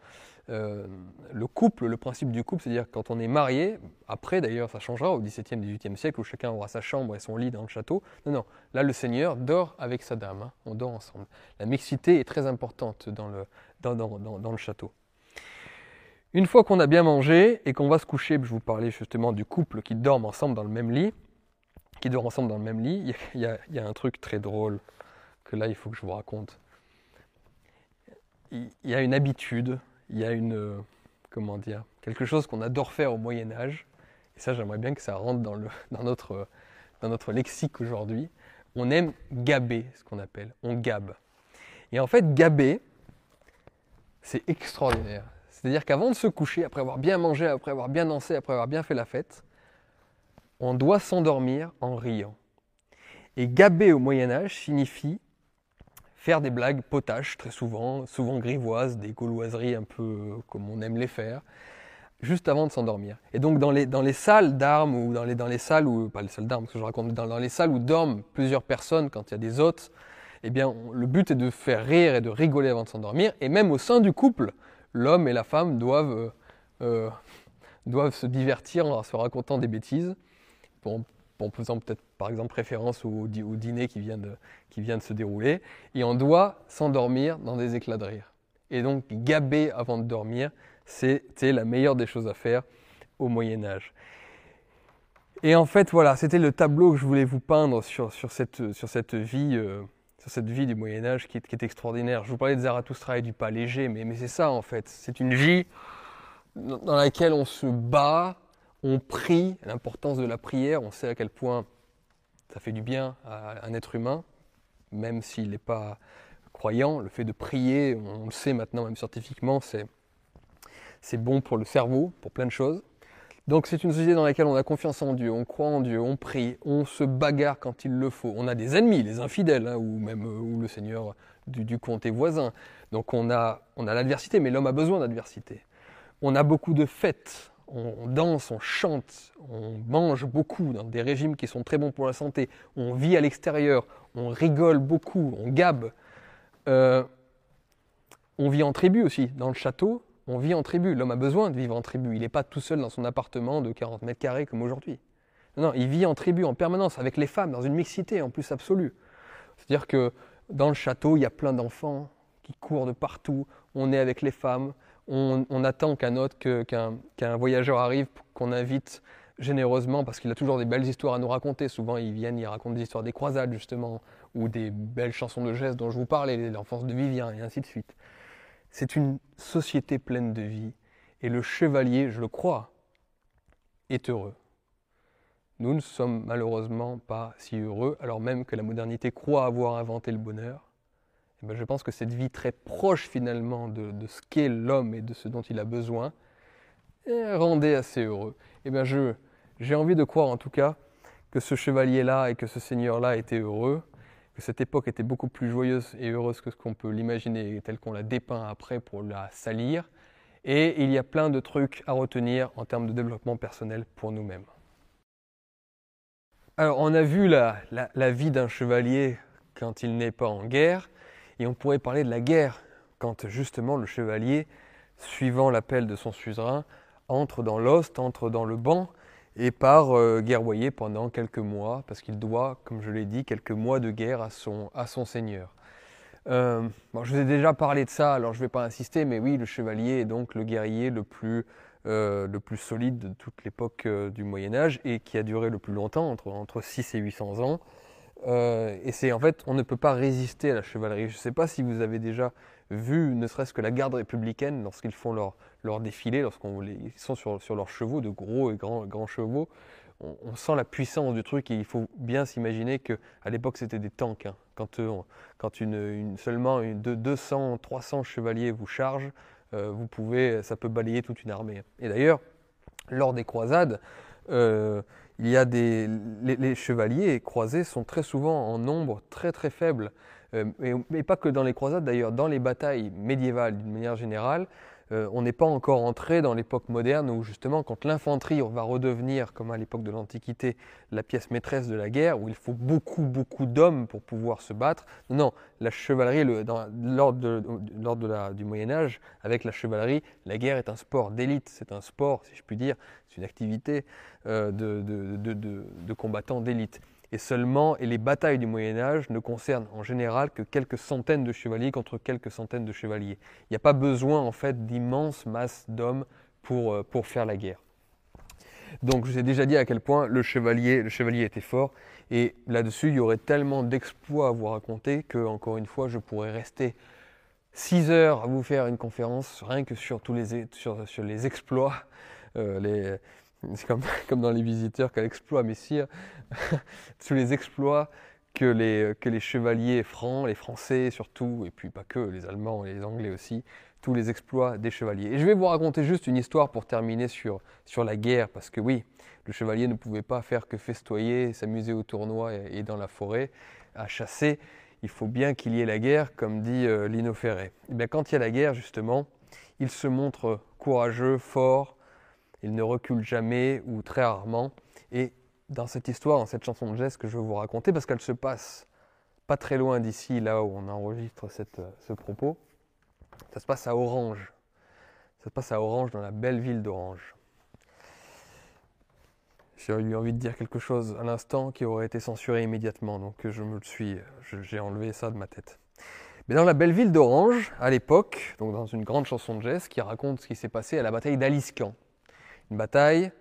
euh, le couple, le principe du couple, c'est-à-dire quand on est marié, après d'ailleurs ça changera au XVIIe, XVIIIe siècle où chacun aura sa chambre et son lit dans le château. Non, non, là le Seigneur dort avec sa dame, hein. on dort ensemble. La mixité est très importante dans le, château. Une fois qu'on a bien mangé et qu'on va se coucher, je vous parlais justement du couple qui dorment ensemble dans le même lit, qui dorment ensemble dans le même lit, il y, a, un truc très drôle que là il faut que je vous raconte. Il y a une habitude, il y a une, comment dire, quelque chose qu'on adore faire au Moyen Âge. et ça j'aimerais bien que ça rentre dans, le, dans, notre, dans notre lexique aujourd'hui, on aime gaber, ce qu'on appelle, on gabe. Et en fait, gaber, c'est extraordinaire. C'est-à-dire qu'avant de se coucher, après avoir bien mangé, après avoir bien dansé, après avoir bien fait la fête, on doit s'endormir en riant. Et gaber au Moyen Âge signifie faire des blagues potaches très souvent, souvent grivoises, des gauloiseries un peu comme on aime les faire, juste avant de s'endormir. Et donc dans les, dans les salles d'armes ou dans les, dans les salles où, pas les salles d'armes, que je raconte, dans, dans, les salles où dorment plusieurs personnes quand il y a des hôtes, eh bien le but est de faire rire et de rigoler avant de s'endormir. Et même au sein du couple, l'homme et la femme doivent, euh, euh, doivent se divertir en se racontant des bêtises, en, faisant peut-être par exemple référence au, dîner qui vient, de, qui vient de se dérouler. Et on doit s'endormir dans des éclats de rire. Et donc gaber avant de dormir, c'était la meilleure des choses à faire au Moyen Âge. Et en fait, voilà, c'était le tableau que je voulais vous peindre sur, sur, cette, sur cette vie. Euh, sur cette vie du Moyen Âge qui est, extraordinaire. Je vous parlais de Zarathustra et du pas léger, mais, mais c'est ça en fait. C'est une vie dans laquelle on se bat, on prie, l'importance de la prière, on sait à quel point ça fait du bien à un être humain, même s'il n'est pas croyant. Le fait de prier, on le sait maintenant même scientifiquement, c'est, bon pour le cerveau, pour plein de choses. Donc c'est une société dans laquelle on a confiance en Dieu, on croit en Dieu, on prie, on se bagarre quand il le faut. On a des ennemis, les infidèles, hein, ou même euh, ou le Seigneur du, du comté voisin. Donc on a, on a l'adversité, mais l'homme a besoin d'adversité. On a beaucoup de fêtes, on danse, on chante, on mange beaucoup dans des régimes qui sont très bons pour la santé, on vit à l'extérieur, on rigole beaucoup, on gabe. Euh, on vit en tribu aussi, dans le château, on vit en tribu. L'homme a besoin de vivre en tribu. Il n'est pas tout seul dans son appartement de 40 mètres carrés comme aujourd'hui. Non, il vit en tribu en permanence avec les femmes, dans une mixité en plus absolue. C'est-à-dire que dans le château, il y a plein d'enfants qui courent de partout. On est avec les femmes. On, attend qu'un autre, qu'un voyageur arrive, qu'on invite généreusement parce qu'il a toujours des belles histoires à nous raconter. Souvent, ils viennent, ils racontent des histoires des croisades, justement, ou des belles chansons de gestes dont je vous parlais, l'enfance de Vivien, et ainsi de suite. C'est une société pleine de vie et le chevalier, je le crois, est heureux. Nous ne sommes malheureusement pas si heureux, alors même que la modernité croit avoir inventé le bonheur. Eh bien je pense que cette vie très proche finalement de, ce qu'est l'homme et de ce dont il a besoin rendait assez heureux. Eh bien je, j'ai envie de croire en tout cas que ce chevalier-là et que ce seigneur-là était heureux cette époque était beaucoup plus joyeuse et heureuse que ce qu'on peut l'imaginer tel qu'on la dépeint après pour la salir. Et il y a plein de trucs à retenir en termes de développement personnel pour nous-mêmes. Alors on a vu la vie d'un chevalier quand il n'est pas en guerre, et on pourrait parler de la guerre quand justement le chevalier, suivant l'appel de son suzerain, entre dans l'ost, entre dans le banc, et part euh, guerroyer pendant quelques mois, parce qu'il doit, comme je l'ai dit, quelques mois de guerre à son, seigneur. Euh, je vous ai déjà parlé de ça, alors je ne vais pas insister, mais oui, le chevalier est donc le guerrier le plus, euh, solide de toute l'époque du Moyen Âge et qui a duré le plus longtemps, entre, entre 6 et 800 ans. Et c'est en fait, on ne peut pas résister à la chevalerie. Je ne sais pas si vous avez déjà vu ne serait-ce que la garde républicaine lorsqu'ils font leur, leur défilé, lorsqu'ils sont sur, sur, leurs chevaux, de gros et grands, grands chevaux, on, sent la puissance du truc et il faut bien s'imaginer qu'à l'époque c'était des tanks. Hein. Quand, euh, quand une, seulement une, 200, 300 chevaliers vous chargent, euh, vous pouvez, ça peut balayer toute une armée. Et d'ailleurs, lors des croisades, euh, il y a des, les, chevaliers croisés sont très souvent en nombre très très faible. mais pas que dans les croisades d'ailleurs, dans les batailles médiévales d'une manière générale, euh, on n'est pas encore entré dans l'époque moderne où justement quand l'infanterie va redevenir, comme à l'époque de l'Antiquité, la pièce maîtresse de la guerre, où il faut beaucoup, beaucoup d'hommes pour pouvoir se battre. Non, la chevalerie, lors, du Moyen Âge, avec la chevalerie, la guerre est un sport d'élite, c'est un sport, si je puis dire, c'est une activité euh, de combattants d'élite et seulement, et les batailles du Moyen Âge ne concernent en général que quelques centaines de chevaliers contre quelques centaines de chevaliers. Il n'y a pas besoin en fait d'immenses masses d'hommes pour, euh, pour faire la guerre. Donc je vous ai déjà dit à quel point le chevalier, le chevalier était fort, et là-dessus il y aurait tellement d'exploits à vous raconter que, encore une fois, je pourrais rester 6 heures à vous faire une conférence rien que sur tous les, sur, sur les exploits, euh, les, C'est comme, dans les visiteurs, quel exploit, messire, tous les exploits que les, chevaliers francs, les Français surtout, et puis pas que, les Allemands et les Anglais aussi, tous les exploits des chevaliers. Et je vais vous raconter juste une histoire pour terminer sur, la guerre, parce que oui, le chevalier ne pouvait pas faire que festoyer, s'amuser au tournoi et, dans la forêt, à chasser. Il faut bien qu'il y ait la guerre, comme dit euh, Lino Ferré. Eh bien, quand il y a la guerre, justement, il se montre courageux, fort, il ne recule jamais ou très rarement. Et dans cette histoire, dans cette chanson de geste que je vais vous raconter, parce qu'elle se passe pas très loin d'ici, là où on enregistre cette, ce propos, ça se passe à Orange. Ça se passe à Orange, dans la belle ville d'Orange. J'ai eu envie de dire quelque chose à l'instant qui aurait été censuré immédiatement, donc je me suis, j'ai enlevé ça de ma tête. Mais dans la belle ville d'Orange, à l'époque, donc dans une grande chanson de geste qui raconte ce qui s'est passé à la bataille d'Aliscan. Une bataille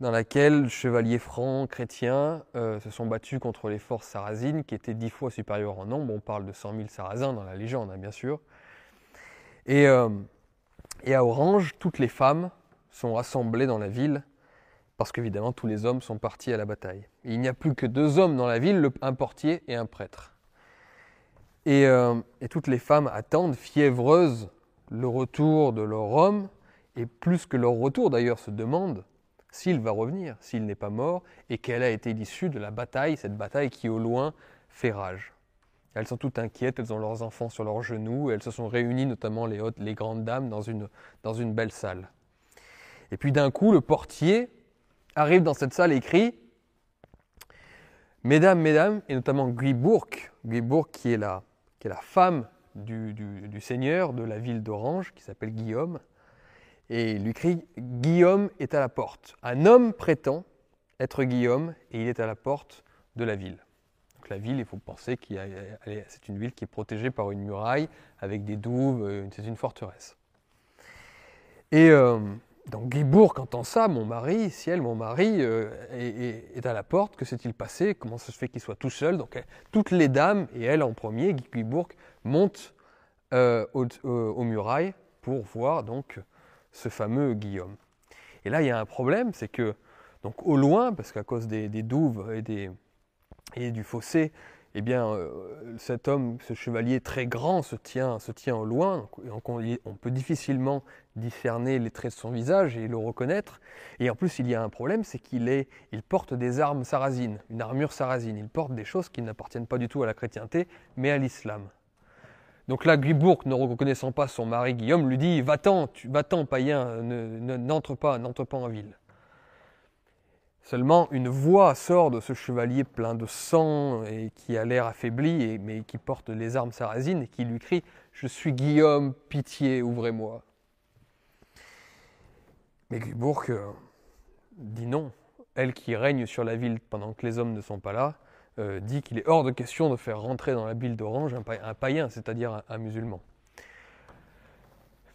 dans laquelle chevaliers francs chrétiens euh, se sont battus contre les forces sarrasines qui étaient dix fois supérieures en nombre. On parle de 100 000 sarrasins dans la légende, hein, bien sûr. Euh, et, à Orange, toutes les femmes sont rassemblées dans la ville parce qu'évidemment tous les hommes sont partis à la bataille. il n'y a plus que deux hommes dans la ville, un portier et un prêtre. Et, euh, et, toutes les femmes attendent, fiévreuses, le retour de leur homme, et plus que leur retour d'ailleurs se demandent s'il va revenir, s'il n'est pas mort, et quelle a été l'issue de la bataille, cette bataille qui au loin fait rage. Elles sont toutes inquiètes, elles ont leurs enfants sur leurs genoux, elles se sont réunies, notamment les hautes, les grandes dames, dans une, belle salle. Et puis d'un coup, le portier arrive dans cette salle et crie Mesdames, mesdames, et notamment Guibourg, Guibourg qui est la, qui est la femme du, seigneur de la ville d'Orange, qui s'appelle Guillaume, et il lui crie Guillaume est à la porte. Un homme prétend être Guillaume et il est à la porte de la ville la ville, il faut penser que c'est une ville qui est protégée par une muraille avec des douves, euh, c'est une forteresse. Et euh, donc Guibourg entend ça, mon mari, ciel, mon mari euh, est, à la porte, que s'est-il passé? Comment ça se fait qu'il soit tout seul? Donc toutes les dames, et elle en premier, Guibourg, montent aux, murailles pour voir donc ce fameux Guillaume. Et là, il y a un problème, c'est que donc au loin, parce qu'à cause des douves et des, et du fossé, eh bien, euh, cet homme, ce chevalier très grand, se tient, se tient au loin. On, peut difficilement discerner les traits de son visage et le reconnaître. Et en plus, il y a un problème, c'est qu'il il porte des armes sarrasines, une armure sarrasine. Il porte des choses qui n'appartiennent pas du tout à la chrétienté, mais à l'islam. Donc là, Guibourg, ne reconnaissant pas son mari Guillaume, lui dit Va-t'en, va-t'en, païen, n'entre pas, n'entre pas en ville. Seulement une voix sort de ce chevalier plein de sang et qui a l'air affaibli, mais qui porte les armes sarrasines et qui lui crie Je suis Guillaume, pitié, ouvrez-moi. Mais Guibourg euh, dit non. Elle qui règne sur la ville pendant que les hommes ne sont pas là, euh, dit qu'il est hors de question de faire rentrer dans la ville d'Orange un, païen, c'est-à-dire un musulman.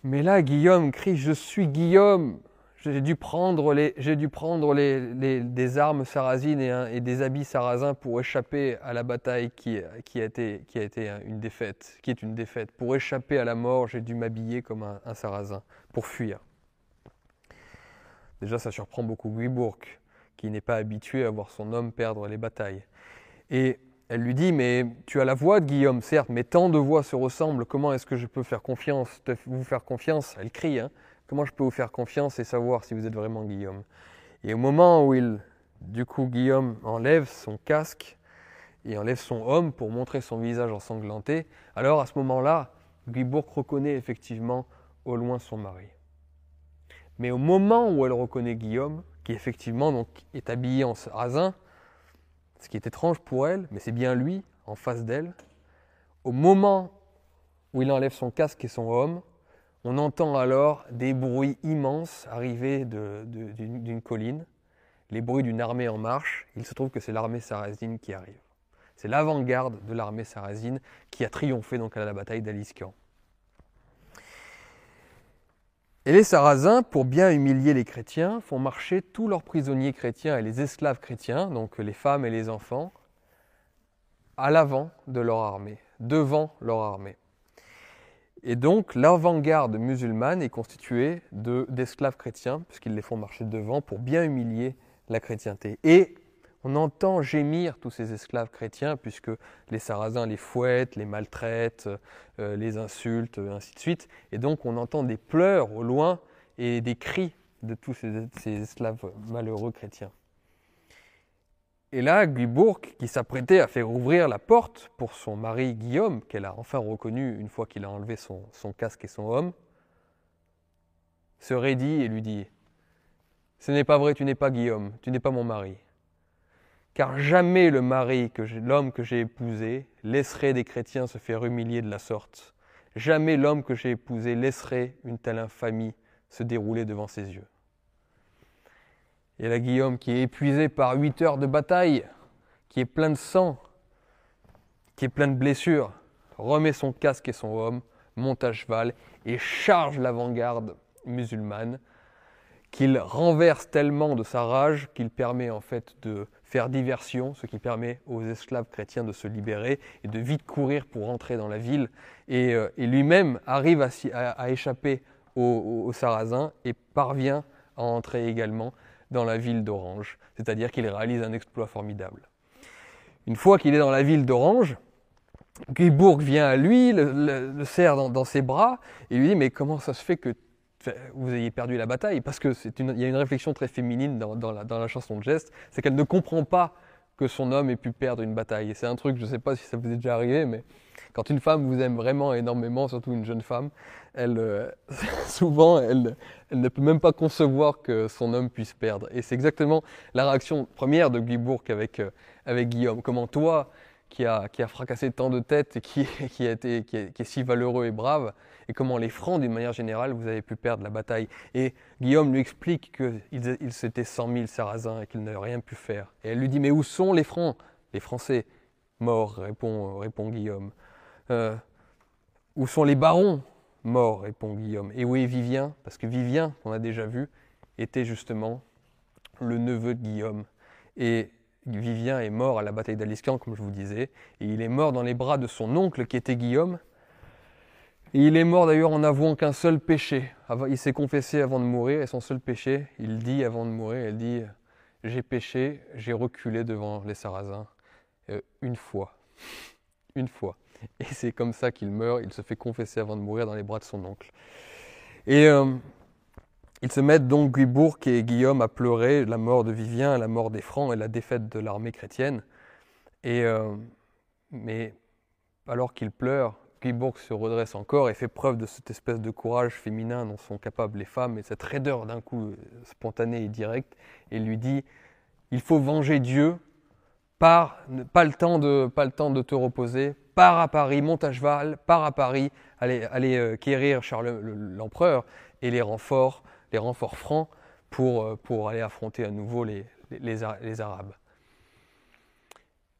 Mais là, Guillaume crie Je suis Guillaume, j'ai dû prendre, les, dû prendre les, des armes sarrasines et, des habits sarrasins pour échapper à la bataille qui, a été, qui a été une défaite, qui est une défaite. Pour échapper à la mort, j'ai dû m'habiller comme un, sarrasin, pour fuir. Déjà, ça surprend beaucoup Guibourg, qui n'est pas habitué à voir son homme perdre les batailles. Et elle lui dit, mais tu as la voix de Guillaume, certes, mais tant de voix se ressemblent, comment est-ce que je peux faire confiance, vous faire confiance? Elle crie, hein. Comment je peux vous faire confiance et savoir si vous êtes vraiment Guillaume? Et au moment où il, du coup, Guillaume enlève son casque et enlève son homme pour montrer son visage ensanglanté, alors à ce moment-là, Guibourg reconnaît effectivement au loin son mari. Mais au moment où elle reconnaît Guillaume, qui effectivement donc, est habillé en sarrasin, ce qui est étrange pour elle, mais c'est bien lui en face d'elle, au moment où il enlève son casque et son homme, on entend alors des bruits immenses arriver d'une colline, les bruits d'une armée en marche. Il se trouve que c'est l'armée sarrasine qui arrive. C'est l'avant-garde de l'armée sarrasine qui a triomphé donc à la bataille d'Aliscan. Et les Sarrasins, pour bien humilier les chrétiens, font marcher tous leurs prisonniers chrétiens et les esclaves chrétiens, donc les femmes et les enfants, à l'avant de leur armée, devant leur armée. Et donc l'avant-garde musulmane est constituée d'esclaves chrétiens, puisqu'ils les font marcher devant pour bien humilier la chrétienté. On entend gémir tous ces esclaves chrétiens, puisque les Sarrasins les fouettent, les maltraitent, euh, les insultent, ainsi de suite. Et donc on entend des pleurs au loin et des cris de tous ces, esclaves malheureux chrétiens. Et là, Guybourg, qui s'apprêtait à faire ouvrir la porte pour son mari Guillaume, qu'elle a enfin reconnu une fois qu'il a enlevé son, son, casque et son homme, se raidit et lui dit Ce n'est pas vrai, tu n'es pas Guillaume, tu n'es pas mon mari. Car jamais le mari, que l'homme que j'ai épousé, laisserait des chrétiens se faire humilier de la sorte. Jamais l'homme que j'ai épousé laisserait une telle infamie se dérouler devant ses yeux. Et là Guillaume qui est épuisé par huit heures de bataille, qui est plein de sang, qui est plein de blessures, remet son casque et son homme, monte à cheval et charge l'avant-garde musulmane, qu'il renverse tellement de sa rage qu'il permet en fait de faire diversion, ce qui permet aux esclaves chrétiens de se libérer et de vite courir pour rentrer dans la ville. Et, euh, lui-même arrive à, échapper aux Sarrasins et parvient à entrer également dans la ville d'Orange, c'est-à-dire qu'il réalise un exploit formidable. Une fois qu'il est dans la ville d'Orange, Guybourg vient à lui, le, serre dans, ses bras et lui dit mais comment ça se fait que vous ayez perdu la bataille Parce c'est y a une réflexion très féminine dans, la, chanson de geste, c'est qu'elle ne comprend pas que son homme ait pu perdre une bataille. Et c'est un truc, je ne sais pas si ça vous est déjà arrivé, mais quand une femme vous aime vraiment énormément, surtout une jeune femme, euh, souvent, elle, ne peut même pas concevoir que son homme puisse perdre. Et c'est exactement la réaction première de Guy Bourque avec, euh, avec Guillaume. Comment toi, qui a, fracassé tant de têtes et qui, qui, a été, qui est si valeureux et brave, et comment les Francs, d'une manière générale, vous avez pu perdre la bataille. Et Guillaume lui explique qu'ils il, s'étaient 100 000 Sarrasins et qu'ils n'avaient rien pu faire. Et elle lui dit, mais où sont les Francs? Les Français Morts, répond, Guillaume. Euh, où sont les barons? Morts, répond Guillaume. Et où est Vivien? Parce que Vivien, qu'on a déjà vu, était justement le neveu de Guillaume. Et Vivien est mort à la bataille d'Aliscan, comme je vous disais, et il est mort dans les bras de son oncle qui était Guillaume. Il est mort d'ailleurs en avouant qu'un seul péché. Il s'est confessé avant de mourir, et son seul péché, il dit avant de mourir, il dit J'ai péché, j'ai reculé devant les Sarrasins euh, une fois. Une fois. Et c'est comme ça qu'il meurt, il se fait confesser avant de mourir dans les bras de son oncle. Et euh, ils se mettent donc Guibourg et Guillaume à pleurer la mort de Vivien, la mort des Francs et la défaite de l'armée chrétienne. Et, euh, mais alors qu'ils pleurent, Guibourg se redresse encore et fait preuve de cette espèce de courage féminin dont sont capables les femmes et cette raideur d'un coup spontanée et directe et lui dit il faut venger Dieu pas le temps de pas le temps de te reposer pars à Paris monte à cheval pars à Paris allez aller euh, quérir Charles l'empereur et les renforts les renforts francs pour, euh, aller affronter à nouveau les, Arabes.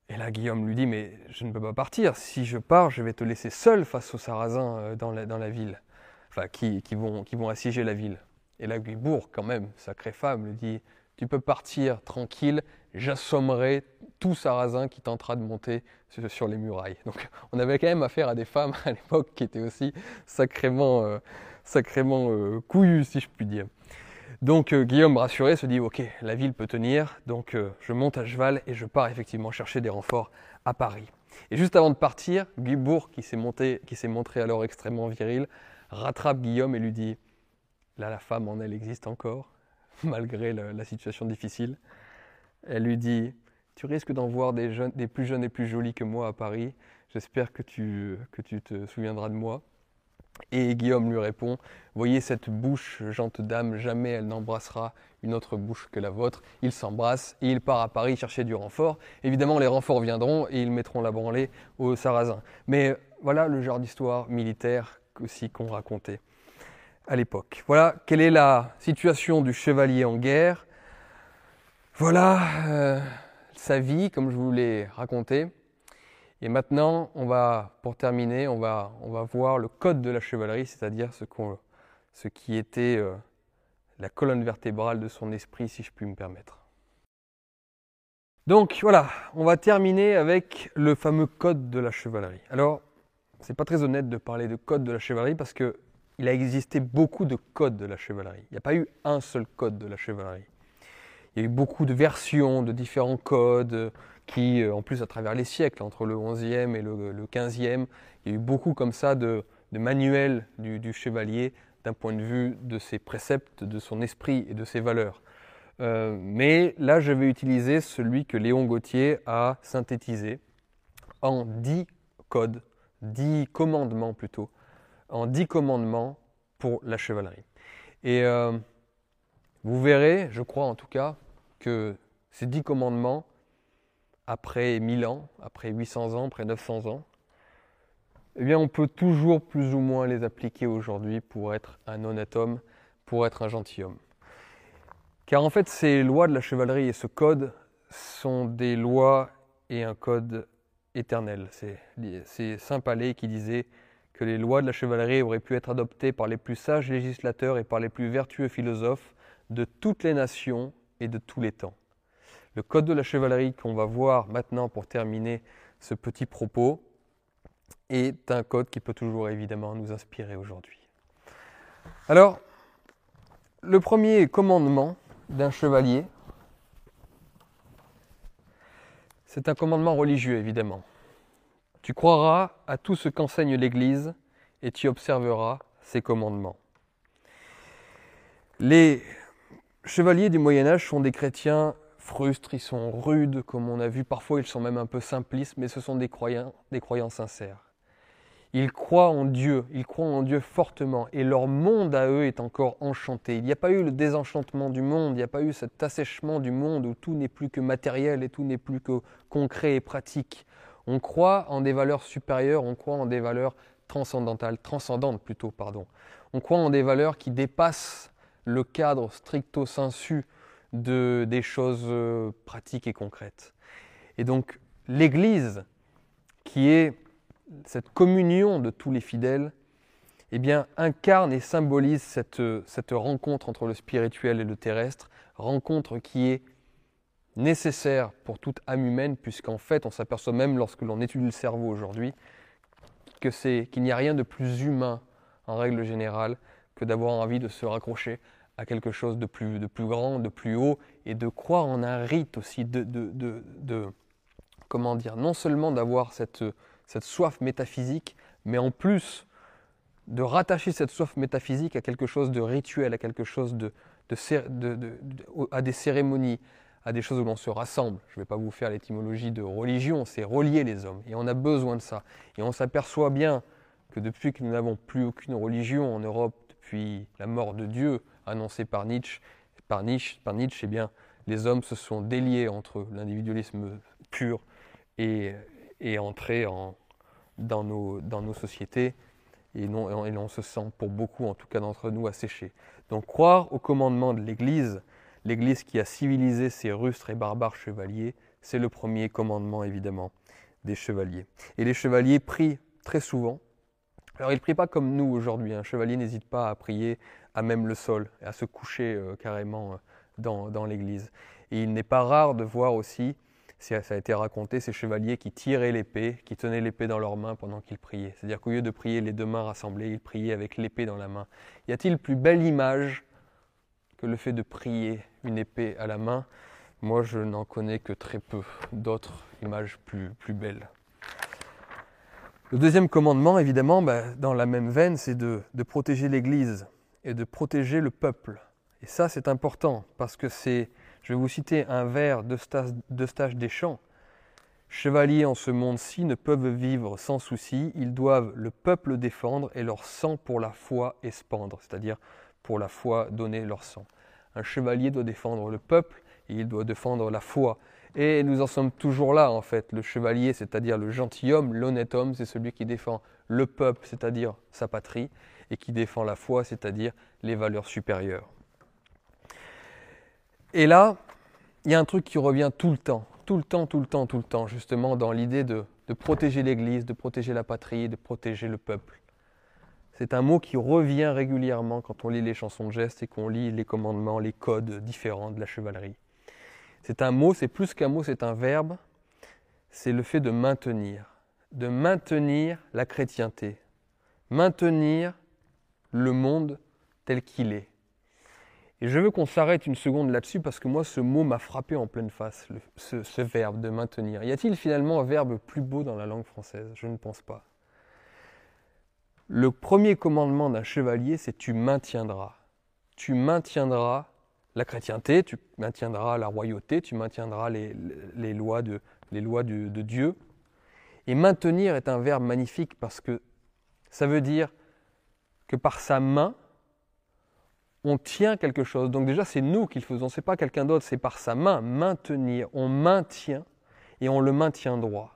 Et là, Guillaume lui dit, mais je ne peux pas partir. Si je pars, je vais te laisser seul face aux Sarrasins euh, dans la, ville, enfin, qui, vont, assiéger la ville. Et là, Guibourg, quand même, sacrée femme, lui dit, tu peux partir tranquille, j'assommerai tout Sarrasin qui tentera de monter sur les murailles. Donc on avait quand même affaire à des femmes à l'époque qui étaient aussi sacrément, euh, euh, couillu, si je puis dire. Donc euh, Guillaume, rassuré, se dit Ok, la ville peut tenir, donc euh, je monte à cheval et je pars effectivement chercher des renforts à Paris. Et juste avant de partir, Guibourg, qui s'est, montré alors extrêmement viril, rattrape Guillaume et lui dit Là, la femme en elle existe encore, malgré la, situation difficile. Elle lui dit Tu risques d'en voir des, plus jeunes et plus jolis que moi à Paris. J'espère que tu te souviendras de moi. Et Guillaume lui répond Voyez cette bouche, gente dame, jamais elle n'embrassera une autre bouche que la vôtre. Il s'embrasse et il part à Paris chercher du renfort. Évidemment, les renforts viendront et ils mettront la branlée aux Sarrasins. Mais voilà le genre d'histoire militaire aussi qu'on racontait à l'époque. Voilà quelle est la situation du chevalier en guerre. Voilà euh, sa vie, comme je vous l'ai raconté. Et maintenant, on va, pour terminer, on va, on va voir le code de la chevalerie, c'est-à-dire ce, ce, qui était euh, la colonne vertébrale de son esprit, si je puis me permettre. Donc voilà, on va terminer avec le fameux code de la chevalerie. Alors, c'est pas très honnête de parler de code de la chevalerie parce que il a existé beaucoup de codes de la chevalerie. Il n'y a pas eu un seul code de la chevalerie. Il y a eu beaucoup de versions de différents codes qui, euh, en plus, à travers les siècles, entre le 11e et le, 15e, il y a eu beaucoup comme ça de, manuels du, chevalier d'un point de vue de ses préceptes, de son esprit et de ses valeurs. Euh, mais là, je vais utiliser celui que Léon Gauthier a synthétisé en dix codes, dix commandements plutôt, en dix commandements pour la chevalerie. Et euh, vous verrez, je crois en tout cas, que ces dix commandements, après 1000 ans, après 800 ans, après 900 ans, eh bien, on peut toujours plus ou moins les appliquer aujourd'hui pour être un honnête homme, pour être un gentilhomme. Car en fait, ces lois de la chevalerie et ce code sont des lois et un code éternel. C'est Saint Palais qui disait que les lois de la chevalerie auraient pu être adoptées par les plus sages législateurs et par les plus vertueux philosophes de toutes les nations et de tous les temps. Le code de la chevalerie qu'on va voir maintenant pour terminer ce petit propos est un code qui peut toujours évidemment nous inspirer aujourd'hui. Alors, le premier commandement d'un chevalier, c'est un commandement religieux évidemment. Tu croiras à tout ce qu'enseigne l'Église et tu observeras ses commandements. Les chevaliers du Moyen Âge sont des chrétiens frustres, ils sont rudes, comme on a vu, parfois ils sont même un peu simplistes, mais ce sont des croyants, des sincères. Ils croient en Dieu, ils croient en Dieu fortement, et leur monde à eux est encore enchanté. Il n'y a pas eu le désenchantement du monde, il n'y a pas eu cet assèchement du monde où tout n'est plus que matériel et tout n'est plus que concret et pratique. On croit en des valeurs supérieures, on croit en des valeurs transcendantales, transcendantes plutôt, pardon. On croit en des valeurs qui dépassent le cadre stricto sensu de, des choses euh, pratiques et concrètes. Et donc l'Église, qui est cette communion de tous les fidèles, eh bien, incarne et symbolise cette, cette rencontre entre le spirituel et le terrestre, rencontre qui est nécessaire pour toute âme humaine, puisqu'en fait, on s'aperçoit même lorsque l'on étudie le cerveau aujourd'hui que c'est qu'il n'y a rien de plus humain en règle générale que d'avoir envie de se raccrocher à quelque chose de plus, de plus grand, de plus haut, et de croire en un rite aussi, de, de, de, comment dire, non seulement d'avoir cette, cette soif métaphysique, mais en plus de rattacher cette soif métaphysique à quelque chose de rituel, à quelque chose de, à des cérémonies, à des choses où l'on se rassemble. Je ne vais pas vous faire l'étymologie de religion, c'est relier les hommes. Et on a besoin de ça. Et on s'aperçoit bien que depuis que nous n'avons plus aucune religion en Europe, depuis la mort de Dieu annoncée par Nietzsche, par Nietzsche, par Nietzsche eh bien, les hommes se sont déliés entre l'individualisme pur et, et entré en, dans, nos, sociétés. Et, non, on se sent, pour beaucoup en tout cas d'entre nous, asséché. Donc croire au commandement de l'Église, l'Église qui a civilisé ces rustres et barbares chevaliers, c'est le premier commandement évidemment des chevaliers. Et les chevaliers prient très souvent. Alors ils ne prient pas comme nous aujourd'hui. Un chevalier n'hésite pas à prier à même le sol, à se coucher euh, carrément euh, dans, l'église. Et il n'est pas rare de voir aussi, ça a été raconté, ces chevaliers qui tiraient l'épée, qui tenaient l'épée dans leurs mains pendant qu'ils priaient. C'est-à-dire qu'au lieu de prier les deux mains rassemblées, ils priaient avec l'épée dans la main. Y a-t-il plus belle image que le fait de prier une épée à la main, moi je n'en connais que très peu d'autres images plus, plus belles. Le deuxième commandement, évidemment, bah, dans la même veine, c'est de, protéger l'Église et de protéger le peuple. Et ça, c'est important parce que c'est, je vais vous citer un vers d'Eustache Deschamps. Chevaliers en ce monde-ci ne peuvent vivre sans souci, ils doivent le peuple défendre et leur sang pour la foi espandre, c'est-à-dire pour la foi donner leur sang. Un chevalier doit défendre le peuple et il doit défendre la foi. Et nous en sommes toujours là en fait. Le chevalier, c'est-à-dire le gentilhomme, l'honnête homme, c'est celui qui défend le peuple, c'est-à-dire sa patrie, et qui défend la foi, c'est-à-dire les valeurs supérieures. Et là, il y a un truc qui revient tout le temps, tout le temps, tout le temps, tout le temps, justement dans l'idée de, de protéger l'Église, de protéger la patrie, de protéger le peuple. C'est un mot qui revient régulièrement quand on lit les chansons de gestes et qu'on lit les commandements, les codes différents de la chevalerie. C'est un mot, c'est plus qu'un mot, c'est un verbe. C'est le fait de maintenir. de maintenir la chrétienté, maintenir le monde tel qu'il est. Et je veux qu'on s'arrête une seconde là-dessus parce que moi, ce mot m'a frappé en pleine face, ce, verbe de maintenir. Y a-t-il finalement un verbe plus beau dans la langue française? Je ne pense pas. Le premier commandement d'un chevalier, c'est tu maintiendras. Tu maintiendras la chrétienté, tu maintiendras la royauté, tu maintiendras les, lois, de Dieu. Et maintenir est un verbe magnifique parce que ça veut dire que par sa main, on tient quelque chose. Donc déjà, c'est nous qui le faisons, c'est pas quelqu'un d'autre, c'est par sa main, maintenir. On maintient et on le maintient droit.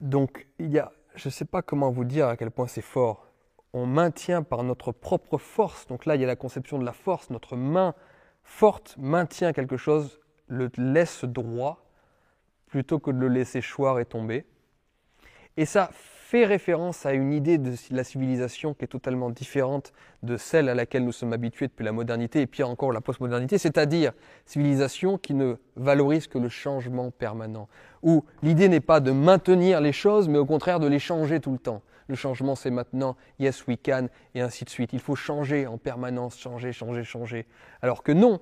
Donc il y a, je ne sais pas comment vous dire à quel point c'est fort. On maintient par notre propre force. Donc là, il y a la conception de la force. Notre main forte maintient quelque chose, le laisse droit plutôt que de le laisser choir et tomber. Et ça fait référence à une idée de la civilisation qui est totalement différente de celle à laquelle nous sommes habitués depuis la modernité et pire encore la postmodernité, c'est-à-dire civilisation qui ne valorise que le changement permanent, où l'idée n'est pas de maintenir les choses, mais au contraire de les changer tout le temps. Le changement, c'est maintenant, yes, we can, et ainsi de suite. Il faut changer en permanence, changer, changer, changer. Alors que non,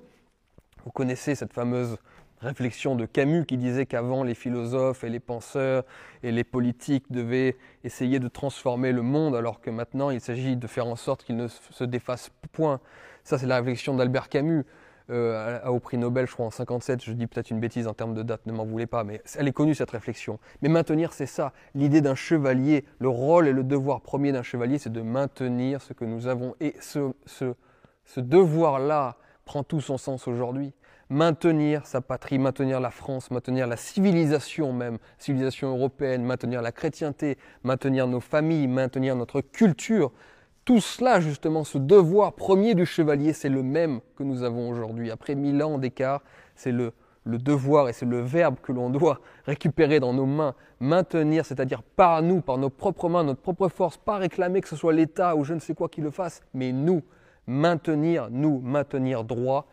vous connaissez cette fameuse réflexion de Camus qui disait qu'avant les philosophes et les penseurs et les politiques devaient essayer de transformer le monde alors que maintenant il s'agit de faire en sorte qu'il ne se défasse point. Ça c'est la réflexion d'Albert Camus euh, au prix Nobel je crois en 57, je dis peut-être une bêtise en termes de date, ne m'en voulez pas, mais elle est connue cette réflexion. Mais maintenir c'est ça, l'idée d'un chevalier, le rôle et le devoir premier d'un chevalier c'est de maintenir ce que nous avons et ce, devoir-là prend tout son sens aujourd'hui maintenir sa patrie, maintenir la France, maintenir la civilisation même, civilisation européenne, maintenir la chrétienté, maintenir nos familles, maintenir notre culture. Tout cela, justement, ce devoir premier du chevalier, c'est le même que nous avons aujourd'hui. Après mille ans d'écart, c'est le, le devoir et c'est le verbe que l'on doit récupérer dans nos mains, maintenir, c'est-à-dire par nous, par nos propres mains, notre propre force, pas réclamer que ce soit l'État ou je ne sais quoi qui le fasse, mais nous, maintenir, nous, maintenir droit,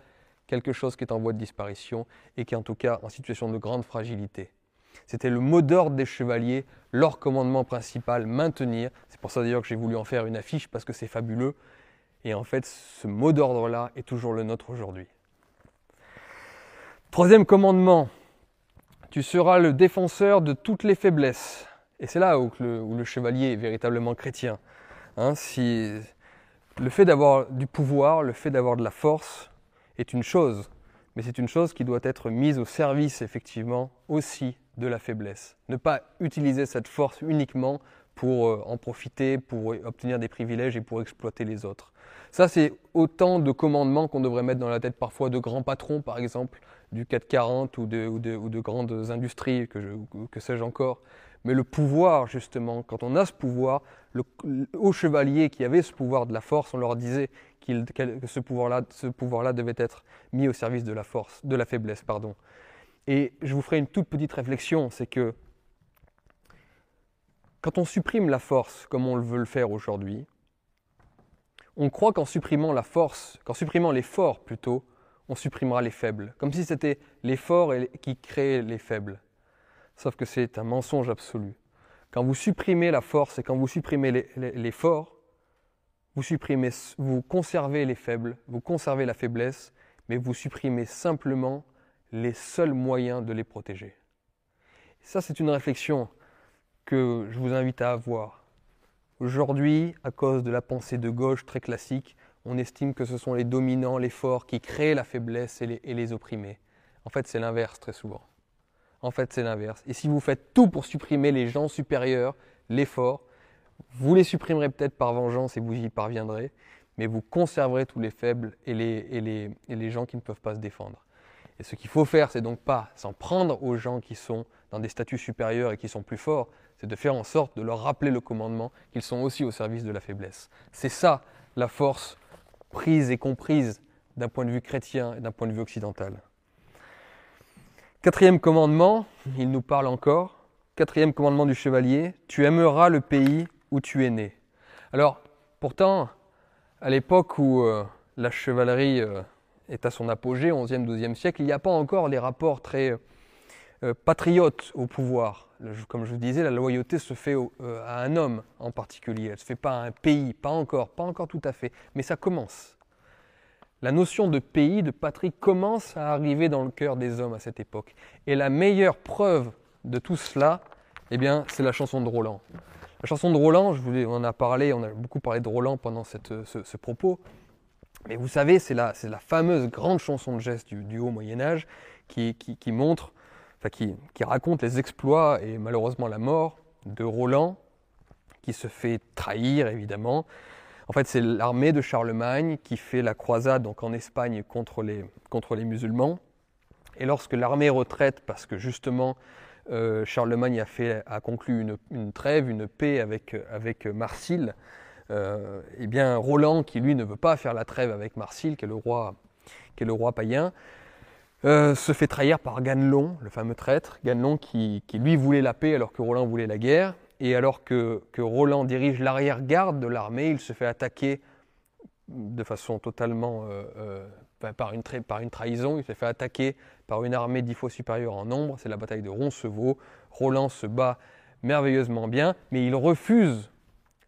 quelque chose qui est en voie de disparition et qui est en tout cas en situation de grande fragilité. C'était le mot d'ordre des chevaliers, leur commandement principal, maintenir. C'est pour ça d'ailleurs que j'ai voulu en faire une affiche parce que c'est fabuleux. Et en fait, ce mot d'ordre-là est toujours le nôtre aujourd'hui. Troisième commandement, tu seras le défenseur de toutes les faiblesses. Et c'est là où le, chevalier est véritablement chrétien. Hein, le fait d'avoir du pouvoir, le fait d'avoir de la force, est une chose, mais c'est une chose qui doit être mise au service effectivement aussi de la faiblesse. Ne pas utiliser cette force uniquement pour euh, en profiter, pour obtenir des privilèges et pour exploiter les autres. Ça, c'est autant de commandements qu'on devrait mettre dans la tête parfois de grands patrons, par exemple, du 440 ou de, ou ou de grandes industries, que, sais-je encore. Mais le pouvoir, justement, quand on a ce pouvoir, le, aux chevaliers qui avaient ce pouvoir de la force, on leur disait que ce pouvoir-là pouvoir devait être mis au service de la force, de la faiblesse, pardon. Et je vous ferai une toute petite réflexion, c'est que quand on supprime la force, comme on veut le faire aujourd'hui, on croit qu'en supprimant la force, qu'en supprimant les forts plutôt, on supprimera les faibles, comme si c'était les forts qui créaient les faibles. Sauf que c'est un mensonge absolu. Quand vous supprimez la force et quand vous supprimez les forts, vous supprimez, vous conservez les faibles, vous conservez la faiblesse, mais vous supprimez simplement les seuls moyens de les protéger. ça, c'est une réflexion que je vous invite à avoir. Aujourd'hui, à cause de la pensée de gauche très classique, on estime que ce sont les dominants, les forts qui créent la faiblesse et les, et opprimés. En fait, c'est l'inverse très souvent. En fait, c'est l'inverse. Et si vous faites tout pour supprimer les gens supérieurs, les forts, vous les supprimerez peut-être par vengeance et vous y parviendrez, mais vous conserverez tous les faibles et les, gens qui ne peuvent pas se défendre. Et ce qu'il faut faire, c'est donc pas s'en prendre aux gens qui sont dans des statuts supérieurs et qui sont plus forts, c'est de faire en sorte de leur rappeler le commandement qu'ils sont aussi au service de la faiblesse. C'est ça la force prise et comprise d'un point de vue chrétien et d'un point de vue occidental. Quatrième commandement, il nous parle encore. Quatrième commandement du chevalier, tu aimeras le pays où tu es né. Alors, pourtant, à l'époque où euh, la chevalerie euh, est à son apogée, 11e, 12e siècle, il n'y a pas encore les rapports très euh, patriotes au pouvoir. comme je vous disais, la loyauté se fait à un homme en particulier, elle ne se fait pas à un pays, pas encore, pas encore tout à fait, mais ça commence. La notion de pays, de patrie commence à arriver dans le cœur des hommes à cette époque. Et la meilleure preuve de tout cela, eh bien, c'est la chanson de Roland. La chanson de Roland, je on en a parlé, on a beaucoup parlé de Roland pendant ce, propos, mais vous savez, c'est la, fameuse grande chanson de geste du, haut Moyen Âge qui raconte les exploits et malheureusement la mort de Roland, qui se fait trahir évidemment, en fait, c'est l'armée de Charlemagne qui fait la croisade donc en Espagne contre les, contre les musulmans. Et lorsque l'armée retraite, parce que justement euh, Charlemagne a, conclu une, trêve, une paix avec, Marsile, euh, eh bien Roland, qui lui ne veut pas faire la trêve avec Marsile, qui est le roi, païen, euh, se fait trahir par Ganelon, le fameux traître, Ganelon qui, lui voulait la paix alors que Roland voulait la guerre, et alors que, Roland dirige l'arrière-garde de l'armée, il se fait attaquer de façon totalement par, une par, une trahison, il se fait attaquer par une armée dix fois supérieure en nombre, c'est la bataille de Roncevaux. Roland se bat merveilleusement bien, mais il refuse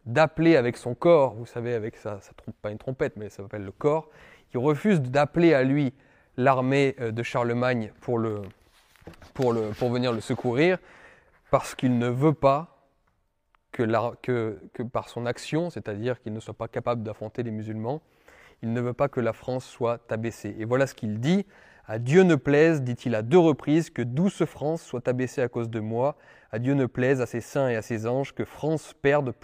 d'appeler avec son corps, vous savez, avec sa, trompe, pas une trompette, mais ça s'appelle le corps, il refuse d'appeler à lui l'armée euh, de Charlemagne pour, le, pour, le, pour venir le secourir, parce qu'il ne veut pas que, par son action, c'est-à-dire qu'il ne soit pas capable d'affronter les musulmans, il ne veut pas que la France soit abaissée. Et voilà ce qu'il dit. À Dieu ne plaise, dit-il à deux reprises, que douce France soit abaissée à cause de moi. À Dieu ne plaise, à ses saints et à ses anges, que France perde pour